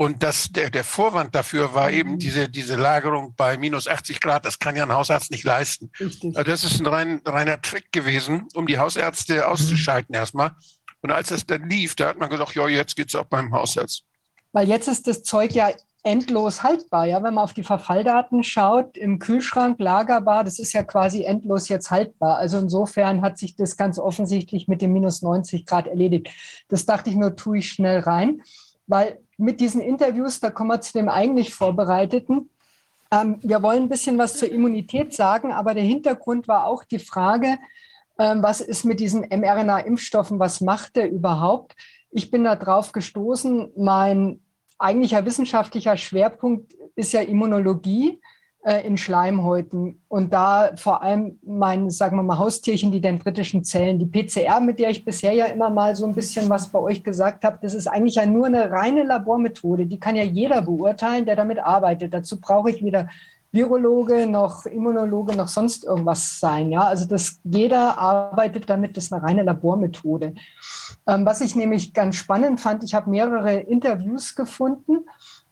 Und das, der, der Vorwand dafür war eben diese, diese Lagerung bei minus 80 Grad. Das kann ja ein Hausarzt nicht leisten. richtig. Also das ist ein rein, reiner Trick gewesen, um die Hausärzte auszuschalten erstmal. Und als das dann lief, da hat man gesagt, ja, jetzt geht's auch beim Hausarzt. Weil jetzt ist das Zeug ja endlos haltbar. Ja, wenn man auf die Verfalldaten schaut, im Kühlschrank lagerbar, das ist ja quasi endlos jetzt haltbar. Also insofern hat sich das ganz offensichtlich mit dem minus 90 Grad erledigt. Das dachte ich nur, tue ich schnell rein, weil mit diesen Interviews, da kommen wir zu dem eigentlich Vorbereiteten. Ähm, wir wollen ein bisschen was zur Immunität sagen, aber der Hintergrund war auch die Frage, ähm, was ist mit diesen mRNA-Impfstoffen, was macht der überhaupt? Ich bin da drauf gestoßen, mein eigentlicher wissenschaftlicher Schwerpunkt ist ja Immunologie äh, in Schleimhäuten und da vor allem mein, sagen wir mal, Haustierchen, die dendritischen Zellen, die PCR, mit der ich bisher ja immer mal so ein bisschen was bei euch gesagt habe, das ist eigentlich ja nur eine reine Labormethode, die kann ja jeder beurteilen, der damit arbeitet. Dazu brauche ich weder Virologe noch Immunologe noch sonst irgendwas sein. Ja, also das jeder arbeitet damit, das ist eine reine Labormethode. Ähm, was ich nämlich ganz spannend fand, ich habe mehrere Interviews gefunden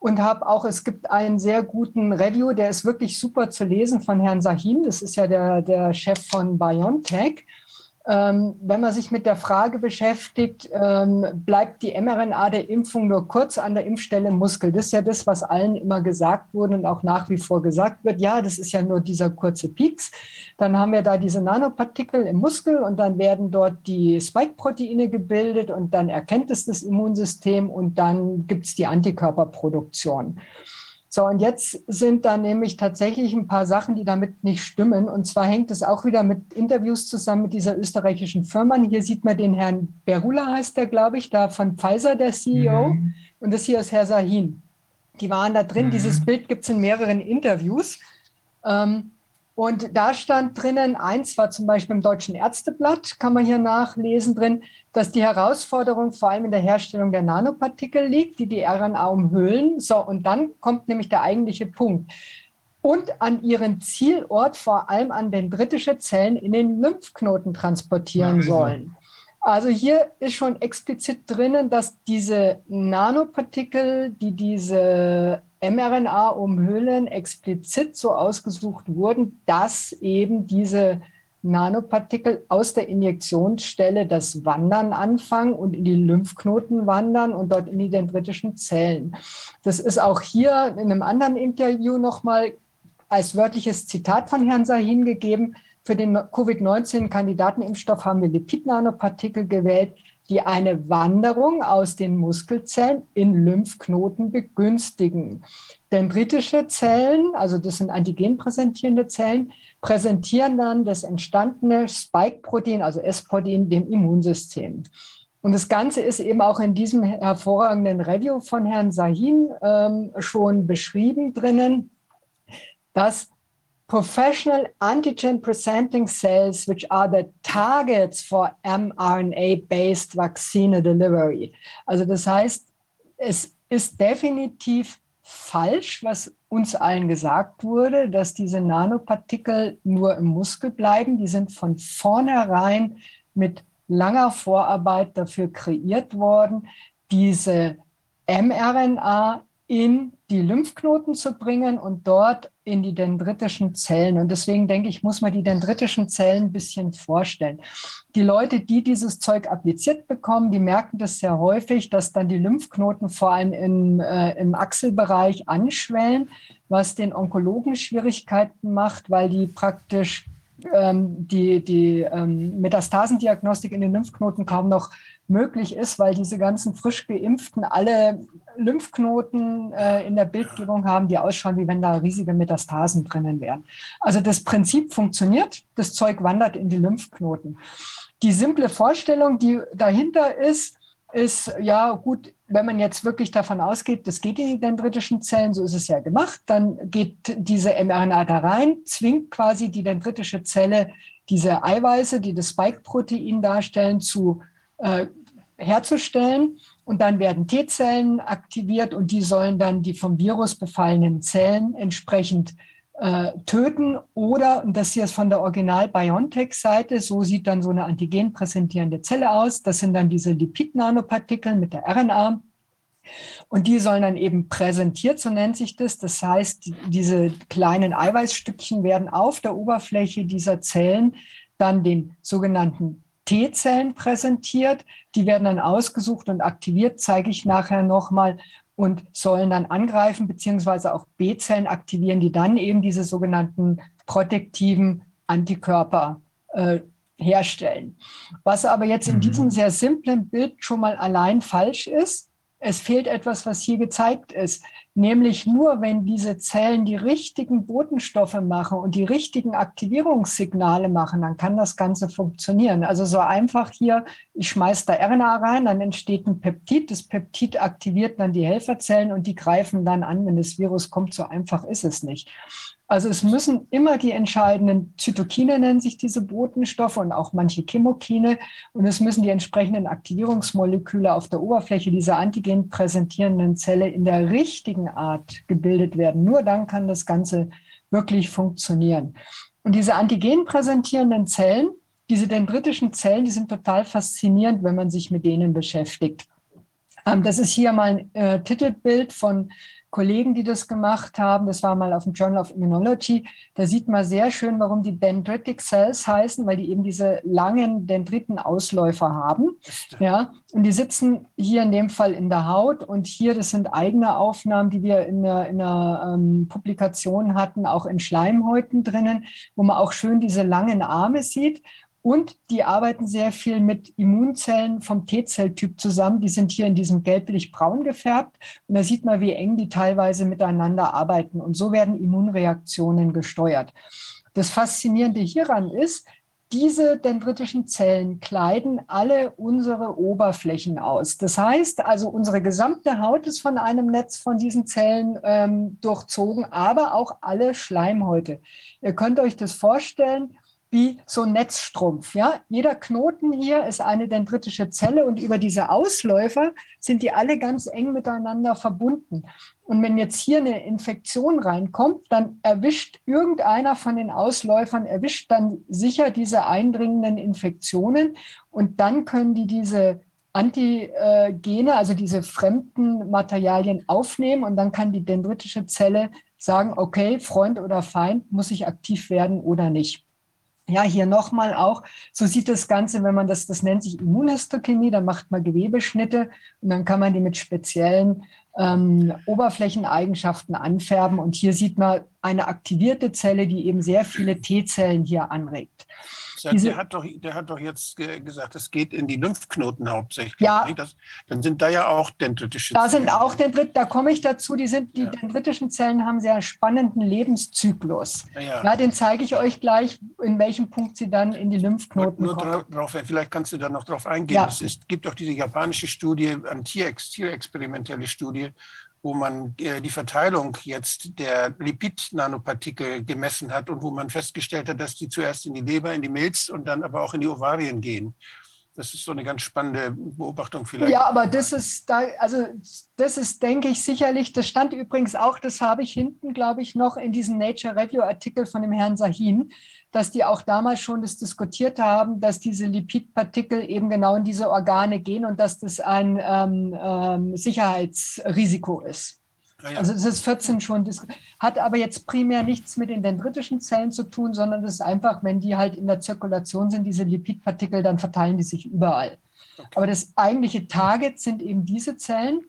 und habe auch, es gibt einen sehr guten Review, der ist wirklich super zu lesen von Herrn Sahin, das ist ja der, der Chef von BioNTech. Ähm, wenn man sich mit der Frage beschäftigt, ähm, bleibt die mRNA der Impfung nur kurz an der Impfstelle im Muskel? Das ist ja das, was allen immer gesagt wurde und auch nach wie vor gesagt wird. Ja, das ist ja nur dieser kurze Pieks. Dann haben wir da diese Nanopartikel im Muskel und dann werden dort die Spike-Proteine gebildet und dann erkennt es das Immunsystem und dann gibt es die Antikörperproduktion. So, und jetzt sind da nämlich tatsächlich ein paar Sachen, die damit nicht stimmen. Und zwar hängt es auch wieder mit Interviews zusammen mit dieser österreichischen Firma. Hier sieht man den Herrn Berula, heißt der, glaube ich, da von Pfizer, der CEO. Mhm. Und das hier ist Herr Sahin. Die waren da drin. Mhm. Dieses Bild gibt es in mehreren Interviews. Ähm, und da stand drinnen, eins war zum Beispiel im Deutschen Ärzteblatt, kann man hier nachlesen drin, dass die Herausforderung vor allem in der Herstellung der Nanopartikel liegt, die die RNA umhüllen. So, und dann kommt nämlich der eigentliche Punkt. Und an ihren Zielort vor allem an dendritische Zellen in den Lymphknoten transportieren Also. sollen. Also hier ist schon explizit drinnen, dass diese Nanopartikel, die diese mRNA umhüllen, explizit so ausgesucht wurden, dass eben diese Nanopartikel aus der Injektionsstelle das Wandern anfangen und in die Lymphknoten wandern und dort in die dendritischen Zellen. Das ist auch hier in einem anderen Interview nochmal als wörtliches Zitat von Herrn Sahin gegeben. Für den Covid-19-Kandidatenimpfstoff haben wir Lipid-Nanopartikel gewählt, die eine Wanderung aus den Muskelzellen in Lymphknoten begünstigen. Dendritische Zellen, also das sind antigenpräsentierende Zellen, präsentieren dann das entstandene Spike-Protein, also S-Protein, dem Immunsystem. Und das Ganze ist eben auch in diesem hervorragenden Review von Herrn Sahin ähm, schon beschrieben drinnen, dass professional antigen presenting cells, which are the targets for mRNA-based vaccine delivery. Also das heißt, es ist definitiv falsch, was uns allen gesagt wurde, dass diese Nanopartikel nur im Muskel bleiben. Die sind von vornherein mit langer Vorarbeit dafür kreiert worden, diese mRNA in die Lymphknoten zu bringen und dort in die dendritischen Zellen. Und deswegen denke ich, muss man die dendritischen Zellen ein bisschen vorstellen. Die Leute, die dieses Zeug appliziert bekommen, die merken das sehr häufig, dass dann die Lymphknoten vor allem im, äh, im Achselbereich anschwellen, was den Onkologen Schwierigkeiten macht, weil die praktisch ähm, die, die ähm, Metastasendiagnostik in den Lymphknoten kaum noch möglich ist, weil diese ganzen frisch geimpften alle Lymphknoten äh, in der Bildgebung haben, die ausschauen, wie wenn da riesige Metastasen drinnen wären. Also das Prinzip funktioniert, das Zeug wandert in die Lymphknoten. Die simple Vorstellung, die dahinter ist, ist, ja gut, wenn man jetzt wirklich davon ausgeht, das geht in die dendritischen Zellen, so ist es ja gemacht, dann geht diese mRNA da rein, zwingt quasi die dendritische Zelle, diese Eiweiße, die das Spike-Protein darstellen, zu äh, herzustellen. Und dann werden T-Zellen aktiviert und die sollen dann die vom Virus befallenen Zellen entsprechend äh, töten. Oder, und das hier ist von der Original-BioNTech-Seite, so sieht dann so eine antigen präsentierende Zelle aus. Das sind dann diese Lipid-Nanopartikel mit der RNA. Und die sollen dann eben präsentiert, so nennt sich das. Das heißt, diese kleinen Eiweißstückchen werden auf der Oberfläche dieser Zellen dann den sogenannten T-Zellen präsentiert. Die werden dann ausgesucht und aktiviert, zeige ich nachher nochmal, und sollen dann angreifen, beziehungsweise auch B-Zellen aktivieren, die dann eben diese sogenannten protektiven Antikörper äh, herstellen. Was aber jetzt in diesem sehr simplen Bild schon mal allein falsch ist, es fehlt etwas, was hier gezeigt ist, nämlich nur wenn diese Zellen die richtigen Botenstoffe machen und die richtigen Aktivierungssignale machen, dann kann das Ganze funktionieren. Also so einfach hier, ich schmeiße da RNA rein, dann entsteht ein Peptid, das Peptid aktiviert dann die Helferzellen und die greifen dann an, wenn das Virus kommt. So einfach ist es nicht. Also es müssen immer die entscheidenden Zytokine nennen sich diese Botenstoffe und auch manche Chemokine und es müssen die entsprechenden Aktivierungsmoleküle auf der Oberfläche dieser antigen präsentierenden Zelle in der richtigen Art gebildet werden. Nur dann kann das Ganze wirklich funktionieren. Und diese antigen präsentierenden Zellen, diese dendritischen Zellen, die sind total faszinierend, wenn man sich mit denen beschäftigt. Ähm, das ist hier mal ein äh, Titelbild von Kollegen, die das gemacht haben. Das war mal auf dem Journal of Immunology. Da sieht man sehr schön, warum die Dendritic Cells heißen, weil die eben diese langen Dendritenausläufer haben. Ja, und die sitzen hier in dem Fall in der Haut. Und hier, das sind eigene Aufnahmen, die wir in einer, in einer ähm, Publikation hatten, auch in Schleimhäuten drinnen, wo man auch schön diese langen Arme sieht. Und die arbeiten sehr viel mit Immunzellen vom T-Zelltyp zusammen. Die sind hier in diesem gelblich-braun gefärbt. Und da sieht man, wie eng die teilweise miteinander arbeiten. Und so werden Immunreaktionen gesteuert. Das Faszinierende hieran ist, diese dendritischen Zellen kleiden alle unsere Oberflächen aus. Das heißt also, unsere gesamte Haut ist von einem Netz von diesen Zellen ähm, durchzogen, aber auch alle Schleimhäute. Ihr könnt euch das vorstellen wie so ein Netzstrumpf. Ja? Jeder Knoten hier ist eine dendritische Zelle und über diese Ausläufer sind die alle ganz eng miteinander verbunden. Und wenn jetzt hier eine Infektion reinkommt, dann erwischt irgendeiner von den Ausläufern, erwischt dann sicher diese eindringenden Infektionen und dann können die diese Antigene, also diese fremden Materialien aufnehmen und dann kann die dendritische Zelle sagen, okay, Freund oder Feind, muss ich aktiv werden oder nicht. Ja, hier nochmal auch, so sieht das Ganze, wenn man das, das nennt sich Immunhistochemie, da macht man Gewebeschnitte und dann kann man die mit speziellen ähm, Oberflächeneigenschaften anfärben. Und hier sieht man eine aktivierte Zelle, die eben sehr viele T-Zellen hier anregt. Diese, der, hat doch, der hat doch jetzt gesagt, es geht in die Lymphknoten hauptsächlich. Ja. Das, dann sind da ja auch dendritische Zellen. Da sind auch Dendrit, da komme ich dazu, die, sind, die ja. dendritischen Zellen haben sehr spannenden Lebenszyklus. Ja, ja. ja, den zeige ich euch gleich, in welchem Punkt sie dann in die Lymphknoten nur kommen. Drauf, vielleicht kannst du da noch drauf eingehen. Es ist, gibt doch diese japanische Studie, eine tierexperimentelle Studie, wo man äh, die Verteilung jetzt der Lipid-Nanopartikel gemessen hat und wo man festgestellt hat, dass die zuerst in die Leber, in die Milz und dann aber auch in die Ovarien gehen. Das ist so eine ganz spannende Beobachtung vielleicht. Ja, aber das ist da, also das ist, denke ich, sicherlich, das stand übrigens auch, das habe ich hinten, glaube ich, noch in diesem Nature Review Artikel von dem Herrn Sahin dass die auch damals schon das diskutiert haben, dass diese Lipidpartikel eben genau in diese Organe gehen und dass das ein ähm, ähm, Sicherheitsrisiko ist. Ja, ja. Also das ist 14 schon, hat aber jetzt primär nichts mit den dendritischen Zellen zu tun, sondern das ist einfach, wenn die halt in der Zirkulation sind, diese Lipidpartikel, dann verteilen die sich überall. Okay. Aber das eigentliche Target sind eben diese Zellen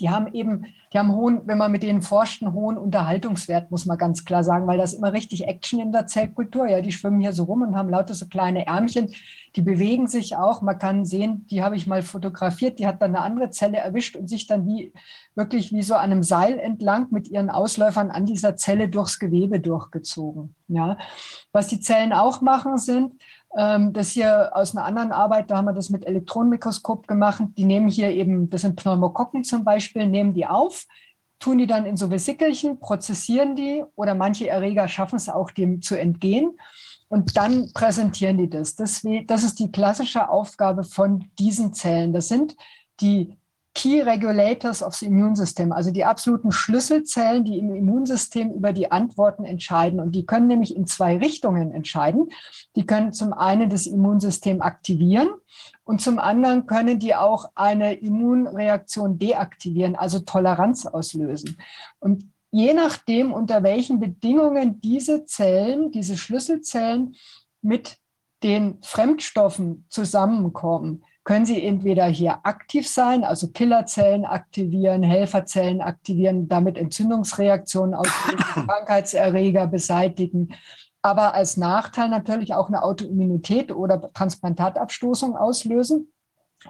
die haben eben, die haben hohen, wenn man mit denen forscht, einen hohen Unterhaltungswert, muss man ganz klar sagen, weil das immer richtig Action in der Zellkultur. Ja, die schwimmen hier so rum und haben lauter so kleine Ärmchen, die bewegen sich auch. Man kann sehen, die habe ich mal fotografiert, die hat dann eine andere Zelle erwischt und sich dann wie wirklich wie so an einem Seil entlang mit ihren Ausläufern an dieser Zelle durchs Gewebe durchgezogen. Ja, was die Zellen auch machen sind, das hier aus einer anderen Arbeit, da haben wir das mit Elektronenmikroskop gemacht. Die nehmen hier eben, das sind Pneumokokken zum Beispiel, nehmen die auf, tun die dann in so Vesikelchen, prozessieren die oder manche Erreger schaffen es auch, dem zu entgehen. Und dann präsentieren die das. das. Das ist die klassische Aufgabe von diesen Zellen. Das sind die Key Regulators of the Immune System, also die absoluten Schlüsselzellen, die im Immunsystem über die Antworten entscheiden. Und die können nämlich in zwei Richtungen entscheiden. Die können zum einen das Immunsystem aktivieren und zum anderen können die auch eine Immunreaktion deaktivieren, also Toleranz auslösen. Und je nachdem, unter welchen Bedingungen diese Zellen, diese Schlüsselzellen mit den Fremdstoffen zusammenkommen, können Sie entweder hier aktiv sein, also Killerzellen aktivieren, Helferzellen aktivieren, damit Entzündungsreaktionen auslösen, Krankheitserreger beseitigen, aber als Nachteil natürlich auch eine Autoimmunität oder Transplantatabstoßung auslösen.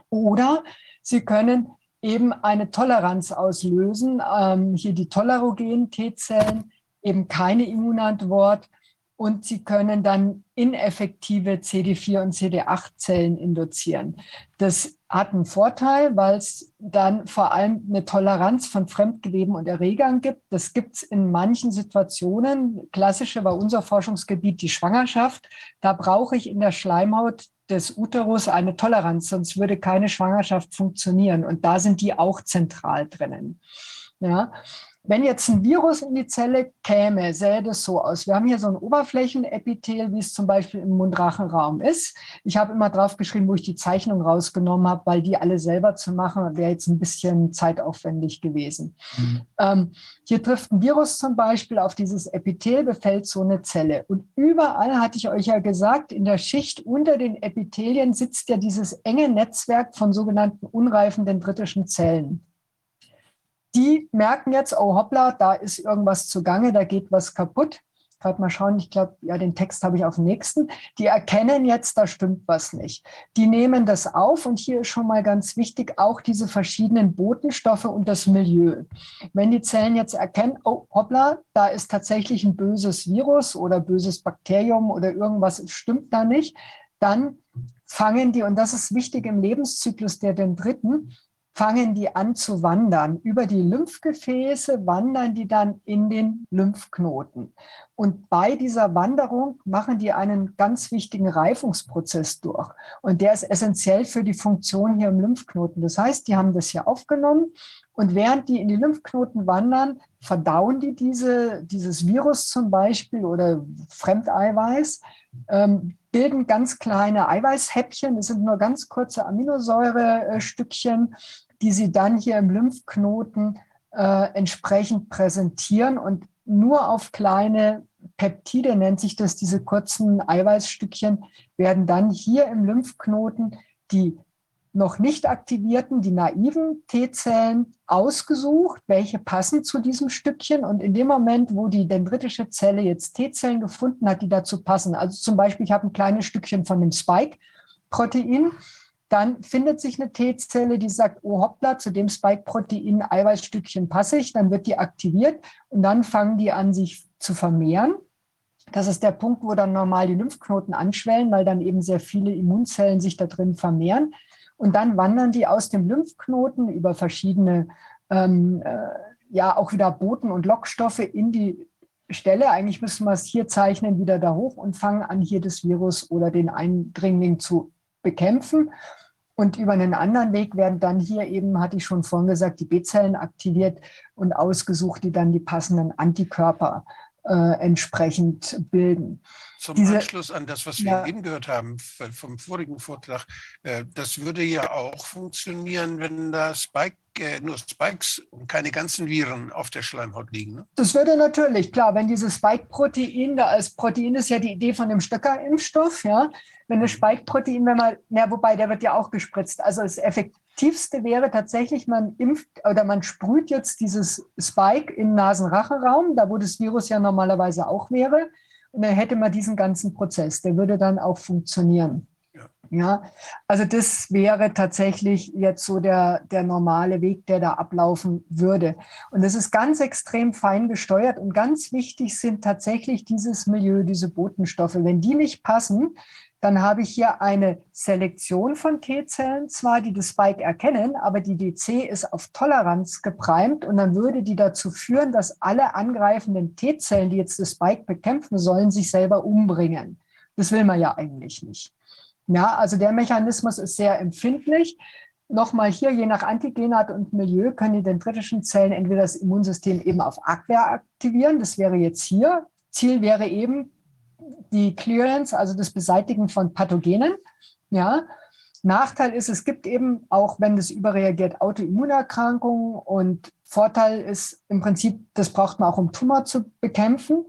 Oder Sie können eben eine Toleranz auslösen, ähm, hier die tolerogenen T-Zellen, eben keine Immunantwort und sie können dann ineffektive CD4 und CD8-Zellen induzieren. Das hat einen Vorteil, weil es dann vor allem eine Toleranz von Fremdgeweben und Erregern gibt. Das gibt es in manchen Situationen. Klassische war unser Forschungsgebiet die Schwangerschaft. Da brauche ich in der Schleimhaut des Uterus eine Toleranz, sonst würde keine Schwangerschaft funktionieren. Und da sind die auch zentral drinnen. Ja. Wenn jetzt ein Virus in die Zelle käme, sähe das so aus. Wir haben hier so ein Oberflächenepithel, wie es zum Beispiel im Mundrachenraum ist. Ich habe immer drauf geschrieben, wo ich die Zeichnung rausgenommen habe, weil die alle selber zu machen, wäre jetzt ein bisschen zeitaufwendig gewesen. Mhm. Ähm, hier trifft ein Virus zum Beispiel auf dieses Epithel, befällt so eine Zelle. Und überall, hatte ich euch ja gesagt, in der Schicht unter den Epithelien sitzt ja dieses enge Netzwerk von sogenannten unreifen dendritischen Zellen die merken jetzt, oh hoppla, da ist irgendwas zugange, da geht was kaputt, gerade mal schauen, ich glaube, ja, den Text habe ich auf dem nächsten. Die erkennen jetzt, da stimmt was nicht. Die nehmen das auf und hier ist schon mal ganz wichtig, auch diese verschiedenen Botenstoffe und das Milieu. Wenn die Zellen jetzt erkennen, oh, hoppla, da ist tatsächlich ein böses Virus oder böses Bakterium oder irgendwas stimmt da nicht, dann fangen die, und das ist wichtig im Lebenszyklus der Dendriten, fangen die an zu wandern. Über die Lymphgefäße wandern die dann in den Lymphknoten. Und bei dieser Wanderung machen die einen ganz wichtigen Reifungsprozess durch. Und der ist essentiell für die Funktion hier im Lymphknoten. Das heißt, die haben das hier aufgenommen und während die in die Lymphknoten wandern, verdauen die diese, dieses Virus zum Beispiel oder Fremdeiweiß, ähm, bilden ganz kleine Eiweißhäppchen. Das sind nur ganz kurze Aminosäurestückchen, die sie dann hier im Lymphknoten äh, entsprechend präsentieren und nur auf kleine Peptide nennt sich das, diese kurzen Eiweißstückchen, werden dann hier im Lymphknoten die noch nicht aktivierten, die naiven T-Zellen ausgesucht, welche passen zu diesem Stückchen. Und in dem Moment, wo die dendritische Zelle jetzt T-Zellen gefunden hat, die dazu passen, also zum Beispiel, ich habe ein kleines Stückchen von dem Spike-Protein, dann findet sich eine T-Zelle, die sagt, oh hoppla, zu dem Spike-Protein Eiweißstückchen passe ich, dann wird die aktiviert und dann fangen die an, sich zu vermehren. Das ist der Punkt, wo dann normal die Lymphknoten anschwellen, weil dann eben sehr viele Immunzellen sich da drin vermehren. Und dann wandern die aus dem Lymphknoten über verschiedene, ähm, äh, ja, auch wieder Boten- und Lockstoffe in die Stelle. Eigentlich müssen wir es hier zeichnen, wieder da hoch und fangen an, hier das Virus oder den Eindringling zu bekämpfen. Und über einen anderen Weg werden dann hier eben, hatte ich schon vorhin gesagt, die B-Zellen aktiviert und ausgesucht, die dann die passenden Antikörper äh, entsprechend bilden. Zum Diese- Anschluss an das, was wir Ja. eben gehört haben vom vorigen Vortrag, äh, das würde ja auch funktionieren, wenn da Spike, äh, nur Spikes und keine ganzen Viren auf der Schleimhaut liegen. Ne? Das würde natürlich, klar, wenn dieses Spike-Protein, da als Protein ist ja die Idee von dem Stöcker-Impfstoff, ja, wenn das Spike-Protein, wenn man, na, wobei der wird ja auch gespritzt. Also das Effektivste wäre tatsächlich, man impft oder man sprüht jetzt dieses Spike im Nasenrachenraum, da wo das Virus ja normalerweise auch wäre. Hätte man diesen ganzen Prozess, der würde dann auch funktionieren. Ja, also das wäre tatsächlich jetzt so der, der normale Weg, der da ablaufen würde. Und das ist ganz extrem fein gesteuert und ganz wichtig sind tatsächlich dieses Milieu, diese Botenstoffe. Wenn die nicht passen, dann habe ich hier eine Selektion von T-Zellen zwar, die das Spike erkennen, aber die DC ist auf Toleranz geprimt und dann würde die dazu führen, dass alle angreifenden T-Zellen, die jetzt das Spike bekämpfen sollen, sich selber umbringen. Das will man ja eigentlich nicht. Ja, also der Mechanismus ist sehr empfindlich. Nochmal hier, je nach Antigenart und Milieu können die dendritischen Zellen entweder das Immunsystem eben auf Abwehr aktivieren. Das wäre jetzt hier. Ziel wäre eben die Clearance, also das Beseitigen von Pathogenen. Ja. Nachteil ist, es gibt eben auch, wenn das überreagiert, Autoimmunerkrankungen und Vorteil ist im Prinzip, das braucht man auch, um Tumor zu bekämpfen.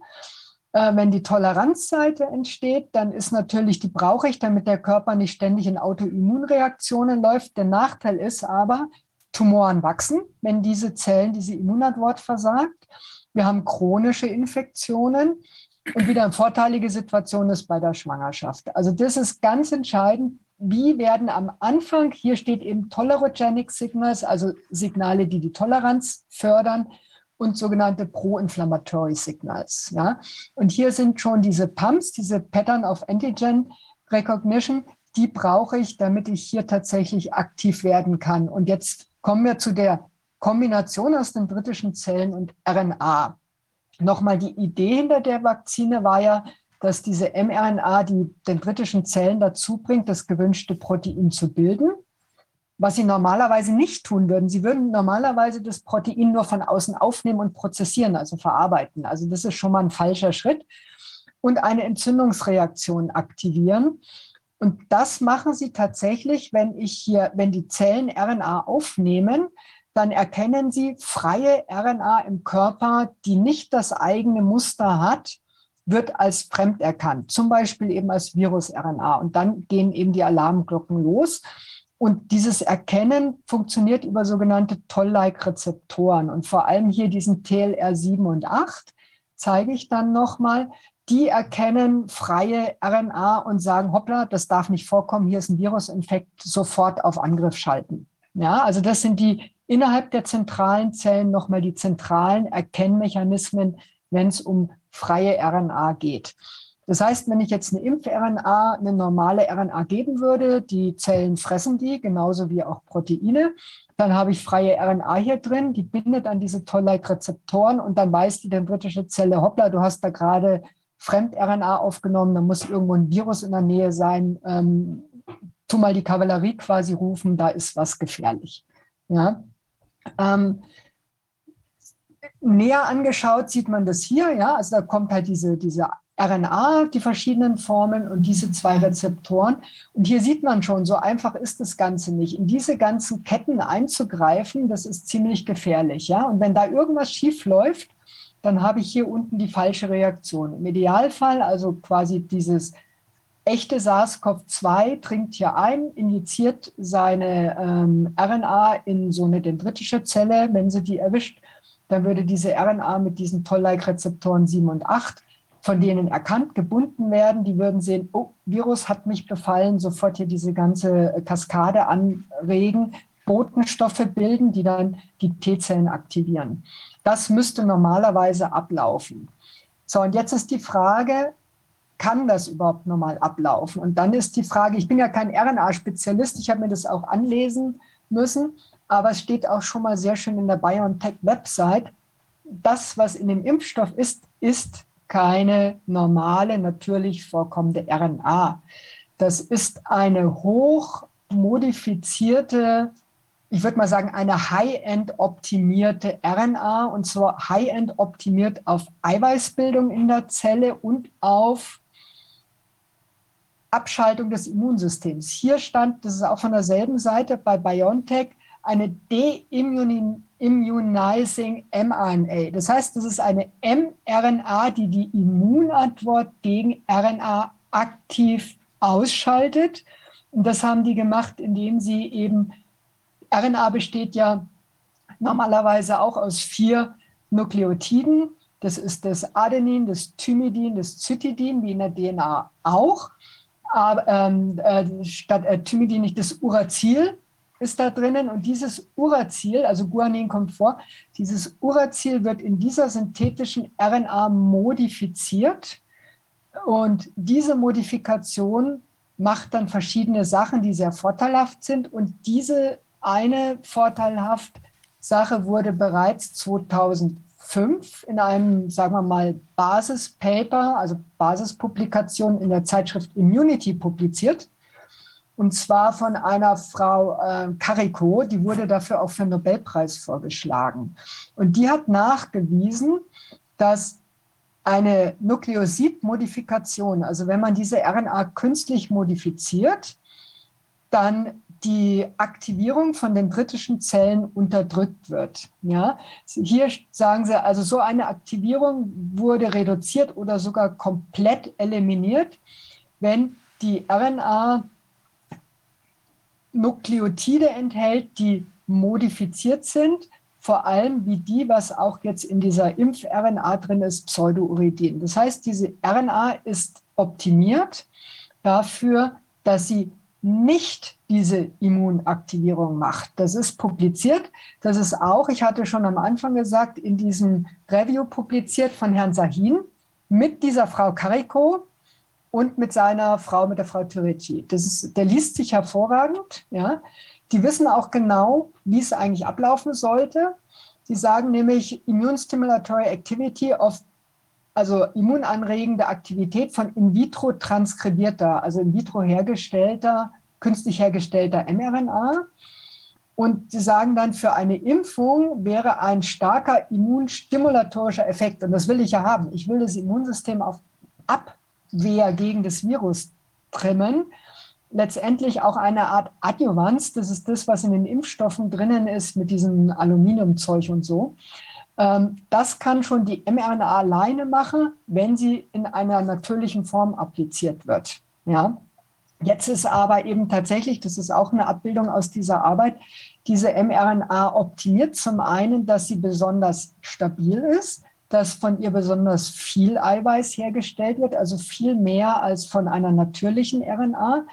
Äh, wenn die Toleranzseite entsteht, dann ist natürlich, die brauche ich, damit der Körper nicht ständig in Autoimmunreaktionen läuft. Der Nachteil ist aber, Tumoren wachsen, wenn diese Zellen, diese Immunantwort versagt. Wir haben chronische Infektionen und wieder eine vorteilige Situation ist bei der Schwangerschaft. Also das ist ganz entscheidend. Wie werden am Anfang, hier steht eben Tolerogenic Signals, also Signale, die die Toleranz fördern, und sogenannte Pro-Inflammatory Signals. Ja? Und hier sind schon diese Pumps, diese Pattern of Antigen Recognition, die brauche ich, damit ich hier tatsächlich aktiv werden kann. Und jetzt kommen wir zu der Kombination aus den britischen Zellen und RNA. Nochmal die Idee hinter der Vakzine war ja, dass diese mRNA die den britischen Zellen dazu bringt, das gewünschte Protein zu bilden was sie normalerweise nicht tun würden. Sie würden normalerweise das Protein nur von außen aufnehmen und prozessieren, also verarbeiten. Also das ist schon mal ein falscher Schritt. Und eine Entzündungsreaktion aktivieren. Und das machen sie tatsächlich, wenn ich hier, wenn die Zellen RNA aufnehmen, dann erkennen sie freie RNA im Körper, die nicht das eigene Muster hat, wird als fremd erkannt, zum Beispiel eben als Virus-RNA. Und dann gehen eben die Alarmglocken los. Und dieses Erkennen funktioniert über sogenannte Toll-like-Rezeptoren und vor allem hier diesen TLR7 und 8. zeige ich dann nochmal, die erkennen freie RNA und sagen, hoppla, das darf nicht vorkommen, hier ist ein Virusinfekt, sofort auf Angriff schalten. Ja, also das sind die innerhalb der zentralen Zellen nochmal die zentralen Erkennmechanismen, wenn es um freie RNA geht. Das heißt, wenn ich jetzt eine Impf-RNA, eine normale RNA geben würde, die Zellen fressen die, genauso wie auch Proteine, dann habe ich freie RNA hier drin, die bindet an diese Toll-like-Rezeptoren und dann weiß die dendritische Zelle, hoppla, du hast da gerade Fremd-RNA aufgenommen, da muss irgendwo ein Virus in der Nähe sein, ähm, tu mal die Kavallerie quasi rufen, da ist was gefährlich. Ja? Ähm, näher angeschaut sieht man das hier, ja, also da kommt halt diese, diese RNA, die verschiedenen Formen und diese zwei Rezeptoren. Und hier sieht man schon, so einfach ist das Ganze nicht. In diese ganzen Ketten einzugreifen, das ist ziemlich gefährlich, ja. Und wenn da irgendwas schief läuft, dann habe ich hier unten die falsche Reaktion. Im Idealfall, also quasi dieses echte SARS-CoV-2 dringt hier ein, injiziert seine ähm, RNA in so eine dendritische Zelle. Wenn sie die erwischt, dann würde diese RNA mit diesen Toll-like-Rezeptoren 7 und 8 von denen erkannt, gebunden werden. Die würden sehen, oh, Virus hat mich befallen, sofort hier diese ganze Kaskade anregen, Botenstoffe bilden, die dann die T-Zellen aktivieren. Das müsste normalerweise ablaufen. So, und jetzt ist die Frage, kann das überhaupt normal ablaufen? Und dann ist die Frage, ich bin ja kein RNA-Spezialist, ich habe mir das auch anlesen müssen, aber es steht auch schon mal sehr schön in der BioNTech-Website, das, was in dem Impfstoff ist, ist keine normale, natürlich vorkommende RNA. Das ist eine hochmodifizierte, ich würde mal sagen, eine High-End optimierte RNA und zwar High-End optimiert auf Eiweißbildung in der Zelle und auf Abschaltung des Immunsystems. Hier stand, das ist auch von derselben Seite bei BioNTech, eine De-Immunizing mRNA. Das heißt, das ist eine mRNA, die die Immunantwort gegen RNA aktiv ausschaltet. Und das haben die gemacht, indem sie eben, RNA besteht ja normalerweise auch aus vier Nukleotiden. Das ist das Adenin, das Thymidin, das Zytidin, wie in der DNA auch aber ähm, äh, statt äh, Thymidin das Uracil ist da drinnen. Und dieses Uracil, also Guanin kommt vor, dieses Uracil wird in dieser synthetischen RNA modifiziert. Und diese Modifikation macht dann verschiedene Sachen, die sehr vorteilhaft sind. Und diese eine vorteilhaft Sache wurde bereits 2000 fünf in einem, sagen wir mal, Basispaper, also Basispublikation in der Zeitschrift Immunity publiziert. Und zwar von einer Frau äh, Carico, die wurde dafür auch für den Nobelpreis vorgeschlagen. Und die hat nachgewiesen, dass eine Nukleosid-Modifikation, also wenn man diese RNA künstlich modifiziert, dann die Aktivierung von den britischen Zellen unterdrückt wird. Ja? Hier sagen sie, also so eine Aktivierung wurde reduziert oder sogar komplett eliminiert, wenn die RNA Nukleotide enthält, die modifiziert sind, vor allem wie die, was auch jetzt in dieser Impf-RNA drin ist, Pseudouridin. Das heißt, diese RNA ist optimiert dafür, dass sie nicht diese Immunaktivierung macht. Das ist publiziert. Das ist auch, ich hatte schon am Anfang gesagt, in diesem Review publiziert von Herrn Sahin mit dieser Frau Carico und mit seiner Frau, mit der Frau Turici. Das ist, der liest sich hervorragend. Ja. Die wissen auch genau, wie es eigentlich ablaufen sollte. Sie sagen nämlich Immune-Stimulatory Activity of also immunanregende Aktivität von in vitro transkribierter, also in vitro hergestellter, künstlich hergestellter mRNA. Und sie sagen dann, für eine Impfung wäre ein starker immunstimulatorischer Effekt, und das will ich ja haben. Ich will das Immunsystem auf Abwehr gegen das Virus trimmen. Letztendlich auch eine Art Adjuvanz, das ist das, was in den Impfstoffen drinnen ist mit diesem Aluminiumzeug und so. Ähm, das kann schon die mRNA alleine machen, wenn sie in einer natürlichen Form appliziert wird. Ja? Jetzt ist aber eben tatsächlich, das ist auch eine Abbildung aus dieser Arbeit, diese mRNA optimiert zum einen, dass sie besonders stabil ist, dass von ihr besonders viel Eiweiß hergestellt wird, also viel mehr als von einer natürlichen RNA.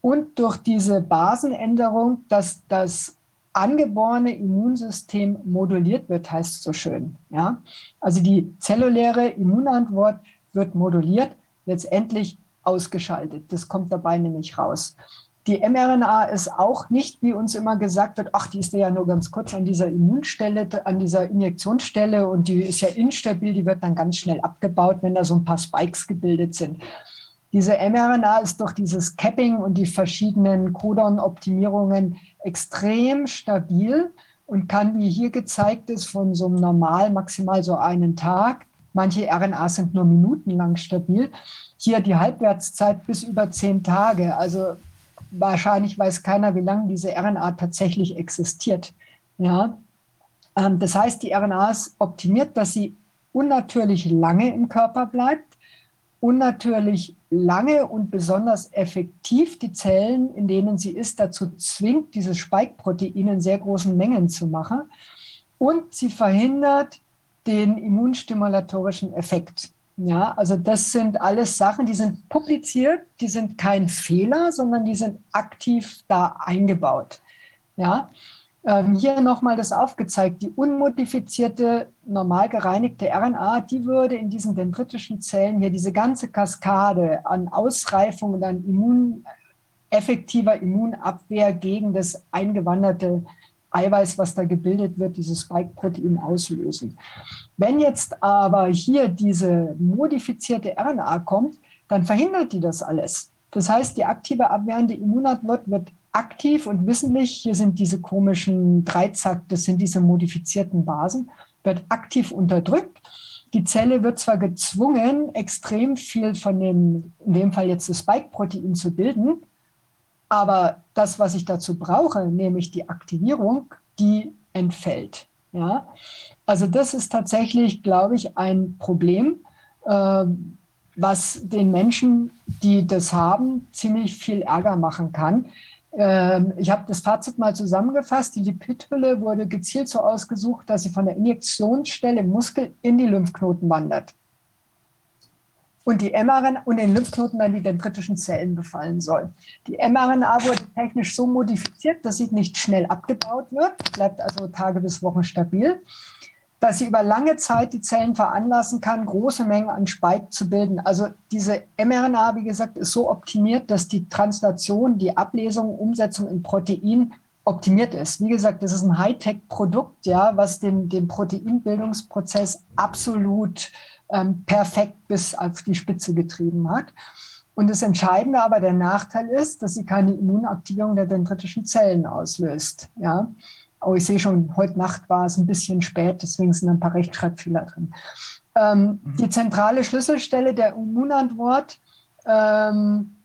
Und durch diese Basenänderung, dass das angeborene Immunsystem moduliert wird, heißt es so schön. Ja? Also die zelluläre Immunantwort wird moduliert, letztendlich ausgeschaltet. Das kommt dabei nämlich raus. Die mRNA ist auch nicht, wie uns immer gesagt wird, ach, die ist ja nur ganz kurz an dieser Immunstelle, an dieser Injektionsstelle und die ist ja instabil, die wird dann ganz schnell abgebaut, wenn da so ein paar Spikes gebildet sind. Diese mRNA ist durch dieses Capping und die verschiedenen Codon-Optimierungen extrem stabil und kann, wie hier gezeigt ist, von so einem normal maximal so einen Tag, manche RNAs sind nur minutenlang stabil, hier die Halbwertszeit bis über zehn Tage. Also wahrscheinlich weiß keiner, wie lange diese RNA tatsächlich existiert. Ja? Ähm, das heißt, die RNA ist optimiert, dass sie unnatürlich lange im Körper bleibt, unnatürlich lange und besonders effektiv die Zellen, in denen sie ist, dazu zwingt, dieses Spike-Protein in sehr großen Mengen zu machen. Und sie verhindert den immunstimulatorischen Effekt. Ja, also das sind alles Sachen, die sind publiziert, die sind kein Fehler, sondern die sind aktiv da eingebaut. Ja, ähm, hier nochmal das aufgezeigt, die unmodifizierte, normal gereinigte RNA, die würde in diesen dendritischen Zellen hier diese ganze Kaskade an Ausreifung und an Immun, effektiver Immunabwehr gegen das eingewanderte Eiweiß, was da gebildet wird, dieses Spike-Protein auslösen. Wenn jetzt aber hier diese modifizierte RNA kommt, dann verhindert die das alles. Das heißt, die aktive abwehrende Immunantwort wird aktiv und wissentlich, hier sind diese komischen Dreizack, das sind diese modifizierten Basen, wird aktiv unterdrückt. Die Zelle wird zwar gezwungen, extrem viel von dem, in dem Fall jetzt das Spike-Protein zu bilden, aber das, was ich dazu brauche, nämlich die Aktivierung, die entfällt. Ja? Also das ist tatsächlich, glaube ich, ein Problem, äh, was den Menschen, die das haben, ziemlich viel Ärger machen kann. Ähm, ich habe das Fazit mal zusammengefasst. Die Lipidhülle wurde gezielt so ausgesucht, dass sie von der Injektionsstelle im Muskel in die Lymphknoten wandert und die mRNA und den Lymphknoten dann die dendritischen Zellen befallen soll. Die mRNA wurde technisch so modifiziert, dass sie nicht schnell abgebaut wird, bleibt also Tage bis Wochen stabil, dass sie über lange Zeit die Zellen veranlassen kann, große Mengen an Spike zu bilden. Also diese mRNA, wie gesagt, ist so optimiert, dass die Translation, die Ablesung, Umsetzung in Protein optimiert ist. Wie gesagt, das ist ein Hightech-Produkt, ja, was den, den Proteinbildungsprozess absolut ähm, perfekt bis auf die Spitze getrieben hat. Und das Entscheidende aber, der Nachteil ist, dass sie keine Immunaktivierung der dendritischen Zellen auslöst. Ja? Oh, ich sehe schon, heute Nacht war es ein bisschen spät, deswegen sind ein paar Rechtschreibfehler drin. Ähm, mhm. Die zentrale Schlüsselstelle der Immunantwort ähm,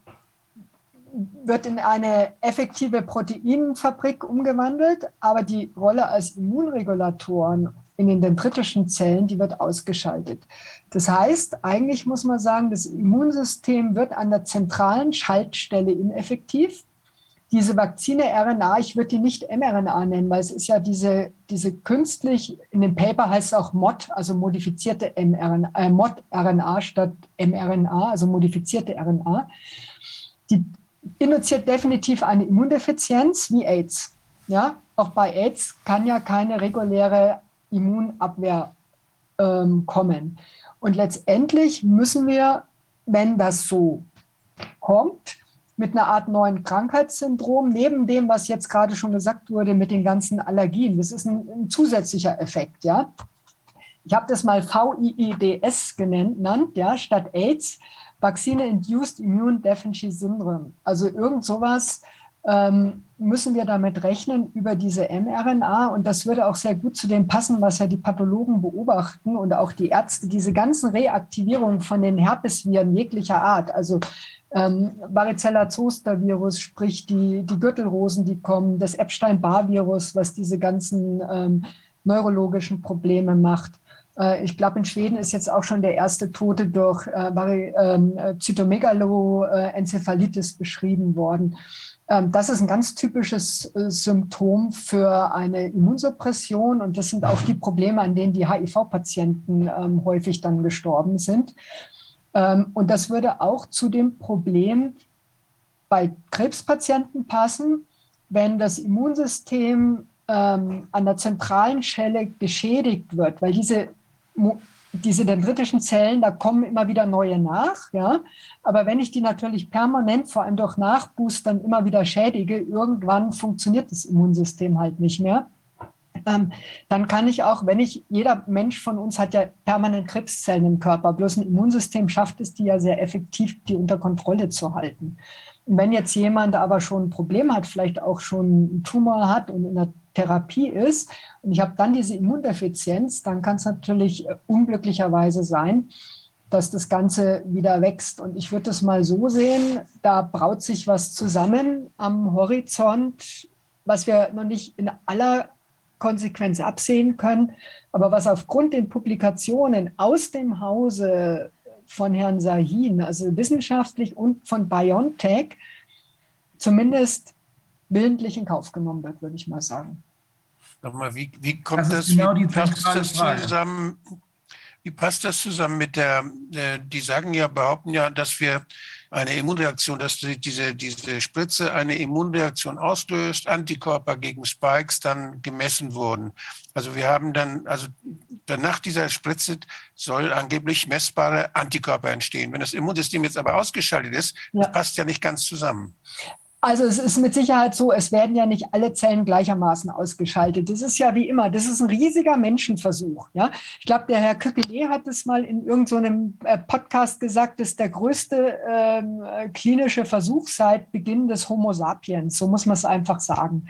wird in eine effektive Proteinfabrik umgewandelt, aber die Rolle als Immunregulatoren in den dendritischen Zellen, die wird ausgeschaltet. Das heißt, eigentlich muss man sagen, das Immunsystem wird an der zentralen Schaltstelle ineffektiv. Diese Vakzine RNA, ich würde die nicht mRNA nennen, weil es ist ja diese, diese künstlich, in dem Paper heißt es auch MOD, also modifizierte mRNA, äh, MOD-RNA statt mRNA, also modifizierte RNA. Die induziert definitiv eine Immundefizienz wie AIDS. Ja, auch bei AIDS kann ja keine reguläre Immunabwehr ähm, kommen. Und letztendlich müssen wir, wenn das so kommt, mit einer Art neuen Krankheitssyndrom, neben dem, was jetzt gerade schon gesagt wurde, mit den ganzen Allergien, das ist ein, ein zusätzlicher Effekt, ja. Ich habe das mal VIIDS genannt, ja, statt AIDS, Vaccine-Induced Immune Deficiency Syndrome. Also irgend sowas, ähm, müssen wir damit rechnen über diese mRNA. Und das würde auch sehr gut zu dem passen, was ja die Pathologen beobachten und auch die Ärzte, diese ganzen Reaktivierungen von den Herpesviren jeglicher Art. Also ähm, Varicella-Zoster-Virus, sprich die, die Gürtelrosen, die kommen, das Epstein-Barr-Virus, was diese ganzen ähm, neurologischen Probleme macht. Äh, ich glaube, in Schweden ist jetzt auch schon der erste Tote durch äh, ähm, Zytomegalo-Enzephalitis beschrieben worden. Ähm, das ist ein ganz typisches äh, Symptom für eine Immunsuppression und das sind auch die Probleme, an denen die HIV-Patienten ähm, häufig dann gestorben sind. Ähm, und das würde auch zu dem Problem bei Krebspatienten passen, wenn das Immunsystem ähm, an der zentralen Stelle geschädigt wird, weil diese, diese dendritischen Zellen, da kommen immer wieder neue nach. Ja? Aber wenn ich die natürlich permanent, vor allem durch Nachboostern, immer wieder schädige, irgendwann funktioniert das Immunsystem halt nicht mehr. Ähm, dann kann ich auch, wenn ich, jeder Mensch von uns hat ja permanent Krebszellen im Körper, bloß ein Immunsystem schafft es, die ja sehr effektiv, die unter Kontrolle zu halten. Und wenn jetzt jemand aber schon ein Problem hat, vielleicht auch schon einen Tumor hat und in der Therapie ist und ich habe dann diese Immundefizienz, dann kann es natürlich äh, unglücklicherweise sein, dass das Ganze wieder wächst. Und ich würde es mal so sehen, da braut sich was zusammen am Horizont, was wir noch nicht in aller Konsequenz absehen können, aber was aufgrund den Publikationen aus dem Hause von Herrn Sahin, also wissenschaftlich und von BioNTech, zumindest willentlich in Kauf genommen wird, würde ich mal sagen. Nochmal, wie, wie kommt das, das genau wie, passt das Frage. zusammen? Wie passt das zusammen mit der, äh, die sagen ja, behaupten ja, dass wir eine Immunreaktion, dass die, diese, diese Spritze eine Immunreaktion auslöst, Antikörper gegen Spikes dann gemessen wurden. Also wir haben dann, also nach dieser Spritze soll angeblich messbare Antikörper entstehen. Wenn das Immunsystem jetzt aber ausgeschaltet ist, Ja. das passt ja nicht ganz zusammen. Also es ist mit Sicherheit so, es werden ja nicht alle Zellen gleichermaßen ausgeschaltet. Das ist ja wie immer, das ist ein riesiger Menschenversuch. Ja? Ich glaube, der Herr Köckele hat es mal in irgendeinem so Podcast gesagt, das ist der größte ähm, äh, klinische Versuch seit Beginn des Homo sapiens. So muss man es einfach sagen.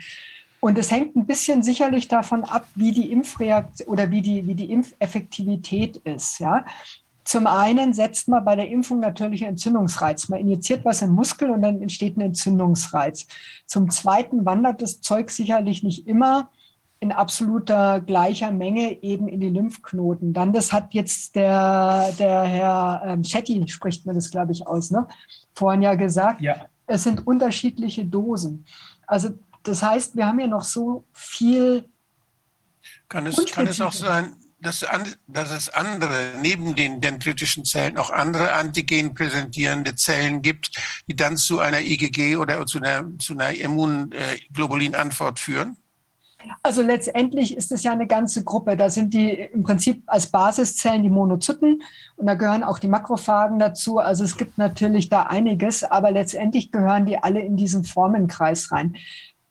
Und es hängt ein bisschen sicherlich davon ab, wie die Impfreaktion oder wie die, wie die Impfeffektivität ist. Ja? Zum einen setzt man bei der Impfung natürlich einen Entzündungsreiz. Man injiziert was im Muskel und dann entsteht ein Entzündungsreiz. Zum zweiten wandert das Zeug sicherlich nicht immer in absoluter gleicher Menge eben in die Lymphknoten. Dann, das hat jetzt der, der Herr ähm, Shetty, spricht man das, glaube ich, aus, ne? vorhin ja gesagt, Ja. es sind unterschiedliche Dosen. Also das heißt, wir haben ja noch so viel Kann es, kann es auch sein, dass, dass es andere, neben den dendritischen Zellen, auch andere antigen präsentierende Zellen gibt, die dann zu einer IgG oder zu einer, zu einer Immunglobulin-Antwort führen? Also letztendlich ist es ja eine ganze Gruppe. Da sind die im Prinzip als Basiszellen die Monozyten und da gehören auch die Makrophagen dazu. Also es gibt natürlich da einiges, aber letztendlich gehören die alle in diesen Formenkreis rein.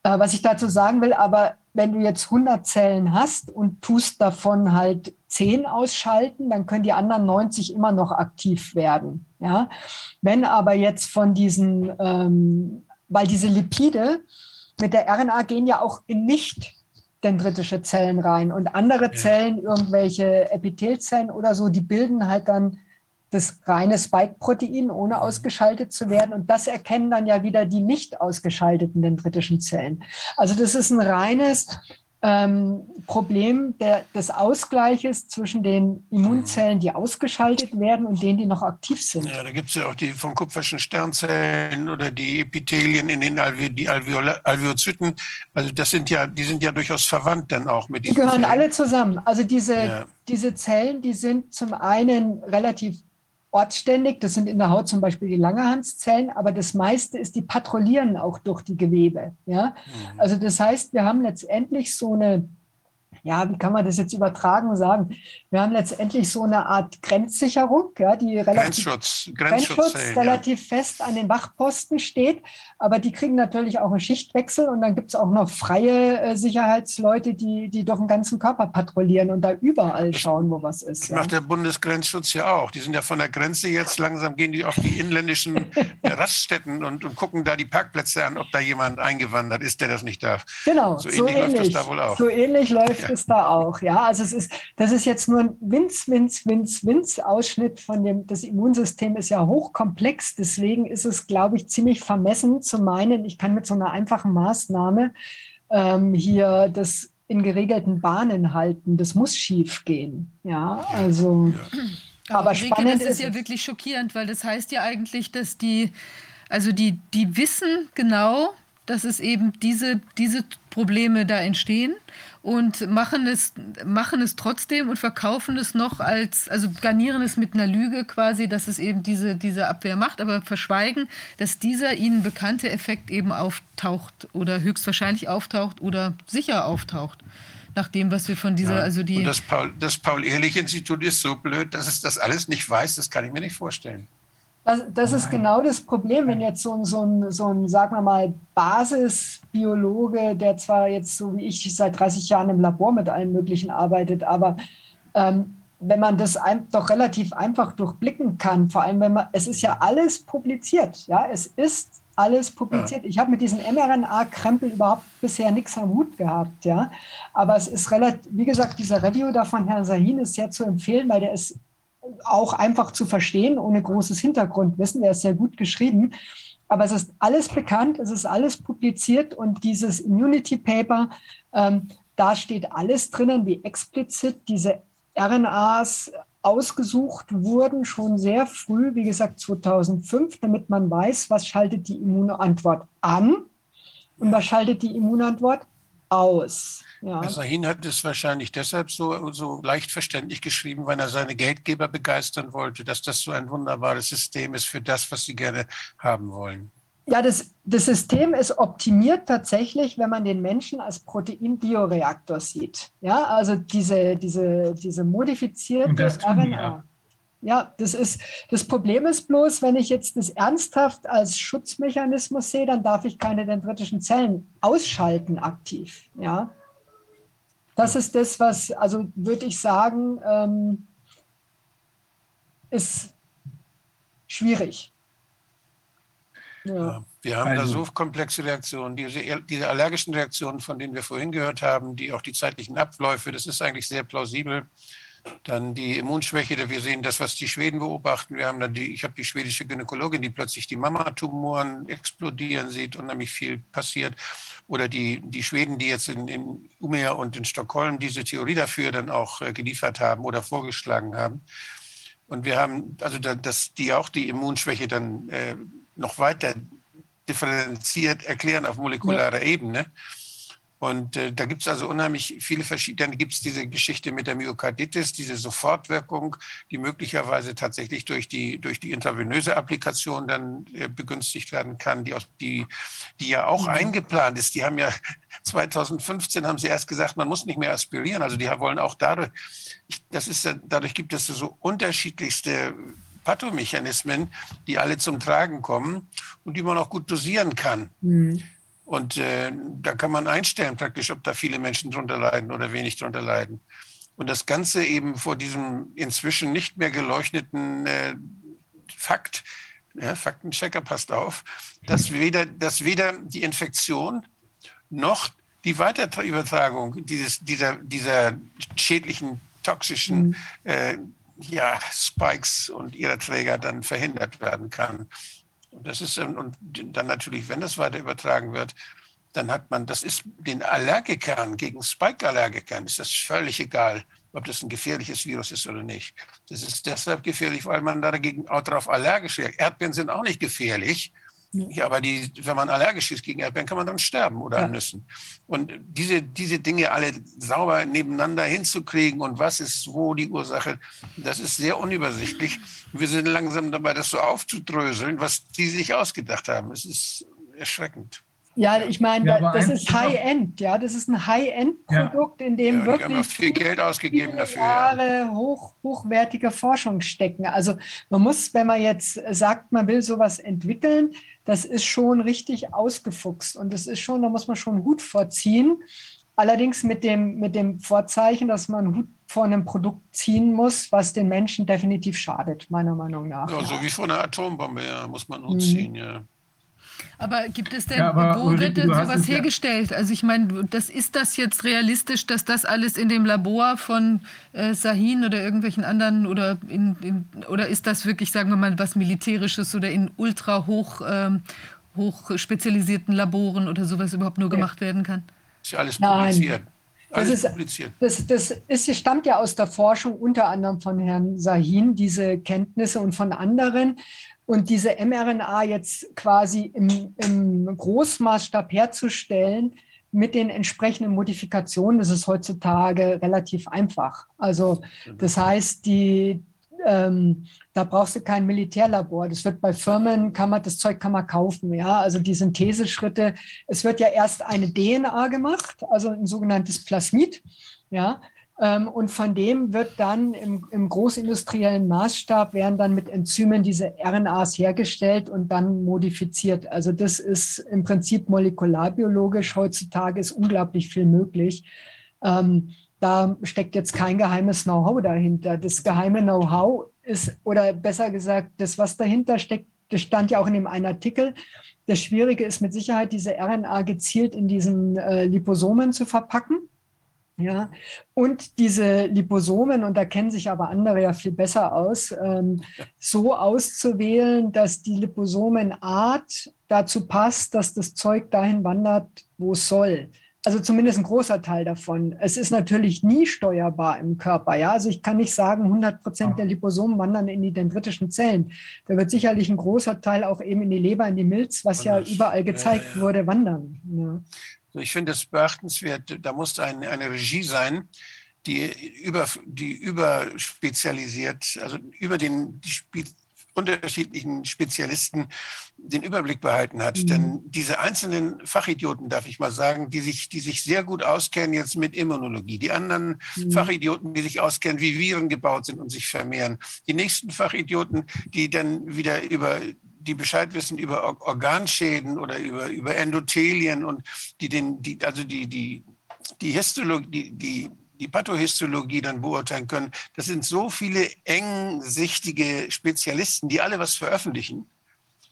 Äh, was ich dazu sagen will, aber wenn du jetzt 100 Zellen hast und tust davon halt 10 ausschalten, dann können die anderen 90 immer noch aktiv werden. Ja? Wenn aber jetzt von diesen, ähm, weil diese Lipide mit der RNA gehen ja auch in nicht dendritische Zellen rein und andere Zellen, irgendwelche Epithelzellen oder so, die bilden halt dann das reine Spike-Protein, ohne ausgeschaltet zu werden. Und das erkennen dann ja wieder die nicht ausgeschalteten dendritischen Zellen. Also das ist ein reines ähm, Problem der, des Ausgleiches zwischen den Immunzellen, die ausgeschaltet werden und denen, die noch aktiv sind. Ja, da gibt es ja auch die von kupferschen Sternzellen oder die Epithelien in den Alve die Alveola Alveozyten. Also das sind ja, die sind ja durchaus verwandt dann auch mit Die diesen gehören Zellen. alle zusammen. Also diese, Ja. diese Zellen, die sind zum einen relativ ortsständig, das sind in der Haut zum Beispiel die Langerhanszellen, aber das meiste ist, die patrouillieren auch durch die Gewebe. Ja? Mhm. Also das heißt, wir haben letztendlich so eine, ja, wie kann man das jetzt übertragen sagen? Wir haben letztendlich so eine Art Grenzsicherung, ja, die relativ Grenzschutz, Grenzschutz Grenzschutzzellen. ja. relativ fest an den Wachposten steht. Aber die kriegen natürlich auch einen Schichtwechsel und dann gibt es auch noch freie äh, Sicherheitsleute, die, die durch den ganzen Körper patrouillieren und da überall schauen, wo was ist. Das Ja. macht der Bundesgrenzschutz ja auch. Die sind ja von der Grenze jetzt langsam gehen die auf die inländischen Raststätten und, und gucken da die Parkplätze an, ob da jemand eingewandert ist, der das nicht darf. Genau, So so, ähnlich läuft das ähnlich. da wohl auch. So ähnlich läuft Ja. es da auch. Ja, also es ist, das ist jetzt nur ein winz, winz, winz, winz Ausschnitt von dem, das Immunsystem ist ja hochkomplex. Deswegen ist es, glaube ich, ziemlich vermessen zu meinen, ich kann mit so einer einfachen Maßnahme ähm, hier das in geregelten Bahnen halten. Das muss schief gehen. Ja, also. Aber Ulrike, spannend das ist ist ja wirklich schockierend, weil das heißt ja eigentlich, dass die, also die, die wissen genau, dass es eben diese, diese Probleme da entstehen und machen es, machen es trotzdem und verkaufen es noch als, also garnieren es mit einer Lüge quasi, dass es eben diese, diese Abwehr macht, aber verschweigen, dass dieser ihnen bekannte Effekt eben auftaucht oder höchstwahrscheinlich auftaucht oder sicher auftaucht. Nach dem, was wir von dieser, Ja. also die. Und das Paul, Paul-Ehrlich-Institut ist so blöd, dass es das alles nicht weiß. Das kann ich mir nicht vorstellen. Das, das ist genau das Problem, wenn jetzt so ein, so ein, so ein, sagen wir mal, Basisbiologe, der zwar jetzt so wie ich seit 30 Jahren im Labor mit allen möglichen arbeitet, aber ähm, wenn man das ein, doch relativ einfach durchblicken kann, vor allem wenn man, es ist ja alles publiziert, ja, es ist alles publiziert. Ich habe mit diesen mRNA-Krempel überhaupt bisher nichts am Hut gehabt, ja. Aber es ist relativ, wie gesagt, dieser Review da von Herrn Sahin ist sehr zu empfehlen, weil der ist auch einfach zu verstehen, ohne großes Hintergrundwissen. Der ist sehr gut geschrieben. Aber es ist alles bekannt, es ist alles publiziert und dieses Immunity Paper, ähm, da steht alles drinnen, wie explizit diese RNAs ausgesucht wurden, schon sehr früh, wie gesagt 2005, damit man weiß, was schaltet die Immunantwort an und was schaltet die Immunantwort aus. Ja. Sahin hat es wahrscheinlich deshalb so, so leicht verständlich geschrieben, weil er seine Geldgeber begeistern wollte, dass das so ein wunderbares System ist für das, was sie gerne haben wollen. Ja, das, das System ist optimiert tatsächlich, wenn man den Menschen als Proteinbioreaktor sieht. Ja, also diese, diese, diese modifizierte RNA. Ja, das ist, das Problem ist bloß, wenn ich jetzt das ernsthaft als Schutzmechanismus sehe, dann darf ich keine dendritischen Zellen ausschalten aktiv. Ja, das ist das, was, also würde ich sagen, ähm, ist schwierig. Ja. Ja, Wir haben da Also- so komplexe Reaktionen, diese, diese allergischen Reaktionen, von denen wir vorhin gehört haben, die auch die zeitlichen Abläufe, das ist eigentlich sehr plausibel. Dann die Immunschwäche, wir sehen das, was die Schweden beobachten. Wir haben dann die, ich habe die schwedische Gynäkologin, die plötzlich die Mamatumoren explodieren sieht und nämlich viel passiert. Oder die, die Schweden, die jetzt in, in Umeå und in Stockholm diese Theorie dafür dann auch äh, geliefert haben oder vorgeschlagen haben. Und wir haben, also da, dass die auch die Immunschwäche dann äh, noch weiter differenziert erklären auf molekularer Ebene. Und äh, da gibt es also unheimlich viele verschiedene, dann gibt es diese Geschichte mit der Myokarditis, diese Sofortwirkung, die möglicherweise tatsächlich durch die, durch die intravenöse Applikation dann äh, begünstigt werden kann, die, aus, die, die ja auch eingeplant ist. Die haben ja 2015 haben sie erst gesagt, man muss nicht mehr aspirieren. Also die wollen auch dadurch, das ist, dadurch gibt es so unterschiedlichste Pathomechanismen, die alle zum Tragen kommen und die man auch gut dosieren kann. Und äh, da kann man einstellen praktisch, ob da viele Menschen drunter leiden oder wenig drunter leiden. Und das Ganze eben vor diesem inzwischen nicht mehr geleuchteten äh, Fakt, ja, Faktenchecker passt auf, dass weder, dass weder die Infektion noch die Weiterübertragung dieses, dieser, dieser schädlichen, toxischen äh, ja, Spikes und ihrer Träger dann verhindert werden kann. Und das ist und dann natürlich, wenn das weiter übertragen wird, dann hat man, das ist den Allergikern, gegen Spike-Allergikern ist das völlig egal, ob das ein gefährliches Virus ist oder nicht. Das ist deshalb gefährlich, weil man dagegen auch darauf allergisch reagiert. Erdbeeren sind auch nicht gefährlich. Ja, aber die, wenn man allergisch ist gegen Erdbeeren, kann man dann sterben oder an Nüssen. Und diese, diese Dinge alle sauber nebeneinander hinzukriegen und was ist wo die Ursache, das ist sehr unübersichtlich. Wir sind langsam dabei, das so aufzudröseln, was die sich ausgedacht haben. Es ist erschreckend. Ja, ich meine, Ja, das ist High-End, ja. Das ist ein High-End-Produkt, in dem Ja, wirklich viel Geld ausgegeben viele dafür. Ja. Jahre hoch, hochwertige Forschung stecken. Also man muss, wenn man jetzt sagt, man will sowas entwickeln, das ist schon richtig ausgefuchst. Und das ist schon, da muss man schon Hut vorziehen. Allerdings mit dem, mit dem Vorzeichen, dass man Hut vor einem Produkt ziehen muss, was den Menschen definitiv schadet, meiner Meinung nach. Ja, so wie vor einer Atombombe, ja, muss man Mhm. umziehen, ja. Aber gibt es denn, Ja, aber wo Ulrike, wird denn sowas es ja- hergestellt? Also ich meine, das, ist das jetzt realistisch, dass das alles in dem Labor von äh, Sahin oder irgendwelchen anderen oder, in, in, oder ist das wirklich, sagen wir mal, was Militärisches oder in ultra hoch, ähm, hoch spezialisierten Laboren oder sowas überhaupt nur gemacht werden kann? Ist ja alles Nein. publiziert. Das ist-. Das, das ist, stammt ja aus der Forschung, unter anderem von Herrn Sahin, diese Kenntnisse und von anderen. Und diese mRNA jetzt quasi im, im Großmaßstab herzustellen, mit den entsprechenden Modifikationen, das ist heutzutage relativ einfach. Also das heißt, die, ähm, da brauchst du kein Militärlabor. Das wird bei Firmen, kann man, das Zeug kann man kaufen. Ja, also die Syntheseschritte. Es wird ja erst eine DNA gemacht, also ein sogenanntes Plasmid. Ja, und von dem wird dann im, im, großindustriellen Maßstab werden dann mit Enzymen diese RNAs hergestellt und dann modifiziert. Also das ist im Prinzip molekularbiologisch. Heutzutage ist unglaublich viel möglich. Ähm, da steckt jetzt kein geheimes Know-how dahinter. Das geheime Know-how ist, oder besser gesagt, das, was dahinter steckt, das stand ja auch in dem einen Artikel. Das Schwierige ist mit Sicherheit, diese RNA gezielt in diesen äh, Liposomen zu verpacken. Ja, und diese Liposomen, und da kennen sich aber andere ja viel besser aus, ähm, so auszuwählen, dass die Liposomenart dazu passt, dass das Zeug dahin wandert, wo es soll. Also zumindest ein großer Teil davon. Es ist natürlich nie steuerbar im Körper. Ja, also ich kann nicht sagen, 100 Prozent der Liposomen wandern in die dendritischen Zellen. Da wird sicherlich ein großer Teil auch eben in die Leber, in die Milz, was ja überall gezeigt ja, ja. wurde, wandern. Ja. Ich finde es beachtenswert, da muss ein, eine Regie sein, die über, die überspezialisiert, also über den, die unterschiedlichen Spezialisten den Überblick behalten hat. Mhm. Denn diese einzelnen Fachidioten, darf ich mal sagen, die sich, die sich sehr gut auskennen jetzt mit Immunologie, die anderen mhm. Fachidioten, die sich auskennen, wie Viren gebaut sind und sich vermehren, die nächsten Fachidioten, die dann wieder über die Bescheid wissen über Organschäden oder über, über Endothelien und die den, die, also die, die, die Histologie, die, die die Pathohistologie dann beurteilen können. Das sind so viele engsichtige Spezialisten, die alle was veröffentlichen.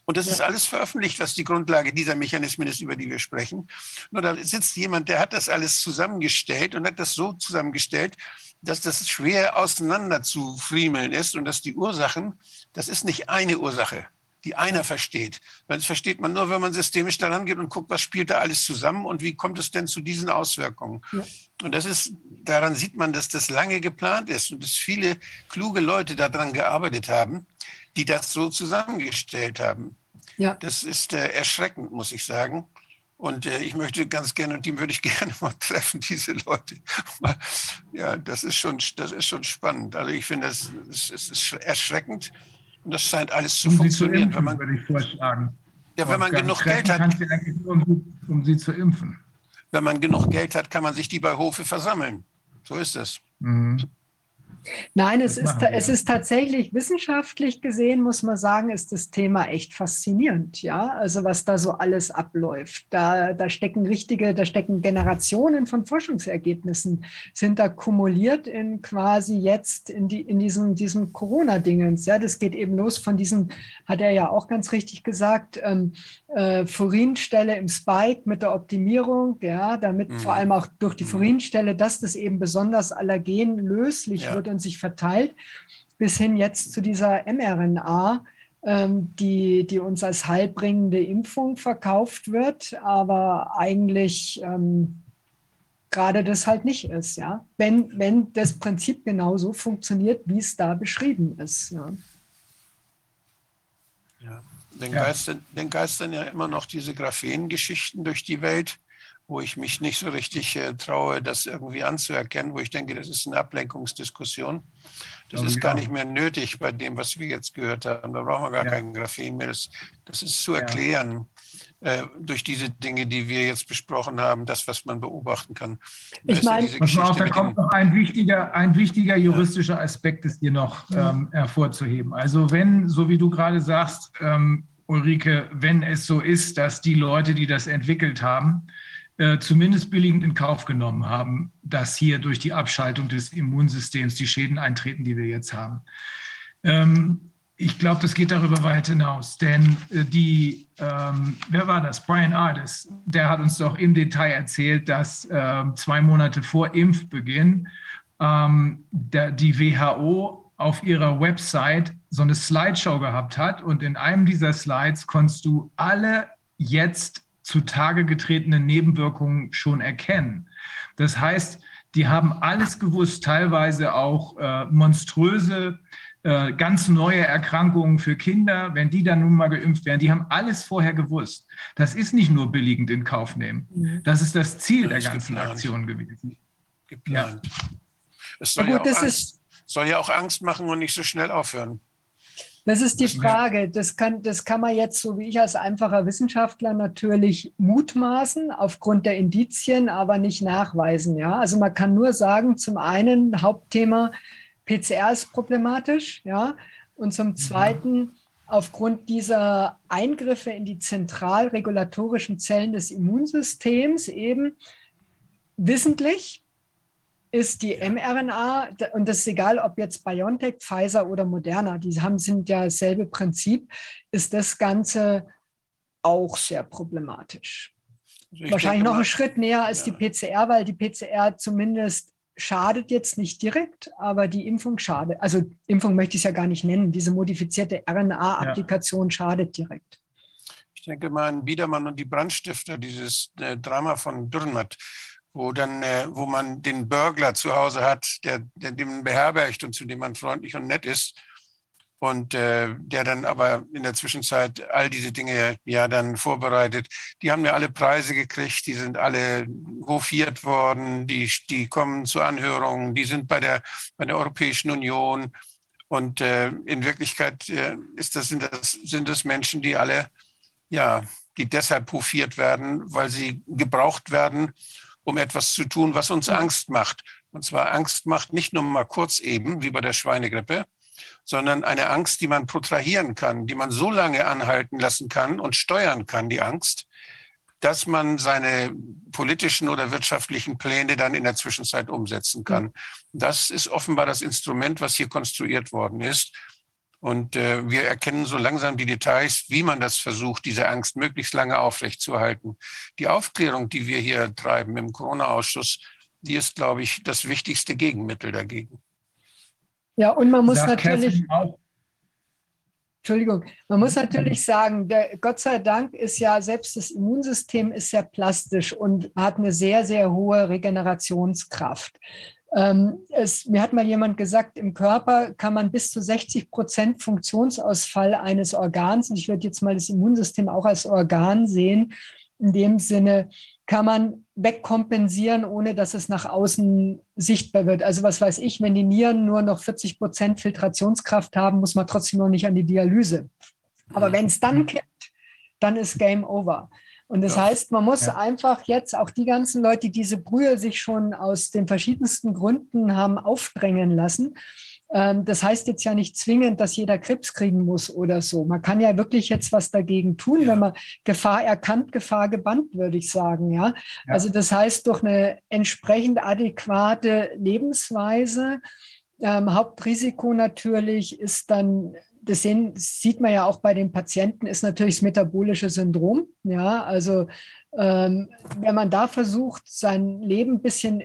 Und das ja. ist alles veröffentlicht, was die Grundlage dieser Mechanismen ist, über die wir sprechen. Nur da sitzt jemand, der hat das alles zusammengestellt und hat das so zusammengestellt, dass das schwer auseinander zu friemeln ist und dass die Ursachen, das ist nicht eine Ursache, die einer versteht. Das versteht man nur, wenn man systemisch daran geht und guckt, was spielt da alles zusammen und wie kommt es denn zu diesen Auswirkungen. Ja. Und das ist, daran sieht man, dass das lange geplant ist und dass viele kluge Leute daran gearbeitet haben, die das so zusammengestellt haben. Ja. Das ist äh, erschreckend, muss ich sagen. Und äh, ich möchte ganz gerne, und die würde ich gerne mal treffen, diese Leute. ja, das ist schon, das ist schon spannend. Also ich finde, das, das, das ist erschreckend. Und das scheint alles zu um funktionieren. Impfen, wenn man, würde ich vorschlagen. Ja, wenn man genug Geld hat. Um, um sie zu impfen wenn man genug Geld hat, kann man sich die bei Hofe versammeln. So ist es. Mhm. Nein, es ist, es ist tatsächlich wissenschaftlich gesehen, muss man sagen, ist das Thema echt faszinierend. Ja, also was da so alles abläuft. Da, da stecken richtige, da stecken Generationen von Forschungsergebnissen, sind da kumuliert in quasi jetzt in, die, in diesem, diesem Corona-Dingens. Ja, das geht eben los von diesem, hat er ja auch ganz richtig gesagt, ähm, äh, Furinstelle im Spike mit der Optimierung, ja, damit mhm. vor allem auch durch die mhm. Furinstelle, dass das eben besonders allergenlöslich ja. wird und sich verteilt, bis hin jetzt zu dieser mRNA, ähm, die, die uns als heilbringende Impfung verkauft wird, aber eigentlich ähm, gerade das halt nicht ist, ja. Wenn, wenn das Prinzip genauso funktioniert, wie es da beschrieben ist. Ja. ja. Den, ja. Geistern, den geistern ja immer noch diese Graphengeschichten durch die Welt wo ich mich nicht so richtig äh, traue, das irgendwie anzuerkennen, wo ich denke, das ist eine Ablenkungsdiskussion. Das ist gar nicht mehr nötig bei dem, was wir jetzt gehört haben. Da brauchen wir gar ja. keinen Graphen mehr. Das, das ist zu erklären ja. äh, durch diese Dinge, die wir jetzt besprochen haben, das, was man beobachten kann. Ich meine, ja da kommt noch ein wichtiger, ein wichtiger juristischer Aspekt ist hier noch ähm, hervorzuheben. Also wenn, so wie du gerade sagst, ähm, Ulrike, wenn es so ist, dass die Leute, die das entwickelt haben, äh, zumindest billigend in Kauf genommen haben, dass hier durch die Abschaltung des Immunsystems die Schäden eintreten, die wir jetzt haben. Ähm, ich glaube, das geht darüber weit hinaus, denn äh, die, ähm, wer war das? Brian Ardis, der hat uns doch im Detail erzählt, dass äh, zwei Monate vor Impfbeginn ähm, der, die WHO auf ihrer Website so eine Slideshow gehabt hat und in einem dieser Slides konntest du alle jetzt zutage getretene Nebenwirkungen schon erkennen. Das heißt, die haben alles gewusst, teilweise auch äh, monströse äh, ganz neue Erkrankungen für Kinder, wenn die dann nun mal geimpft werden, die haben alles vorher gewusst. Das ist nicht nur billigend in Kauf nehmen. Mhm. Das ist das Ziel der Das ist ganzen geplant. Aktion gewesen. geplant. Es Na soll ja, gut, auch das Angst, ist, soll ja auch Angst machen und nicht so schnell aufhören. Das ist die Frage. Das kann, das kann man jetzt, so wie ich als einfacher Wissenschaftler, natürlich mutmaßen aufgrund der Indizien, aber nicht nachweisen. Ja? Also man kann nur sagen, zum einen Hauptthema PCR ist problematisch, ja, und zum zweiten aufgrund dieser Eingriffe in die zentralregulatorischen Zellen des Immunsystems eben wissentlich ist die mRNA, und das ist egal, ob jetzt BioNTech, Pfizer oder Moderna, die haben, sind ja dasselbe Prinzip, ist das Ganze auch sehr problematisch. Also ich Wahrscheinlich noch mal- einen Schritt näher als die PCR, weil die PCR zumindest schadet jetzt nicht direkt, aber die Impfung schadet. Also Impfung möchte ich es ja gar nicht nennen. Diese modifizierte RNA-Applikation schadet direkt. Ich denke mal an Biedermann und die Brandstifter, dieses äh, Drama von Dürrenmatt, wo dann, äh, wo man den Burglar zu Hause hat, der, der den beherbergt und zu dem man freundlich und nett ist. Und äh, der dann aber in der Zwischenzeit all diese Dinge ja dann vorbereitet. Die haben ja alle Preise gekriegt, die sind alle hofiert worden, die, die kommen zu Anhörungen, die sind bei der, bei der Europäischen Union. Und äh, in Wirklichkeit äh, ist das, sind, das, sind das Menschen, die alle ja, die deshalb hofiert werden, weil sie gebraucht werden, um etwas zu tun, was uns Angst macht. Und zwar Angst macht nicht nur mal kurz eben, wie bei der Schweinegrippe, sondern eine Angst, die man protrahieren kann, die man so lange anhalten lassen kann und steuern kann, die Angst, dass man seine politischen oder wirtschaftlichen Pläne dann in der Zwischenzeit umsetzen kann. Das ist offenbar das Instrument, was hier konstruiert worden ist. Und äh, wir erkennen so langsam die Details, wie man das versucht, diese Angst möglichst lange aufrechtzuerhalten. Die Aufklärung, die wir hier treiben im Corona-Ausschuss, die ist, glaube ich, das wichtigste Gegenmittel dagegen. Ja, und man muss Sagt natürlich, Entschuldigung, man muss natürlich sagen, der, Gott sei Dank ist ja selbst das Immunsystem ist sehr plastisch und hat eine sehr, sehr hohe Regenerationskraft. Ähm, es, mir hat mal jemand gesagt, im Körper kann man bis zu 60 Prozent Funktionsausfall eines Organs, und ich würde jetzt mal das Immunsystem auch als Organ sehen, in dem Sinne kann man wegkompensieren, ohne dass es nach außen sichtbar wird. Also was weiß ich, wenn die Nieren nur noch 40 Prozent Filtrationskraft haben, muss man trotzdem noch nicht an die Dialyse. Aber wenn es dann kippt, dann ist Game Over. Und das Ja. heißt, man muss Ja. einfach jetzt auch die ganzen Leute, die diese Brühe sich schon aus den verschiedensten Gründen haben aufdrängen lassen, ähm, das heißt jetzt ja nicht zwingend, dass jeder Krebs kriegen muss oder so. Man kann ja wirklich jetzt was dagegen tun, wenn man Gefahr erkannt, Gefahr gebannt, würde ich sagen. Ja? Ja. Also das heißt, durch eine entsprechend adäquate Lebensweise, ähm, Hauptrisiko natürlich ist dann, das sehen, sieht man ja auch bei den Patienten, ist natürlich das metabolische Syndrom. Ja, also ähm, wenn man da versucht, sein Leben ein bisschen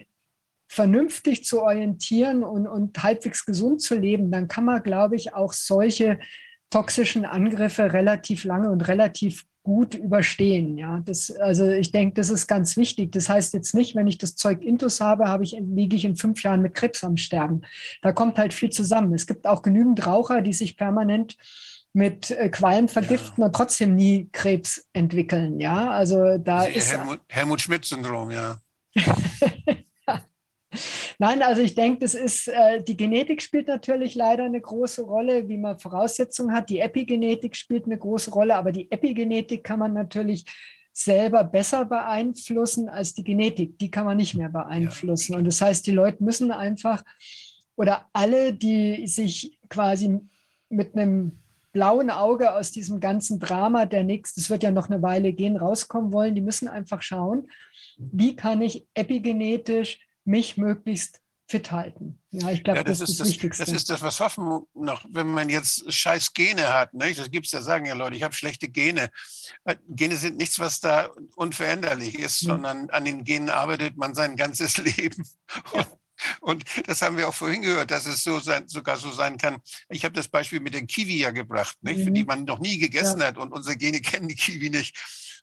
vernünftig zu orientieren und, und halbwegs gesund zu leben, dann kann man, glaube ich, auch solche toxischen Angriffe relativ lange und relativ gut überstehen. Ja, das, also ich denke, das ist ganz wichtig. Das heißt jetzt nicht, wenn ich das Zeug Intus habe, habe ich, liege ich in fünf Jahren mit Krebs am Sterben. Da kommt halt viel zusammen. Es gibt auch genügend Raucher, die sich permanent mit äh, Qualm vergiften und trotzdem nie Krebs entwickeln. Ja, also da ist Helmut, Helmut Schmidt-Syndrom, ja. Nein, also ich denke, das ist, äh, die Genetik spielt natürlich leider eine große Rolle, wie man Voraussetzungen hat. Die Epigenetik spielt eine große Rolle, aber die Epigenetik kann man natürlich selber besser beeinflussen als die Genetik. Die kann man nicht mehr beeinflussen. Und das heißt, die Leute müssen einfach oder alle, die sich quasi mit einem blauen Auge aus diesem ganzen Drama der nächsten, es wird ja noch eine Weile gehen, rauskommen wollen, die müssen einfach schauen, wie kann ich epigenetisch mich möglichst fit halten. Ja, ich glaube, Ja, das, das, ist das, Wichtigste. das ist das, was hoffen noch, wenn man jetzt scheiß Gene hat. Ne? Das gibt es ja, sagen ja Leute, ich habe schlechte Gene. Äh, Gene sind nichts, was da unveränderlich ist, Mhm. sondern an den Genen arbeitet man sein ganzes Leben. Und, und das haben wir auch vorhin gehört, dass es so sein, sogar so sein kann. Ich habe das Beispiel mit den Kiwi ja gebracht, nicht? Mhm. die man noch nie gegessen hat und unsere Gene kennen die Kiwi nicht.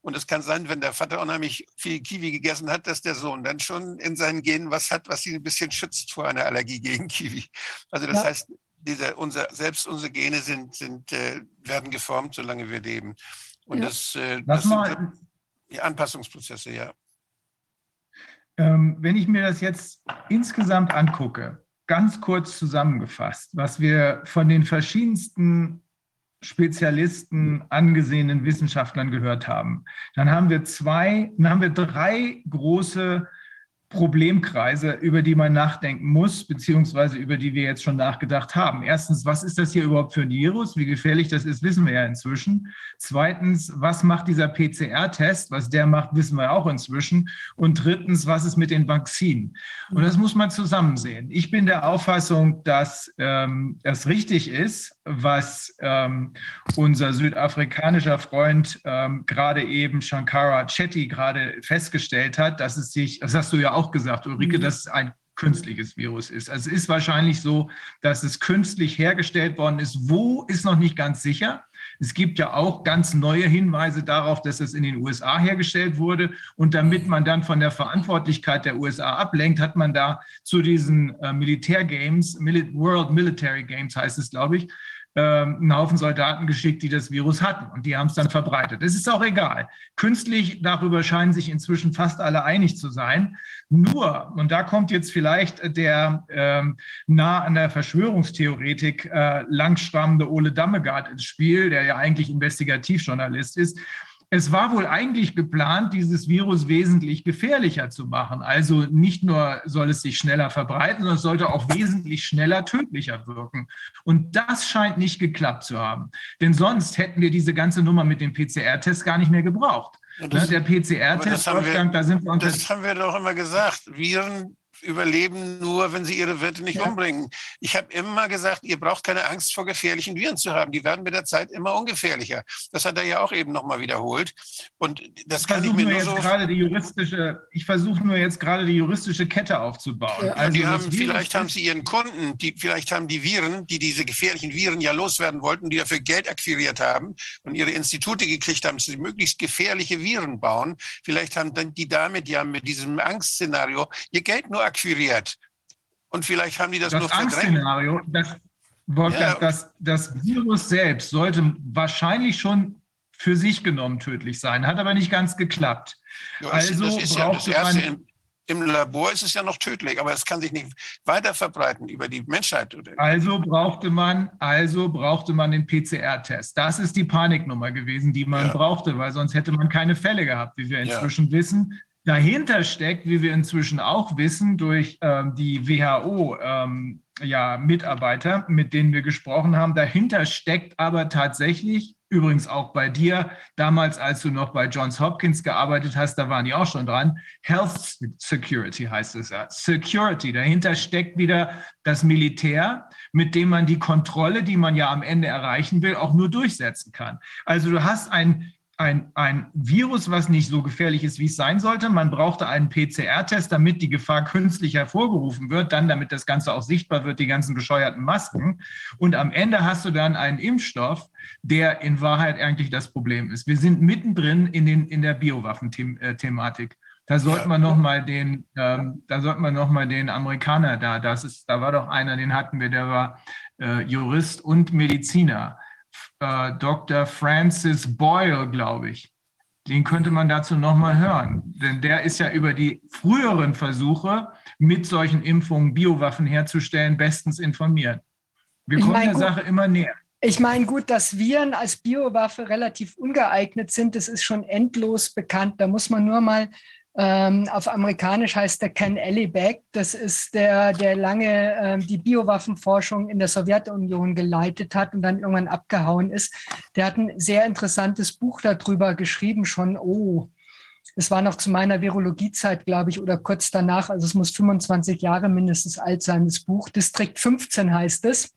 Und es kann sein, wenn der Vater unheimlich viel Kiwi gegessen hat, dass der Sohn dann schon in seinen Genen was hat, was ihn ein bisschen schützt vor einer Allergie gegen Kiwi. Also das Ja. heißt, dieser, unser, selbst unsere Gene sind, sind, äh, werden geformt, solange wir leben. Und Ja. das, äh, das sind die Anpassungsprozesse, ja. ähm, wenn ich mir das jetzt insgesamt angucke, ganz kurz zusammengefasst, was wir von den verschiedensten Spezialisten, angesehenen Wissenschaftlern gehört haben, dann haben wir zwei, dann haben wir drei große Problemkreise, über die man nachdenken muss, beziehungsweise über die wir jetzt schon nachgedacht haben. Erstens, was ist das hier überhaupt für ein Virus? Wie gefährlich das ist, wissen wir ja inzwischen. Zweitens, was macht dieser PCR-Test? Was der macht, wissen wir auch inzwischen. Und drittens, was ist mit den Vakzinen? Und das muss man zusammen sehen. Ich bin der Auffassung, dass ähm, es richtig ist, was ähm, unser südafrikanischer Freund ähm, gerade eben Shankara Chetty gerade festgestellt hat, dass es sich, das hast du ja auch gesagt, Ulrike, dass es ein künstliches Virus ist. Also es ist wahrscheinlich so, dass es künstlich hergestellt worden ist. Wo ist noch nicht ganz sicher. Es gibt ja auch ganz neue Hinweise darauf, dass es in den USA hergestellt wurde. Und damit man dann von der Verantwortlichkeit der USA ablenkt, hat man da zu diesen äh, Militärgames, Mil World Military Games heißt es, glaube ich, einen Haufen Soldaten geschickt, die das Virus hatten. Und die haben es dann verbreitet. Es ist auch egal. Künstlich, darüber scheinen sich inzwischen fast alle einig zu sein. Nur, und da kommt jetzt vielleicht der ähm, nah an der Verschwörungstheoretik äh, langschwammende Ole Dammegard ins Spiel, der ja eigentlich Investigativjournalist ist. Es war wohl eigentlich geplant, dieses Virus wesentlich gefährlicher zu machen. Also nicht nur soll es sich schneller verbreiten, sondern es sollte auch wesentlich schneller tödlicher wirken. Und das scheint nicht geklappt zu haben. Denn sonst hätten wir diese ganze Nummer mit dem PCR-Test gar nicht mehr gebraucht. Ja, das- Ne, der PCR-Test, da sind wir uns Das haben wir doch immer gesagt. Viren überleben nur, wenn sie ihre Wirte nicht Ja. umbringen. Ich habe immer gesagt, ihr braucht keine Angst vor gefährlichen Viren zu haben. Die werden mit der Zeit immer ungefährlicher. Das hat er ja auch eben nochmal wiederholt. Und das Ich kann ich mir nur nur jetzt so gerade die juristische, ich versuche nur jetzt gerade die juristische Kette aufzubauen. Ja, Also haben, vielleicht haben sie ihren Kunden, die, vielleicht haben die Viren, die diese gefährlichen Viren ja loswerden wollten, die dafür Geld akquiriert haben und ihre Institute gekriegt haben, dass sie möglichst gefährliche Viren bauen. Vielleicht haben dann die damit ja mit diesem Angstszenario ihr Geld nur akquiriert. Und vielleicht haben die das, das nur verdrängt. Das, Wolfgang, Ja. das, das Virus selbst sollte wahrscheinlich schon für sich genommen tödlich sein, hat aber nicht ganz geklappt. Ja, Also das ist ja das brauchte Erste. man- Im, Im Labor ist es ja noch tödlich, aber es kann sich nicht weiter verbreiten über die Menschheit. Oder? Also brauchte man, also brauchte man den PCR-Test. Das ist die Paniknummer gewesen, die man Ja. brauchte, weil sonst hätte man keine Fälle gehabt, wie wir Ja. inzwischen wissen. Dahinter steckt, wie wir inzwischen auch wissen, durch ähm, die WHO ähm, ja, Mitarbeiter, mit denen wir gesprochen haben, dahinter steckt aber tatsächlich, übrigens auch bei dir, damals, als du noch bei Johns Hopkins gearbeitet hast, da waren die auch schon dran, Health Security heißt es ja. Security, dahinter steckt wieder das Militär, mit dem man die Kontrolle, die man ja am Ende erreichen will, auch nur durchsetzen kann. Also du hast ein ein, ein Virus, was nicht so gefährlich ist, wie es sein sollte. Man brauchte einen PCR-Test, damit die Gefahr künstlich hervorgerufen wird, dann damit das Ganze auch sichtbar wird, die ganzen bescheuerten Masken. Und am Ende hast du dann einen Impfstoff, der in Wahrheit eigentlich das Problem ist. Wir sind mittendrin in, den, in der Biowaffen-Thematik. Da sollte man noch mal den, ähm, da sollte man noch mal den Amerikaner da, das ist, da war doch einer, den hatten wir, der war äh, Jurist und Mediziner äh, Dr. Francis Boyle, glaube ich. Den könnte man dazu nochmal hören. Denn der ist ja über die früheren Versuche, mit solchen Impfungen Biowaffen herzustellen, bestens informiert. Wir kommen meine, der gut- Sache immer näher. Ich meine, gut, dass Viren als Biowaffe relativ ungeeignet sind, das ist schon endlos bekannt. Da muss man nur mal, ähm, auf amerikanisch heißt der Ken Ellibeck, das ist der, der lange ähm, die Biowaffenforschung in der Sowjetunion geleitet hat und dann irgendwann abgehauen ist. Der hat ein sehr interessantes Buch darüber geschrieben, schon, oh, es war noch zu meiner Virologiezeit, glaube ich, oder kurz danach, also es muss 25 Jahre mindestens alt sein, das Buch. Distrikt 15 heißt es.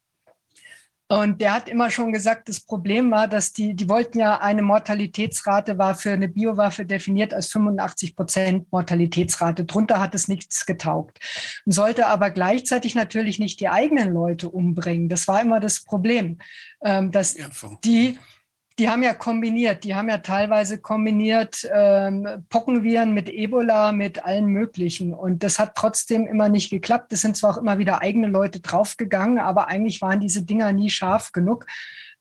Und der hat immer schon gesagt, das Problem war, dass die, die wollten ja eine Mortalitätsrate war für eine Biowaffe definiert als 85 Prozent Mortalitätsrate. Drunter hat es nichts getaugt. Und sollte aber gleichzeitig natürlich nicht die eigenen Leute umbringen. Das war immer das Problem, ähm, dass die die haben ja kombiniert, die haben ja teilweise kombiniert ähm, Pockenviren mit Ebola, mit allen möglichen. Und das hat trotzdem immer nicht geklappt. Es sind zwar auch immer wieder eigene Leute draufgegangen, aber eigentlich waren diese Dinger nie scharf genug,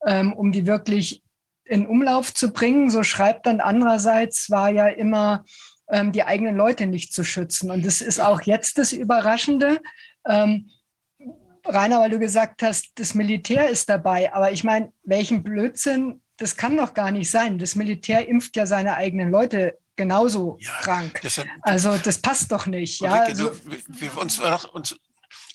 ähm, um die wirklich in Umlauf zu bringen. So schreibt dann andererseits war ja immer ähm, die eigenen Leute nicht zu schützen. Und das ist auch jetzt das Überraschende. Ähm, Rainer, weil du gesagt hast, das Militär ist dabei. Aber ich meine, welchen Blödsinn, das kann doch gar nicht sein. Das Militär impft ja seine eigenen Leute genauso Ja, krank. deshalb- Also das passt doch nicht. Ja, Ulrike, also, wir, wir, uns,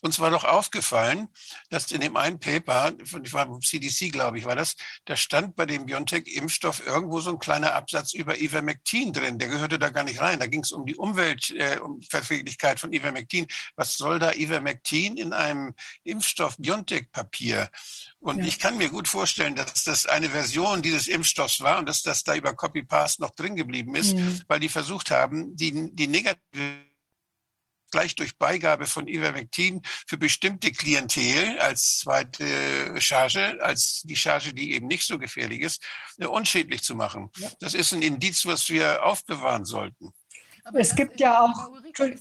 uns war doch aufgefallen, dass in dem einen Paper, von, ich war vom CDC, glaube ich, war das, da stand bei dem BioNTech-Impfstoff irgendwo so ein kleiner Absatz über Ivermectin drin. Der gehörte da gar nicht rein. Da ging es um die Umweltverträglichkeit äh, um von Ivermectin. Was soll da Ivermectin in einem Impfstoff BioNTech-Papier? Und Ja. ich kann mir gut vorstellen, dass das eine Version dieses Impfstoffs war und dass das da über Copy-Paste noch drin geblieben ist, Mhm. weil die versucht haben, die, die negative gleich durch Beigabe von Ivermectin für bestimmte Klientel als zweite Charge, als die Charge, die eben nicht so gefährlich ist, äh, unschädlich zu machen. Ja. Das ist ein Indiz, was wir aufbewahren sollten. Aber Es gibt ja auch-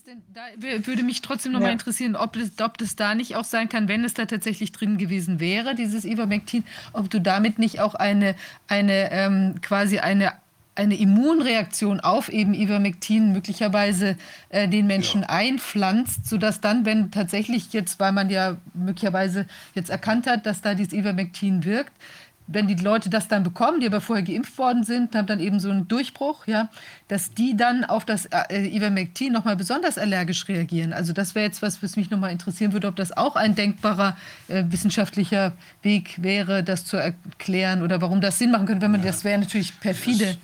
denn, da würde mich trotzdem noch mal Ja. interessieren, ob das, ob das da nicht auch sein kann, wenn es da tatsächlich drin gewesen wäre, dieses Ivermectin, ob du damit nicht auch eine, eine ähm, quasi eine eine Immunreaktion auf eben Ivermectin möglicherweise äh, den Menschen einpflanzt, sodass dann, wenn tatsächlich jetzt, weil man ja möglicherweise jetzt erkannt hat, dass da dieses Ivermectin wirkt, wenn die Leute das dann bekommen, die aber vorher geimpft worden sind, haben dann eben so einen Durchbruch, ja, dass die dann auf das äh, Ivermectin nochmal besonders allergisch reagieren. Also das wäre jetzt was, was mich nochmal interessieren würde, ob das auch ein denkbarer äh, wissenschaftlicher Weg wäre, das zu erklären oder warum das Sinn machen könnte, wenn man das wäre natürlich perfide.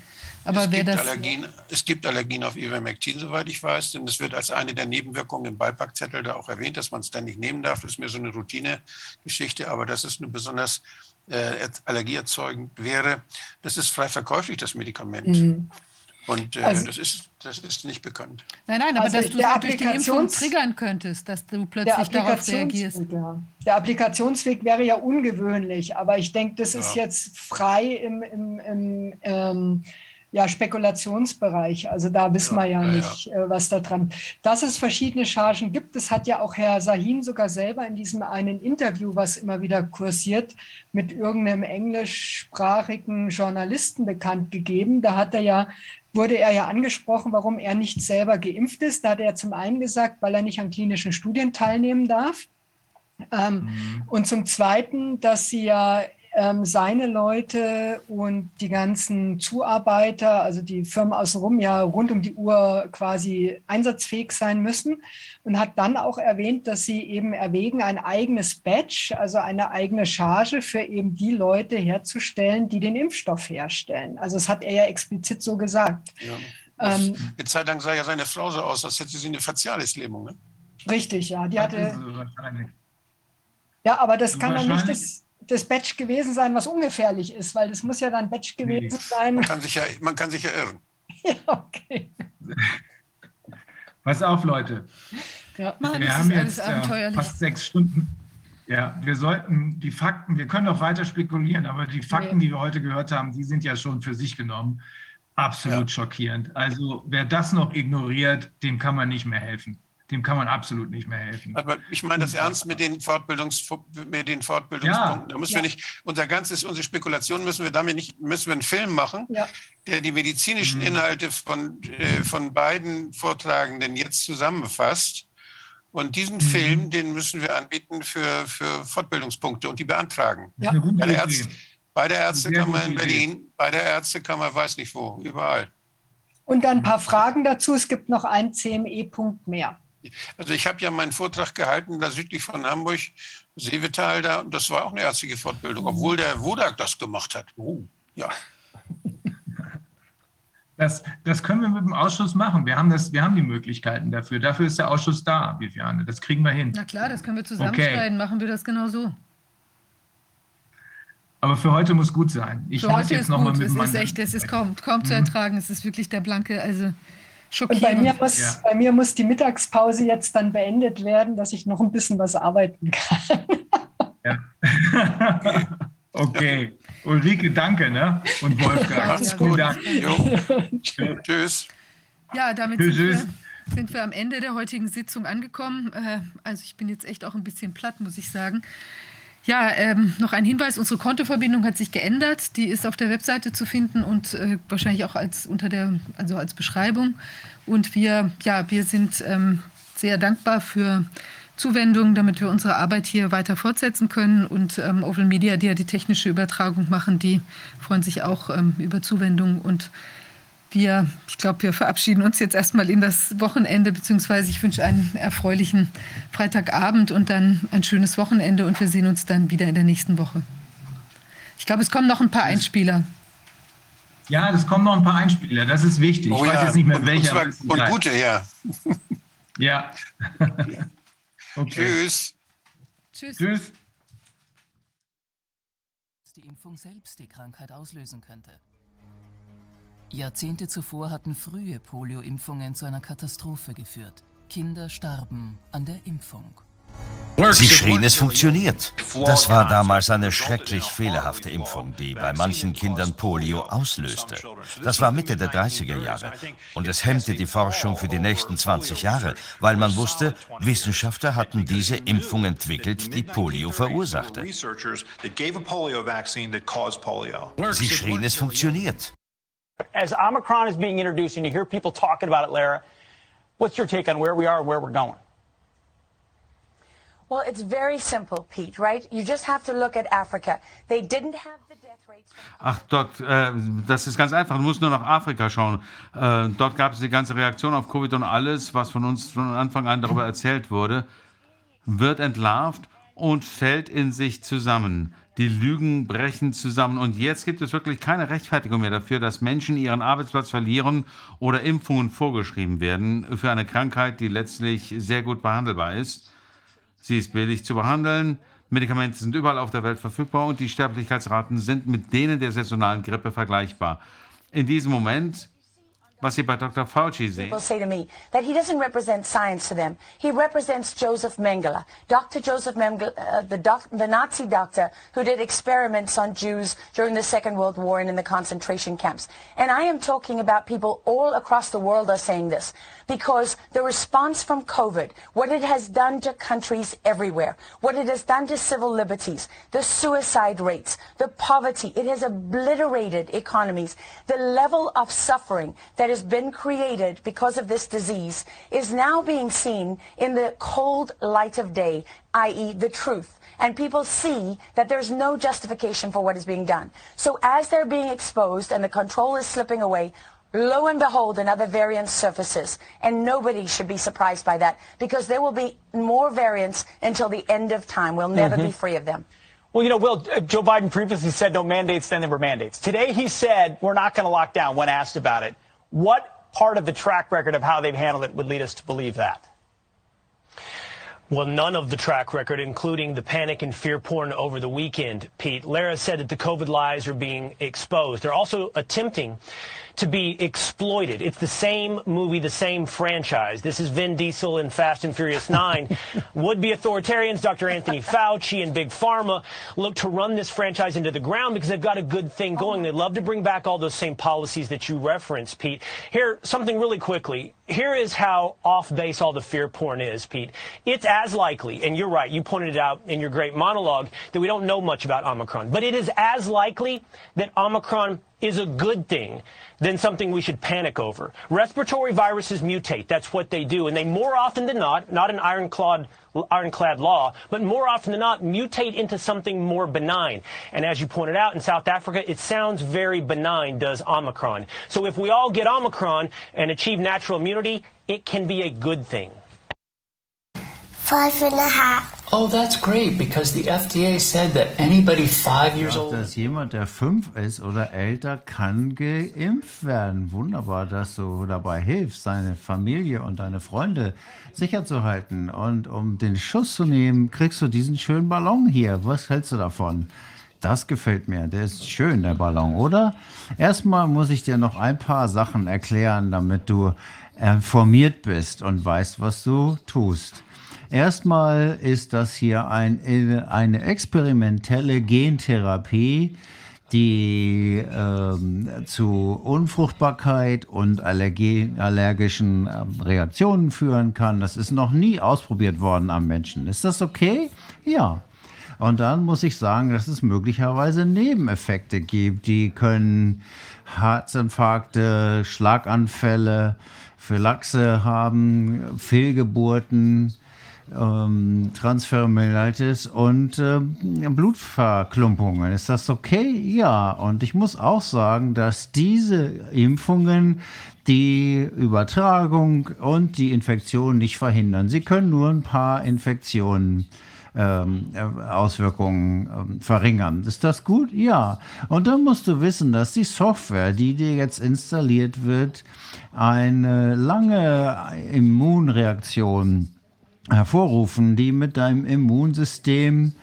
Aber es, gibt das Allergien, es gibt Allergien auf Ivermectin, soweit ich weiß, denn es wird als eine der Nebenwirkungen im Beipackzettel da auch erwähnt, dass man es dann nicht nehmen darf. Das ist mir so eine Routine-Geschichte, aber dass es eine besonders äh, allergieerzeugend wäre, das ist frei verkäuflich, das Medikament. Mhm. Und äh, Also- das, ist, das ist nicht bekannt. Nein, nein, aber Also dass du durch die Impfung triggern könntest, dass du plötzlich darauf reagierst. Ja. der Applikationsweg wäre ja ungewöhnlich, aber ich denke, das ist Ja. jetzt frei im, im, im ähm, ja, Spekulationsbereich. Also da wissen Ja, wir ja, ja, ja. nicht, äh, was da dran. Dass es verschiedene Chargen gibt, das hat ja auch Herr Sahin sogar selber in diesem einen Interview, was immer wieder kursiert, mit irgendeinem englischsprachigen Journalisten bekannt gegeben. Da hat er ja wurde er ja angesprochen, warum er nicht selber geimpft ist. Da hat er zum einen gesagt, weil er nicht an klinischen Studien teilnehmen darf. Ähm, Und zum Zweiten, dass sie ja ähm, seine Leute und die ganzen Zuarbeiter, also die Firmen außenrum, ja rund um die Uhr quasi einsatzfähig sein müssen. Und hat dann auch erwähnt, dass sie eben erwägen, ein eigenes Badge, also eine eigene Charge für eben die Leute herzustellen, die den Impfstoff herstellen. Also das hat er ja explizit so gesagt. Ja. Ähm, Eine Zeit lang sah ja seine Frau so aus, als hätte sie eine Facialislähmung. Ne? richtig, ja. Die hatte. Ja, aber das kann dann nicht das, das Badge gewesen sein, was ungefährlich ist, weil das muss ja dann Badge gewesen Nee. sein. Man kann sich ja, man kann sich ja irren. Ja, okay. Pass auf, Leute. Ja. Mann, wir das haben jetzt äh, abenteuerlich. fast sechs Stunden. Ja, wir sollten die Fakten, wir können noch weiter spekulieren, aber die Fakten, Nee. die wir heute gehört haben, die sind ja schon für sich genommen absolut Ja. schockierend. Also wer das noch ignoriert, dem kann man nicht mehr helfen. Dem kann man absolut nicht mehr helfen. Aber ich meine das ernst mit den, Fortbildungs, mit den Fortbildungspunkten. Ja. Da müssen Ja. wir nicht, unser ganzes, unsere Spekulation müssen wir damit nicht, müssen wir einen Film machen, Ja. der die medizinischen Mhm. Inhalte von, äh, von beiden Vortragenden jetzt zusammenfasst. Und diesen Mhm. Film, den müssen wir anbieten für, für Fortbildungspunkte und die beantragen. Gute Bei der. Ärzte, bei der Ärztekammer in. Berlin, bei der Ärztekammer weiß nicht wo, überall. Und dann ein paar Fragen dazu. Es gibt noch einen CME-Punkt mehr. Also ich habe ja meinen Vortrag gehalten, da südlich von Hamburg, Seevetal da, und das war auch eine ärztliche Fortbildung, obwohl der Wodak das gemacht hat. Oh, ja. Das, das können wir mit dem Ausschuss machen. Wir haben, das, wir haben die Möglichkeiten dafür. Dafür ist der Ausschuss da, Viviane. Das kriegen wir hin. Na klar, das können wir zusammenschneiden. Machen wir das genau so. Aber für heute muss gut sein. Ich Für heute jetzt ist noch mal gut. mit Es dem ist echt, es ist kaum, kaum zu ertragen. Es ist wirklich der blanke, also Und schockierend. bei mir, muss, Ja. bei mir muss die Mittagspause jetzt dann beendet werden, dass ich noch ein bisschen was arbeiten kann. okay, okay. Ulrike, danke, ne? Und Wolfgang. Macht's gut. Dank. Tschüss. Ja, damit Tschüss, sind wir, sind wir am Ende der heutigen Sitzung angekommen. Äh, Also ich bin jetzt echt auch ein bisschen platt, muss ich sagen. Ja, ähm, noch ein Hinweis, unsere Kontoverbindung hat sich geändert. Die ist auf der Webseite zu finden und äh, wahrscheinlich auch als unter der, also als Beschreibung. Und wir, ja, wir sind ähm, sehr dankbar für Zuwendungen, damit wir unsere Arbeit hier weiter fortsetzen können. Und ähm, Oval Media, die ja die technische Übertragung machen, die freuen sich auch ähm, über Zuwendungen und wir, ich glaube, wir verabschieden uns jetzt erstmal in das Wochenende, beziehungsweise ich wünsche einen erfreulichen Freitagabend und dann ein schönes Wochenende und wir sehen uns dann wieder in der nächsten Woche. Ich glaube, es kommen noch ein paar Einspieler. Ja, es kommen noch ein paar Einspieler, das ist wichtig. Oh ich weiß ja. jetzt nicht mehr Und- welcher. Und, zwar- und gute, ja. Ja. okay. Tschüss. Tschüss. Tschüss. die Impfung selbst die Krankheit auslösen könnte. Jahrzehnte zuvor hatten frühe Polio-Impfungen zu einer Katastrophe geführt. Kinder starben an der Impfung. Sie schrien, es funktioniert. Das war damals eine schrecklich fehlerhafte Impfung, die bei manchen Kindern Polio auslöste. Das war Mitte der 30er Jahre. Und es hemmte die Forschung für die nächsten 20 Jahre, weil man wusste, Wissenschaftler hatten diese Impfung entwickelt, die Polio verursachte. Sie schrien, es funktioniert. As Omicron is being introduced and you hear people talking about it, Lara, what's your take on where we are and where we're going? Well, it's very simple, Pete, right? You just have to look at Africa. They didn't have the death rates. Ach, dort, äh, das ist ganz einfach. Du musst nur nach Afrika schauen. Äh, dort gab es die ganze Reaktion auf Covid und alles, was von uns von Anfang an darüber erzählt wurde, wird entlarvt und fällt in sich zusammen. Die Lügen brechen zusammen. Und jetzt gibt es wirklich keine Rechtfertigung mehr dafür, dass Menschen ihren Arbeitsplatz verlieren oder Impfungen vorgeschrieben werden für eine Krankheit, die letztlich sehr gut behandelbar ist. Sie ist billig zu behandeln. Medikamente sind überall auf der Welt verfügbar und die Sterblichkeitsraten sind mit denen der saisonalen Grippe vergleichbar. In diesem Moment, was Sie bei Dr. Fauci sehen, People say to me that he doesn't represent science to them. He represents Joseph Mengele, Dr. Joseph Mengele, uh, the, doc- the Nazi doctor who did experiments on Jews during the Second World War and in the concentration camps. And I am talking about people all across the world are saying this because the response from COVID, what it has done to countries everywhere, what it has done to civil liberties, the suicide rates, the poverty, it has obliterated economies. The level of suffering that has been created because of this disease is now being seen in the cold light of day, i.e. the truth. And people see that there's no justification for what is being done. So as they're being exposed and the control is slipping away, lo and behold, another variant surfaces. And nobody should be surprised by that because there will be more variants until the end of time. We'll never be Mhm. free of them. Well, you know, Will, uh, Joe Biden previously said no mandates, then there were mandates. Today he said we're not going to lock down when asked about it. What part of the track record of how they've handled it would lead us to believe that? Well, none of the track record, including the panic and fear porn over the weekend, Pete. Lara said that the COVID lies are being exposed. They're also attempting to be exploited. It's the same movie, the same franchise. This is Vin Diesel in Fast and Furious 9. Would-be authoritarians, Dr. Anthony Fauci and Big Pharma, look to run this franchise into the ground because they've got a good thing going. They love to bring back all those same policies that you referenced, Pete. Here, something really quickly. Here is how off base all the fear porn is, Pete. It's as likely, and you're right, you pointed it out in your great monologue, that we don't know much about Omicron. But it is as likely that Omicron is a good thing than something we should panic over. Respiratory viruses mutate. That's what they do. And they more often than not, not an ironclad, ironclad law, but more often than not mutate into something more benign. And as you pointed out in South Africa, it sounds very benign, does Omicron. So if we all get Omicron and achieve natural immunity, it can be a good thing. Five and a half. Oh, that's great because the FDA said that anybody five years Ja, old. dass jemand, der fünf ist oder älter, kann geimpft werden. Wunderbar, dass du dabei hilfst, seine Familie und deine Freunde sicher zu halten. Und um den Schuss zu nehmen, kriegst du diesen schönen Ballon hier. Was hältst du davon? Das gefällt mir. Der ist schön, der Ballon, oder? Erstmal muss ich dir noch ein paar Sachen erklären, damit du informiert bist und weißt, was du tust. Erstmal ist das hier ein, eine experimentelle Gentherapie, die ähm, zu Unfruchtbarkeit und Allergie, allergischen ähm, Reaktionen führen kann. Das ist noch nie ausprobiert worden am Menschen. Ist das okay? Ja. Und dann muss ich sagen, dass es möglicherweise Nebeneffekte gibt. Die können Herzinfarkte, Schlaganfälle Lachse haben, Fehlgeburten, ähm, Transferomyelitis und ähm, Blutverklumpungen. Ist das okay? Ja. Und ich muss auch sagen, dass diese Impfungen die Übertragung und die Infektion nicht verhindern. Sie können nur ein paar Infektionen ähm, Auswirkungen ähm, verringern. Ist das gut? Ja. Und dann musst du wissen, dass die Software, die dir jetzt installiert wird, eine lange Immunreaktion hervorrufen, die mit deinem Immunsystem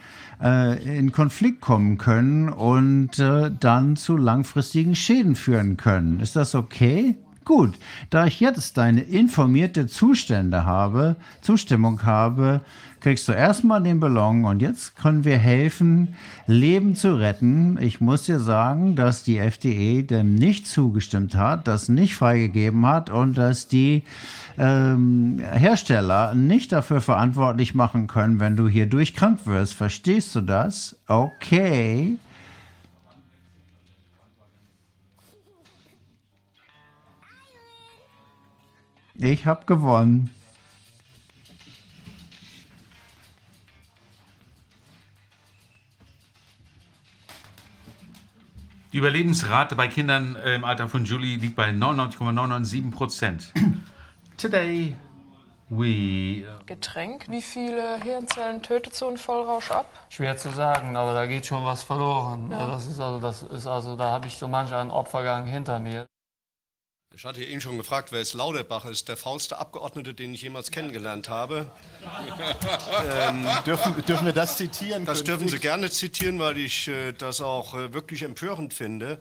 äh, in Konflikt kommen können und äh, dann zu langfristigen Schäden führen können. Ist das okay? Gut, da ich jetzt deine informierte Zustände habe, Zustimmung habe, kriegst du erstmal den Ballon und jetzt können wir helfen, Leben zu retten. Ich muss dir sagen, dass die FDE dem nicht zugestimmt hat, das nicht freigegeben hat und dass die ähm, Hersteller nicht dafür verantwortlich machen können, wenn du hier durchkrank wirst. Verstehst du das? Okay. Ich habe gewonnen. Die Überlebensrate bei Kindern äh, im Alter von Julie liegt bei 99,997 Prozent. Today we Getränk, wie viele Hirnzellen tötet so ein Vollrausch ab? Schwer zu sagen, aber da geht schon was verloren. Ja. Das ist also, das ist also, da habe ich so manch einen Opfergang hinter mir. Ich hatte ihn schon gefragt, wer ist Lauterbach? Das ist der faulste Abgeordnete, den ich jemals kennengelernt habe. ähm, Dürfen, dürfen wir das zitieren? Das dürfen Sie gerne zitieren, weil ich äh, das auch äh, wirklich empörend finde.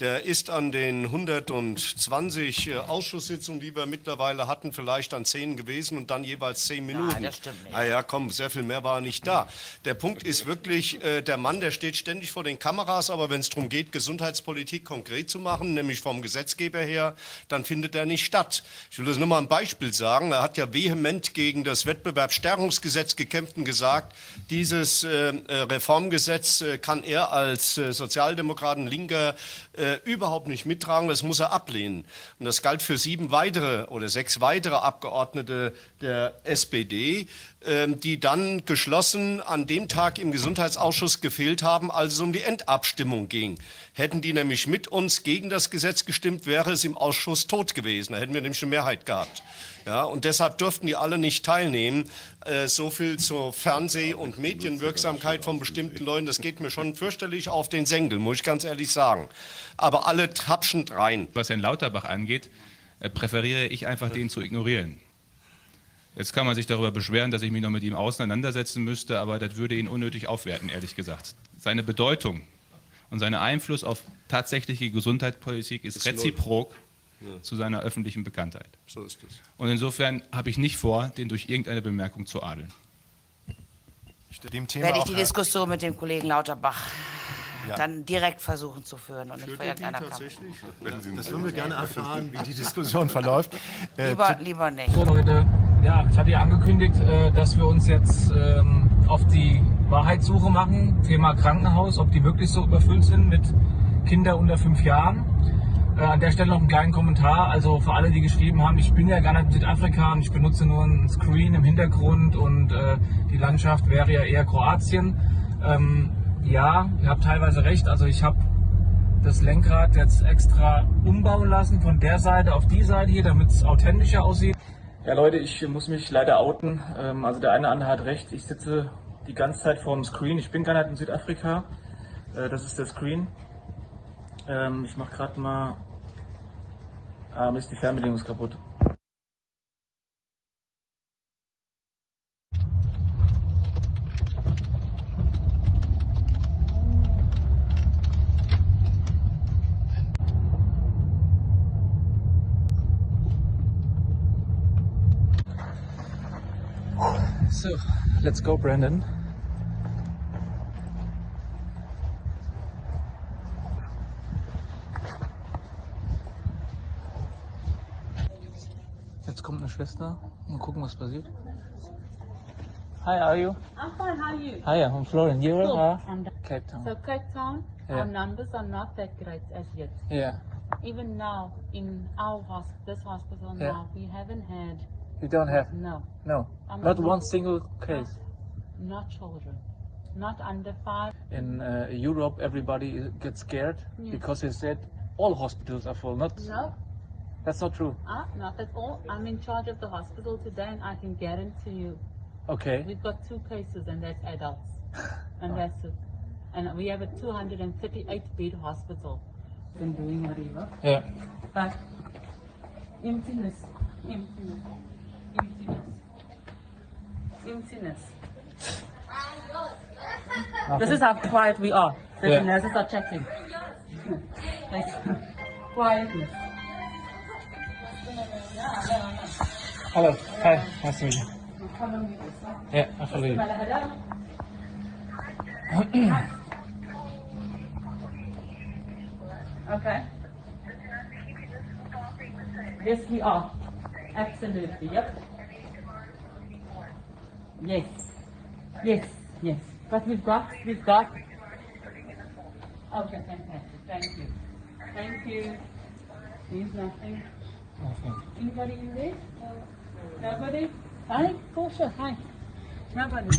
Der ist an den 120 äh, Ausschusssitzungen, die wir mittlerweile hatten, vielleicht an 10 gewesen und dann jeweils 10 Minuten. Nein, das stimmt nicht. Ah ja, komm, sehr viel mehr war er nicht da. Der Punkt ist wirklich, äh, der Mann, der steht ständig vor den Kameras, aber wenn es darum geht, Gesundheitspolitik konkret zu machen, nämlich vom Gesetzgeber her, dann findet er nicht statt. Ich will das nur mal ein Beispiel sagen. Er hat ja vehement gegen das Wettbewerbsstärkungsgesetz gekämpft und gesagt, dieses äh, äh, Reformgesetz äh, kann er als äh, Sozialdemokraten, Linker, äh, überhaupt nicht mittragen, das muss er ablehnen. Und das galt für sieben weitere oder sechs weitere Abgeordnete der SPD, ähm, die dann geschlossen an dem Tag im Gesundheitsausschuss gefehlt haben, als es um die Endabstimmung ging. Hätten die nämlich mit uns gegen das Gesetz gestimmt, wäre es im Ausschuss tot gewesen. Da hätten wir nämlich eine Mehrheit gehabt. Ja, und deshalb durften die alle nicht teilnehmen. Äh, so viel zur Fernseh- und Medienwirksamkeit von bestimmten Leuten, das geht mir schon fürchterlich auf den Senkel, muss ich ganz ehrlich sagen. Aber alle trapschend rein. Was Herrn Lauterbach angeht, äh, präferiere ich einfach, den zu ignorieren. Jetzt kann man sich darüber beschweren, dass ich mich noch mit ihm auseinandersetzen müsste, aber das würde ihn unnötig aufwerten, ehrlich gesagt. Seine Bedeutung und sein Einfluss auf tatsächliche Gesundheitspolitik ist, Ist reziprok Ja. zu seiner öffentlichen Bekanntheit. So ist es. Und insofern habe ich nicht vor, den durch irgendeine Bemerkung zu adeln. Dem Thema Werde ich die äh, Diskussion mit dem Kollegen Lauterbach Ja. dann direkt versuchen zu führen und nicht Führt vor irgendeiner tatsächlich? Das würden wir gerne erfahren, wie die Diskussion verläuft. Äh, Lieber, zu- lieber nicht. So Leute, ja, ich hatte ja angekündigt, äh, dass wir uns jetzt ähm, auf die Wahrheitssuche machen. Thema Krankenhaus, ob die wirklich so überfüllt sind mit Kindern unter fünf Jahren. Äh, an der Stelle noch einen kleinen Kommentar. Also für alle, die geschrieben haben, ich bin ja gar nicht in Südafrika und ich benutze nur einen Screen im Hintergrund und äh, die Landschaft wäre ja eher Kroatien. Ähm, ja, ihr habt teilweise recht. Also ich habe das Lenkrad jetzt extra umbauen lassen von der Seite auf die Seite hier, damit es authentischer aussieht. Ja Leute, ich muss mich leider outen. Ähm, also der eine andere hat recht. Ich sitze die ganze Zeit vor dem Screen. Ich bin gar nicht in Südafrika. Äh, das ist der Screen. Ähm, ich mache gerade mal... Ah, Mist, die Fernbedienung ist kaputt. So, let's go, Brandon. Kommt eine Schwester. Mal gucken, was passiert. Hi, are you? I'm fine. How are you? Hi, I'm Florian. You Cool. are I'm Cape Town. So Cape Town, Yeah. our numbers are not that great as yet. Yeah. Even now, in our hosp- this hospital Yeah. now, we haven't had You don't have? no, No. I'm Not not- one single case. not children, not under five. In uh, Europe, everybody gets scared Yes. because they said all hospitals are full. Not. No, That's not true. ah, not at all. I'm in charge of the hospital today, and I can guarantee you, Okay. we've got two cases, and that's adults, and that's it. And we have a 238 bed hospital. Been doing whatever. Yeah. But emptiness, emptiness, emptiness, emptiness. This is how quiet we are. The Yeah. nurses are chatting. Like, quietness. Hello. Hi. Nice to meet you. Yeah, I follow you. Okay. Yes, we are. Absolutely. Yep. Yes. Yes. Yes. But we've got. We've got. Okay. Fantastic. Thank you. Thank you. There's nothing. Anybody in there? Nobody? Hi, Portia. Hi. Nobody.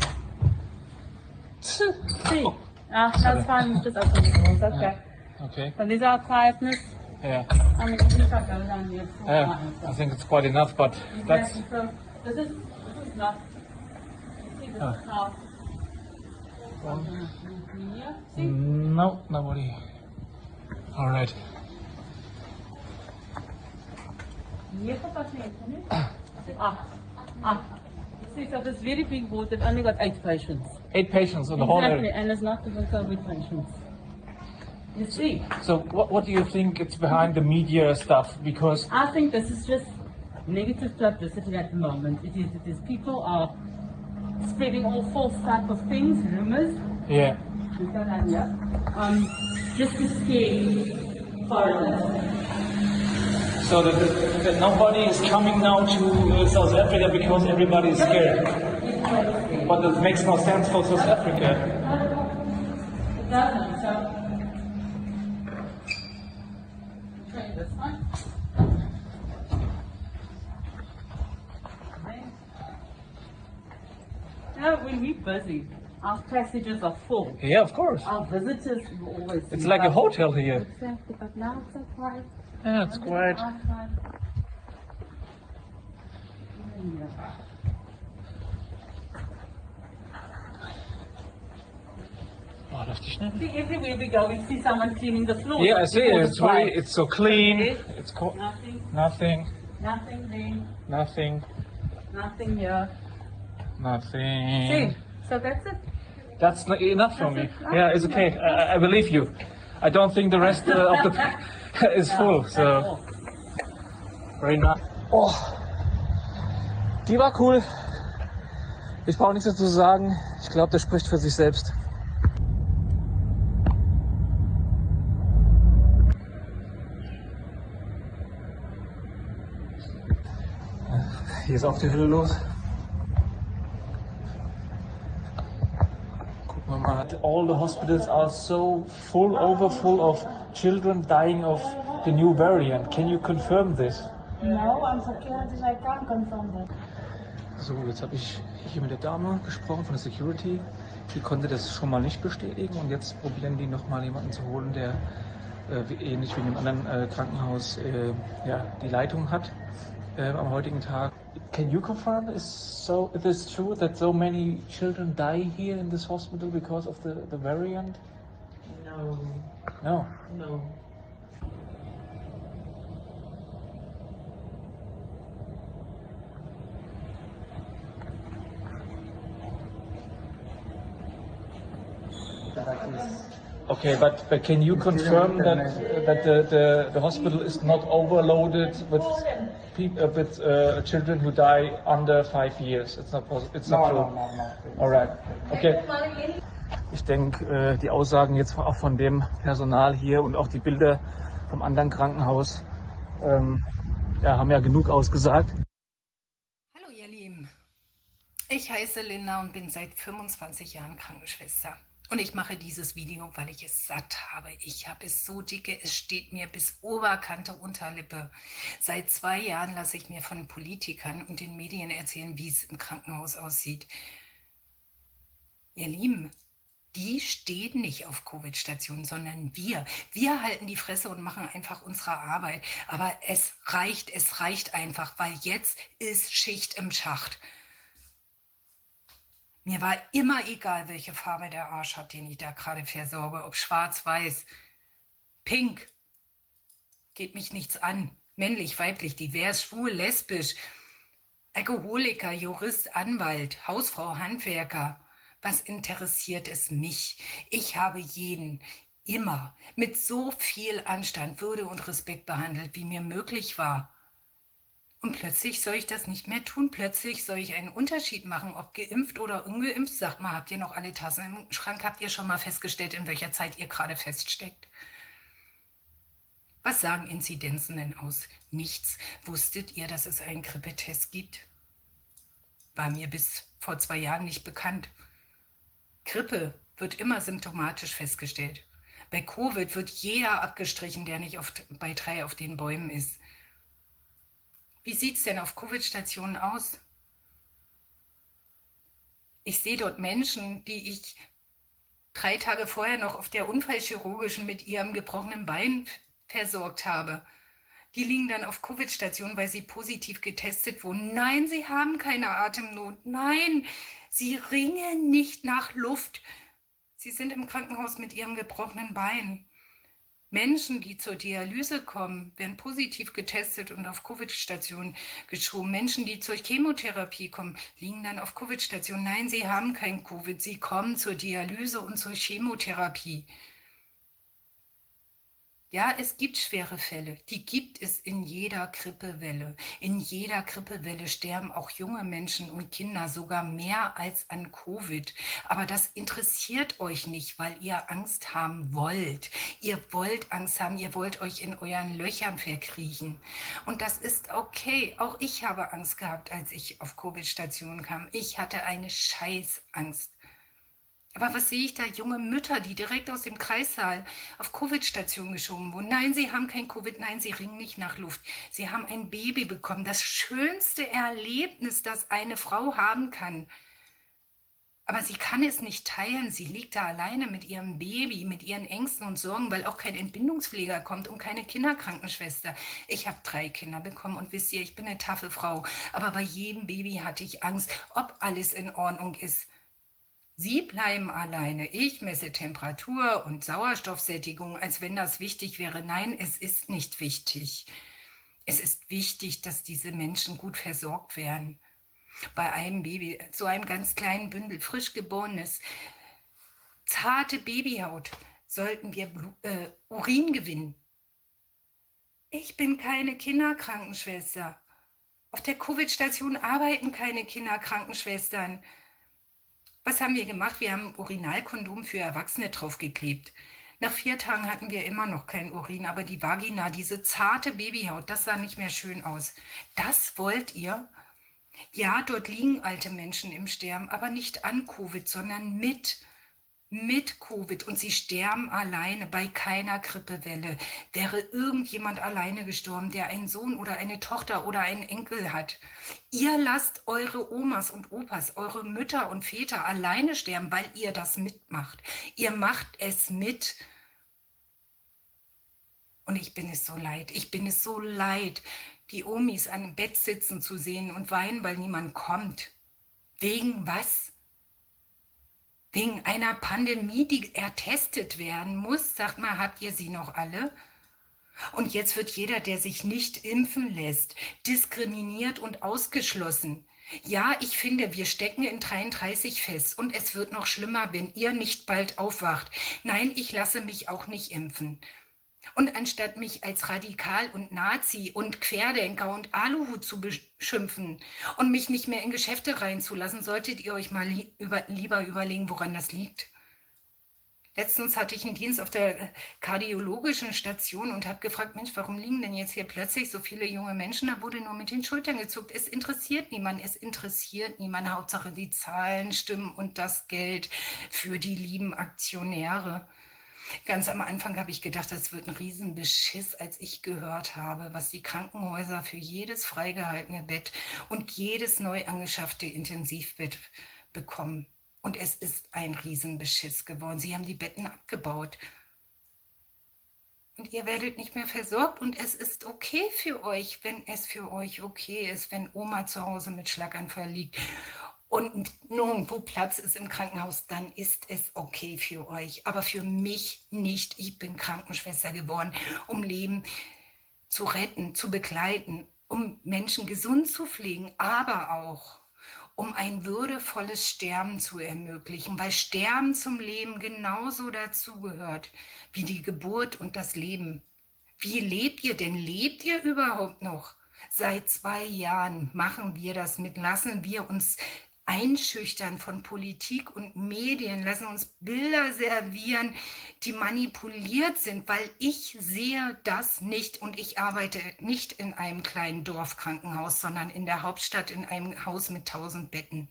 See. Ah, that's fine. Just open the doors. Okay. Okay. So these are quietness. Yeah. I mean, you can go down here. Yeah. I think it's quite enough, but that's. So this is this is not. You see, this Oh. is how. One. See. No, nobody. All right. Hier for né? Ah, ah. See, so this very big ward, they've only got eight patients. Eight patients in the whole exactly, area. and it's not even COVID patients. You see, So, what, what do you think it's behind the media stuff? Because I think this is just negative publicity at the moment. It is, it is people are spreading all false type of things, rumors, yeah, you can have, yeah, um, just to scare foreigners. So that, that nobody is coming now to uh, South Africa because everybody is scared. But that makes no sense for South Africa. It doesn't, so. Okay, this one. No, when we're busy, our passages are full. Yeah, of course. Our visitors will always. It's like a hotel here. Exactly, but now it's so quiet. Yeah, it's quiet. Oh, läuft die schnell? See, everywhere we go, we see someone cleaning the floor. Yeah, I see. It's very, it's so clean. It's co- Nothing, nothing, nothing there, nothing, nothing here. nothing. See, so that's it. That's not enough for me. Yeah, it's okay. I, I believe you. I don't think the rest uh, of the is full. So very nice. Oh, die war cool. Ich brauche nichts dazu zu sagen. Ich glaube, der spricht für sich selbst. Hier ist auch die Hölle los. Gucken wir mal. All the hospitals are so full over full of children dying of the new variant. Can you confirm this? No, I'm security, I can't confirm that. So, jetzt habe ich hier mit der Dame gesprochen von der Security. Die konnte das schon mal nicht bestätigen und jetzt probieren die nochmal jemanden zu holen, der äh, ähnlich wie in einem anderen äh, Krankenhaus äh, ja, die Leitung hat äh, am heutigen Tag. Can you confirm is so it is true that so many children die here in this hospital because of the, the variant? No, No. no. Okay, but, but can you confirm that that the, the, the hospital is not overloaded with peop, uh, with uh, children who die under five years? It's not possible. It's not No, true. no, no, no. All right. Okay. Ich denke, äh, die Aussagen jetzt auch von dem Personal hier und auch die Bilder vom anderen Krankenhaus ähm, ja, haben ja genug ausgesagt. Ich heiße Linda und bin seit 25 Jahren Krankenschwester. Und ich mache dieses Video, weil ich es satt habe. Ich habe es so dicke, es steht mir bis Oberkante Unterlippe. Seit zwei Jahren lasse ich mir von Politikern und den Medien erzählen, wie es im Krankenhaus aussieht. Ihr Lieben, die stehen nicht auf Covid-Stationen, sondern wir. Wir halten die Fresse und machen einfach unsere Arbeit. Aber es reicht, es reicht einfach, weil jetzt ist Schicht im Schacht. Mir war immer egal, welche Farbe der Arsch hat, den ich da gerade versorge. Ob schwarz, weiß, pink. Geht mich nichts an. Männlich, weiblich, divers, schwul, lesbisch. Alkoholiker, Jurist, Anwalt, Hausfrau, Handwerker. Was interessiert es mich? Ich habe jeden immer mit so viel Anstand, Würde und Respekt behandelt, wie mir möglich war. Und plötzlich soll ich das nicht mehr tun. Plötzlich soll ich einen Unterschied machen, ob geimpft oder ungeimpft. Sagt mal, habt ihr noch alle Tassen im Schrank? Habt ihr schon mal festgestellt, in welcher Zeit ihr gerade feststeckt? Was sagen Inzidenzen denn aus? Nichts. Wusstet ihr, dass es einen Grippetest gibt? War mir bis vor zwei Jahren nicht bekannt. Grippe wird immer symptomatisch festgestellt. Bei Covid wird jeder abgestrichen, der nicht auf, bei drei auf den Bäumen ist. Wie sieht es denn auf Covid-Stationen aus? Ich sehe dort Menschen, die ich drei Tage vorher noch auf der Unfallchirurgischen mit ihrem gebrochenen Bein versorgt habe. Die liegen dann auf Covid-Stationen, weil sie positiv getestet wurden. Nein, sie haben keine Atemnot. Nein, sie ringen nicht nach Luft. Sie sind im Krankenhaus mit ihrem gebrochenen Bein. Menschen, die zur Dialyse kommen, werden positiv getestet und auf Covid-Stationen geschoben. Menschen, die zur Chemotherapie kommen, liegen dann auf Covid-Stationen. Nein, sie haben kein Covid. Sie kommen zur Dialyse und zur Chemotherapie. Ja, es gibt schwere Fälle. Die gibt es in jeder Grippewelle. In jeder Grippewelle sterben auch junge Menschen und Kinder sogar mehr als an Covid. Aber das interessiert euch nicht, weil ihr Angst haben wollt. Ihr wollt Angst haben, ihr wollt euch in euren Löchern verkriechen. Und das ist okay. Auch ich habe Angst gehabt, als ich auf Covid-Stationen kam. Ich hatte eine Scheißangst. Aber was sehe ich da? Junge Mütter, die direkt aus dem Kreissaal auf Covid-Station geschoben wurden. Nein, sie haben kein Covid, nein, sie ringen nicht nach Luft. Sie haben ein Baby bekommen. Das schönste Erlebnis, das eine Frau haben kann. Aber sie kann es nicht teilen. Sie liegt da alleine mit ihrem Baby, mit ihren Ängsten und Sorgen, weil auch kein Entbindungspfleger kommt und keine Kinderkrankenschwester. Ich habe drei Kinder bekommen und wisst ihr, ich bin eine taffe Frau. Aber bei jedem Baby hatte ich Angst, ob alles in Ordnung ist. Sie bleiben alleine. Ich messe Temperatur und Sauerstoffsättigung, als wenn das wichtig wäre. Nein, es ist nicht wichtig. Es ist wichtig, dass diese Menschen gut versorgt werden. Bei einem Baby, so einem ganz kleinen Bündel frisch geborenes, zarte Babyhaut, sollten wir äh, Urin gewinnen. Ich bin keine Kinderkrankenschwester. Auf der Covid-Station arbeiten keine Kinderkrankenschwestern. Was haben wir gemacht? Wir haben Urinalkondom für Erwachsene draufgeklebt. Nach vier Tagen hatten wir immer noch kein Urin, aber die Vagina, diese zarte Babyhaut, das sah nicht mehr schön aus. Das wollt ihr? Ja, dort liegen alte Menschen im Sterben, aber nicht an Covid, sondern mit mit Covid und sie sterben alleine bei keiner Grippewelle. Wäre irgendjemand alleine gestorben, der einen Sohn oder eine Tochter oder einen Enkel hat. Ihr lasst eure Omas und Opas, eure Mütter und Väter alleine sterben, weil ihr das mitmacht. Ihr macht es mit. Und ich bin es so leid. Ich bin es so leid, die Omis an dem Bett sitzen zu sehen und weinen, weil niemand kommt. Wegen was? Wegen einer Pandemie, die ertestet werden muss. Sagt mal, habt ihr sie noch alle? Und jetzt wird jeder, der sich nicht impfen lässt, diskriminiert und ausgeschlossen. Ja, ich finde, wir stecken in 33 fest und es wird noch schlimmer, wenn ihr nicht bald aufwacht. Nein, ich lasse mich auch nicht impfen. Und anstatt mich als radikal und Nazi und Querdenker und Aluhut zu beschimpfen und mich nicht mehr in Geschäfte reinzulassen, solltet ihr euch mal über, lieber überlegen, woran das liegt. Letztens hatte ich einen Dienst auf der kardiologischen Station und habe gefragt, Mensch, warum liegen denn jetzt hier plötzlich so viele junge Menschen? Da wurde nur mit den Schultern gezuckt. Es interessiert niemand, es interessiert niemand. Hauptsache die Zahlen stimmen und das Geld für die lieben Aktionäre. Ganz am Anfang habe ich gedacht, das wird ein Riesenbeschiss, als ich gehört habe, was die Krankenhäuser für jedes freigehaltene Bett und jedes neu angeschaffte Intensivbett bekommen. Und es ist ein Riesenbeschiss geworden. Sie haben die Betten abgebaut. Und ihr werdet nicht mehr versorgt und es ist okay für euch, wenn es für euch okay ist, wenn Oma zu Hause mit Schlaganfall liegt und nirgendwo Platz ist im Krankenhaus, dann ist es okay für euch. Aber für mich nicht. Ich bin Krankenschwester geworden, um Leben zu retten, zu begleiten, um Menschen gesund zu pflegen, aber auch um ein würdevolles Sterben zu ermöglichen, weil Sterben zum Leben genauso dazugehört wie die Geburt und das Leben. Wie lebt ihr denn? Lebt ihr überhaupt noch? Seit zwei Jahren machen wir das mit, lassen wir uns einschüchtern von Politik und Medien, lassen uns Bilder servieren, die manipuliert sind, weil ich sehe das nicht und ich arbeite nicht in einem kleinen Dorfkrankenhaus, sondern in der Hauptstadt in einem Haus mit tausend Betten.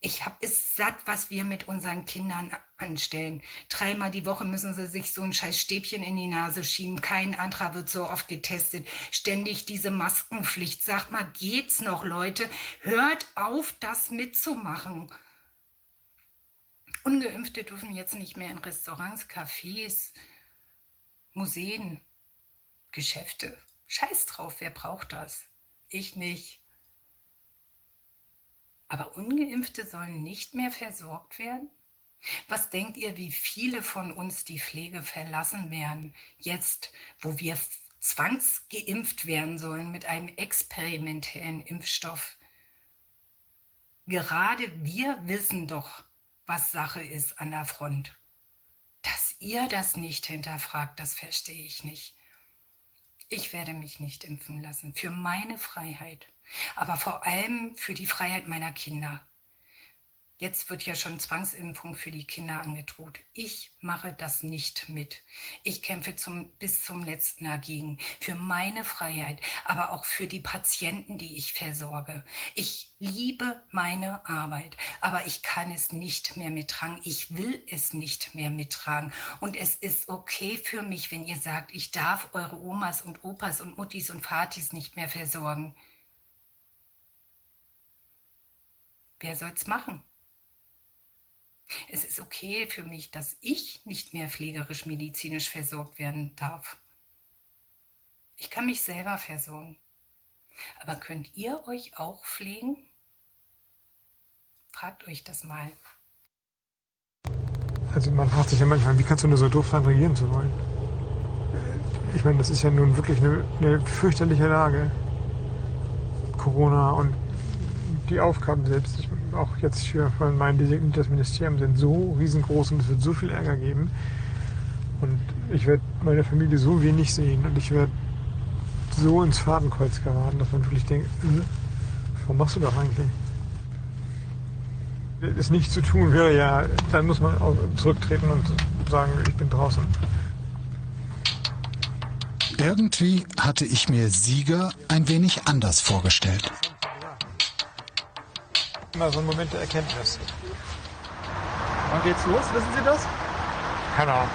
Ich habe es satt, was wir mit unseren Kindern anstellen. Dreimal die Woche müssen sie sich so ein scheiß Stäbchen in die Nase schieben. Kein anderer wird so oft getestet. Ständig diese Maskenpflicht. Sagt mal, geht's noch, Leute? Hört auf, das mitzumachen. Ungeimpfte dürfen jetzt nicht mehr in Restaurants, Cafés, Museen, Geschäfte. Scheiß drauf, wer braucht das? Ich nicht. Aber ungeimpfte sollen nicht mehr versorgt werden? Was denkt ihr, wie viele von uns die Pflege verlassen werden, jetzt, wo wir zwangsgeimpft werden sollen mit einem experimentellen Impfstoff? Gerade wir wissen doch, was Sache ist an der Front. Dass ihr das nicht hinterfragt, das verstehe ich nicht. Ich werde mich nicht impfen lassen für meine Freiheit aber vor allem für die Freiheit meiner Kinder. Jetzt wird ja schon Zwangsimpfung für die Kinder angedroht. Ich mache das nicht mit. Ich kämpfe zum, bis zum letzten dagegen. Für meine Freiheit, aber auch für die Patienten, die ich versorge. Ich liebe meine Arbeit, aber ich kann es nicht mehr mittragen. Ich will es nicht mehr mittragen. Und es ist okay für mich, wenn ihr sagt, ich darf eure Omas und Opas und Muttis und Vatis nicht mehr versorgen. Wer soll's machen? Es ist okay für mich, dass ich nicht mehr pflegerisch medizinisch versorgt werden darf. Ich kann mich selber versorgen. Aber könnt ihr euch auch pflegen? Fragt euch das mal. Also man fragt sich ja manchmal, wie kannst du nur so doof sein, regieren zu wollen? Ich meine, das ist ja nun wirklich eine, eine fürchterliche Lage. Corona und die Aufgaben selbst, ich, auch jetzt für von meinem designiertes Ministerium, sind so riesengroß und es wird so viel Ärger geben. Und ich werde meine Familie so wenig sehen und ich werde so ins Fadenkreuz geraten, dass man wirklich denkt, äh, was machst du doch eigentlich? Es nicht zu tun wäre ja, dann muss man auch zurücktreten und sagen, ich bin draußen. Irgendwie hatte ich mir Sieger ein wenig anders vorgestellt immer so ein Moment der Erkenntnis. Wann geht's los? Wissen Sie das? Keine Ahnung.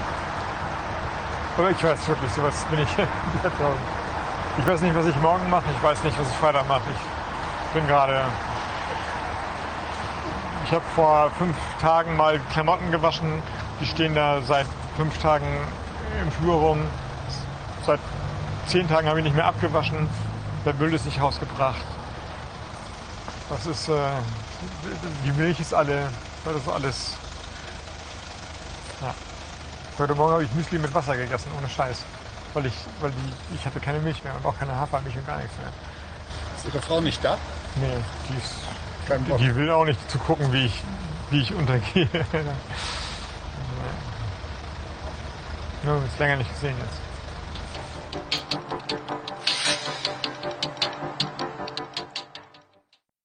Aber ich weiß wirklich, sowas bin ich Ich weiß nicht, was ich morgen mache. Ich weiß nicht, was ich Freitag mache. Ich bin gerade. Ich habe vor fünf Tagen mal Klamotten gewaschen. Die stehen da seit fünf Tagen im Flur rum. Seit zehn Tagen habe ich nicht mehr abgewaschen. Der Müll ist nicht rausgebracht. Das ist. Äh, die Milch ist alle, das ist alles. Ja. Heute Morgen habe ich Müsli mit Wasser gegessen, ohne Scheiß. Weil ich, weil die, ich hatte keine Milch mehr und auch keine Hafermilch und gar nichts mehr. Ist Ihre Frau nicht da? Nee, die ist. Die, die will auch nicht zu gucken, wie ich, wie ich untergehe. Nur ist länger nicht gesehen jetzt.